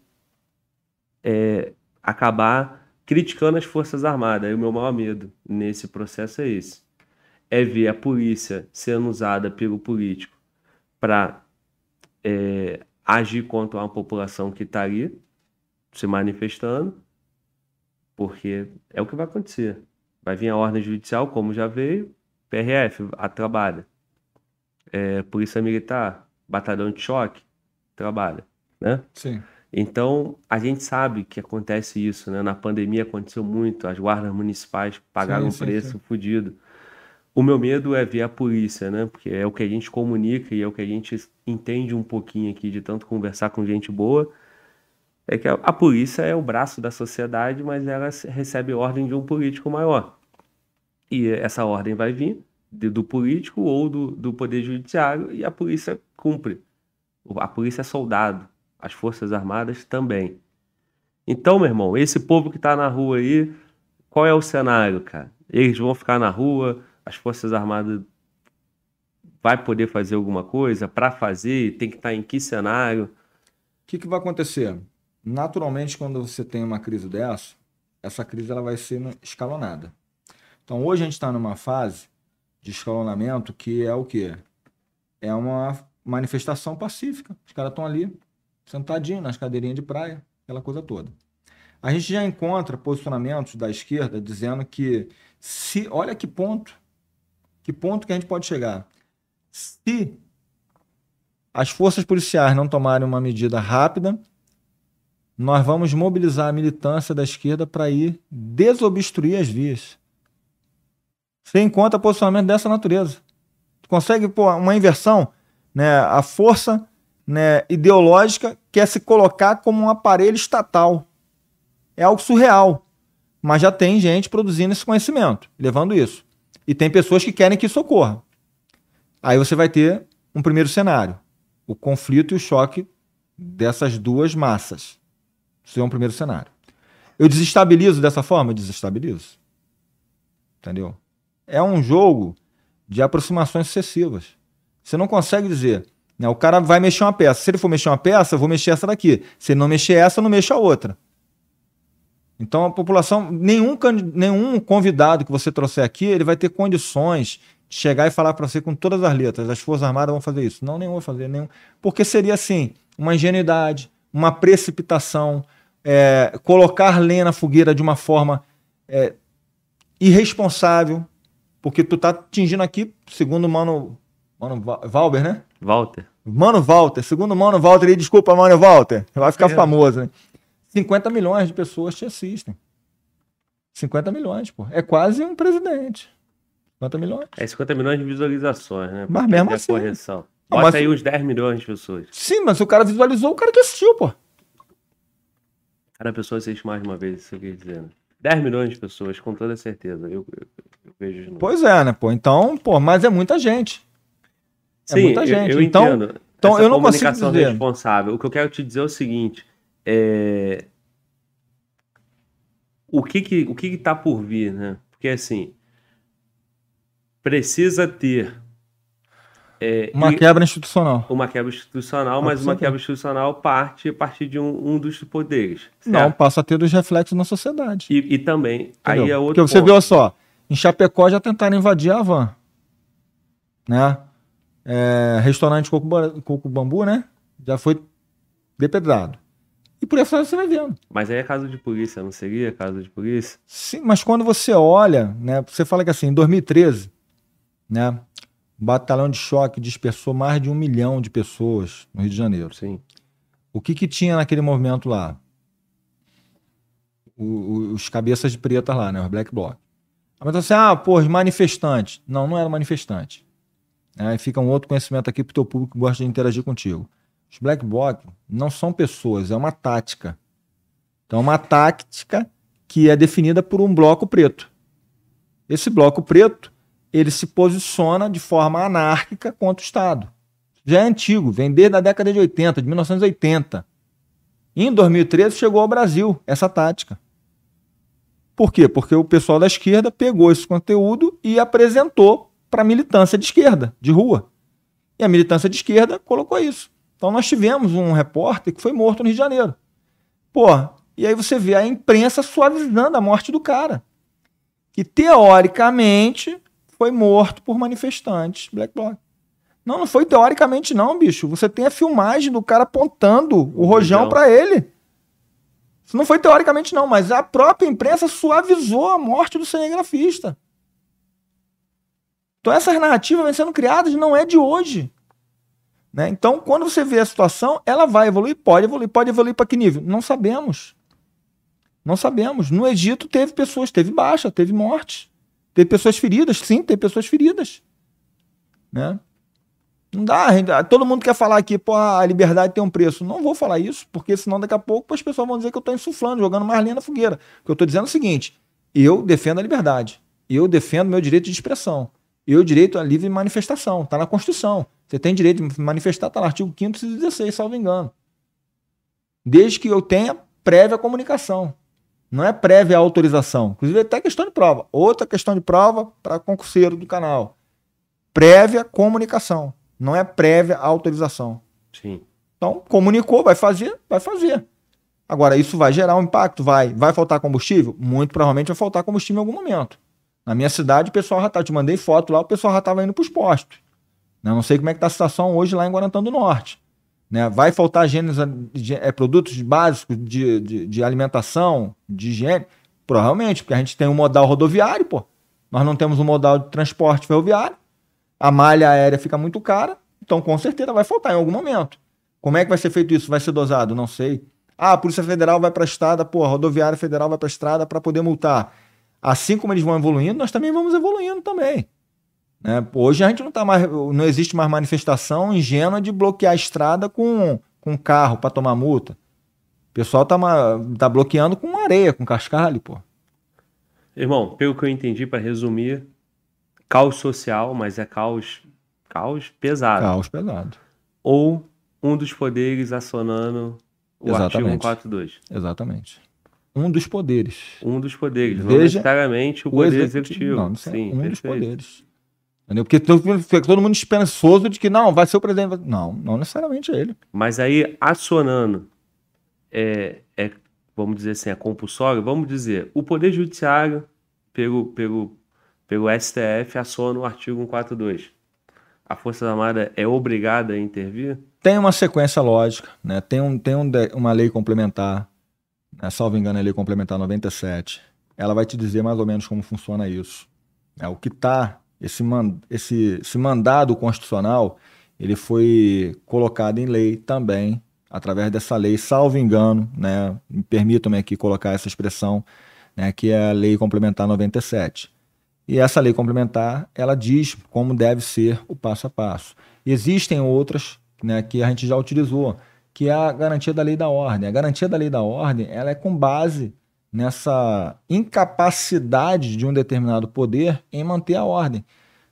é, acabar criticando as Forças Armadas. E o meu maior medo nesse processo é esse: é ver a polícia sendo usada pelo político para é, agir contra uma população que está ali se manifestando, porque é o que vai acontecer. Vai vir a ordem judicial, como já veio, PRF, a trabalha. É, Polícia Militar, Batalhão de Choque, trabalha, né? Sim. Então, a gente sabe que acontece isso, né? Na pandemia aconteceu muito, as guardas municipais pagaram sim, um preço sim. fodido. O meu medo é ver a polícia, né? Porque é o que a gente comunica e é o que a gente entende um pouquinho aqui de tanto conversar com gente boa é que a, a, polícia é o braço da sociedade, mas ela recebe ordem de um político maior. E essa ordem vai vir de, do político ou do, do poder judiciário e a polícia cumpre. A polícia é soldado, as forças armadas também. Então, meu irmão, esse povo que está na rua aí, qual é o cenário, cara? Eles vão ficar na rua, as forças armadas vai poder fazer alguma coisa para fazer, tem que estar tá em que cenário? O que, que vai acontecer? Naturalmente, quando você tem uma crise dessa, essa crise ela vai ser escalonada. Então, hoje a gente está numa fase de escalonamento que é o quê? É uma manifestação pacífica. Os caras estão ali, sentadinhos nas cadeirinhas de praia, aquela coisa toda. A gente já encontra posicionamentos da esquerda dizendo que se, olha que ponto, que ponto que a gente pode chegar. Se as forças policiais não tomarem uma medida rápida, nós vamos mobilizar a militância da esquerda para ir desobstruir as vias. Você encontra posicionamento dessa natureza. consegue pô, uma inversão, né? A força né, ideológica quer se colocar como um aparelho estatal. É algo surreal. Mas já tem gente produzindo esse conhecimento, levando isso. E tem pessoas que querem que isso ocorra. Aí você vai ter um primeiro cenário: o conflito e o choque dessas duas massas. Isso é um primeiro cenário. Eu desestabilizo dessa forma? Desestabilizo. Entendeu? É um jogo de aproximações sucessivas. Você não consegue dizer, Né? O cara vai mexer uma peça. Se ele for mexer uma peça, eu vou mexer essa daqui. Se ele não mexer essa, eu não mexo a outra. Então a população, nenhum, nenhum convidado que você trouxer aqui, ele vai ter condições de chegar e falar para você com todas as letras, as Forças Armadas vão fazer isso. Não, nenhum vai fazer, nenhum. Porque seria assim, uma ingenuidade, uma precipitação, é, colocar lenha na fogueira de uma forma é, irresponsável, porque tu tá atingindo aqui, segundo o Mano, Mano Valber, né? Walter. Mano Walter, segundo o Mano Walter, desculpa, Mano Walter, vai ficar é. famoso, né? 50 milhões de pessoas te assistem. 50 milhões, pô. É quase um presidente. 50 milhões. É 50 milhões de visualizações, né? Mas mesmo assim. correção. Bota mas... aí uns 10 milhões de pessoas. Sim, mas o cara visualizou, o cara que assistiu, pô. Cada pessoa assiste mais uma vez, isso que eu dizer. Né? 10 milhões de pessoas, com toda certeza. Eu, eu vejo de novo. Pois é, né, pô? Então, pô, mas é muita gente. É Sim, muita gente. Eu, eu então, entendo. Então, Essa eu não consigo dizer. responsável. O que eu quero te dizer é o seguinte: é... o que que o que está por vir, né? Porque assim precisa ter é, uma quebra institucional. Uma quebra institucional, mas uma quebra institucional parte a partir de um, um dos poderes. Certo? Não, passa a ter os reflexos na sociedade. E, e também, Entendeu? aí é outro Porque você ponto. viu só, em Chapecó já tentaram invadir a van. Né? É, restaurante Coco, Coco Bambu, né? Já foi depedrado. E por isso você vai vendo. Mas aí é caso de polícia, não seria caso de polícia? Sim, mas quando você olha, né? Você fala que assim, em 2013, né? O batalhão de choque dispersou mais de um milhão de pessoas no Rio de Janeiro. Sim. O que, que tinha naquele movimento lá? O, os cabeças de preta lá, né? Os Black Bloc. Mas assim, ah, pô, os manifestantes. Não, não era manifestante. Aí fica um outro conhecimento aqui para o teu público que gosta de interagir contigo. Os black bloc não são pessoas, é uma tática. Então, é uma tática que é definida por um bloco preto. Esse bloco preto, ele se posiciona de forma anárquica contra o Estado. Já é antigo, vem desde a década de 80, de 1980. E em 2013 chegou ao Brasil essa tática. Por quê? Porque o pessoal da esquerda pegou esse conteúdo e apresentou para a militância de esquerda, de rua. E a militância de esquerda colocou isso. Então nós tivemos um repórter que foi morto no Rio de Janeiro. Pô, e aí você vê a imprensa suavizando a morte do cara. Que teoricamente foi morto por manifestantes Black Bloc. Não, não foi teoricamente não, bicho. Você tem a filmagem do cara apontando o, o rojão para ele. Isso não foi teoricamente não, mas a própria imprensa suavizou a morte do cinegrafista. Então essas narrativas vêm sendo criadas não é de hoje. Né? Então, quando você vê a situação, ela vai evoluir? Pode evoluir. Pode evoluir para que nível? Não sabemos. Não sabemos. No Egito teve pessoas, teve baixa, teve morte. Teve pessoas feridas, sim, teve pessoas feridas. Né? Não dá, todo mundo quer falar aqui, pô, a liberdade tem um preço. Não vou falar isso, porque senão daqui a pouco as pessoas vão dizer que eu estou insuflando, jogando mais linha na fogueira. Porque eu estou dizendo é o seguinte: eu defendo a liberdade. Eu defendo meu direito de expressão. Eu direito à livre manifestação. Está na Constituição. Você tem direito de manifestar, está no artigo 5 e 16, salvo engano. Desde que eu tenha prévia comunicação. Não é prévia autorização. Inclusive, até questão de prova. Outra questão de prova para concurseiro do canal. Prévia comunicação. Não é prévia autorização. Sim. Então, comunicou, vai fazer, vai fazer. Agora, isso vai gerar um impacto? Vai. Vai faltar combustível? Muito provavelmente vai faltar combustível em algum momento. Na minha cidade, o pessoal já estava. Te mandei foto lá, o pessoal já estava indo para os postos. Né? Não sei como é que está a situação hoje lá em Guarantã do Norte. Né? Vai faltar gêneros, é, produtos básicos de, de, de, alimentação, de higiene? Provavelmente, porque a gente tem um modal rodoviário, pô. Nós não temos um modal de transporte ferroviário. A malha aérea fica muito cara, então com certeza vai faltar em algum momento. Como é que vai ser feito isso? Vai ser dosado? Não sei. Ah, a Polícia Federal vai para a estrada, pô, a Rodoviária Federal vai para a estrada para poder multar. Assim como eles vão evoluindo, nós também vamos evoluindo também. Né? Hoje a gente não tá mais, não existe mais manifestação ingênua de bloquear a estrada com, com carro para tomar multa. O pessoal tá, tá bloqueando com areia, com cascalho, pô. Irmão, pelo que eu entendi, para resumir, caos social, mas é caos, caos pesado. Caos pesado. Ou um dos poderes acionando o Exatamente. artigo 142. Exatamente. Um dos poderes. Um dos poderes, Veja não necessariamente o poder executivo. executivo. Não, não Sim, um perfeito. dos poderes. Entendeu? Porque fica todo mundo esperançoso de que não, vai ser o presidente. Não, não necessariamente ele. Mas aí, acionando, é, é, vamos dizer assim, é compulsório, vamos dizer, o Poder Judiciário, pelo, pelo, pelo STF, aciona o artigo 142. A Força Armada é obrigada a intervir? Tem uma sequência lógica, né? tem, um, tem um, uma lei complementar, né? salvo engano, a lei complementar 97. Ela vai te dizer mais ou menos como funciona isso. É, o que está esse, esse, esse mandado constitucional ele foi colocado em lei também, através dessa lei, salvo engano, né, me permitam-me aqui colocar essa expressão, né, que é a Lei Complementar 97. E essa lei complementar, ela diz como deve ser o passo a passo. Existem outras né, que a gente já utilizou, que é a garantia da lei da ordem. A garantia da lei da ordem ela é com base nessa incapacidade de um determinado poder em manter a ordem.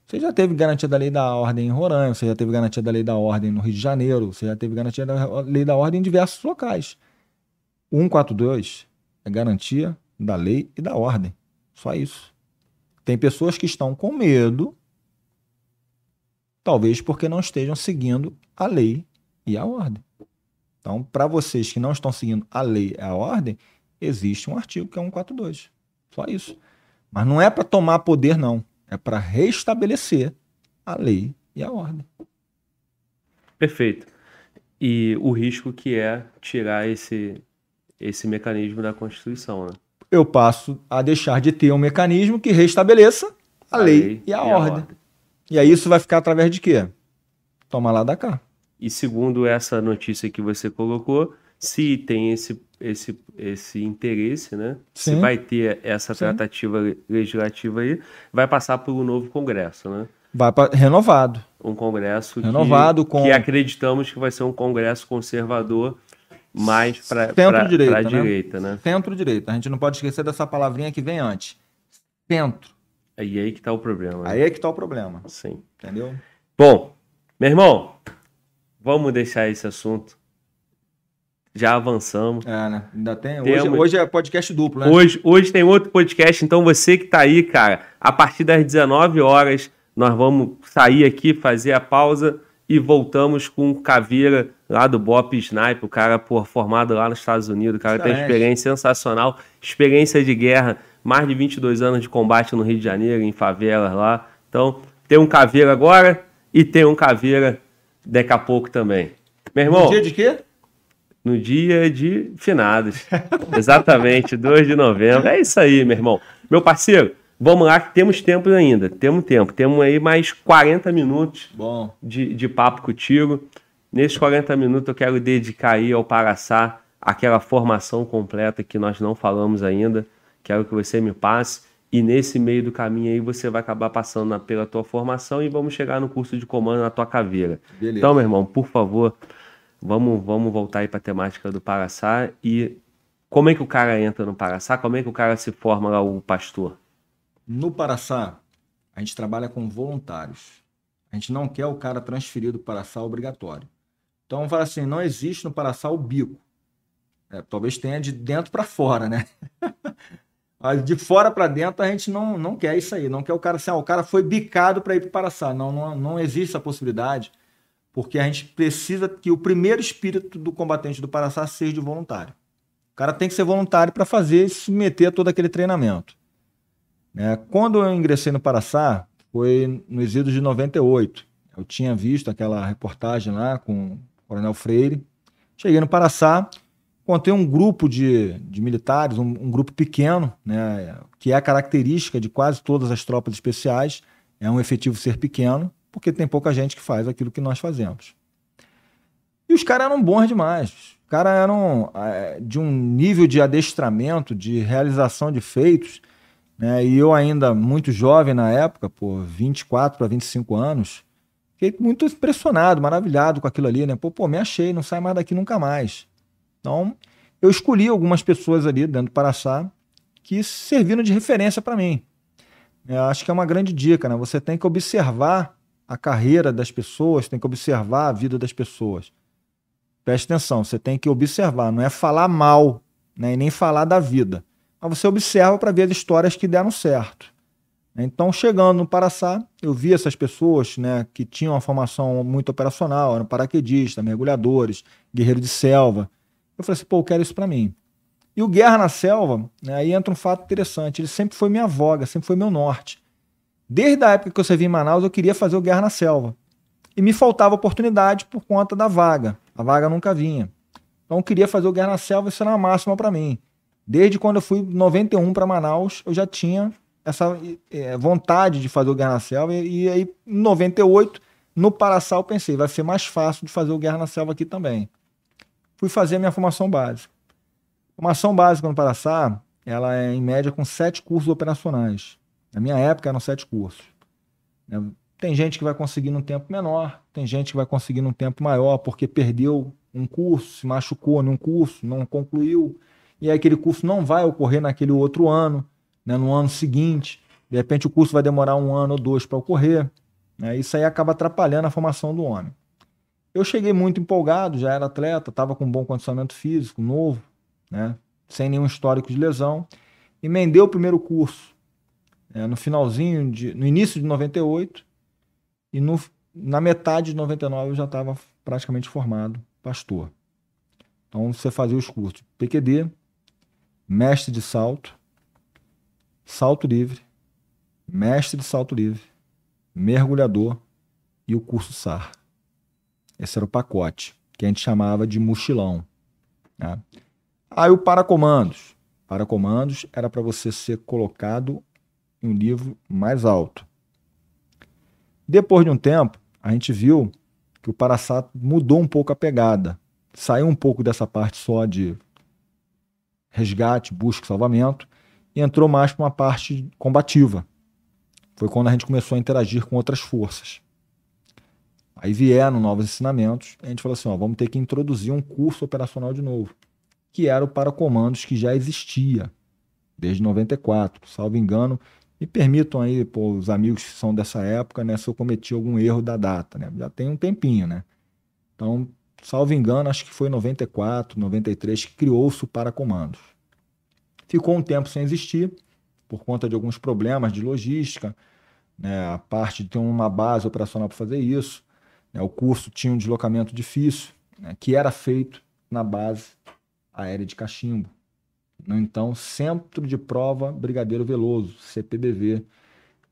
Você já teve garantia da lei da ordem em Roraima, você já teve garantia da lei da ordem no Rio de Janeiro, você já teve garantia da lei da ordem em diversos locais. O 142 é garantia da lei e da ordem. Só isso. Tem pessoas que estão com medo, talvez porque não estejam seguindo a lei e a ordem. Então, para vocês que não estão seguindo a lei e a ordem, existe um artigo que é 142. Só isso. Mas não é para tomar poder, não. É para restabelecer a lei e a ordem. Perfeito. E o risco que é tirar esse, esse mecanismo da Constituição, né? Eu passo a deixar de ter um mecanismo que restabeleça a, a lei, lei, e, a, e ordem. a, ordem. E aí isso vai ficar através de quê? Toma lá da cá. E segundo essa notícia que você colocou, se tem esse, esse, esse interesse, né? Sim. Se vai ter essa Sim. tratativa legislativa aí, vai passar por um novo Congresso, né? Vai para renovado. Um Congresso renovado que, com... que acreditamos que vai ser um Congresso conservador mais para centro-direita, né? direita, né? Centro-direita. A gente não pode esquecer dessa palavrinha que vem antes. Centro. Aí aí que está o problema. Né? Aí é que está o problema. Sim. Entendeu? Bom, meu irmão, vamos deixar esse assunto já avançamos. É, né? Ainda tem. Temos... Hoje, hoje, é podcast duplo, né? Hoje, hoje tem outro podcast, então você que tá aí, cara, a partir das 19 horas, nós vamos sair aqui, fazer a pausa e voltamos com o Caveira lá do Bop Snipe, o cara por, formado lá nos Estados Unidos, o cara Excelente. tem experiência sensacional, experiência de guerra, mais de 22 anos de combate no Rio de Janeiro, em favelas lá. Então, tem um Caveira agora e tem um Caveira daqui a pouco também. Meu irmão. No dia de quê? no dia de finados. Exatamente, 2 de novembro. É isso aí, meu irmão. Meu parceiro, vamos lá que temos tempo ainda. Temos tempo. Temos aí mais 40 minutos Bom. De, de papo contigo. Nesses 40 minutos eu quero dedicar aí ao Paraçá aquela formação completa que nós não falamos ainda. Quero que você me passe. E nesse meio do caminho aí você vai acabar passando na, pela tua formação e vamos chegar no curso de comando na tua caveira. Beleza. Então, meu irmão, por favor, Vamos, vamos voltar aí para a temática do Paraçá e como é que o cara entra no Paraçá? Como é que o cara se forma lá, o pastor? No Paraçá, a gente trabalha com voluntários. A gente não quer o cara transferido para Paraçá obrigatório. Então, falar assim, não existe no Paraçá o bico. É, talvez tenha de dentro para fora, né? <laughs> Mas de fora para dentro a gente não, não quer isso aí. Não quer o cara assim, ah, o cara foi bicado para ir para o Paraçá. Não, não, não existe a possibilidade porque a gente precisa que o primeiro espírito do combatente do Paraçá seja de voluntário. O cara tem que ser voluntário para fazer e se meter a todo aquele treinamento. É, quando eu ingressei no Paraçá, foi nos idos de 98. Eu tinha visto aquela reportagem lá com o Coronel Freire. Cheguei no Paraçá, contei um grupo de, de militares, um, um, grupo pequeno, né, que é a característica de quase todas as tropas especiais, é um efetivo ser pequeno porque tem pouca gente que faz aquilo que nós fazemos. E os caras eram bons demais. Os caras eram é, de um nível de adestramento, de realização de feitos. Né? E eu, ainda muito jovem na época, por 24 para 25 anos, fiquei muito impressionado, maravilhado com aquilo ali. Né? Pô, pô, me achei, não sai mais daqui nunca mais. Então, eu escolhi algumas pessoas ali dentro do Paraçá que serviram de referência para mim. Eu acho que é uma grande dica, né? Você tem que observar a carreira das pessoas, tem que observar a vida das pessoas. Preste atenção, você tem que observar, não é falar mal, né, e nem falar da vida. Mas você observa para ver as histórias que deram certo. Então, chegando no Paraçá, eu vi essas pessoas né, que tinham uma formação muito operacional, eram paraquedistas, mergulhadores, guerreiro de selva. Eu falei assim, pô, eu quero isso para mim. E o Guerra na Selva, né, aí entra um fato interessante, ele sempre foi minha voga, sempre foi meu norte. Desde a época que eu servi em Manaus, eu queria fazer o Guerra na Selva. E me faltava oportunidade por conta da vaga. A vaga nunca vinha. Então eu queria fazer o Guerra na Selva, isso era uma máxima para mim. Desde quando eu fui 91 para Manaus, eu já tinha essa é, vontade de fazer o Guerra na Selva. E, e aí, em 98, no Paraçá, eu pensei, vai ser mais fácil de fazer o Guerra na Selva aqui também. Fui fazer a minha formação básica. Formação básica no Paraçá, ela é em média com sete cursos operacionais. Na minha época eram sete cursos. Né? Tem gente que vai conseguir num tempo menor, tem gente que vai conseguir num tempo maior porque perdeu um curso, se machucou num curso, não concluiu, e aquele curso não vai ocorrer naquele outro ano né, no ano seguinte. De repente o curso vai demorar um ano ou dois para ocorrer. Né, isso aí acaba atrapalhando a formação do homem. Eu cheguei muito empolgado, já era atleta, estava com um bom condicionamento físico, novo, né, sem nenhum histórico de lesão. Emendei o primeiro curso é, no finalzinho, de, no início de 98, e no, na metade de 99 eu já estava praticamente formado pastor. Então você fazia os cursos PQD, mestre de salto, salto livre, mestre de salto livre, mergulhador e o curso SAR. Esse era o pacote, que a gente chamava de mochilão. Né? Aí o paracomandos. Paracomandos era para você ser colocado em um livro mais alto. Depois de um tempo, a gente viu que o Paraçá mudou um pouco a pegada. Saiu um pouco dessa parte só de resgate, busca e salvamento e entrou mais para uma parte combativa. Foi quando a gente começou a interagir com outras forças. Aí vieram novos ensinamentos, a gente falou assim: ó, vamos ter que introduzir um curso operacional de novo, que era o para comandos que já existia desde 94, salvo engano. Me permitam aí, pô, os amigos que são dessa época, né, se eu cometi algum erro da data, né? Já tem um tempinho, né? Então, salvo engano, acho que foi 94, 93 que criou-se o para comandos. Ficou um tempo sem existir, por conta de alguns problemas de logística, né, a parte de ter uma base operacional para fazer isso. Né, o curso tinha um deslocamento difícil, né, que era feito na base aérea de Cachimbo. No então Centro de Prova Brigadeiro Veloso, CPBV,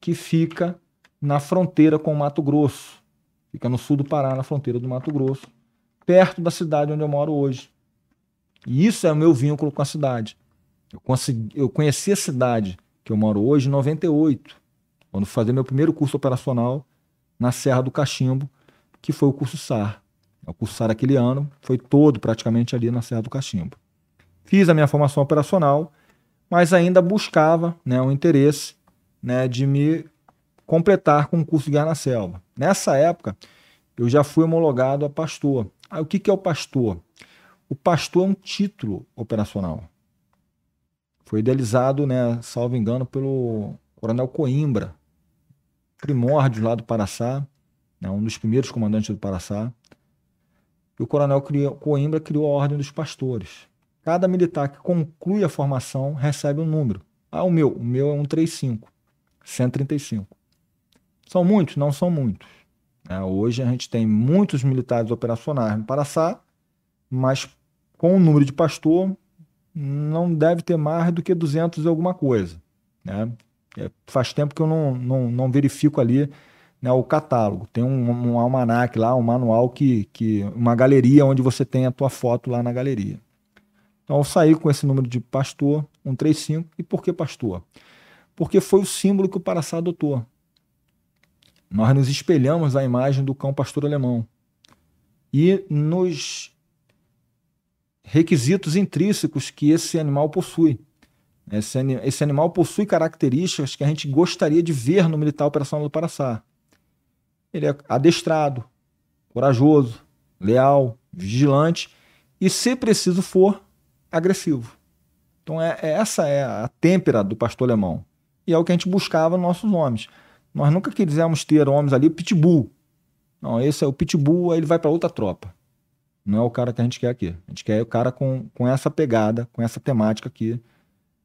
que fica na fronteira com o Mato Grosso. Fica no sul do Pará, na fronteira do Mato Grosso, perto da cidade onde eu moro hoje. E isso é o meu vínculo com a cidade. Eu, consegui, eu conheci a cidade que eu moro hoje em 98, quando fui fazer meu primeiro curso operacional na Serra do Cachimbo, que foi o curso SAR. O curso SAR aquele ano foi todo praticamente ali na Serra do Cachimbo. Fiz a minha formação operacional, mas ainda buscava né, o interesse né, de me completar com o curso de Guerra na Selva. Nessa época, eu já fui homologado a pastor. Ah, o que, que é o pastor? O pastor é um título operacional. Foi idealizado, né, salvo engano, pelo Coronel Coimbra, primórdio lá do Paraçá, né, um dos primeiros comandantes do Paraçá. E o Coronel Coimbra criou a Ordem dos Pastores. Cada militar que conclui a formação recebe um número. Ah, o meu, o meu é 135, 135. São muitos? Não são muitos. É, hoje a gente tem muitos militares operacionais no Paraçá, mas com o número de pastor não deve ter mais do que 200 e alguma coisa. Né? É, faz tempo que eu não, não, não verifico ali né, o catálogo. Tem um, um almanac lá, um manual, que, que uma galeria onde você tem a tua foto lá na galeria. Então eu saí com esse número de pastor, 135. E por que pastor? Porque foi o símbolo que o Paraçá adotou. Nós nos espelhamos na imagem do cão pastor alemão. E nos requisitos intrínsecos que esse animal possui. Esse, esse, animal possui características que a gente gostaria de ver no militar operacional do Paraçá. Ele é adestrado, corajoso, leal, vigilante e, se preciso for, agressivo. Então, é, é, essa é a têmpera do pastor alemão. E é o que a gente buscava nos nossos homens. Nós nunca quisemos ter homens ali pitbull. Não, esse é o pitbull, aí ele vai para outra tropa. Não é o cara que a gente quer aqui. A gente quer o cara com, com essa pegada, com essa temática aqui,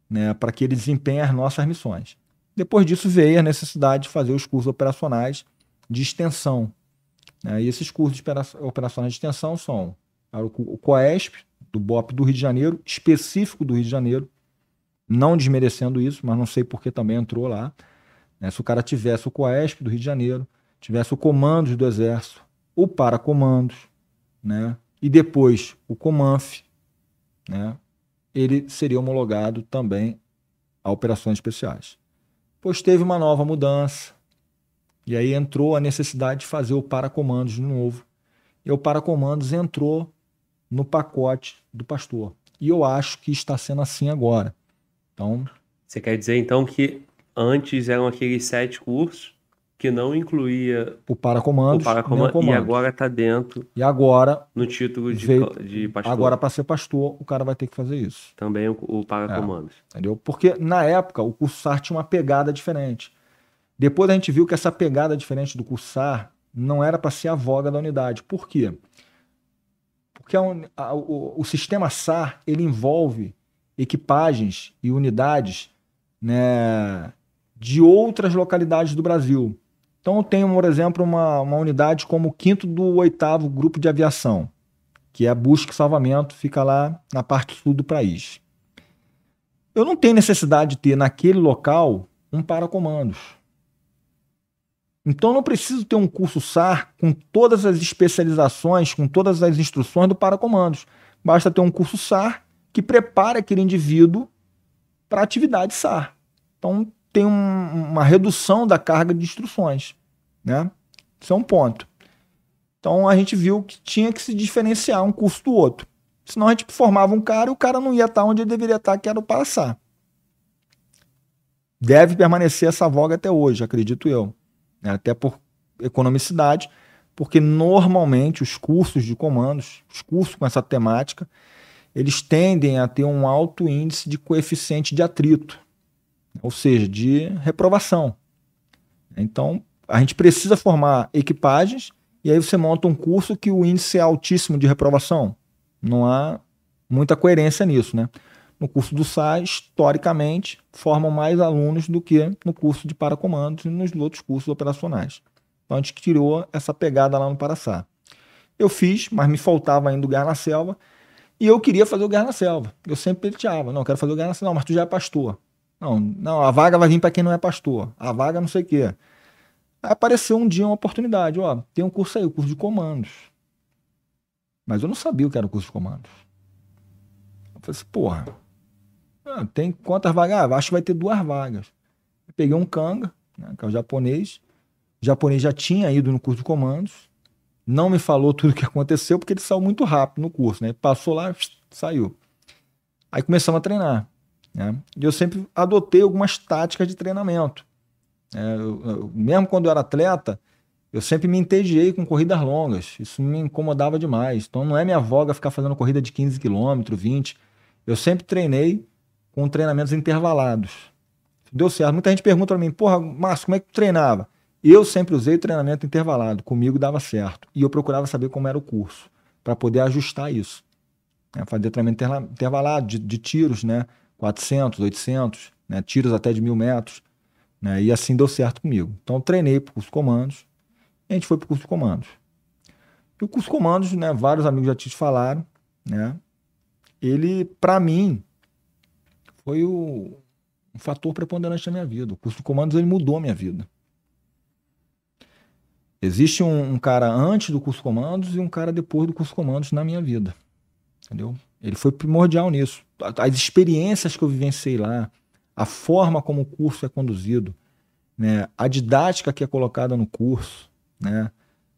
né, para que ele desempenhe as nossas missões. Depois disso veio a necessidade de fazer os cursos operacionais de extensão. Né? E esses cursos operacionais de extensão são o COESP, do BOP do Rio de Janeiro, específico do Rio de Janeiro, não desmerecendo isso, mas não sei porque também entrou lá. Né? Se o cara tivesse o COESP do Rio de Janeiro, tivesse o Comandos do Exército, o Paracomandos, né? e depois o Comanf, né? ele seria homologado também a operações especiais. Pois teve uma nova mudança, e aí entrou a necessidade de fazer o Paracomandos de novo. E o Paracomandos entrou no pacote do pastor. E eu acho que está sendo assim agora. Então. Você quer dizer então que antes eram aqueles sete cursos que não incluía o paracomando, e agora está dentro. E agora no título de, veio, de pastor. Agora para ser pastor, o cara vai ter que fazer isso. Também o, o paracomandos. É, entendeu? Porque na época o curso SAR tinha uma pegada diferente. Depois a gente viu que essa pegada diferente do curso SAR não era para ser a voga da unidade. Por quê? Porque a, a, o, o sistema SAR ele envolve equipagens e unidades né, de outras localidades do Brasil. Então eu tenho, por exemplo, uma, uma unidade como o quinto do oitavo grupo de aviação, que é a busca e salvamento, fica lá na parte sul do país. Eu não tenho necessidade de ter naquele local um paracomandos. Então não preciso ter um curso SAR com todas as especializações, com todas as instruções do paracomandos. Basta ter um curso SAR que prepare aquele indivíduo para a atividade SAR. Então tem um, uma redução da carga de instruções. Né? Isso é um ponto. Então a gente viu que tinha que se diferenciar um curso do outro. Senão a gente formava um cara e o cara não ia estar onde ele deveria estar, que era o passar. Deve permanecer essa voga até hoje, acredito eu. Né? Até por economicidade, porque normalmente os cursos de comandos, os cursos com essa temática, eles tendem a ter um alto índice de coeficiente de atrito ou seja, de reprovação. Então, a gente precisa formar equipagens e aí você monta um curso que o índice é altíssimo de reprovação. Não há muita coerência nisso, né? No curso do SAI, historicamente, formam mais alunos do que no curso de paracomandos e nos outros cursos operacionais. Então a gente tirou essa pegada lá no Paraçá. Eu fiz, mas me faltava ainda o Guerra na Selva, e eu queria fazer o Guerra na Selva. Eu sempre pleiteava, não, eu quero fazer o Guerra na Selva. Não, mas tu já é pastor. Não, não, a vaga vai vir para quem não é pastor. A vaga não sei o quê. Aí apareceu um dia uma oportunidade, ó, tem um curso aí, o curso de comandos. Mas eu não sabia o que era o curso de comandos. Eu falei assim, porra, ah, tem quantas vagas? Ah, acho que vai ter duas vagas. Eu peguei um canga, né, que é o japonês. O japonês já tinha ido no curso de comandos. Não me falou tudo o que aconteceu, porque ele saiu muito rápido no curso, né? Passou lá, saiu. Aí começamos a treinar. Né? E eu sempre adotei algumas táticas de treinamento. É, eu, eu, mesmo quando eu era atleta, eu sempre me entediei com corridas longas. Isso me incomodava demais. Então não é minha voga ficar fazendo corrida de 15 km, 20. Eu sempre treinei com treinamentos intervalados. Deu certo. Muita gente pergunta para mim, porra, Márcio, como é que tu treinava? Eu sempre usei treinamento intervalado. Comigo dava certo. E eu procurava saber como era o curso, para poder ajustar isso. É, fazer treinamento intervalado de, de tiros, né? 400, 800, né, tiros até de mil metros. Né, e assim deu certo comigo. Então treinei para o curso comandos e a gente foi para o curso comandos. E o curso de comandos, né, vários amigos já te falaram, né, ele, para mim, foi o, um fator preponderante da minha vida. O curso de comandos ele mudou a minha vida. Existe um, um, cara antes do curso de comandos e um cara depois do curso de comandos na minha vida. Entendeu? Ele foi primordial nisso. As experiências que eu vivenciei lá, a forma como o curso é conduzido, né, a didática que é colocada no curso, né,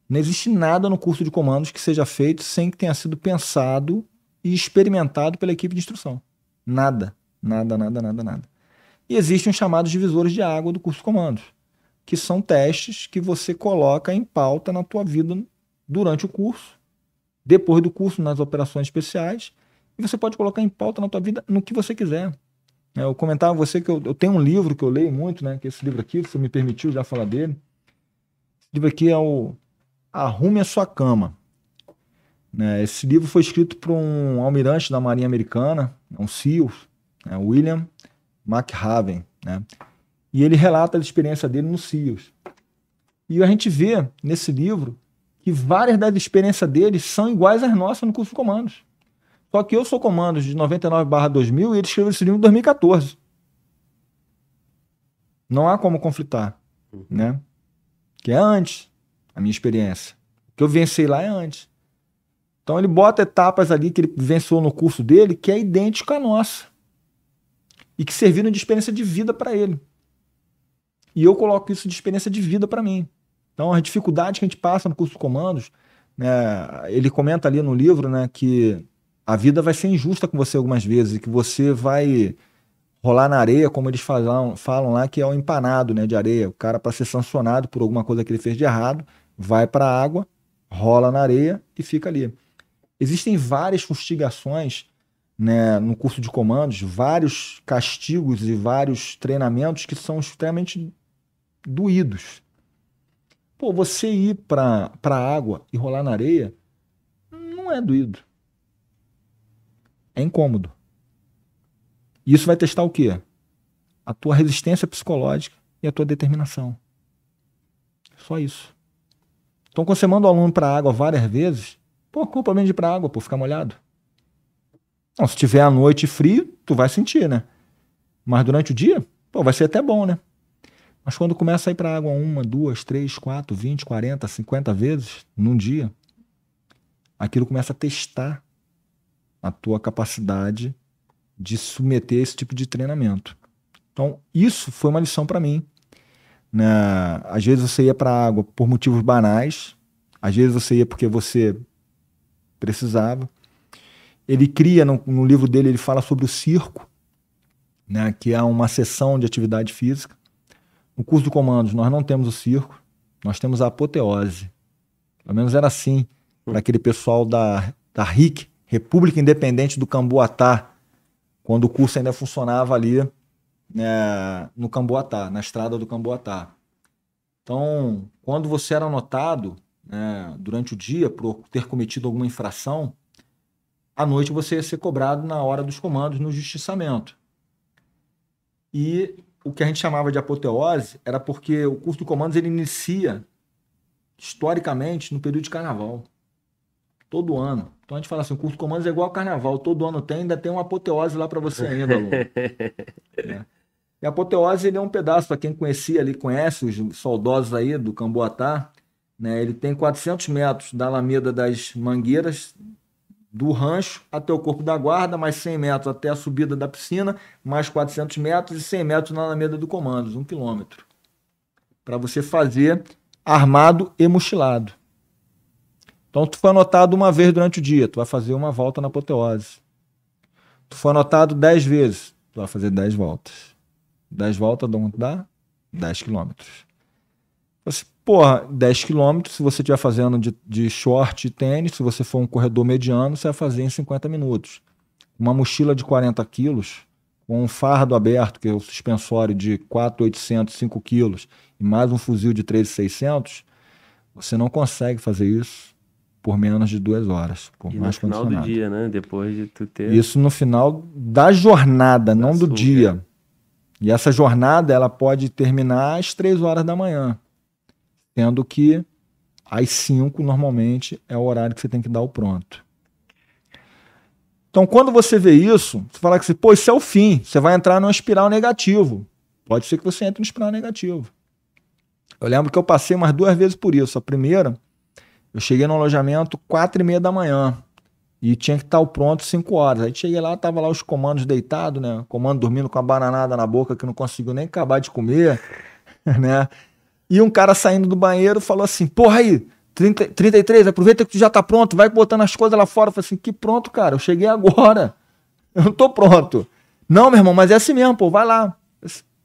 não existe nada no curso de comandos que seja feito sem que tenha sido pensado e experimentado pela equipe de instrução. Nada, nada, nada, nada, nada. E existem os chamados divisores de água do curso de comandos, que são testes que você coloca em pauta na tua vida durante o curso, depois do curso nas operações especiais você pode colocar em pauta na tua vida no que você quiser. É, eu comentava você que eu, eu, tenho um livro que eu leio muito, né? Que é esse livro aqui, você me permitiu já falar dele. Esse livro aqui é o Arrume a Sua Cama. Né? Esse livro foi escrito por um almirante da Marinha Americana, um SEAL, né? William McHaven. Né? E ele relata a experiência dele no CIOS. E a gente vê nesse livro que várias das experiências dele são iguais às nossas no curso de comandos. Só que eu sou comandos de 99/2000 e ele escreveu esse livro em 2014. Não há como conflitar, uhum. né? Que é antes a minha experiência. O que eu venci lá é antes. Então ele bota etapas ali que ele venceu no curso dele que é idêntico à nossa. E que serviram de experiência de vida para ele. E eu coloco isso de experiência de vida para mim. Então, a dificuldade que a gente passa no curso de comandos, né, ele comenta ali no livro né, que a vida vai ser injusta com você algumas vezes, e que você vai rolar na areia, como eles falam, falam lá, que é o empanado né, de areia. O cara, para ser sancionado por alguma coisa que ele fez de errado, vai para a água, rola na areia e fica ali. Existem várias fustigações né, no curso de comandos, vários castigos e vários treinamentos que são extremamente doídos. Pô, você ir para a água e rolar na areia não é doído. É incômodo. E isso vai testar o quê? A tua resistência psicológica e a tua determinação. Só isso. Então, quando você manda o aluno para a água várias vezes, pô, qual o problema de ir para a água, por ficar molhado? Não, se tiver à noite frio, tu vai sentir, né? Mas durante o dia, pô, vai ser até bom, né? Mas quando começa a ir para a água uma, duas, três, quatro, vinte, quarenta, cinquenta vezes num dia, aquilo começa a testar a tua capacidade de submeter esse tipo de treinamento. Então, isso foi uma lição para mim. Né? Às vezes você ia para a água por motivos banais, às vezes você ia porque você precisava. Ele cria, no, no livro dele, ele fala sobre o circo, né? que é uma sessão de atividade física. No curso de comandos, nós não temos o circo, nós temos a apoteose. Pelo menos era assim para aquele pessoal da, da RIC, República Independente do Camboatá, quando o curso ainda funcionava ali né, no Camboatá, na estrada do Camboatá. Então, quando você era notado né, durante o dia por ter cometido alguma infração, à noite você ia ser cobrado na hora dos comandos no justiçamento. E o que a gente chamava de apoteose era porque o curso de comandos ele inicia historicamente no período de carnaval. Todo ano. Então a gente fala assim, o curso de comandos é igual ao carnaval, todo ano tem, ainda tem uma apoteose lá para você ainda, aluno. <laughs> é. E a apoteose ele é um pedaço, para quem conhecia ali, conhece os soldosos aí do Camboatá, né? Ele tem 400 metros da Alameda das Mangueiras, do rancho até o corpo da guarda, mais 100 metros até a subida da piscina, mais 400 metros e 100 metros na Alameda do Comandos, um quilômetro. Para você fazer armado e mochilado. Então, tu foi anotado uma vez durante o dia, tu vai fazer uma volta na apoteose. Tu foi anotado 10 vezes, tu vai fazer 10 voltas. 10 voltas dá 10 quilômetros. Assim, porra, 10 quilômetros, se você estiver fazendo de, de short e tênis, se você for um corredor mediano, você vai fazer em 50 minutos. Uma mochila de 40 quilos, com um fardo aberto, que é o suspensório de 4,800, 5 quilos, e mais um fuzil de 3,600, você não consegue fazer isso por menos de duas horas. Por e mais no final do dia, né? Depois de tu ter. Isso no final da jornada, da não do dia. E essa jornada ela pode terminar às três horas da manhã, sendo que às cinco normalmente é o horário que você tem que dar o pronto. Então, quando você vê isso, você fala que assim, pô, isso é o fim. Você vai entrar numa espiral negativo. Pode ser que você entre numa espiral negativo. Eu lembro que eu passei umas duas vezes por isso. A primeira, eu cheguei no alojamento quatro e meia da manhã e tinha que estar pronto cinco horas. Aí cheguei lá, tava lá os comandos deitados, né? comando dormindo com a bananada na boca que não conseguiu nem acabar de comer, <laughs> né? E um cara saindo do banheiro falou assim: Porra aí, 30, 33, aproveita que tu já tá pronto, vai botando as coisas lá fora. Eu falei assim: Que pronto, cara, eu cheguei agora. <laughs> Eu não tô pronto. Não, meu irmão, mas é assim mesmo, pô, vai lá.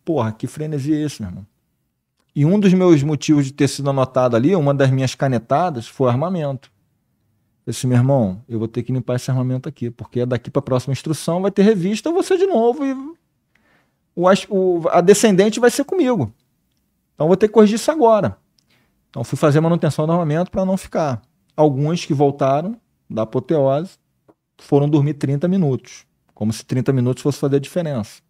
Porra, que frenesi é esse, meu irmão? E um dos meus motivos de ter sido anotado ali, uma das minhas canetadas, foi armamento. Eu disse, meu irmão, eu vou ter que limpar esse armamento aqui, porque daqui para a próxima instrução vai ter revista, você de novo e o, o, a descendente vai ser comigo. Então vou ter que corrigir isso agora. Então fui fazer manutenção do armamento para não ficar. Alguns que voltaram da apoteose foram dormir 30 minutos, como se 30 minutos fosse fazer a diferença.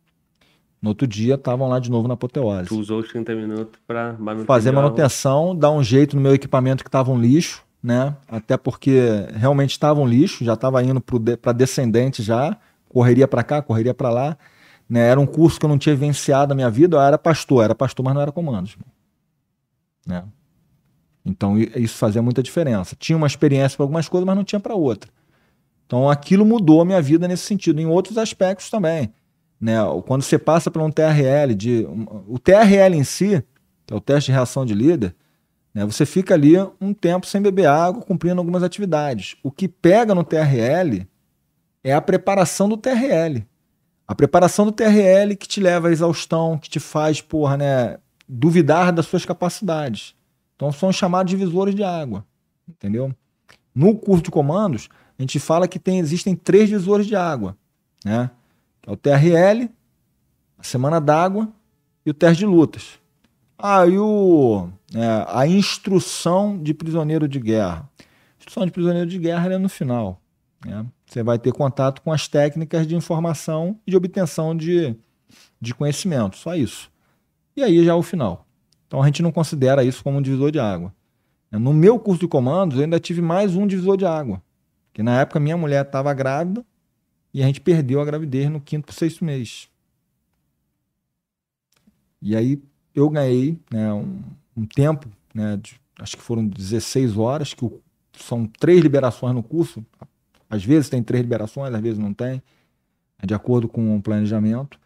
No outro dia estavam lá de novo na apoteose. Tu usou os 30 minutos para manutenção. Fazer manutenção, dar um jeito no meu equipamento que estava um lixo, né? Até porque realmente estava um lixo, já estava indo para descendente já, correria para cá, correria para lá. Né? Era um curso que eu não tinha vivenciado na minha vida, eu era pastor, era pastor, mas não era comandos. Né? Então isso fazia muita diferença. Tinha uma experiência para algumas coisas, mas não tinha para outra. Então aquilo mudou a minha vida nesse sentido, em outros aspectos também. Né? Quando você passa por um TRL, de, o TRL em si, que é o teste de reação de líder, né? você fica ali um tempo sem beber água, cumprindo algumas atividades. O que pega no TRL é a preparação do TRL. A preparação do TRL que te leva à exaustão, que te faz, porra, né, duvidar das suas capacidades. Então são chamados divisores de água, entendeu? No curso de comandos, a gente fala que tem, existem três divisores de água, né? É o TRL, a semana d'água e o teste de lutas. Ah, e o, é, a instrução de prisioneiro de guerra. A instrução de prisioneiro de guerra é no final. Né? Você vai ter contato com as técnicas de informação e de obtenção de, de conhecimento, só isso. E aí já é o final. Então a gente não considera isso como um divisor de água. No meu curso de comandos, eu ainda tive mais um divisor de água. Que na época minha mulher estava grávida e a gente perdeu a gravidez no quinto para sexto mês. E aí eu ganhei né, um, um tempo, né, de, acho que foram 16 horas, que o, são três liberações no curso, às vezes tem três liberações, às vezes não tem, de acordo com o planejamento.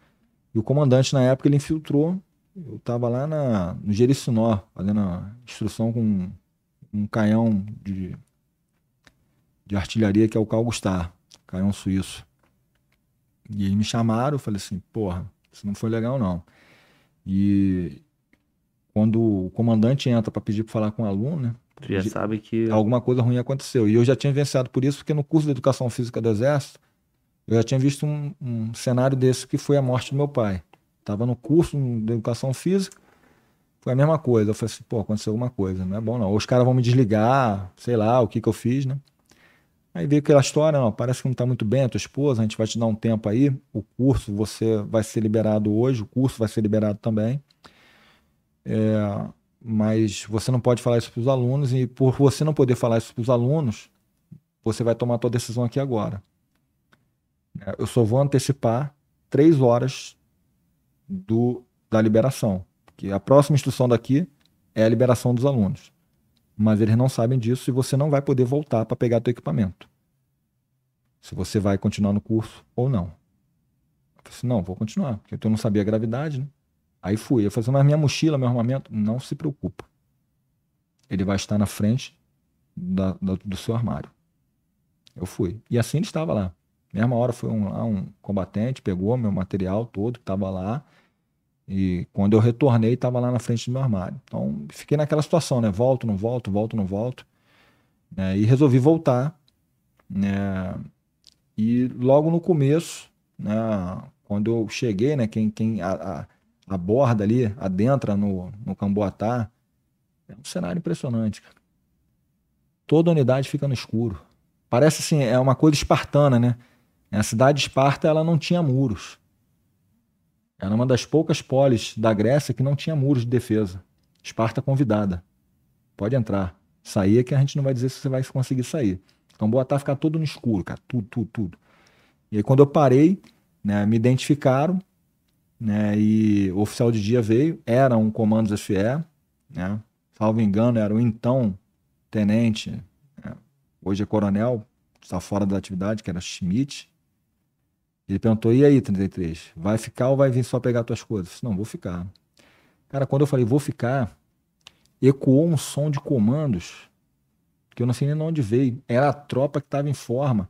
E o comandante, na época, ele infiltrou. Eu estava lá na, no Jericinó, fazendo a instrução com um canhão de, de artilharia, que é o Carl Gustav, canhão suíço. E eles me chamaram, eu falei assim, porra, isso não foi legal não. E quando o comandante entra para pedir para falar com o aluno, né? Tu já sabe que. Alguma coisa ruim aconteceu. E eu já tinha vencido por isso, porque no curso de educação física do Exército, eu já tinha visto um, um cenário desse que foi a morte do meu pai. Estava no curso de educação física, foi a mesma coisa. Eu falei assim, pô, aconteceu alguma coisa, não é bom não. Ou os caras vão me desligar, sei lá, o que que eu fiz, né? Aí veio aquela história, não, parece que não está muito bem a tua esposa, a gente vai te dar um tempo aí, o curso você vai ser liberado hoje, o curso vai ser liberado também. É, mas você não pode falar isso para os alunos e por você não poder falar isso para os alunos, você vai tomar a tua decisão aqui agora. É, eu só vou antecipar três horas do, da liberação, porque a próxima instrução daqui é a liberação dos alunos. Mas eles não sabem disso e você não vai poder voltar para pegar teu equipamento. Se você vai continuar no curso ou não. Eu falei assim, não, vou continuar, porque eu não sabia a gravidade, né? Aí fui. Eu falei assim, mas minha mochila, meu armamento, não se preocupa. Ele vai estar na frente da, da, do seu armário. Eu fui. E assim ele estava lá. Mesma hora foi um, um combatente, pegou meu material todo que estava lá. E quando eu retornei, estava lá na frente do meu armário. Então, fiquei naquela situação, né? Volto, não volto, volto, não volto. Né? E resolvi voltar. Né? E logo no começo, né? quando eu cheguei, né? Quem, quem a, a a borda ali, adentra no, no Camboatá. É um cenário impressionante. Cara. Toda unidade fica no escuro. Parece assim, é uma coisa espartana, né? A cidade de Esparta ela não tinha muros. Era uma das poucas polis da Grécia que não tinha muros de defesa. Esparta convidada. Pode entrar. Sair é que a gente não vai dizer se você vai conseguir sair. Então, Boatá ficar todo no escuro, cara. Tudo, tudo, tudo. E aí, quando eu parei, né, me identificaram né? E o oficial de dia veio, era um comandos FE, né? Salvo engano, era o então tenente, né? hoje é coronel, está fora da atividade, que era Schmidt. Ele perguntou: "E aí, 33, vai ficar ou vai vir só pegar tuas coisas?" disse, Não, vou ficar. Cara, quando eu falei vou ficar, ecoou um som de comandos que eu não sei nem de onde veio. Era a tropa que estava em forma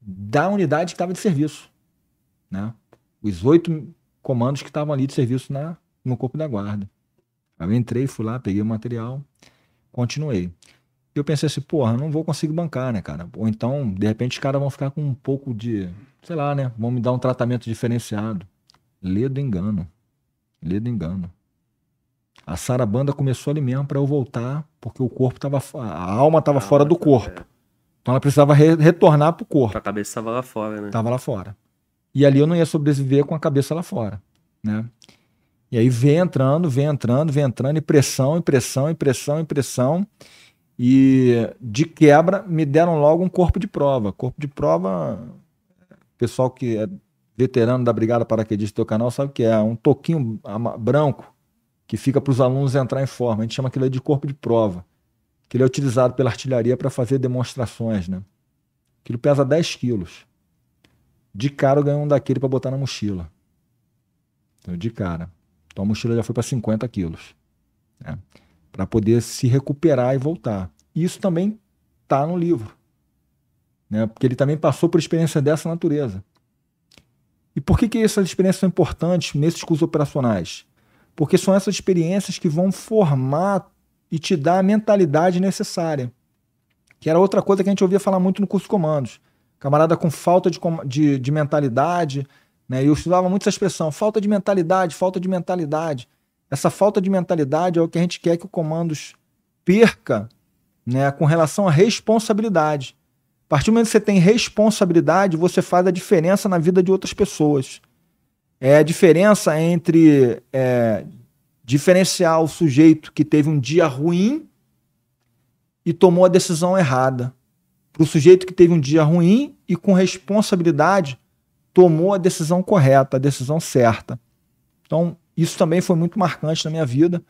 da unidade que estava de serviço, né? os oito comandos que estavam ali de serviço na, no corpo da guarda. Aí eu entrei, fui lá, peguei o material, continuei. E eu pensei assim, porra, não vou conseguir bancar, né, cara? Ou então, de repente, os caras vão ficar com um pouco de, sei lá, né? Vão me dar um tratamento diferenciado. Lê do engano. Lê do engano. A sarabanda começou ali mesmo para eu voltar, porque o corpo tava. A alma estava fora do corpo. É. Então ela precisava re retornar pro corpo. A cabeça estava lá fora, né? Tava lá fora. E ali eu não ia sobreviver com a cabeça lá fora. né? E aí vem entrando, vem entrando, vem entrando, e pressão, e pressão, e pressão, e pressão. E de quebra me deram logo um corpo de prova. Corpo de prova, pessoal que é veterano da Brigada Paraquedista do teu canal sabe que é. Um toquinho branco que fica para os alunos entrar em forma. A gente chama aquilo de corpo de prova. Que ele é utilizado pela artilharia para fazer demonstrações, né? Aquilo pesa 10 quilos. De cara eu ganhei um daquele para botar na mochila. Então, de cara. Então a mochila já foi para 50 quilos. Né? Para poder se recuperar e voltar. Isso também está no livro. Né? Porque ele também passou por experiência dessa natureza. E por que, que essas experiências são importantes nesses cursos operacionais? Porque são essas experiências que vão formar e te dar a mentalidade necessária. Que era outra coisa que a gente ouvia falar muito no curso de comandos. Camarada com falta de, de, de mentalidade, né? E eu estudava muito essa expressão, falta de mentalidade, falta de mentalidade. Essa falta de mentalidade é o que a gente quer que o comandos perca né, com relação à responsabilidade. A partir do momento que você tem responsabilidade, você faz a diferença na vida de outras pessoas. É a diferença entre é, diferenciar o sujeito que teve um dia ruim e tomou a decisão errada, para o sujeito que teve um dia ruim e com responsabilidade tomou a decisão correta, a decisão certa. Então, isso também foi muito marcante na minha vida.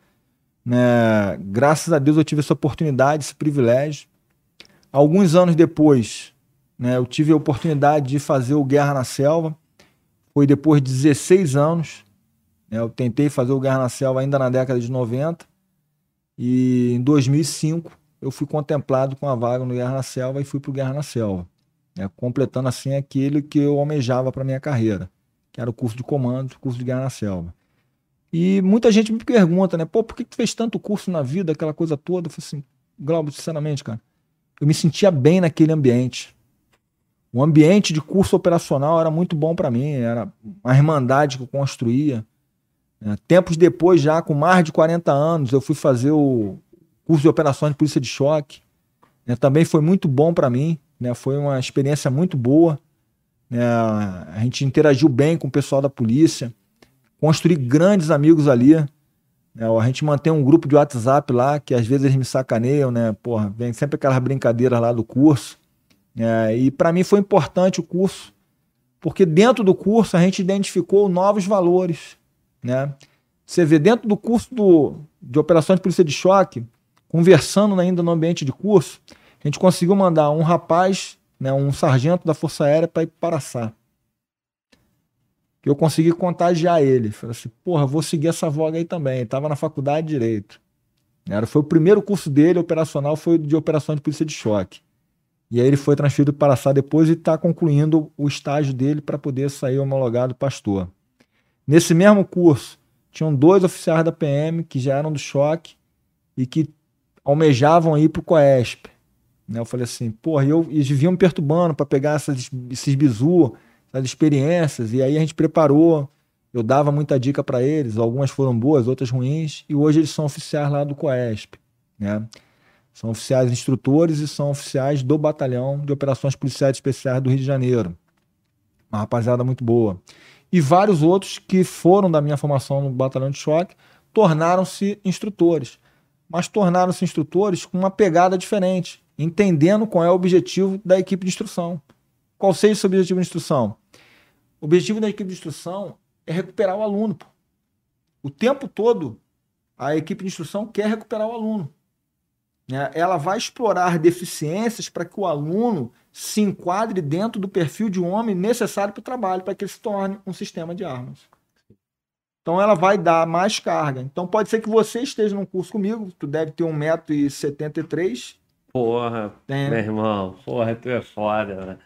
Né? Graças a Deus eu tive essa oportunidade, esse privilégio. Alguns anos depois, né, eu tive a oportunidade de fazer o Guerra na Selva. Foi depois de 16 anos. Né, eu tentei fazer o Guerra na Selva ainda na década de 90. E em 2005 eu fui contemplado com a vaga no Guerra na Selva e fui para o Guerra na Selva né, completando assim aquilo que eu almejava para minha carreira, que era o curso de comando, o curso de guerra na selva. E muita gente me pergunta, né, pô, por que tu fez tanto curso na vida, aquela coisa toda? Eu falei assim, Glauber, sinceramente, cara, eu me sentia bem naquele ambiente. O ambiente de curso operacional era muito bom para mim, era uma irmandade que eu construía. Né. Tempos depois, já com mais de 40 anos, eu fui fazer o curso de operações de polícia de choque. Né, também foi muito bom para mim. Né? Foi uma experiência muito boa. A gente interagiu bem com o pessoal da polícia, construí grandes amigos ali. A gente mantém um grupo de WhatsApp lá, que às vezes eles me sacaneiam, né? Porra, vem sempre aquelas brincadeiras lá do curso. Né? E para mim foi importante o curso, porque dentro do curso a gente identificou novos valores. Né? Você vê dentro do curso do, de operações de polícia de choque, conversando ainda no ambiente de curso, a gente conseguiu mandar um rapaz, né, um sargento da Força Aérea para ir para Sá. Eu consegui contagiar ele. Falei assim, porra, vou seguir essa voga aí também. Estava na faculdade de Direito. Era, foi o primeiro curso dele, operacional, foi de operação de polícia de choque. E aí ele foi transferido para Sá depois e está concluindo o estágio dele para poder sair homologado pastor. Nesse mesmo curso, tinham dois oficiais da PM que já eram do choque e que almejavam ir para o COESP. Né? Eu falei assim, porra, eu, eles viviam me perturbando para pegar essas, esses bizu, essas experiências, e aí a gente preparou, eu dava muita dica para eles, algumas foram boas, outras ruins, e hoje eles são oficiais lá do COESP, né? São oficiais instrutores e são oficiais do Batalhão de Operações Policiais Especiais do Rio de Janeiro. Uma rapaziada muito boa. E vários outros que foram da minha formação no Batalhão de Choque tornaram-se instrutores. Mas tornaram-se instrutores com uma pegada diferente entendendo qual é o objetivo da equipe de instrução. Qual seja o objetivo de instrução? O objetivo da equipe de instrução é recuperar o aluno. Pô. O tempo todo, a equipe de instrução quer recuperar o aluno. Né? Ela vai explorar deficiências para que o aluno se enquadre dentro do perfil de homem necessário para o trabalho, para que ele se torne um sistema de armas. Então ela vai dar mais carga. Então pode ser que você esteja num curso comigo, tu deve ter 1,73m, Porra, Tem. meu irmão. Porra, tu é foda, né?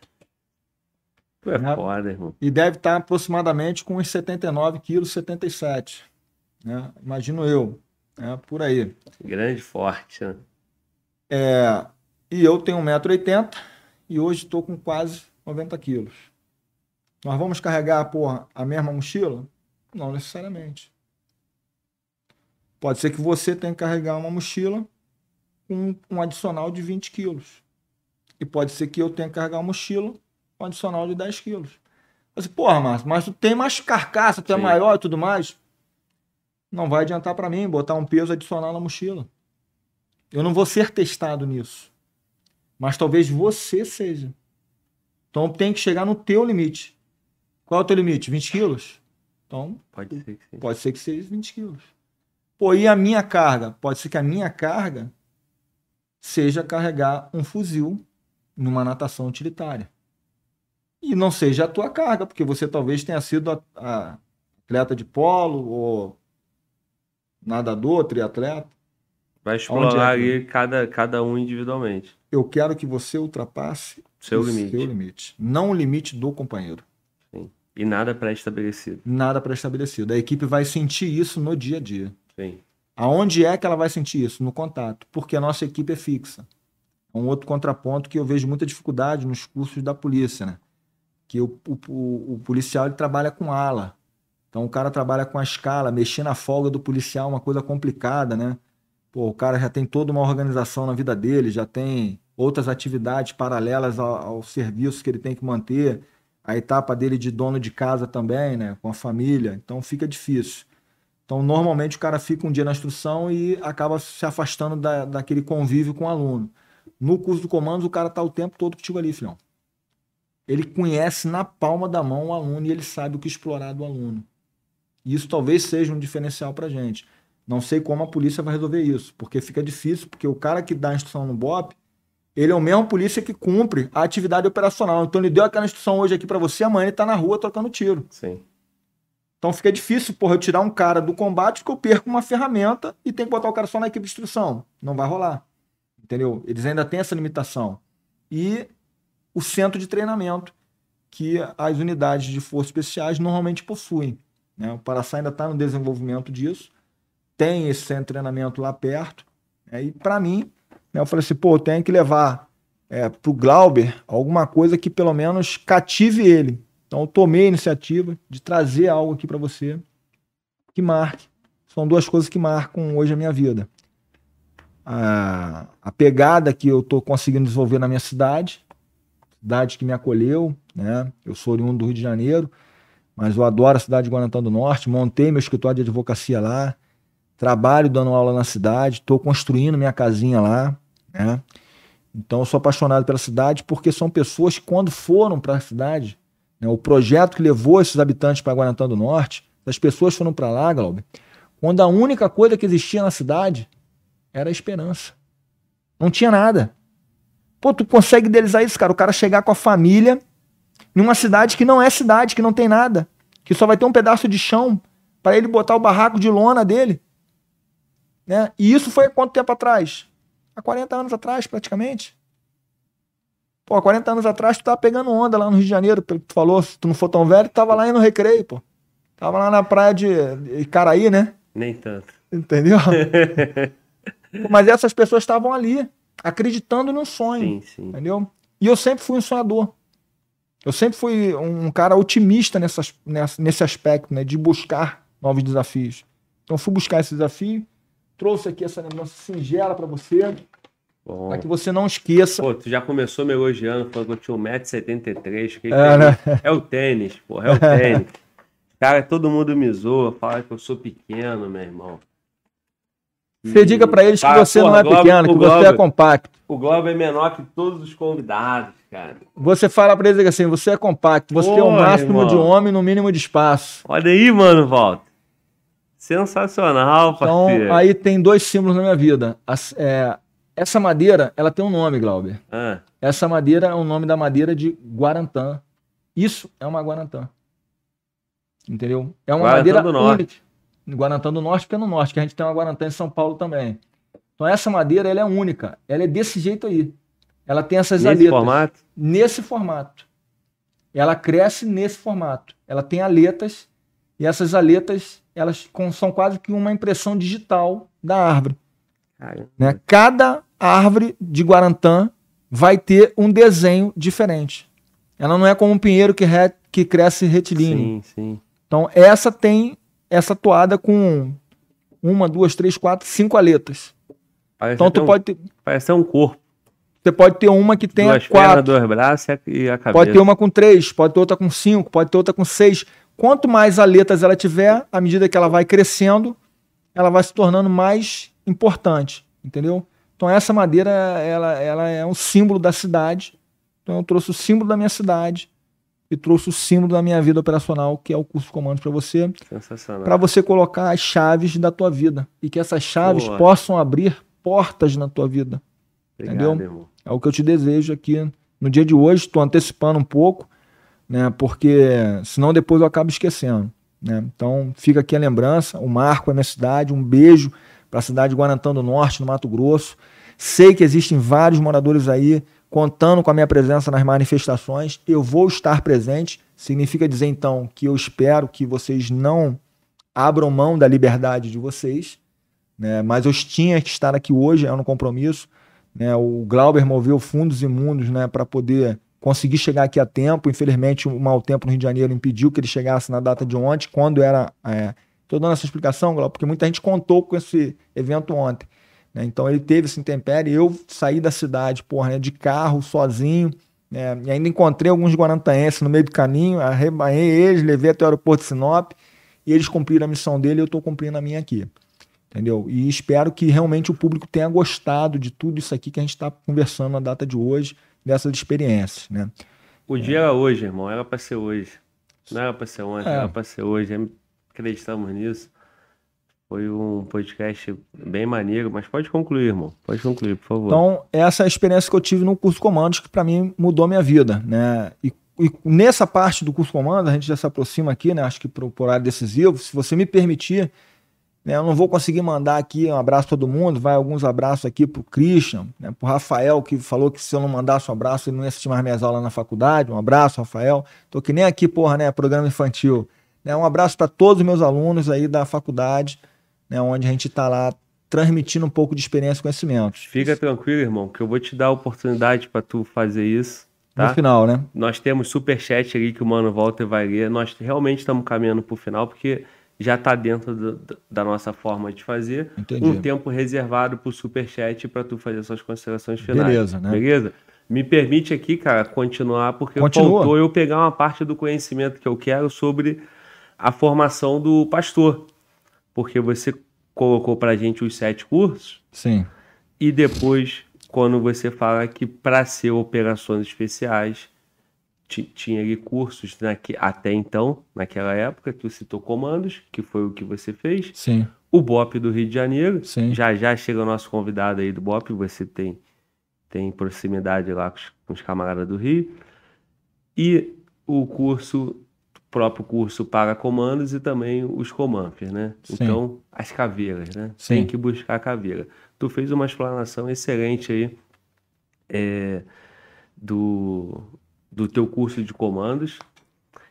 Tu é né? foda, irmão. E deve estar aproximadamente com uns 79 quilos, 77. Né? Imagino eu. Né? Por aí. Grande, forte, né? É, e eu tenho 1,80m e hoje estou com quase 90 quilos. Nós vamos carregar porra, a mesma mochila? Não necessariamente. Pode ser que você tenha que carregar uma mochila com um adicional de 20 quilos. E pode ser que eu tenha que carregar uma mochila com um adicional de 10 quilos. Assim, porra, Márcio, mas tu tem mais carcaça, tu é Sim. maior e tudo mais. Não vai adiantar pra mim botar um peso adicional na mochila. Eu não vou ser testado nisso. Mas talvez você seja. Então tem que chegar no teu limite. Qual é o teu limite? 20 quilos? Então Pode ser que sim. pode ser que seja 20 quilos. Pô, e a minha carga? Pode ser que a minha carga seja carregar um fuzil numa natação utilitária. E não seja a tua carga, porque você talvez tenha sido a, a atleta de polo ou nadador, triatleta. Vai Onde explorar é ali cada, cada um individualmente. Eu quero que você ultrapasse Seu o limite. seu limite, não o limite do companheiro. E nada pré-estabelecido. Nada pré-estabelecido. A equipe vai sentir isso no dia a dia. Sim. Aonde é que ela vai sentir isso? No contato. Porque a nossa equipe é fixa. É um outro contraponto que eu vejo muita dificuldade nos cursos da polícia, né? Que o, o, o- o policial ele trabalha com ala. Então o cara trabalha com a escala, mexer na folga do policial é uma coisa complicada, né? Pô, o cara já tem toda uma organização na vida dele, já tem outras atividades paralelas ao, ao serviço que ele tem que manter, a etapa dele de dono de casa também, né? Com a família. Então fica difícil. Então, normalmente, o cara fica um dia na instrução e acaba se afastando da, daquele convívio com o aluno. No curso do comandos, o cara está o tempo todo contigo ali, filhão. Ele conhece na palma da mão o aluno e ele sabe o que explorar do aluno. Isso talvez seja um diferencial para gente. Não sei como a polícia vai resolver isso, porque fica difícil, porque o cara que dá a instrução no BOP, ele é o mesmo polícia que cumpre a atividade operacional. Então, ele deu aquela instrução hoje aqui para você, amanhã ele está na rua trocando tiro. Sim. Então fica difícil, porra, eu tirar um cara do combate porque eu perco uma ferramenta e tem que botar o cara só na equipe de instrução. Não vai rolar. Entendeu? Eles ainda têm essa limitação. E o centro de treinamento que as unidades de forças especiais normalmente possuem. Né? O Paraçá ainda está no desenvolvimento disso. Tem esse centro de treinamento lá perto. né? E para mim, né, eu falei assim, pô, eu tenho que levar é, para o Glauber alguma coisa que pelo menos cative ele. Então eu tomei a iniciativa de trazer algo aqui para você que marque. São duas coisas que marcam hoje a minha vida. A, a pegada que eu estou conseguindo desenvolver na minha cidade, cidade que me acolheu, né? Eu sou oriundo do Rio de Janeiro, mas eu adoro a cidade de Guarantã do Norte. Montei meu escritório de advocacia lá, trabalho dando aula na cidade, estou construindo minha casinha lá, né? Então eu sou apaixonado pela cidade porque são pessoas que quando foram para a cidade né, o projeto que levou esses habitantes para Guarantã do Norte, as pessoas foram para lá, Glauber, quando a única coisa que existia na cidade era a esperança. Não tinha nada. Pô, tu consegue idealizar isso, cara? O cara chegar com a família numa cidade que não é cidade, que não tem nada, que só vai ter um pedaço de chão para ele botar o barraco de lona dele. Né? E isso foi há quanto tempo atrás? Há 40 anos atrás, praticamente. Pô, há 40 anos atrás tu tava pegando onda lá no Rio de Janeiro, pelo que tu falou, se tu não for tão velho, tu tava lá indo no recreio, pô. Tava lá na praia de Icaraí, né? Nem tanto. Entendeu? <laughs> Mas essas pessoas estavam ali, acreditando no sonho, Sim, sim. entendeu? E eu sempre fui um sonhador. Eu sempre fui um cara otimista nessas, nessa, nesse aspecto, né? De buscar novos desafios. Então fui buscar esse desafio, trouxe aqui essa lembrança singela para você, para que você não esqueça. Pô, tu já começou me elogiando, falando que eu tinha 1,73m. Que que É, é, né? é o tênis, porra, é o tênis. <laughs> Cara, todo mundo me zoa, fala que eu sou pequeno, meu irmão. Você diga para eles que Ah, você porra, não é Globo- pequeno, que o você é Globo- compacto. O Globo é menor que todos os convidados, cara. Você fala para eles assim, você é compacto, você tem o máximo irmão. de homem no mínimo de espaço. Olha aí, mano, Walter. Sensacional, Então, parceiro. aí tem dois símbolos na minha vida. As- é, essa madeira, ela tem um nome, Glauber. Ah, Essa madeira é o nome da madeira de Guarantã. Isso é uma Guarantã. Entendeu? É uma Guarantã madeira do Norte. única. Guarantã do Norte, porque é no Norte, que a gente tem uma Guarantã em São Paulo também. Então essa madeira, ela é única. Ela é desse jeito aí. Ela tem essas nesse aletas. formato? Nesse formato. Ela cresce nesse formato. Ela tem aletas e essas aletas, elas são quase que uma impressão digital da árvore né? Cada árvore de Guarantã vai ter um desenho diferente. Ela não é como um pinheiro que, re- que cresce retilíneo. sim, sim. Então, essa tem essa toada com uma, duas, três, quatro, cinco aletas. Parece Então, tu um, pode ter. Parece um corpo. Você pode ter uma que tenha Duas quatro. pernas, dois braços e a cabeça. Pode ter uma com três, pode ter outra com cinco, pode ter outra com seis. Quanto mais aletas ela tiver, à medida que ela vai crescendo, ela vai se tornando mais importante, entendeu? Então essa madeira, ela, ela é um símbolo da cidade. Então eu trouxe o símbolo da minha cidade e trouxe o símbolo da minha vida operacional, que é o curso de comandos para você, Sensacional. para você colocar as chaves da tua vida e que essas chaves Boa. possam abrir portas na tua vida. Obrigado, entendeu? irmão. É o que eu te desejo aqui no dia de hoje. Estou antecipando um pouco, né? Porque senão depois eu acabo esquecendo. Né? Então fica aqui a lembrança. O Marco é minha cidade. Um beijo para a cidade de Guarantã do Norte, no Mato Grosso. Sei que existem vários moradores aí contando com a minha presença nas manifestações. Eu vou estar presente. Significa dizer então que eu espero que vocês não abram mão da liberdade de vocês. Né? Mas eu tinha que estar aqui hoje, é um compromisso. Né? O Glauber moveu fundos imundos né, para poder conseguir chegar aqui a tempo. Infelizmente, o mau tempo no Rio de Janeiro impediu que ele chegasse na data de ontem, quando era. Estou dando essa explicação, Glauber, porque muita gente contou com esse evento ontem. Né? Então ele teve esse intempério. Eu saí da cidade, porra, né, de carro, sozinho. né, e ainda encontrei alguns guarantaenses no meio do caminho, arrebanhei eles, levei até o aeroporto de Sinop, e eles cumpriram a missão dele e eu estou cumprindo a minha aqui entendeu? E espero que realmente o público tenha gostado de tudo isso aqui que a gente está conversando na data de hoje, dessas experiências, né? O dia era hoje, irmão. Era pra ser hoje. Não era pra ser ontem, É. era pra ser hoje. Acreditamos nisso. Foi um podcast bem maneiro, mas pode concluir, irmão. Pode concluir, por favor. Então, essa é a experiência que eu tive no curso Comandos, que para mim mudou minha vida, né? E, e nessa parte do curso Comandos, a gente já se aproxima aqui, né? Acho que para o horário decisivo, se você me permitir, né, eu não vou conseguir mandar aqui um abraço a todo mundo, vai alguns abraços aqui pro Christian, né, pro Rafael, que falou que se eu não mandasse um abraço, ele não ia assistir mais minhas aulas na faculdade. Um abraço, Rafael. Tô que nem aqui, porra, né? Programa infantil. Né, um abraço para todos os meus alunos aí da faculdade, né, onde a gente está lá transmitindo um pouco de experiência e conhecimentos. Fica tranquilo, irmão, que eu vou te dar a oportunidade pra tu fazer isso, tá? No final, né? Nós temos superchat ali que o Mano Walter vai ler. Nós realmente estamos caminhando pro final, porque já tá dentro do- da nossa forma de fazer. Entendi. Um tempo reservado pro superchat para tu fazer suas considerações finais. Beleza, né? Beleza? Me permite aqui, cara, continuar, porque Continua. faltou eu pegar uma parte do conhecimento que eu quero sobre a formação do pastor. Porque você colocou pra gente os sete cursos, Sim. e depois, quando você fala que para ser operações especiais, tinha ali cursos naque- até então, naquela época, tu citou comandos, que foi o que você fez. Sim. O BOP do Rio de Janeiro. Sim. Já já chega o nosso convidado aí do BOP, você tem, tem proximidade lá com os, com os camaradas do Rio. E o curso, o próprio curso para comandos e também os comandos, né? Sim. Então, as caveiras, né? Sim. Tem que buscar a caveira. Tu fez uma explanação excelente aí é, do, do teu curso de comandos.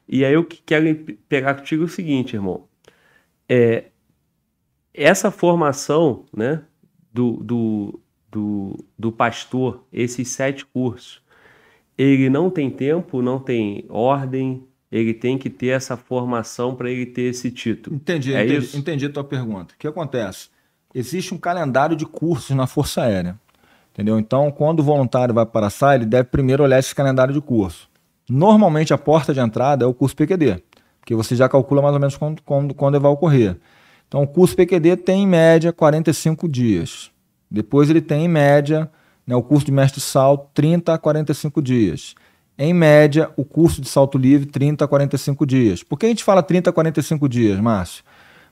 E aí eu que- quero pegar contigo o seguinte, irmão. É, essa formação né, do, do, do, do pastor, esses sete cursos, ele não tem tempo, não tem ordem, ele tem que ter essa formação para ele ter esse título. Entendi, É entendi, entendi a tua pergunta. O que acontece? Existe um calendário de cursos na Força Aérea. Entendeu? Então, quando o voluntário vai para a SAI, ele deve primeiro olhar esse calendário de curso. Normalmente, a porta de entrada é o curso PQD, porque você já calcula mais ou menos quando, quando, quando ele vai ocorrer. Então, o curso PQD tem, em média, 45 dias. Depois, ele tem, em média, né, o curso de mestre salto, 30 a 45 dias. Em média, o curso de salto livre, 30 a 45 dias. Por que a gente fala 30 a 45 dias, Márcio?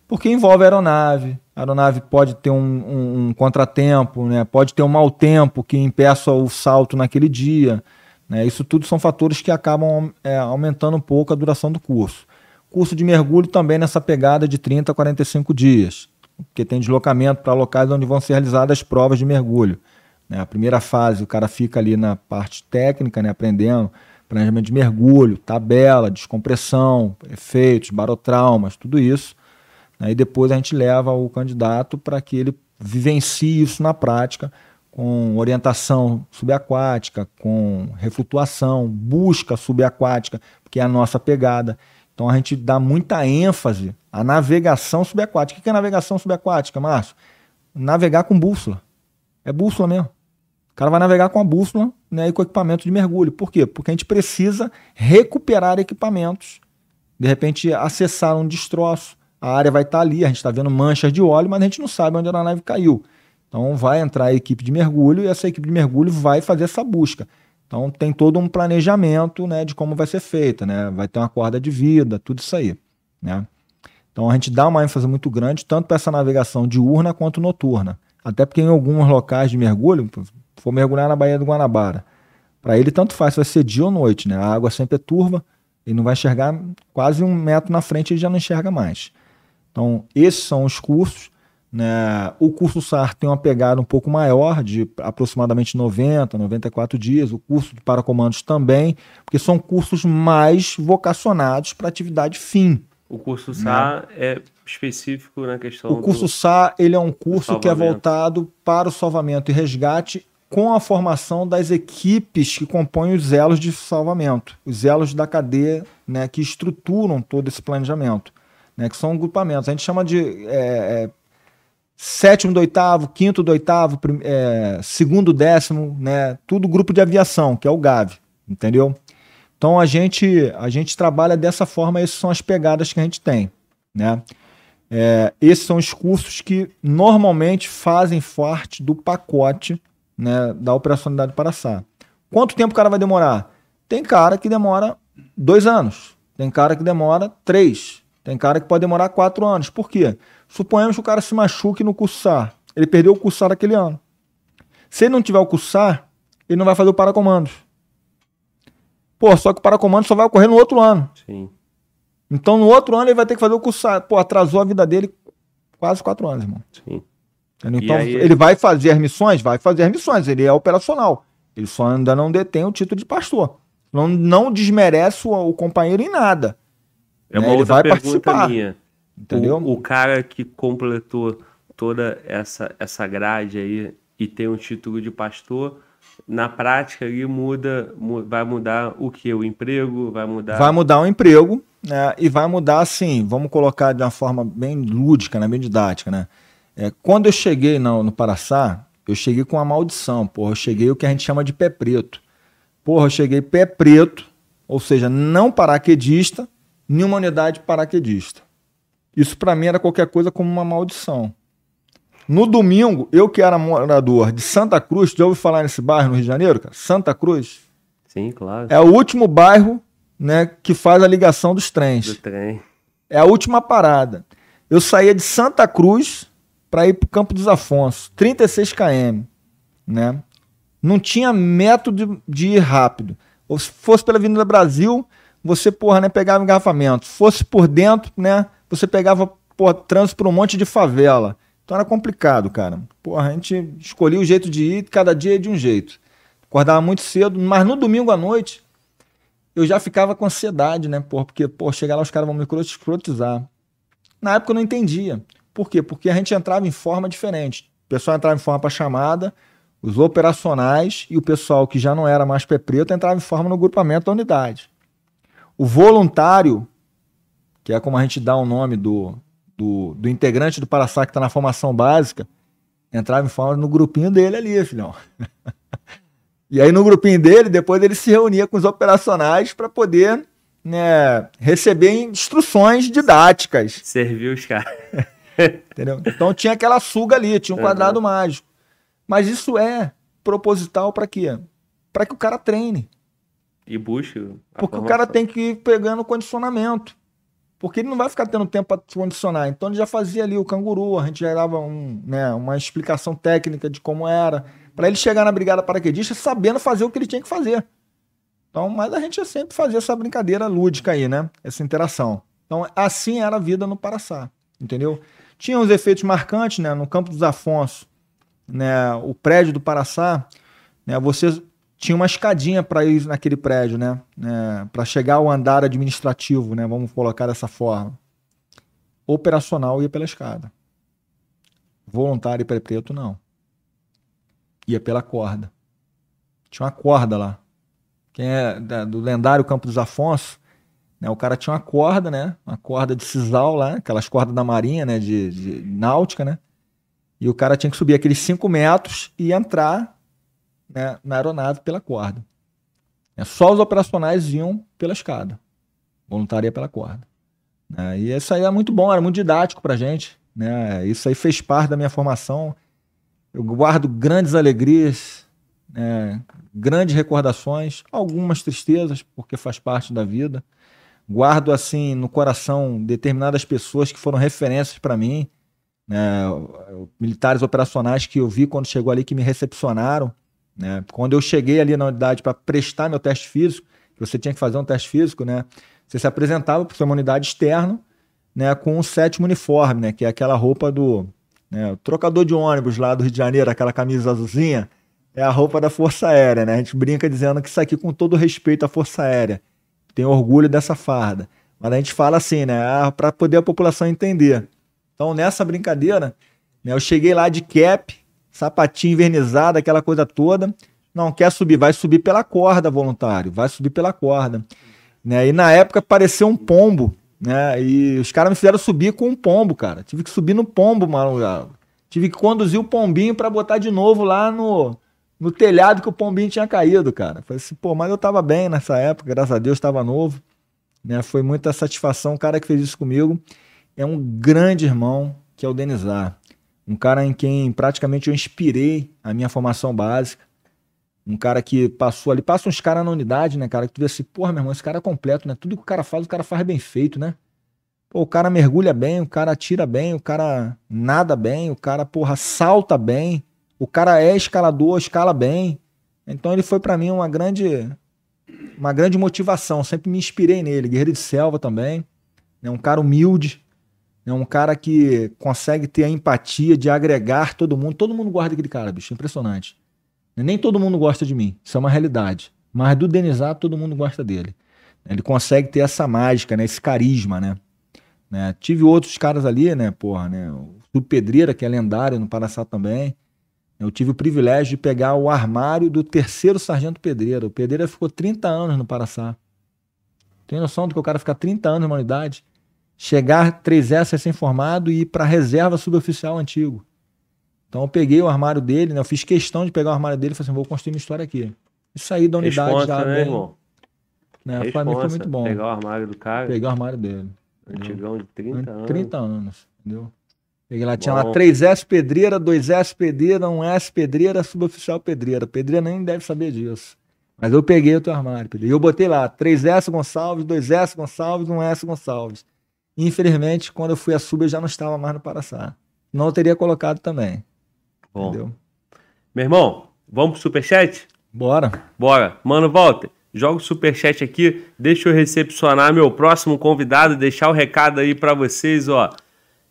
Porque envolve aeronave. A aeronave pode ter um, um- um contratempo, né? pode ter um mau tempo que impeça o salto naquele dia. né? Isso tudo são fatores que acabam é, aumentando um pouco a duração do curso. Curso de mergulho também nessa pegada de 30 a 45 dias, porque tem deslocamento para locais onde vão ser realizadas as provas de mergulho. né? A primeira fase, o cara fica ali na parte técnica, né? aprendendo planejamento de mergulho, tabela, descompressão, efeitos, barotraumas, tudo isso. Aí depois a gente leva o candidato para que ele vivencie isso na prática, com orientação subaquática, com reflutuação, busca subaquática, que é a nossa pegada. Então a gente dá muita ênfase à navegação subaquática. O que é navegação subaquática, Márcio? Navegar com bússola. É bússola mesmo. cara vai navegar com a bússola né, e com equipamento de mergulho. Por quê? Porque a gente precisa recuperar equipamentos. De repente, acessar um destroço. A área vai estar ali, a gente está vendo manchas de óleo, mas a gente não sabe onde a nave caiu. Então vai entrar a equipe de mergulho e essa equipe de mergulho vai fazer essa busca. Então tem todo um planejamento né, de como vai ser feita, né? Vai ter uma corda de vida, tudo isso aí. Né? Então a gente dá uma ênfase muito grande, tanto para essa navegação diurna quanto noturna. Até porque em alguns locais de mergulho, for mergulhar na Baía do Guanabara, para ele tanto faz vai ser dia ou noite, né? A água sempre é turva, ele não vai enxergar quase um metro na frente, ele já não enxerga mais. Então, esses são os cursos. Né? O curso SAR tem uma pegada um pouco maior, de aproximadamente 90, 94 dias. O curso de paracomandos também, porque são cursos mais vocacionados para atividade fim. O curso SAR né? é específico na questão. O curso do... SAR ele é um curso que é voltado para o salvamento e resgate com a formação das equipes que compõem os elos de salvamento, os elos da cadeia né, que estruturam todo esse planejamento, né, que são agrupamentos. A gente chama de é, é, sétimo do oitavo, quinto do oitavo, é, segundo décimo, né, tudo grupo de aviação, que é o GAV, entendeu? Então a gente, a gente trabalha dessa forma, essas são as pegadas que a gente tem. Né? É, esses são os cursos que normalmente fazem parte do pacote né, da operacionalidade para SAR. Quanto tempo o cara vai demorar? Tem cara que demora dois anos, tem cara que demora três, tem cara que pode demorar quatro anos. Por quê? Suponhamos que o cara se machuque no cursar. Ele perdeu o cursar aquele ano. Se ele não tiver o cursar, ele não vai fazer o paracomandos. Pô, só que o paracomando só vai ocorrer no outro ano. Sim. Então, no outro ano, ele vai ter que fazer o curso. Pô, atrasou a vida dele quase quatro anos, irmão. Sim. Então, aí... ele vai fazer as missões? Vai fazer as missões. Ele é operacional. Ele só ainda não detém o título de pastor. Não, não desmerece o, o companheiro em nada. É uma né? outra participar. Minha. Entendeu? O, o, cara que completou toda essa, essa grade aí e tem um título de pastor na prática ali muda, vai mudar o que? O emprego? Vai mudar? Vai mudar o emprego, né? E vai mudar assim, vamos colocar de uma forma bem lúdica, né? bem didática, né? É, quando eu cheguei no, no Paraçá, eu cheguei com uma maldição, porra. Eu cheguei o que a gente chama de pé preto. Porra, eu cheguei pé preto, ou seja, não paraquedista, nenhuma unidade paraquedista. Isso para mim era qualquer coisa como uma maldição. No domingo, eu que era morador de Santa Cruz, já ouviu falar nesse bairro no Rio de Janeiro, cara? Santa Cruz. Sim, claro. É o último bairro né, que faz a ligação dos trens. Do trem. É a última parada. Eu saía de Santa Cruz para ir para o Campo dos Afonso, 36 km, né? Não tinha método de ir rápido. Ou se fosse pela Avenida Brasil, você, porra, né, pegava engarrafamento. Fosse por dentro, né, você pegava, porra, trânsito por um monte de favela. Então era complicado, cara. Porra, a gente escolhia o jeito de ir, cada dia ia de um jeito. Acordava muito cedo, mas no domingo à noite eu já ficava com ansiedade, né? Porra, porque, pô, chegar lá os caras vão me escrotizar. Na época eu não entendia. Por quê? Porque a gente entrava em forma diferente. O pessoal entrava em forma para chamada, os operacionais e o pessoal que já não era mais pé preto entrava em forma no grupamento da unidade. O voluntário, que é como a gente dá o nome do, do, do integrante do Paraçá que está na formação básica, entrava em forma no grupinho dele ali, filhão. <laughs> e aí no grupinho dele, depois ele se reunia com os operacionais para poder né, receber instruções didáticas. Serviu os caras. <laughs> Entendeu? Então tinha aquela suga ali, tinha um quadrado uhum. mágico. Mas isso é proposital para quê? Para que o cara treine. E busque. Porque formação. o cara tem que ir pegando condicionamento. Porque ele não vai ficar tendo tempo para condicionar. Então ele já fazia ali o canguru, a gente já dava um, né, uma explicação técnica de como era, para ele chegar na brigada paraquedista sabendo fazer o que ele tinha que fazer. Então, mas a gente sempre fazia essa brincadeira lúdica aí, né? Essa interação. Então, assim era a vida no Paraçá, entendeu? Tinha uns efeitos marcantes, né? No Campo dos Afonso, né? O prédio do Paraçá, né? Você tinha uma escadinha para ir naquele prédio, né? É, para chegar ao andar administrativo, né? Vamos colocar dessa forma. Operacional ia pela escada. Voluntário e preto não. Ia pela corda. Tinha uma corda lá. Quem é do lendário Campo dos Afonso, né? O cara tinha uma corda, né? Uma corda de sisal lá, aquelas cordas da marinha, né? De, de náutica, né? E o cara tinha que subir aqueles 5 metros e entrar né, na aeronave pela corda. É, só os operacionais iam pela escada. Voluntária pela corda. É, e isso aí é muito bom, era muito didático pra gente. Né? Isso aí fez parte da minha formação. Eu guardo grandes alegrias, né? grandes recordações, algumas tristezas, porque faz parte da vida. Guardo assim no coração determinadas pessoas que foram referências para mim, né? militares operacionais que eu vi quando chegou ali que me recepcionaram. Né? Quando eu cheguei ali na unidade para prestar meu teste físico, você tinha que fazer um teste físico, né? Você se apresentava para uma unidade externa, né, com o sétimo uniforme, né, que é aquela roupa do né, trocador de ônibus lá do Rio de Janeiro, aquela camisa azulzinha, é a roupa da Força Aérea, né? A gente brinca dizendo que isso aqui com todo respeito à Força Aérea, tem orgulho dessa farda. Mas a gente fala assim, né, ah, para poder a população entender. Então, nessa brincadeira, né, eu cheguei lá de cap, sapatinho invernizado, aquela coisa toda. Não quer subir, vai subir pela corda, voluntário, vai subir pela corda. Né? E na época apareceu um pombo, né? E os caras me fizeram subir com um pombo, cara. Tive que subir no pombo, mano. Tive que conduzir o pombinho para botar de novo lá no, no telhado que o pombinho tinha caído, cara. Falei assim, pô, mas eu tava bem nessa época, graças a Deus, estava novo. Né? Foi muita satisfação. O cara que fez isso comigo é um grande irmão, que é o Denizar. Um cara em quem praticamente eu inspirei a minha formação básica. Um cara que passou ali, passa uns caras na unidade, né, cara? Que tu vê assim, porra, meu irmão, esse cara é completo, né? Tudo que o cara faz, o cara faz bem feito, né? Pô, o cara mergulha bem, o cara atira bem, o cara nada bem, o cara, porra, salta bem, o cara é escalador, escala bem. Então ele foi para mim uma grande uma grande motivação, sempre me inspirei nele, guerreiro de selva também, é um cara humilde, é um cara que consegue ter a empatia de agregar todo mundo, todo mundo guarda aquele cara, bicho, impressionante. Nem todo mundo gosta de mim, isso é uma realidade. Mas do Denizar, todo mundo gosta dele. Ele consegue ter essa mágica, né? esse carisma, né? né? Tive outros caras ali, né? Porra, né? O Pedreira, que é lendário no Paraçá também. Eu tive o privilégio de pegar o armário do terceiro sargento Pedreira. O Pedreira ficou 30 anos no Paraçá. Tem noção do que o cara ficar 30 anos numa unidade? Chegar 3S recém-formado e ir para reserva suboficial antigo. Então eu peguei o armário dele, né? Eu fiz questão de pegar o armário dele e falei assim, vou construir uma história aqui. E saí da unidade Responsa, já. Né, bem, irmão? Né? Pra mim foi muito bom. Pegar o armário do cara. Pegar o armário dele. Antigão de 30 anos. 30 anos, entendeu? Peguei lá, tinha bom. lá 3S pedreira, 2S pedreira, 1S pedreira, suboficial pedreira. Pedreira nem deve saber disso. Mas eu peguei o teu armário, E eu botei lá 3S Gonçalves, 2S Gonçalves, 1S Gonçalves. Infelizmente, quando eu fui a sub, eu já não estava mais no Paraçá. Não teria colocado também. Bom. Entendeu? Meu irmão, vamos pro superchat? Bora. Bora. Mano, Walter, joga o superchat aqui, deixa eu recepcionar meu próximo convidado, deixar o recado aí para vocês, ó.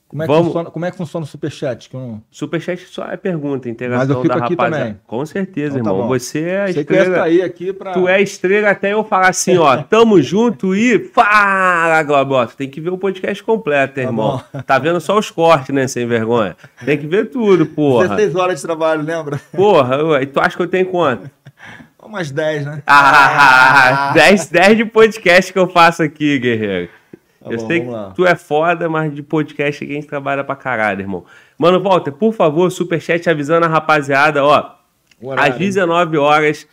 Como é, que Vamos... funciona, como é que funciona o Superchat? Que eu... Superchat só é pergunta, interação da rapaziada. Com certeza, então, tá irmão. Bom. Você é a Você estrela. Aí aqui pra... Tu é estrela até eu falar assim, ó, <laughs> tamo junto e fala, Globota. Tem que ver o podcast completo, tá irmão. Bom. Tá vendo só os cortes, né, sem vergonha. Tem que ver tudo, porra. 16 horas de trabalho, lembra? Porra, e tu acha que eu tenho quanto? Umas 10, né? Ah, <laughs> 10, 10 de podcast que eu faço aqui, guerreiro. Tá eu bom, sei que tu é foda, mas de podcast aqui a gente trabalha pra caralho, irmão. Mano, Walter, por favor, superchat avisando a rapaziada, ó. Às 19 horas,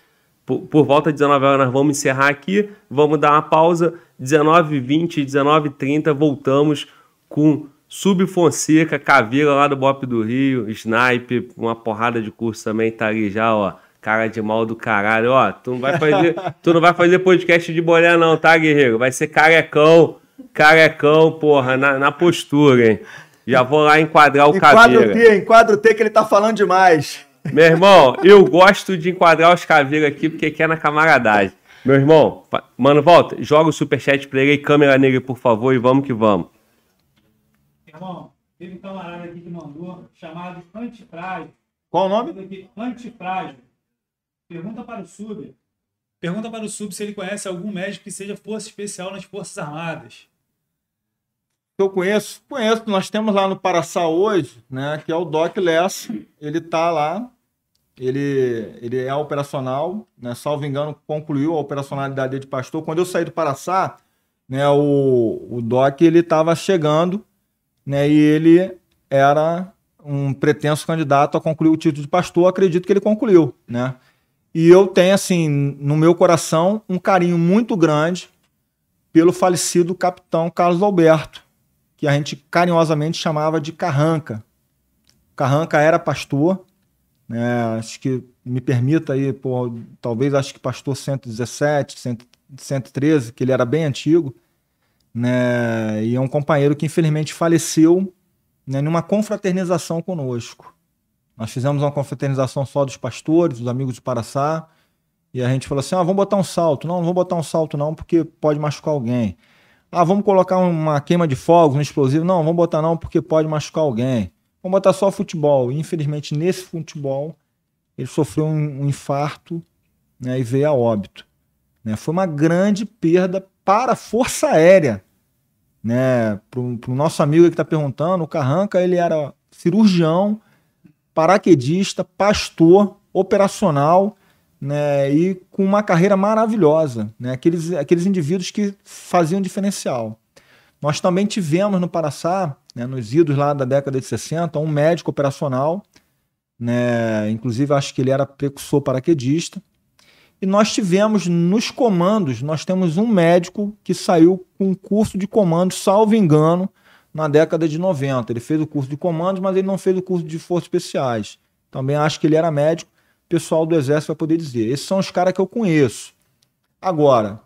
por, por, volta de 19 horas, nós vamos encerrar aqui. Vamos dar uma pausa. 19h20, 19h30, voltamos com Sub Fonseca, Caveira lá do Bop do Rio, Snipe, uma porrada de curso também tá ali já, ó. Cara de mal do caralho, ó. Tu não vai fazer, <laughs> tu não vai fazer podcast de bolé, não, tá, guerreiro? Vai ser carecão carecão, porra, na, na postura, hein? Já vou lá enquadrar o caveira. Enquadro T, enquadro T que ele tá falando demais. Meu irmão, eu gosto de enquadrar os caveiros aqui porque aqui é na camaradagem. Meu irmão, mano, volta, joga o superchat pra ele aí, câmera nele, por favor, e vamos que vamos. Irmão, teve um camarada aqui que mandou, chamado Antifrágil. Qual o nome? Antifrágil. Pergunta para o Sub. Pergunta para o Sub se ele conhece algum médico que seja força especial nas Forças Armadas. Eu conheço, conheço. Nós temos lá no Paraçá hoje, né, que é o Doc Lessa. Ele está lá, ele, ele é operacional, né, salvo engano, concluiu a operacionalidade de pastor. Quando eu saí do Paraçá, né, o, o Doc ele estava chegando, né, e ele era um pretenso candidato a concluir o título de pastor. Acredito que ele concluiu, né? E eu tenho, assim, no meu coração, um carinho muito grande pelo falecido capitão Carlos Alberto, que a gente carinhosamente chamava de Carranca. Carranca era pastor, né? acho que me permita aí, pô, talvez acho que pastor 117, 113, que ele era bem antigo, né? E é um companheiro que infelizmente faleceu né, numa confraternização conosco. Nós fizemos uma confraternização só dos pastores, dos amigos de Paraçá, e a gente falou assim: ah, vamos botar um salto. Não, não vamos botar um salto, não, porque pode machucar alguém. Ah, vamos colocar uma queima de fogos, um explosivo. Não, vamos botar não, porque pode machucar alguém. Vamos botar só futebol. E, infelizmente, nesse futebol, ele sofreu um, um infarto né, e veio a óbito. Né? Foi uma grande perda para a Força Aérea. Né? Para o nosso amigo que está perguntando, o Carranca ele era cirurgião, paraquedista, pastor, operacional né? e com uma carreira maravilhosa. Né? Aqueles, aqueles indivíduos que faziam diferencial. Nós também tivemos no Paraçá, né, nos idos lá da década de 60, um médico operacional, né, inclusive acho que ele era precursor paraquedista, e nós tivemos nos comandos, nós temos um médico que saiu com um curso de comandos, salvo engano, na década de 90. Ele fez o curso de comandos, mas ele não fez o curso de forças especiais. Também acho que ele era médico, pessoal do exército vai poder dizer. Esses são os caras que eu conheço. Agora,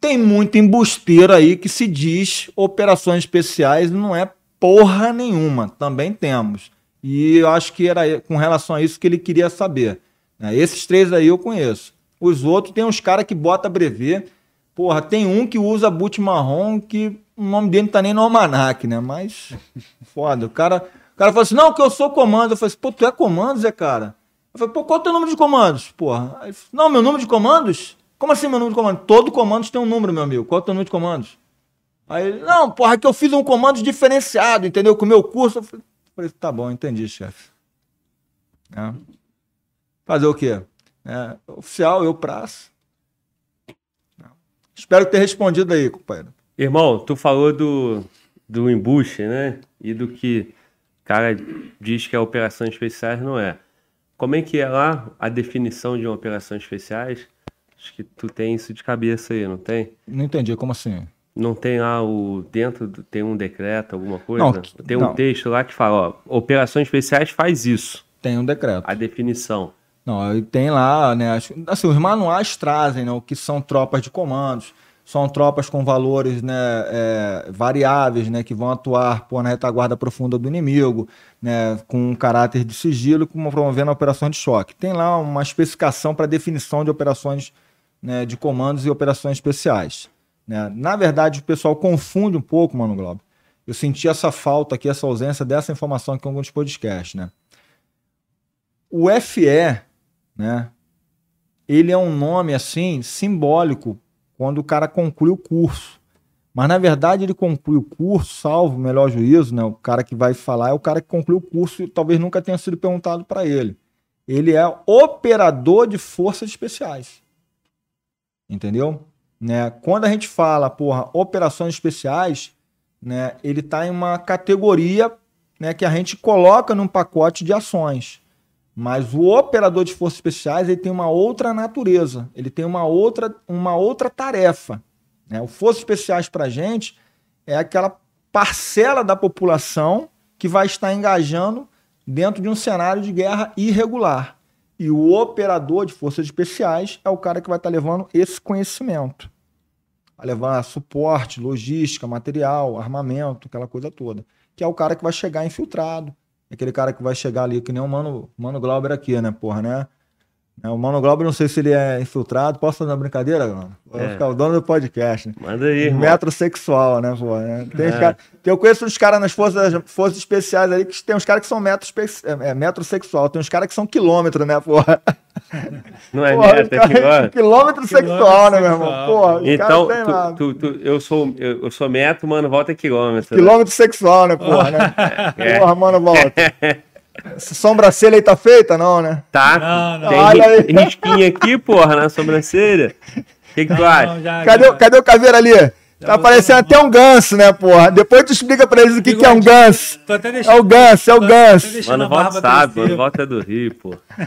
tem muito embusteiro aí que se diz operações especiais não é porra nenhuma. Também temos. E eu acho que era com relação a isso que ele queria saber. Né? Esses três aí eu conheço. Os outros tem uns caras que bota brevet. Porra, tem um que usa boot marrom que o nome dele não tá nem no almanac, né? Mas <laughs> foda. O cara, o cara falou assim: não, que eu sou comando. Eu falei assim, pô, tu é comando, Zé, cara? Eu falei, pô, qual é o teu número de comandos? Porra. Aí, não, meu número de comandos? Como assim meu número de comandos? Todo comando tem um número, meu amigo. Qual é o teu número de comandos? Aí ele, não, porra, é que eu fiz um comando diferenciado, entendeu? Com o meu curso. Eu falei, tá bom, entendi, chefe. É. Fazer o quê? É, oficial, eu praça. Espero ter respondido aí, companheiro. Irmão, tu falou do, do embuste, né? E do que o cara diz que é operações especiais, não é. Como é que é lá a definição de uma operação especiais? Acho que tu tem isso de cabeça aí, não tem? Não entendi, como assim? Não tem lá o. Dentro do, tem um decreto, alguma coisa? Não, tem um não. texto lá que fala, ó, operações especiais faz isso. Tem um decreto. A definição. Não, tem lá, né? Assim, os manuais trazem né, o que são tropas de comandos. São tropas com valores né, é, variáveis, né, que vão atuar pô, na retaguarda profunda do inimigo, né, com um caráter de sigilo, como promovendo operações de choque. Tem lá uma especificação para definição de operações né, de comandos e operações especiais. Né? Na verdade, o pessoal confunde um pouco, Mano Globo. Eu senti essa falta aqui, essa ausência dessa informação aqui em alguns podcasts. Né? O FE, né? Ele é um nome assim simbólico quando o cara conclui o curso. Mas na verdade ele conclui o curso, salvo o melhor juízo, né? O cara que vai falar é o cara que conclui o curso e talvez nunca tenha sido perguntado para ele. Ele é operador de forças especiais. Entendeu? Né? Quando a gente fala, porra, operações especiais, né, ele está em uma categoria né, que a gente coloca num pacote de ações. Mas o operador de forças especiais ele tem uma outra natureza, ele tem uma outra, uma outra tarefa. Né? O Forças Especiais para a gente é aquela parcela da população que vai estar engajando dentro de um cenário de guerra irregular. E o operador de forças especiais é o cara que vai estar levando esse conhecimento. Vai levar suporte, logística, material, armamento, aquela coisa toda. Que é o cara que vai chegar infiltrado, aquele cara que vai chegar ali, que nem o Mano, Mano Glauber aqui, né, porra, né? É, o Mano Glauber, não sei se ele é infiltrado. Posso fazer uma brincadeira, mano? Vou é. ficar o dono do podcast, né? Manda aí, irmão. Metrosexual, né, pô? Né? Tem é. cara... Eu conheço uns caras nas forças, forças especiais ali que tem uns caras que são metro, é, é, metrosexual. Tem uns caras que são quilômetro, né, porra? Não é porra, metro, é quilômetro. Quilômetro sexual, né, meu irmão? Porra, então, tu, tu, tu, eu, sou, eu, eu, sou metro, mano, volta quilômetro. Quilômetro né? sexual, né, porra, né? <laughs> É. Porra, mano, volta. <laughs> Essa sobrancelha aí tá feita, não, né? Tá. Não, não. Tem Olha aí. risquinha aqui, porra, na sobrancelha. O que, que tu acha? Já, cadê, já. cadê o caveiro ali? Já tá parecendo até um ganso, né, porra? Depois tu explica pra eles o que, que é um ganso. É o ganso, é o ganso. Mano, volta sabe, mano, volta do Rio, pô. <laughs>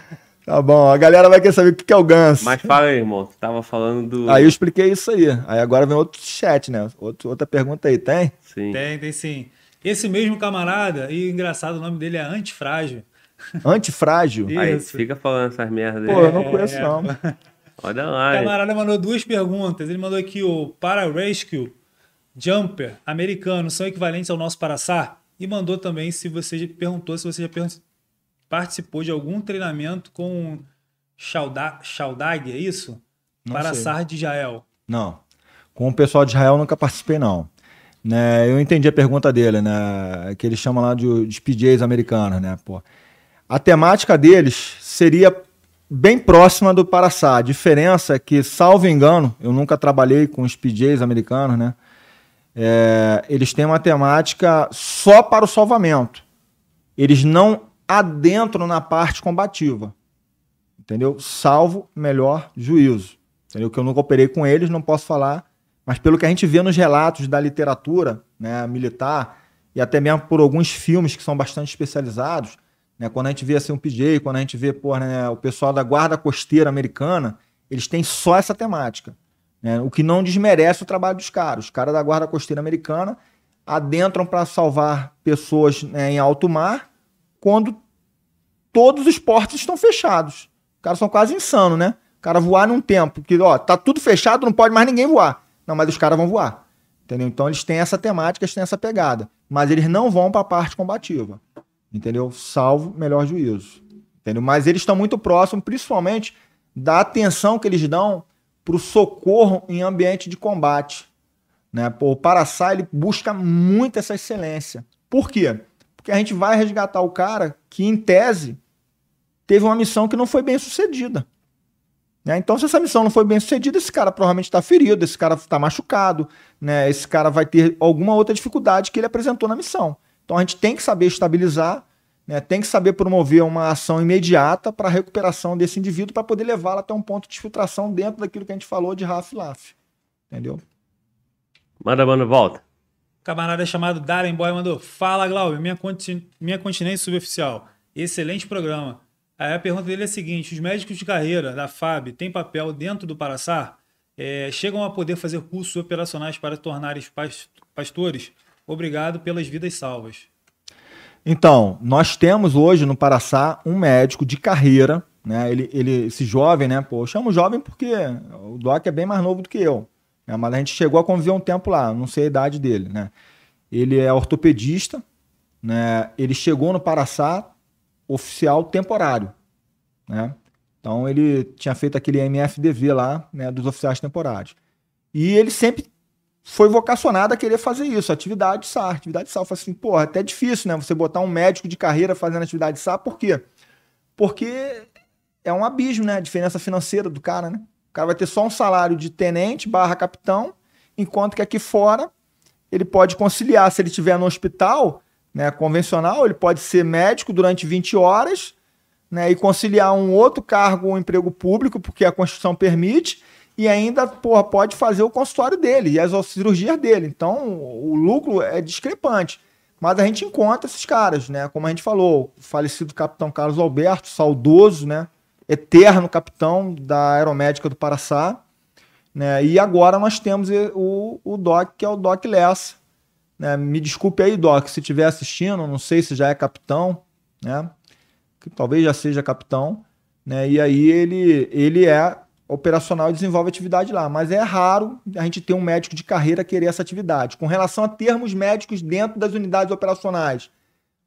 Tá bom, a galera vai querer saber o que é o ganso. Mas fala aí, irmão. Tu tava falando do. Aí eu expliquei isso aí. Aí agora vem outro chat, né? Outro, outra pergunta aí, tem? Sim. Tem, tem sim. Esse mesmo camarada, e engraçado, o nome dele é Antifrágil. Antifrágil? <laughs> Aí Isso. fica falando essas merdas Pô, eu não conheço É. não. <laughs> Olha O lá. hein? camarada mandou duas perguntas. Ele mandou aqui o Para Rescue Jumper americano são equivalentes ao nosso Paraçar? E mandou também se você já- perguntou se você já participou de algum treinamento com Shaudag, é isso? Não Paraçar de Israel. Não. Com o pessoal de Israel nunca participei, não. Né, eu entendi a pergunta dele, né? Que ele chama lá de, de PJs americanos, né? Pô. A temática deles seria bem próxima do Paraçá. A diferença é que, salvo engano, eu nunca trabalhei com os PJs americanos, né? É, eles têm uma temática só para o salvamento. Eles não adentram na parte combativa. Entendeu? Salvo melhor juízo. Entendeu? Que eu nunca operei com eles, não posso falar. Mas pelo que a gente vê nos relatos da literatura né, militar, e até mesmo por alguns filmes que são bastante especializados, né, quando a gente vê assim, um PJ, quando a gente vê né, o pessoal da Guarda Costeira Americana, eles têm só essa temática. né, o que não desmerece o trabalho dos caras. Os caras da Guarda Costeira Americana adentram para salvar pessoas né, em alto mar quando todos os portos estão fechados. Os caras são quase insanos, né? O cara voar num tempo que, ó, tá tudo fechado, não pode mais ninguém voar. Não, mas os caras vão voar. Entendeu? Então eles têm essa temática, eles têm essa pegada. Mas eles não vão para a parte combativa. Entendeu? Salvo melhor juízo. Entendeu? Mas eles estão muito próximos, principalmente da atenção que eles dão para o socorro em ambiente de combate. Né? Pô, o Paraçá ele busca muito essa excelência. Por quê? Porque a gente vai resgatar o cara que, em tese, teve uma missão que não foi bem sucedida. Né? Então, se essa missão não foi bem sucedida, esse cara provavelmente está ferido, esse cara está machucado, né? esse cara vai ter alguma outra dificuldade que ele apresentou na missão. Então, a gente tem que saber estabilizar, né? tem que saber promover uma ação imediata para a recuperação desse indivíduo para poder levá-lo até um ponto de filtração dentro daquilo que a gente falou de RAF-LAF. Entendeu? Manda, manda, volta. Camarada chamado Darren Boy mandou: Fala, Glauber, minha, conti minha continência suboficial. Excelente programa. Aí a pergunta dele é a seguinte: os médicos de carreira da FAB têm papel dentro do Paraçar? É, chegam a poder fazer cursos operacionais para tornar pastores? Obrigado pelas vidas salvas. Então, nós temos hoje no Paraçá um médico de carreira, né? Ele, ele, esse jovem, né? Pô, eu chamo jovem porque o Doc é bem mais novo do que eu. Né? Mas a gente chegou a conviver um tempo lá, não sei a idade dele, né? Ele é ortopedista, né? Ele chegou no Paraçá oficial temporário, né? Então ele tinha feito aquele MFDV lá, né? Dos oficiais temporários. E ele sempre foi vocacionado a querer fazer isso, atividade SAR. Atividade SAR. Eu falei assim, porra, até difícil, né? Você botar um médico de carreira fazendo atividade SAR, por quê? Porque é um abismo, né? A diferença financeira do cara, né? O cara vai ter só um salário de tenente barra capitão, enquanto que aqui fora ele pode conciliar, se ele estiver no hospital né, convencional, ele pode ser médico durante 20 horas né, e conciliar um outro cargo ou um emprego público, porque a Constituição permite, e ainda porra, pode fazer o consultório dele e as cirurgias dele. Então, o lucro é discrepante. Mas a gente encontra esses caras, né? Como a gente falou, o falecido capitão Carlos Alberto, saudoso, né? Eterno capitão da Aeromédica do Paraçá. Né? E agora nós temos o, o Doc, que é o Doc Lessa. Né? Me desculpe aí, Doc, se estiver assistindo, não sei se já é capitão, né? Que talvez já seja capitão. Né? E aí ele, ele é operacional e desenvolve atividade lá. Mas é raro a gente ter um médico de carreira querer essa atividade. Com relação a termos médicos dentro das unidades operacionais,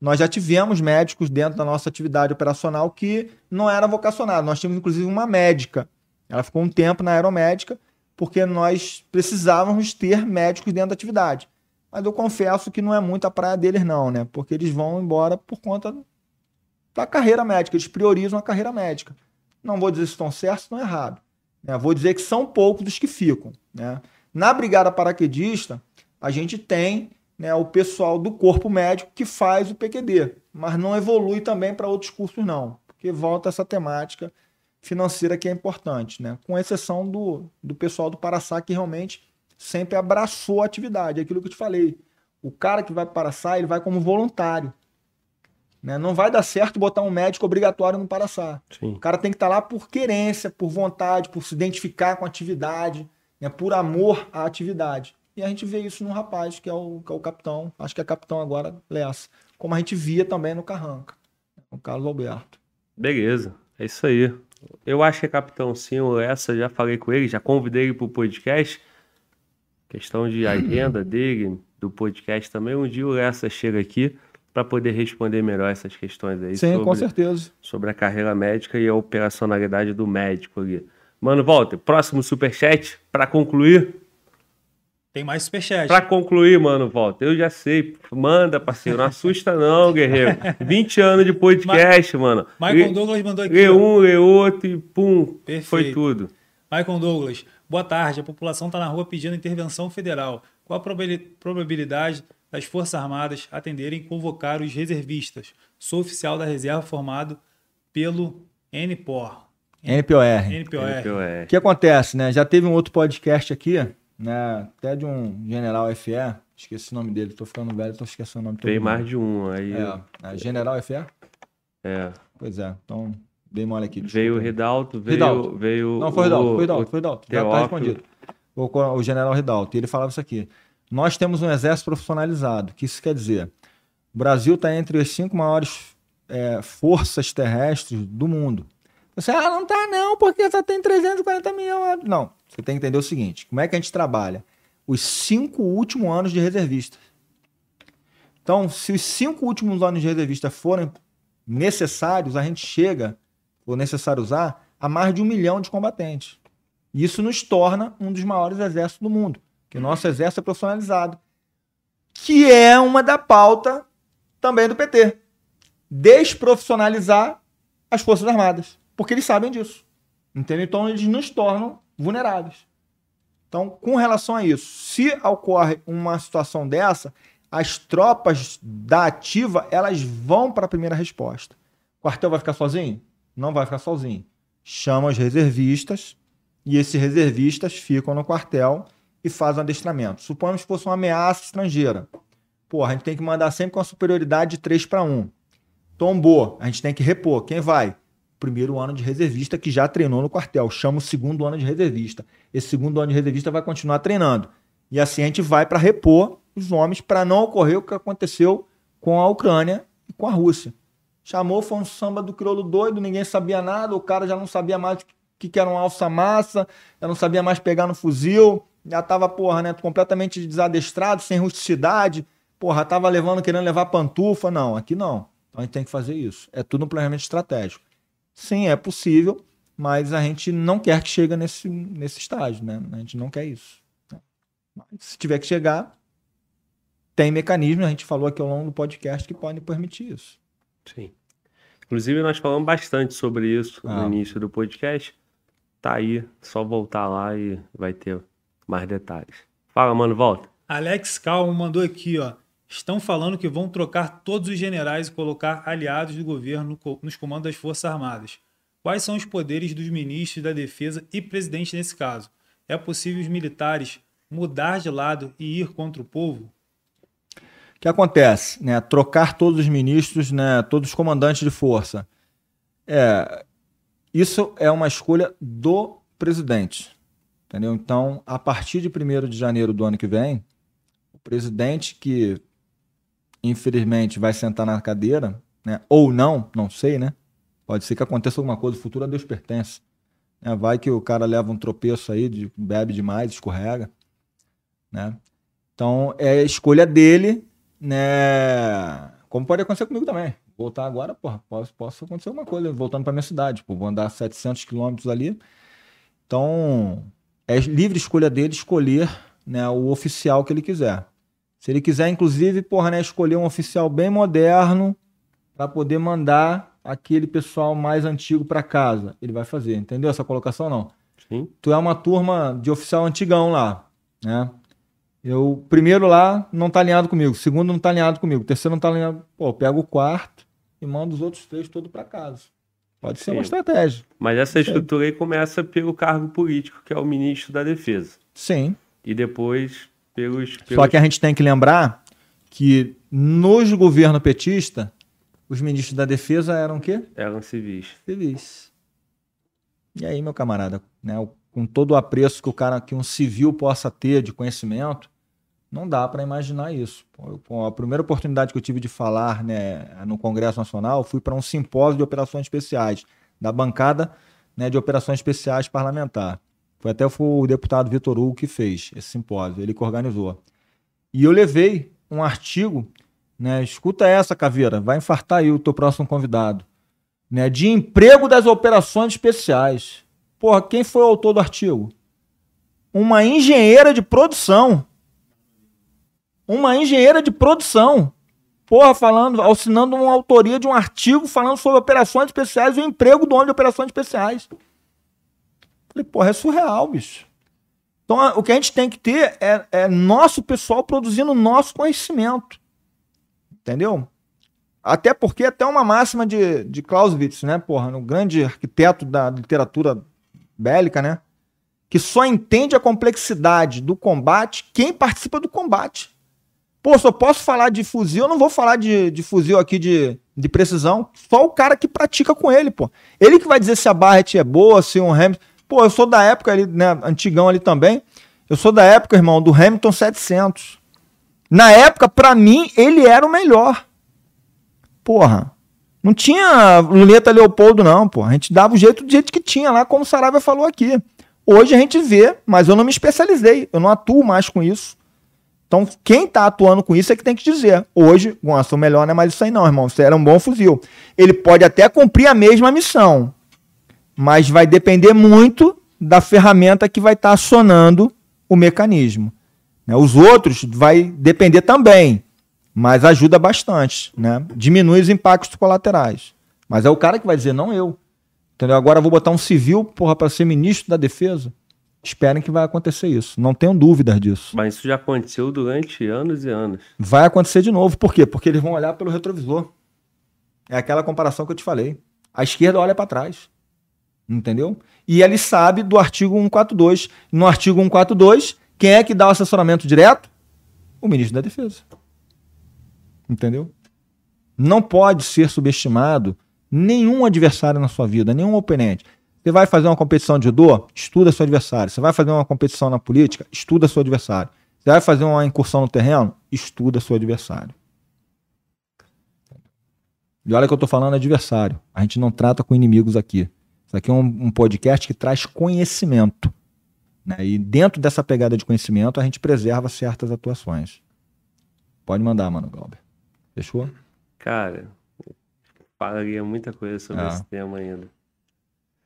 nós já tivemos médicos dentro da nossa atividade operacional que não era vocacionado. Nós tínhamos, inclusive, uma médica. Ela ficou um tempo na aeromédica porque nós precisávamos ter médicos dentro da atividade. Mas eu confesso que não é muito a praia deles, não, né? Porque eles vão embora por conta da carreira médica. Eles priorizam a carreira médica. Não vou dizer se estão certos, estão errados. Né? Vou dizer que são poucos os que ficam. Né? Na Brigada Paraquedista, a gente tem né, o pessoal do corpo médico que faz o PQD, mas não evolui também para outros cursos, não, porque volta essa temática financeira que é importante, né? com exceção do, do pessoal do Paraçá, que realmente sempre abraçou a atividade, é aquilo que eu te falei. O cara que vai para Paraçá, ele vai como voluntário. Né? Não vai dar certo botar um médico obrigatório no Paraçá. Sim. O cara tem que estar lá por querência, por vontade, por se identificar com a atividade, né? por amor à atividade. E a gente vê isso num rapaz, que é o, que é o capitão, acho que é capitão agora, Lessa. Como a gente via também no Carranca, o Carlos Alberto. Beleza, é isso aí. Eu acho que é capitão sim, o Essa, já falei com ele, já convidei ele pro podcast. Questão de agenda <clears throat> dele, do podcast também. Um dia o Essa chega aqui para poder responder melhor essas questões aí. Sim, sobre, com certeza. Sobre a carreira médica e a operacionalidade do médico ali. Mano, Walter, próximo superchat para concluir. Tem mais superchat. Pra concluir, mano, Walter, eu já sei. Manda, parceiro. Não assusta, não, guerreiro. <laughs> 20 anos de podcast, mano. Michael Lê- Douglas mandou aqui. Lê um, lê outro e pum. Perfeito. Foi tudo. Michael Douglas, boa tarde. A população está na rua pedindo intervenção federal. Qual a probabili- probabilidade das Forças Armadas atenderem e convocar os reservistas? Sou oficial da reserva formado pelo NPOR. NPOR. NPOR. O que acontece, né? Já teve um outro podcast aqui, né? Até de um general FE, esqueci o nome dele, tô ficando velho, tô esquecendo o nome todo Veio mundo. mais de um aí. É, é, general FE? É. Pois é, então dei mole aqui. Veio o desculpa. Ridalto, veio, Ridalto. veio Não, foi o Ridalto, o- foi o Ridalto, o- foi o Ridalto. Já tá respondido. O, o general Ridalto, e ele falava isso aqui. Nós temos um exército profissionalizado. O que isso quer dizer? O Brasil está entre as cinco maiores é, forças terrestres do mundo. Você, ah, não tá não, porque só tem 340 milhões. Não, você tem que entender o seguinte: como é que a gente trabalha? Os cinco últimos anos de reservista. Então, se os cinco últimos anos de reservista forem necessários, a gente chega, ou necessário usar, a mais de um milhão de combatentes. E Isso nos torna um dos maiores exércitos do mundo, que o nosso exército é profissionalizado, que é uma da pauta também do PT. Desprofissionalizar as Forças Armadas, porque eles sabem disso. Entendeu? Então eles nos tornam vulneráveis. Então, com relação a isso, se ocorre uma situação dessa, as tropas da ativa, elas vão para a primeira resposta. O quartel vai ficar sozinho? Não vai ficar sozinho. Chama os reservistas e esses reservistas ficam no quartel e fazem um adestramento. Suponhamos que fosse uma ameaça estrangeira. Pô, a gente tem que mandar sempre com a superioridade de 3 para 1. Tombou, a gente tem que repor. Quem vai? Primeiro ano de reservista que já treinou no quartel. Chama o segundo ano de reservista. Esse segundo ano de reservista vai continuar treinando. E assim a gente vai para repor os homens para não ocorrer o que aconteceu com a Ucrânia e com a Rússia. Chamou, foi um samba do crioulo doido, ninguém sabia nada, o cara já não sabia mais o que, que era um alça-massa, já não sabia mais pegar no fuzil, já tava, porra, né, completamente desadestrado, sem rusticidade, porra, tava levando, querendo levar pantufa. Não, aqui não. Então a gente tem que fazer isso. É tudo um planejamento estratégico. Sim, é possível, mas a gente não quer que chegue nesse, nesse estágio, né? A gente não quer isso. Mas se tiver que chegar, tem mecanismos, a gente falou aqui ao longo do podcast, que podem permitir isso. Sim. Inclusive, nós falamos bastante sobre isso Ah. no início do podcast. Tá aí, só voltar lá e vai ter mais detalhes. Fala, mano, volta. Alex Calmo mandou aqui, ó. Estão falando que vão trocar todos os generais e colocar aliados do governo nos comandos das Forças Armadas. Quais são os poderes dos ministros da Defesa e presidente nesse caso? É possível os militares mudar de lado e ir contra o povo? Que acontece? Né? Trocar todos os ministros, né? todos os comandantes de força. É, isso é uma escolha do presidente. Entendeu? Então, a partir de 1 de janeiro do ano que vem, o presidente que infelizmente vai sentar na cadeira, né? ou não, não sei, né? Pode ser que aconteça alguma coisa, o futuro a Deus pertence. né? Vai que o cara leva um tropeço aí, de, bebe demais, escorrega. Né? Então, é a escolha dele, né? Como pode acontecer comigo também. Voltar agora, porra, posso, posso acontecer alguma coisa, voltando para minha cidade. Pô, vou andar 700 quilômetros ali. Então, é livre escolha dele escolher né, o oficial que ele quiser. Se ele quiser, inclusive, porra, né, escolher um oficial bem moderno para poder mandar aquele pessoal mais antigo para casa, ele vai fazer. Entendeu essa colocação não? Sim. tu é uma turma de oficial antigão lá, né? Eu, primeiro lá, não tá alinhado comigo. Segundo, não tá alinhado comigo. Terceiro, não tá alinhado. Pô, eu pego o quarto e mando os outros três todos para casa. Pode ser uma estratégia. Mas essa estrutura aí começa pelo cargo político, que é o ministro da Defesa. Sim. E depois pelos. Só pelos- que a gente tem que lembrar que nos governo petista, Os ministros da defesa eram o quê? Eram civis. Civis. E aí, meu camarada, né, com todo o apreço que o cara, que um civil possa ter de conhecimento, não dá para imaginar isso. A primeira oportunidade que eu tive de falar né, no Congresso Nacional, fui para um simpósio de operações especiais, da bancada né, de operações especiais parlamentar. Foi até o deputado Vitor Hugo que fez esse simpósio, ele que organizou. E eu levei um artigo, né, escuta essa, Caveira, vai infartar aí o teu próximo convidado, né, de emprego das operações especiais. Porra, quem foi o autor do artigo? Uma engenheira de produção. Uma engenheira de produção. Porra, falando, assinando uma autoria de um artigo falando sobre operações especiais e o emprego do homem de operações especiais. Falei, porra, é surreal, bicho. Então, o que a gente tem que ter é, é nosso pessoal produzindo nosso conhecimento. Entendeu? Até porque até uma máxima de, de Clausewitz, né, porra, no grande arquiteto da literatura bélica, né, que só entende a complexidade do combate quem participa do combate. Pô, só posso falar de fuzil, eu não vou falar de, de fuzil aqui de, de precisão, só o cara que pratica com ele, pô. Ele que vai dizer se a Barrett é boa, se um Hamilton... Pô, eu sou da época ali, né, antigão ali também. Eu sou da época, irmão, do Hamilton 700. Na época, para mim, ele era o melhor. Porra. Não tinha luneta Leopoldo, não, pô. A gente dava o jeito do jeito que tinha lá, como o Saraiva falou aqui. Hoje a gente vê, mas eu não me especializei. Eu não atuo mais com isso. Então, quem tá atuando com isso é que tem que dizer. Hoje, nossa, o melhor não é mais isso aí, não, irmão. Isso era um bom fuzil. Ele pode até cumprir a mesma missão mas vai depender muito da ferramenta que vai estar tá acionando o mecanismo. Né? Os outros vai depender também, mas ajuda bastante, né? diminui os impactos colaterais. Mas é o cara que vai dizer, não eu. Entendeu? Agora vou botar um civil porra, para ser ministro da defesa. Esperem que vai acontecer isso. Não tenham dúvidas disso. Mas isso já aconteceu durante anos e anos. Vai acontecer de novo. Por quê? Porque eles vão olhar pelo retrovisor. É aquela comparação que eu te falei. A esquerda olha para trás. Entendeu? E ele sabe do artigo 142. No artigo 142, quem é que dá o assessoramento direto? O ministro da Defesa. Entendeu? Não pode ser subestimado nenhum adversário na sua vida, nenhum oponente. Você vai fazer uma competição de judô? Estuda seu adversário. Você vai fazer uma competição na política? Estuda seu adversário. Você vai fazer uma incursão no terreno? Estuda seu adversário. E olha que eu estou falando adversário. A gente não trata com inimigos aqui. Isso aqui é um, um podcast que traz conhecimento. Né? E dentro dessa pegada de conhecimento, a gente preserva certas atuações. Pode mandar, mano, Glauber. Fechou? Cara, falaria muita coisa sobre é. esse tema ainda.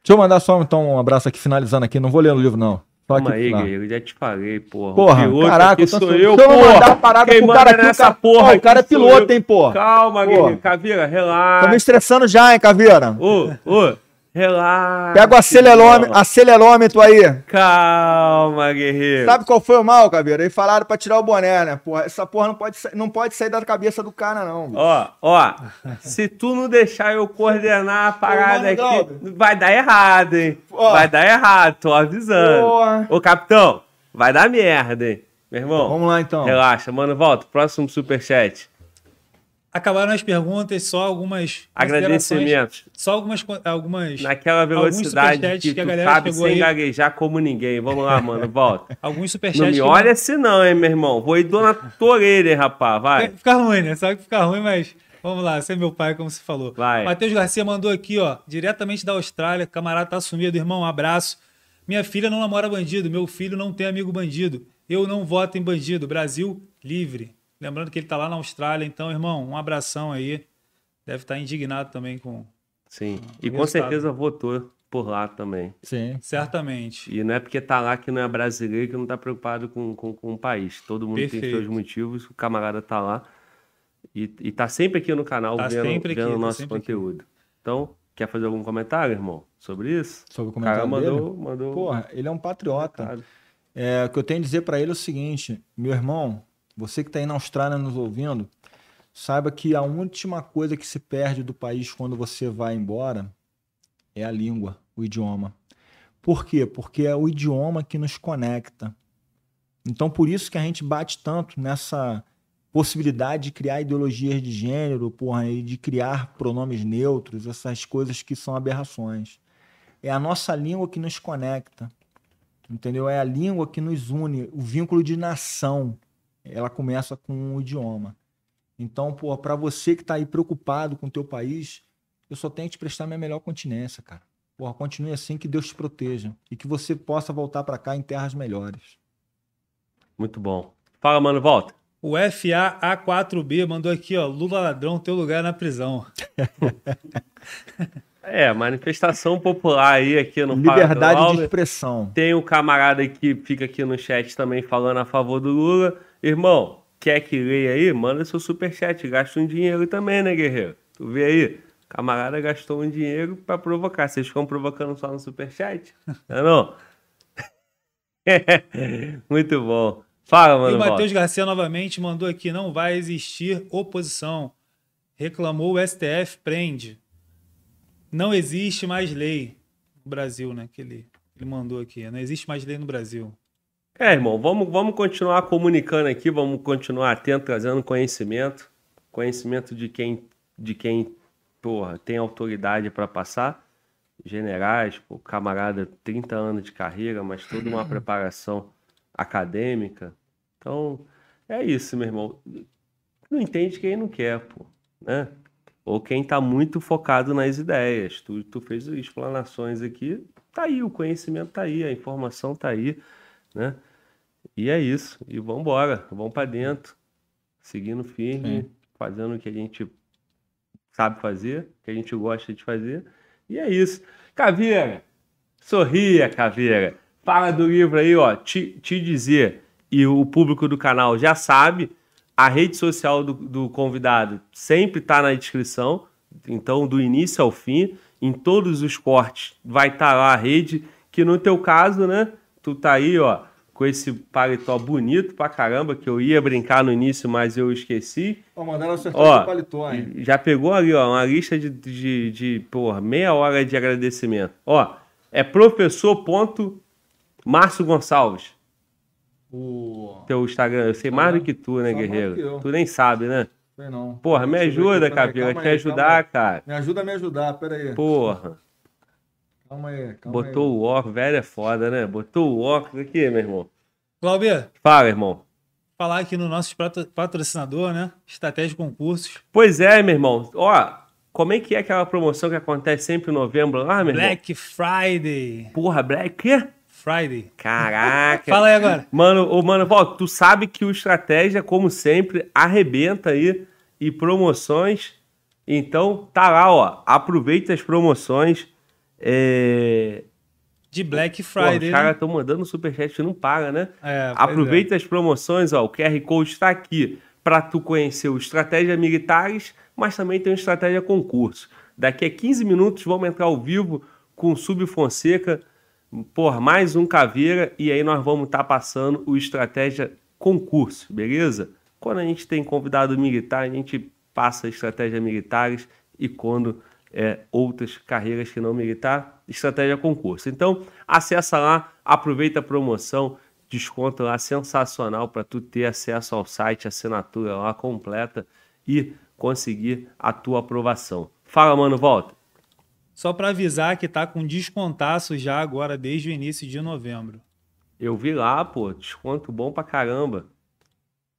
Deixa eu mandar só então um abraço aqui, finalizando aqui. Não vou ler o livro, não. Só Calma aí, eu já te falei, porra. Porra, caraca, eu sou eu, eu mandar a parada Quem pro cara aqui. Nessa cara, porra o cara é piloto, hein, porra. Calma, Guerreiro. Caveira, relaxa. Tô me estressando já, hein, Caveira. Ô, ô. Relaxa. Pega o acelerômetro, acelerômetro aí. Calma, guerreiro. Sabe qual foi o mal, Caveira? Eles falaram pra tirar o boné, né? Porra, essa porra não pode, não pode sair da cabeça do cara, não. Bicho. Ó, ó. se tu não deixar eu coordenar a parada Ô, aqui, vai dar errado, hein? Ó. Vai dar errado, tô avisando. Porra. Ô, capitão, vai dar merda, hein? Meu irmão. Vamos lá, então. Relaxa, mano. Volta. Próximo superchat. Acabaram as perguntas, só algumas agradecimentos. Só algumas algumas naquela velocidade que, que a galera sabe sem aí. gaguejar como ninguém. Vamos lá, mano, volta. <laughs> alguns superchats. Não me olha assim não, hein, meu irmão. Vou ir na tua orelha, hein, rapaz, vai. Fica ruim, né? Sabe que fica ruim, mas vamos lá, você é meu pai, como você falou. Vai. Matheus Garcia mandou aqui, ó, diretamente da Austrália, camarada tá sumido, irmão, um abraço. Minha filha não namora bandido, meu filho não tem amigo bandido. Eu não voto em bandido. Brasil livre. Lembrando que ele está lá na Austrália, então, irmão, um abração aí. Deve estar tá indignado também com. Sim, com e com certeza votou por lá também. Sim, certamente. E não é porque tá lá que não é brasileiro que não tá preocupado com, com, com o país. Todo mundo Perfeito. tem seus motivos, o camarada tá lá e, e tá sempre aqui no canal tá vendo, aqui, vendo o tá nosso conteúdo. Aqui. Então, quer fazer algum comentário, irmão, sobre isso? Sobre o comentário o cara mandou, dele? mandou. Porra, ele é um patriota. É, o que eu tenho a dizer para ele é o seguinte, meu irmão, você que está aí na Austrália nos ouvindo, saiba que a última coisa que se perde do país quando você vai embora é a língua, o idioma. Por quê? Porque é o idioma que nos conecta. Então, por isso que a gente bate tanto nessa possibilidade de criar ideologias de gênero, porra, e de criar pronomes neutros, essas coisas que são aberrações. É a nossa língua que nos conecta, entendeu? É a língua que nos une, o vínculo de nação. Ela começa com o idioma. Então, porra, para você que está aí preocupado com o teu país, eu só tenho que te prestar minha melhor continência, cara. Porra, continue assim, que Deus te proteja e que você possa voltar para cá em terras melhores. Muito bom. Fala, mano, volta. O FAA4B mandou aqui, ó, Lula ladrão, teu lugar na prisão. <laughs> é, manifestação popular aí aqui no Liberdade de expressão. Tem o um camarada que fica aqui no chat também falando a favor do Lula. Irmão, quer que leia aí? Manda seu superchat, gasta um dinheiro também, né, guerreiro? Tu vê aí? camarada gastou um dinheiro para provocar. Vocês ficam provocando só no superchat? <laughs> Não é não? <laughs> Muito bom. Fala, mano. E o Matheus Garcia novamente mandou aqui: não vai existir oposição. Reclamou o STF, prende. Não existe mais lei no Brasil, né? Que ele, ele mandou aqui. Não existe mais lei no Brasil. É, irmão, vamos, vamos continuar comunicando aqui, vamos continuar atento, trazendo conhecimento. Conhecimento de quem, de quem porra, tem autoridade para passar. Generais, pô, camarada, 30 anos de carreira, mas toda uma <clears throat> preparação acadêmica. Então, é isso, meu irmão. Não entende quem não quer, pô, né? Ou quem tá muito focado nas ideias. Tu, tu fez explanações aqui, tá aí, o conhecimento tá aí, a informação tá aí, né? E é isso. E vamos embora, vamos para dentro, seguindo firme, Sim. fazendo o que a gente sabe fazer, que a gente gosta de fazer. E é isso. Caveira, sorria, Caveira. Fala do livro aí, ó. Te, te dizer, e o público do canal já sabe, a rede social do, do convidado sempre está na descrição. Então, do início ao fim, em todos os cortes, vai estar tá lá a rede, que no teu caso, né? Tu tá aí, ó com esse paletó bonito pra caramba, que eu ia brincar no início, mas eu esqueci. Ó, mandaram acertar ó, o paletó, hein? Já pegou ali, ó, uma lista de, de, de porra, meia hora de agradecimento. Ó, é professor ponto Márcio Gonçalves. O... Teu Instagram, eu sei mais do que tu, né, Guerreiro? Tu nem sabe, né? Sei não. Porra, me ajuda, Capila, te ajudar, cara. Me ajuda a me ajudar, pera aí. Porra. Calma aí, calma Botou aí. o óculos, velho é foda, né? Botou o óculos aqui, meu irmão. Cláudio. Fala, irmão. Falar aqui no nosso patrocinador, né? Estratégia de concursos. Pois é, meu irmão. Ó, como é que é aquela promoção que acontece sempre em novembro lá, meu Black irmão? Black Friday. Porra, Black quê? Friday. Caraca. <laughs> Fala aí agora. Mano, ô, mano, ó, tu sabe que o Estratégia, como sempre, arrebenta aí e promoções. Então, tá lá, ó. Aproveita as promoções. É... De Black Friday. Pô, os caras estão né? mandando superchat que não paga, né? É, Aproveita é. as promoções, ó. O QR Code está aqui para tu conhecer o Estratégia Militares, mas também tem o Estratégia Concurso. Daqui a 15 minutos vamos entrar ao vivo com o Sub Fonseca, por mais um caveira, e aí nós vamos estar tá passando o Estratégia Concurso, beleza? Quando a gente tem convidado militar, a gente passa a Estratégia Militares e quando é, outras carreiras que não militar, estratégia concurso. Então, acessa lá, aproveita a promoção, desconto lá sensacional para tu ter acesso ao site, assinatura lá completa e conseguir a tua aprovação. Fala, mano, volta. Só para avisar que tá com descontaço já agora desde o início de novembro. Eu vi lá, pô, desconto bom pra caramba.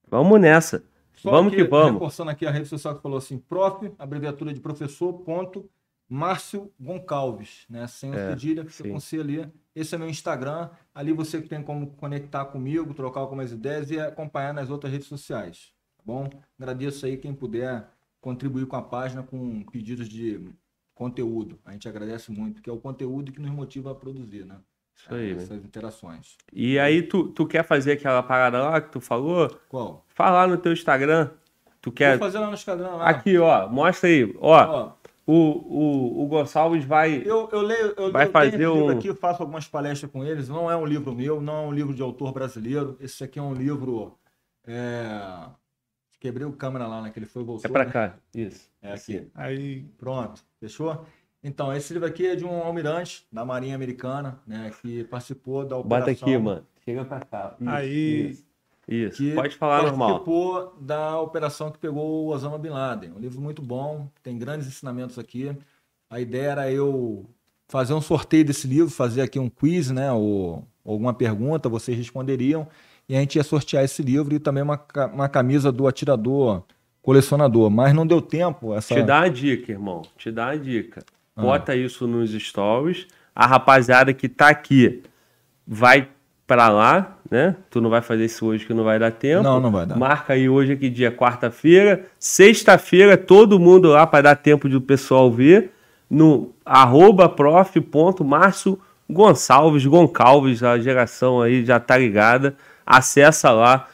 Vamos nessa. Só vamos que vamos. Reforçando aqui a rede social que falou assim, prof, abreviatura de professor, ponto, Márcio Goncalves, né? Sem o é, cedilha, fica com C ali. Esse é meu Instagram. Ali você tem como conectar comigo, trocar algumas ideias e acompanhar nas outras redes sociais. Tá bom? Agradeço aí quem puder contribuir com a página com pedidos de conteúdo. A gente agradece muito, que é o conteúdo que nos motiva a produzir, né? Isso aí. Essas né? interações. E aí, tu, tu quer fazer aquela parada lá que tu falou? Qual? Falar no teu Instagram. Tu quer. Vou fazer lá no Instagram. Lá. Aqui, ó. Mostra aí. Ó. ó. O, o, o Gonçalves vai. Eu, eu leio. Eu, vai eu fazer um. aqui, faço algumas palestras com eles. Não é um livro meu, não é um livro de autor brasileiro. Esse aqui é um livro. É... Quebrei o câmera lá, né? Que ele foi voltou. É pra né? cá. Isso. É aqui. Aí. Pronto. Fechou? Então, esse livro aqui é de um almirante da Marinha Americana, né, que participou da operação... Bota aqui, mano. Chega pra cá. Isso, Aí... Isso. Isso, que pode falar normal. participou da operação que pegou o Osama Bin Laden. Um livro muito bom, tem grandes ensinamentos aqui. A ideia era eu fazer um sorteio desse livro, fazer aqui um quiz, né, ou alguma pergunta, vocês responderiam, e a gente ia sortear esse livro e também uma, uma camisa do atirador colecionador. Mas não deu tempo. Essa... Te dá a dica, irmão. Te dá a dica. Ah. Bota isso nos stories. A rapaziada que tá aqui vai pra lá, né? Tu não vai fazer isso hoje que não vai dar tempo. Não, não vai dar. Marca aí hoje que dia quarta-feira. Sexta-feira, todo mundo lá para dar tempo de o pessoal ver. No arroba prof.márcio Gonçalves, Goncalves, a geração aí já tá ligada. Acessa lá,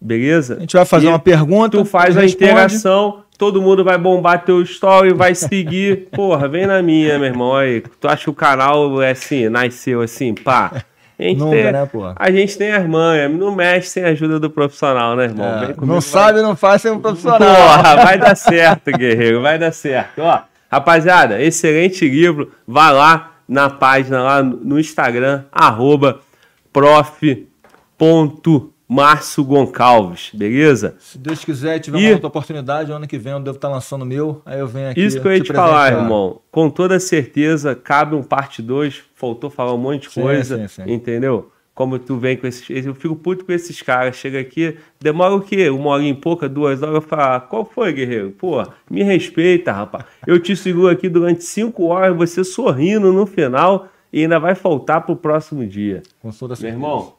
beleza? A gente vai fazer E uma pergunta, Tu faz a interação, todo mundo vai bombar teu story, vai seguir. <laughs> Porra, vem na minha, meu irmão. Aí, tu acha que o canal é assim, nasceu assim, pá. A gente, Nunca, tem, né, porra? a gente tem as manhas, não mexe sem a ajuda do profissional, né, irmão? É, comigo, não vai- sabe, não faz sem um profissional. Porra, vai dar certo, guerreiro, vai dar certo. Ó, rapaziada, excelente livro. Vai lá na página lá no Instagram, arroba prof.marcio Goncalves, beleza? Se Deus quiser, tiver E- uma outra oportunidade, ano que vem eu devo estar lançando o meu, aí eu venho aqui. Isso que eu ia te falar, presentear. irmão. Com toda certeza, cabe um parte 2. Faltou falar um monte de Sim, coisa, sim, sim. entendeu? Como tu vem com esses. Eu fico puto com esses caras. Chega aqui, demora o quê? Uma hora e pouca, duas horas. Eu falo, ah, qual foi, guerreiro? Pô, me respeita, rapaz. Eu te seguro aqui durante cinco horas, você sorrindo no final e ainda vai faltar pro próximo dia. Com toda Meu certeza. irmão,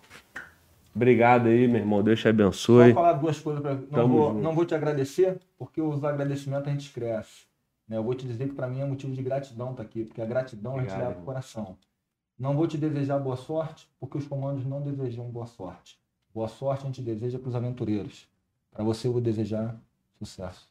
obrigado aí, meu irmão. Deus te Só abençoe. falar duas coisas pra... não, vou, junto. não vou te agradecer, porque os agradecimentos a gente cresce. né? Eu vou te dizer que para mim é motivo de gratidão estar aqui, porque a gratidão a gente Obrigado, leva pro coração. Não vou te desejar boa sorte, porque os comandos não desejam boa sorte. Boa sorte a gente deseja para os aventureiros. Para você eu vou desejar sucesso.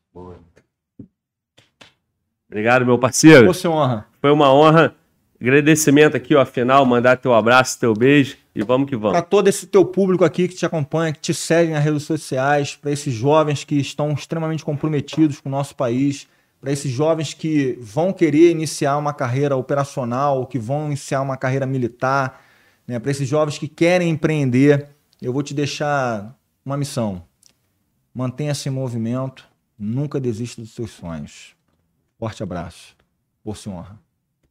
Obrigado, meu parceiro. Você honra. Foi uma honra. Agradecimento aqui, ó, afinal, mandar teu abraço, teu beijo e vamos que Para vamos. todo esse teu público aqui que te acompanha, que te segue nas redes sociais, para esses jovens que estão extremamente comprometidos com o nosso país, para esses jovens que vão querer iniciar uma carreira operacional, que vão iniciar uma carreira militar, né, para esses jovens que querem empreender, eu vou te deixar uma missão. Mantenha-se em movimento, nunca desista dos seus sonhos. Forte abraço. Por se honra.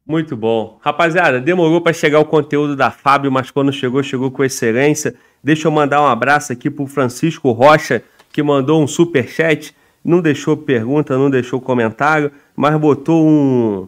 Muito bom. Rapaziada, demorou para chegar o conteúdo da Fábio, mas quando chegou, chegou com excelência. Deixa eu mandar um abraço aqui pro Francisco Rocha, que mandou um super chat. Não deixou pergunta, não deixou comentário, mas botou um,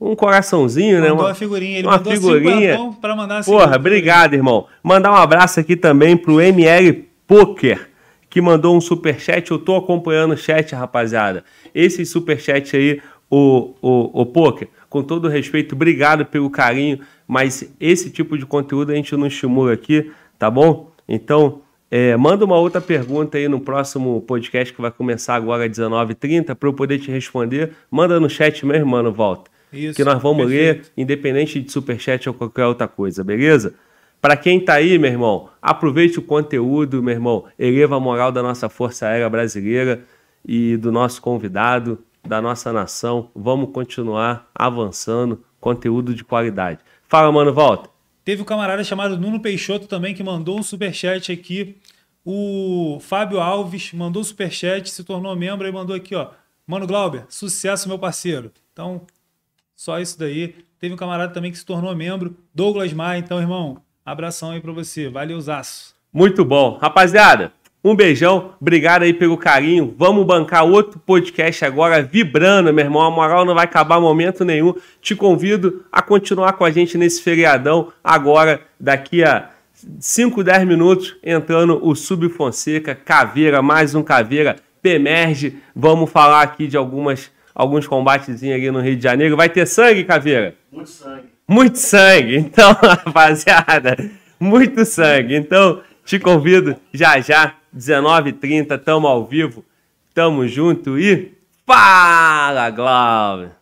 um coraçãozinho, né? Mandou Uma- a figurinha. Ele uma mandou figurinha. cinco para mandar a Porra, figurinha. obrigado, irmão. Mandar um abraço aqui também pro ML Poker, que mandou um superchat. Eu tô acompanhando o chat, rapaziada. Esse superchat aí, o, o, o Poker, com todo respeito, obrigado pelo carinho, mas esse tipo de conteúdo a gente não estimula aqui, tá bom? Então, é, manda uma outra pergunta aí no próximo podcast que vai começar agora às 19h30 para eu poder te responder. Manda no chat mesmo, mano, volta Isso, que nós vamos perfeito. ler, independente de superchat ou qualquer outra coisa, beleza? Para quem tá aí, meu irmão, aproveite o conteúdo, meu irmão, eleva a moral da nossa Força Aérea Brasileira e do nosso convidado, da nossa nação. Vamos continuar avançando, conteúdo de qualidade. Fala, mano, volta. Teve um camarada chamado Nuno Peixoto também que mandou um superchat aqui. O Fábio Alves mandou um superchat, se tornou membro e mandou aqui, ó. Mano Glauber, sucesso, meu parceiro. Então, só isso daí. Teve um camarada também que se tornou membro, Douglas Maia. Então, irmão, abração aí pra você. Valeuzaço. Muito bom. Rapaziada, um beijão. Obrigado aí pelo carinho. Vamos bancar outro podcast agora, vibrando, meu irmão. A moral não vai acabar momento nenhum. Te convido a continuar com a gente nesse feriadão. Agora, daqui a 5, 10 minutos, entrando o Sub Fonseca, Caveira, mais um Caveira, Pemerge. Vamos falar aqui de algumas, alguns combatezinhos ali no Rio de Janeiro. Vai ter sangue, Caveira? Muito sangue. Muito sangue. Então, <laughs> rapaziada, muito sangue. Então, te convido já já, 19h30, tamo ao vivo, tamo junto e fala, Glauber!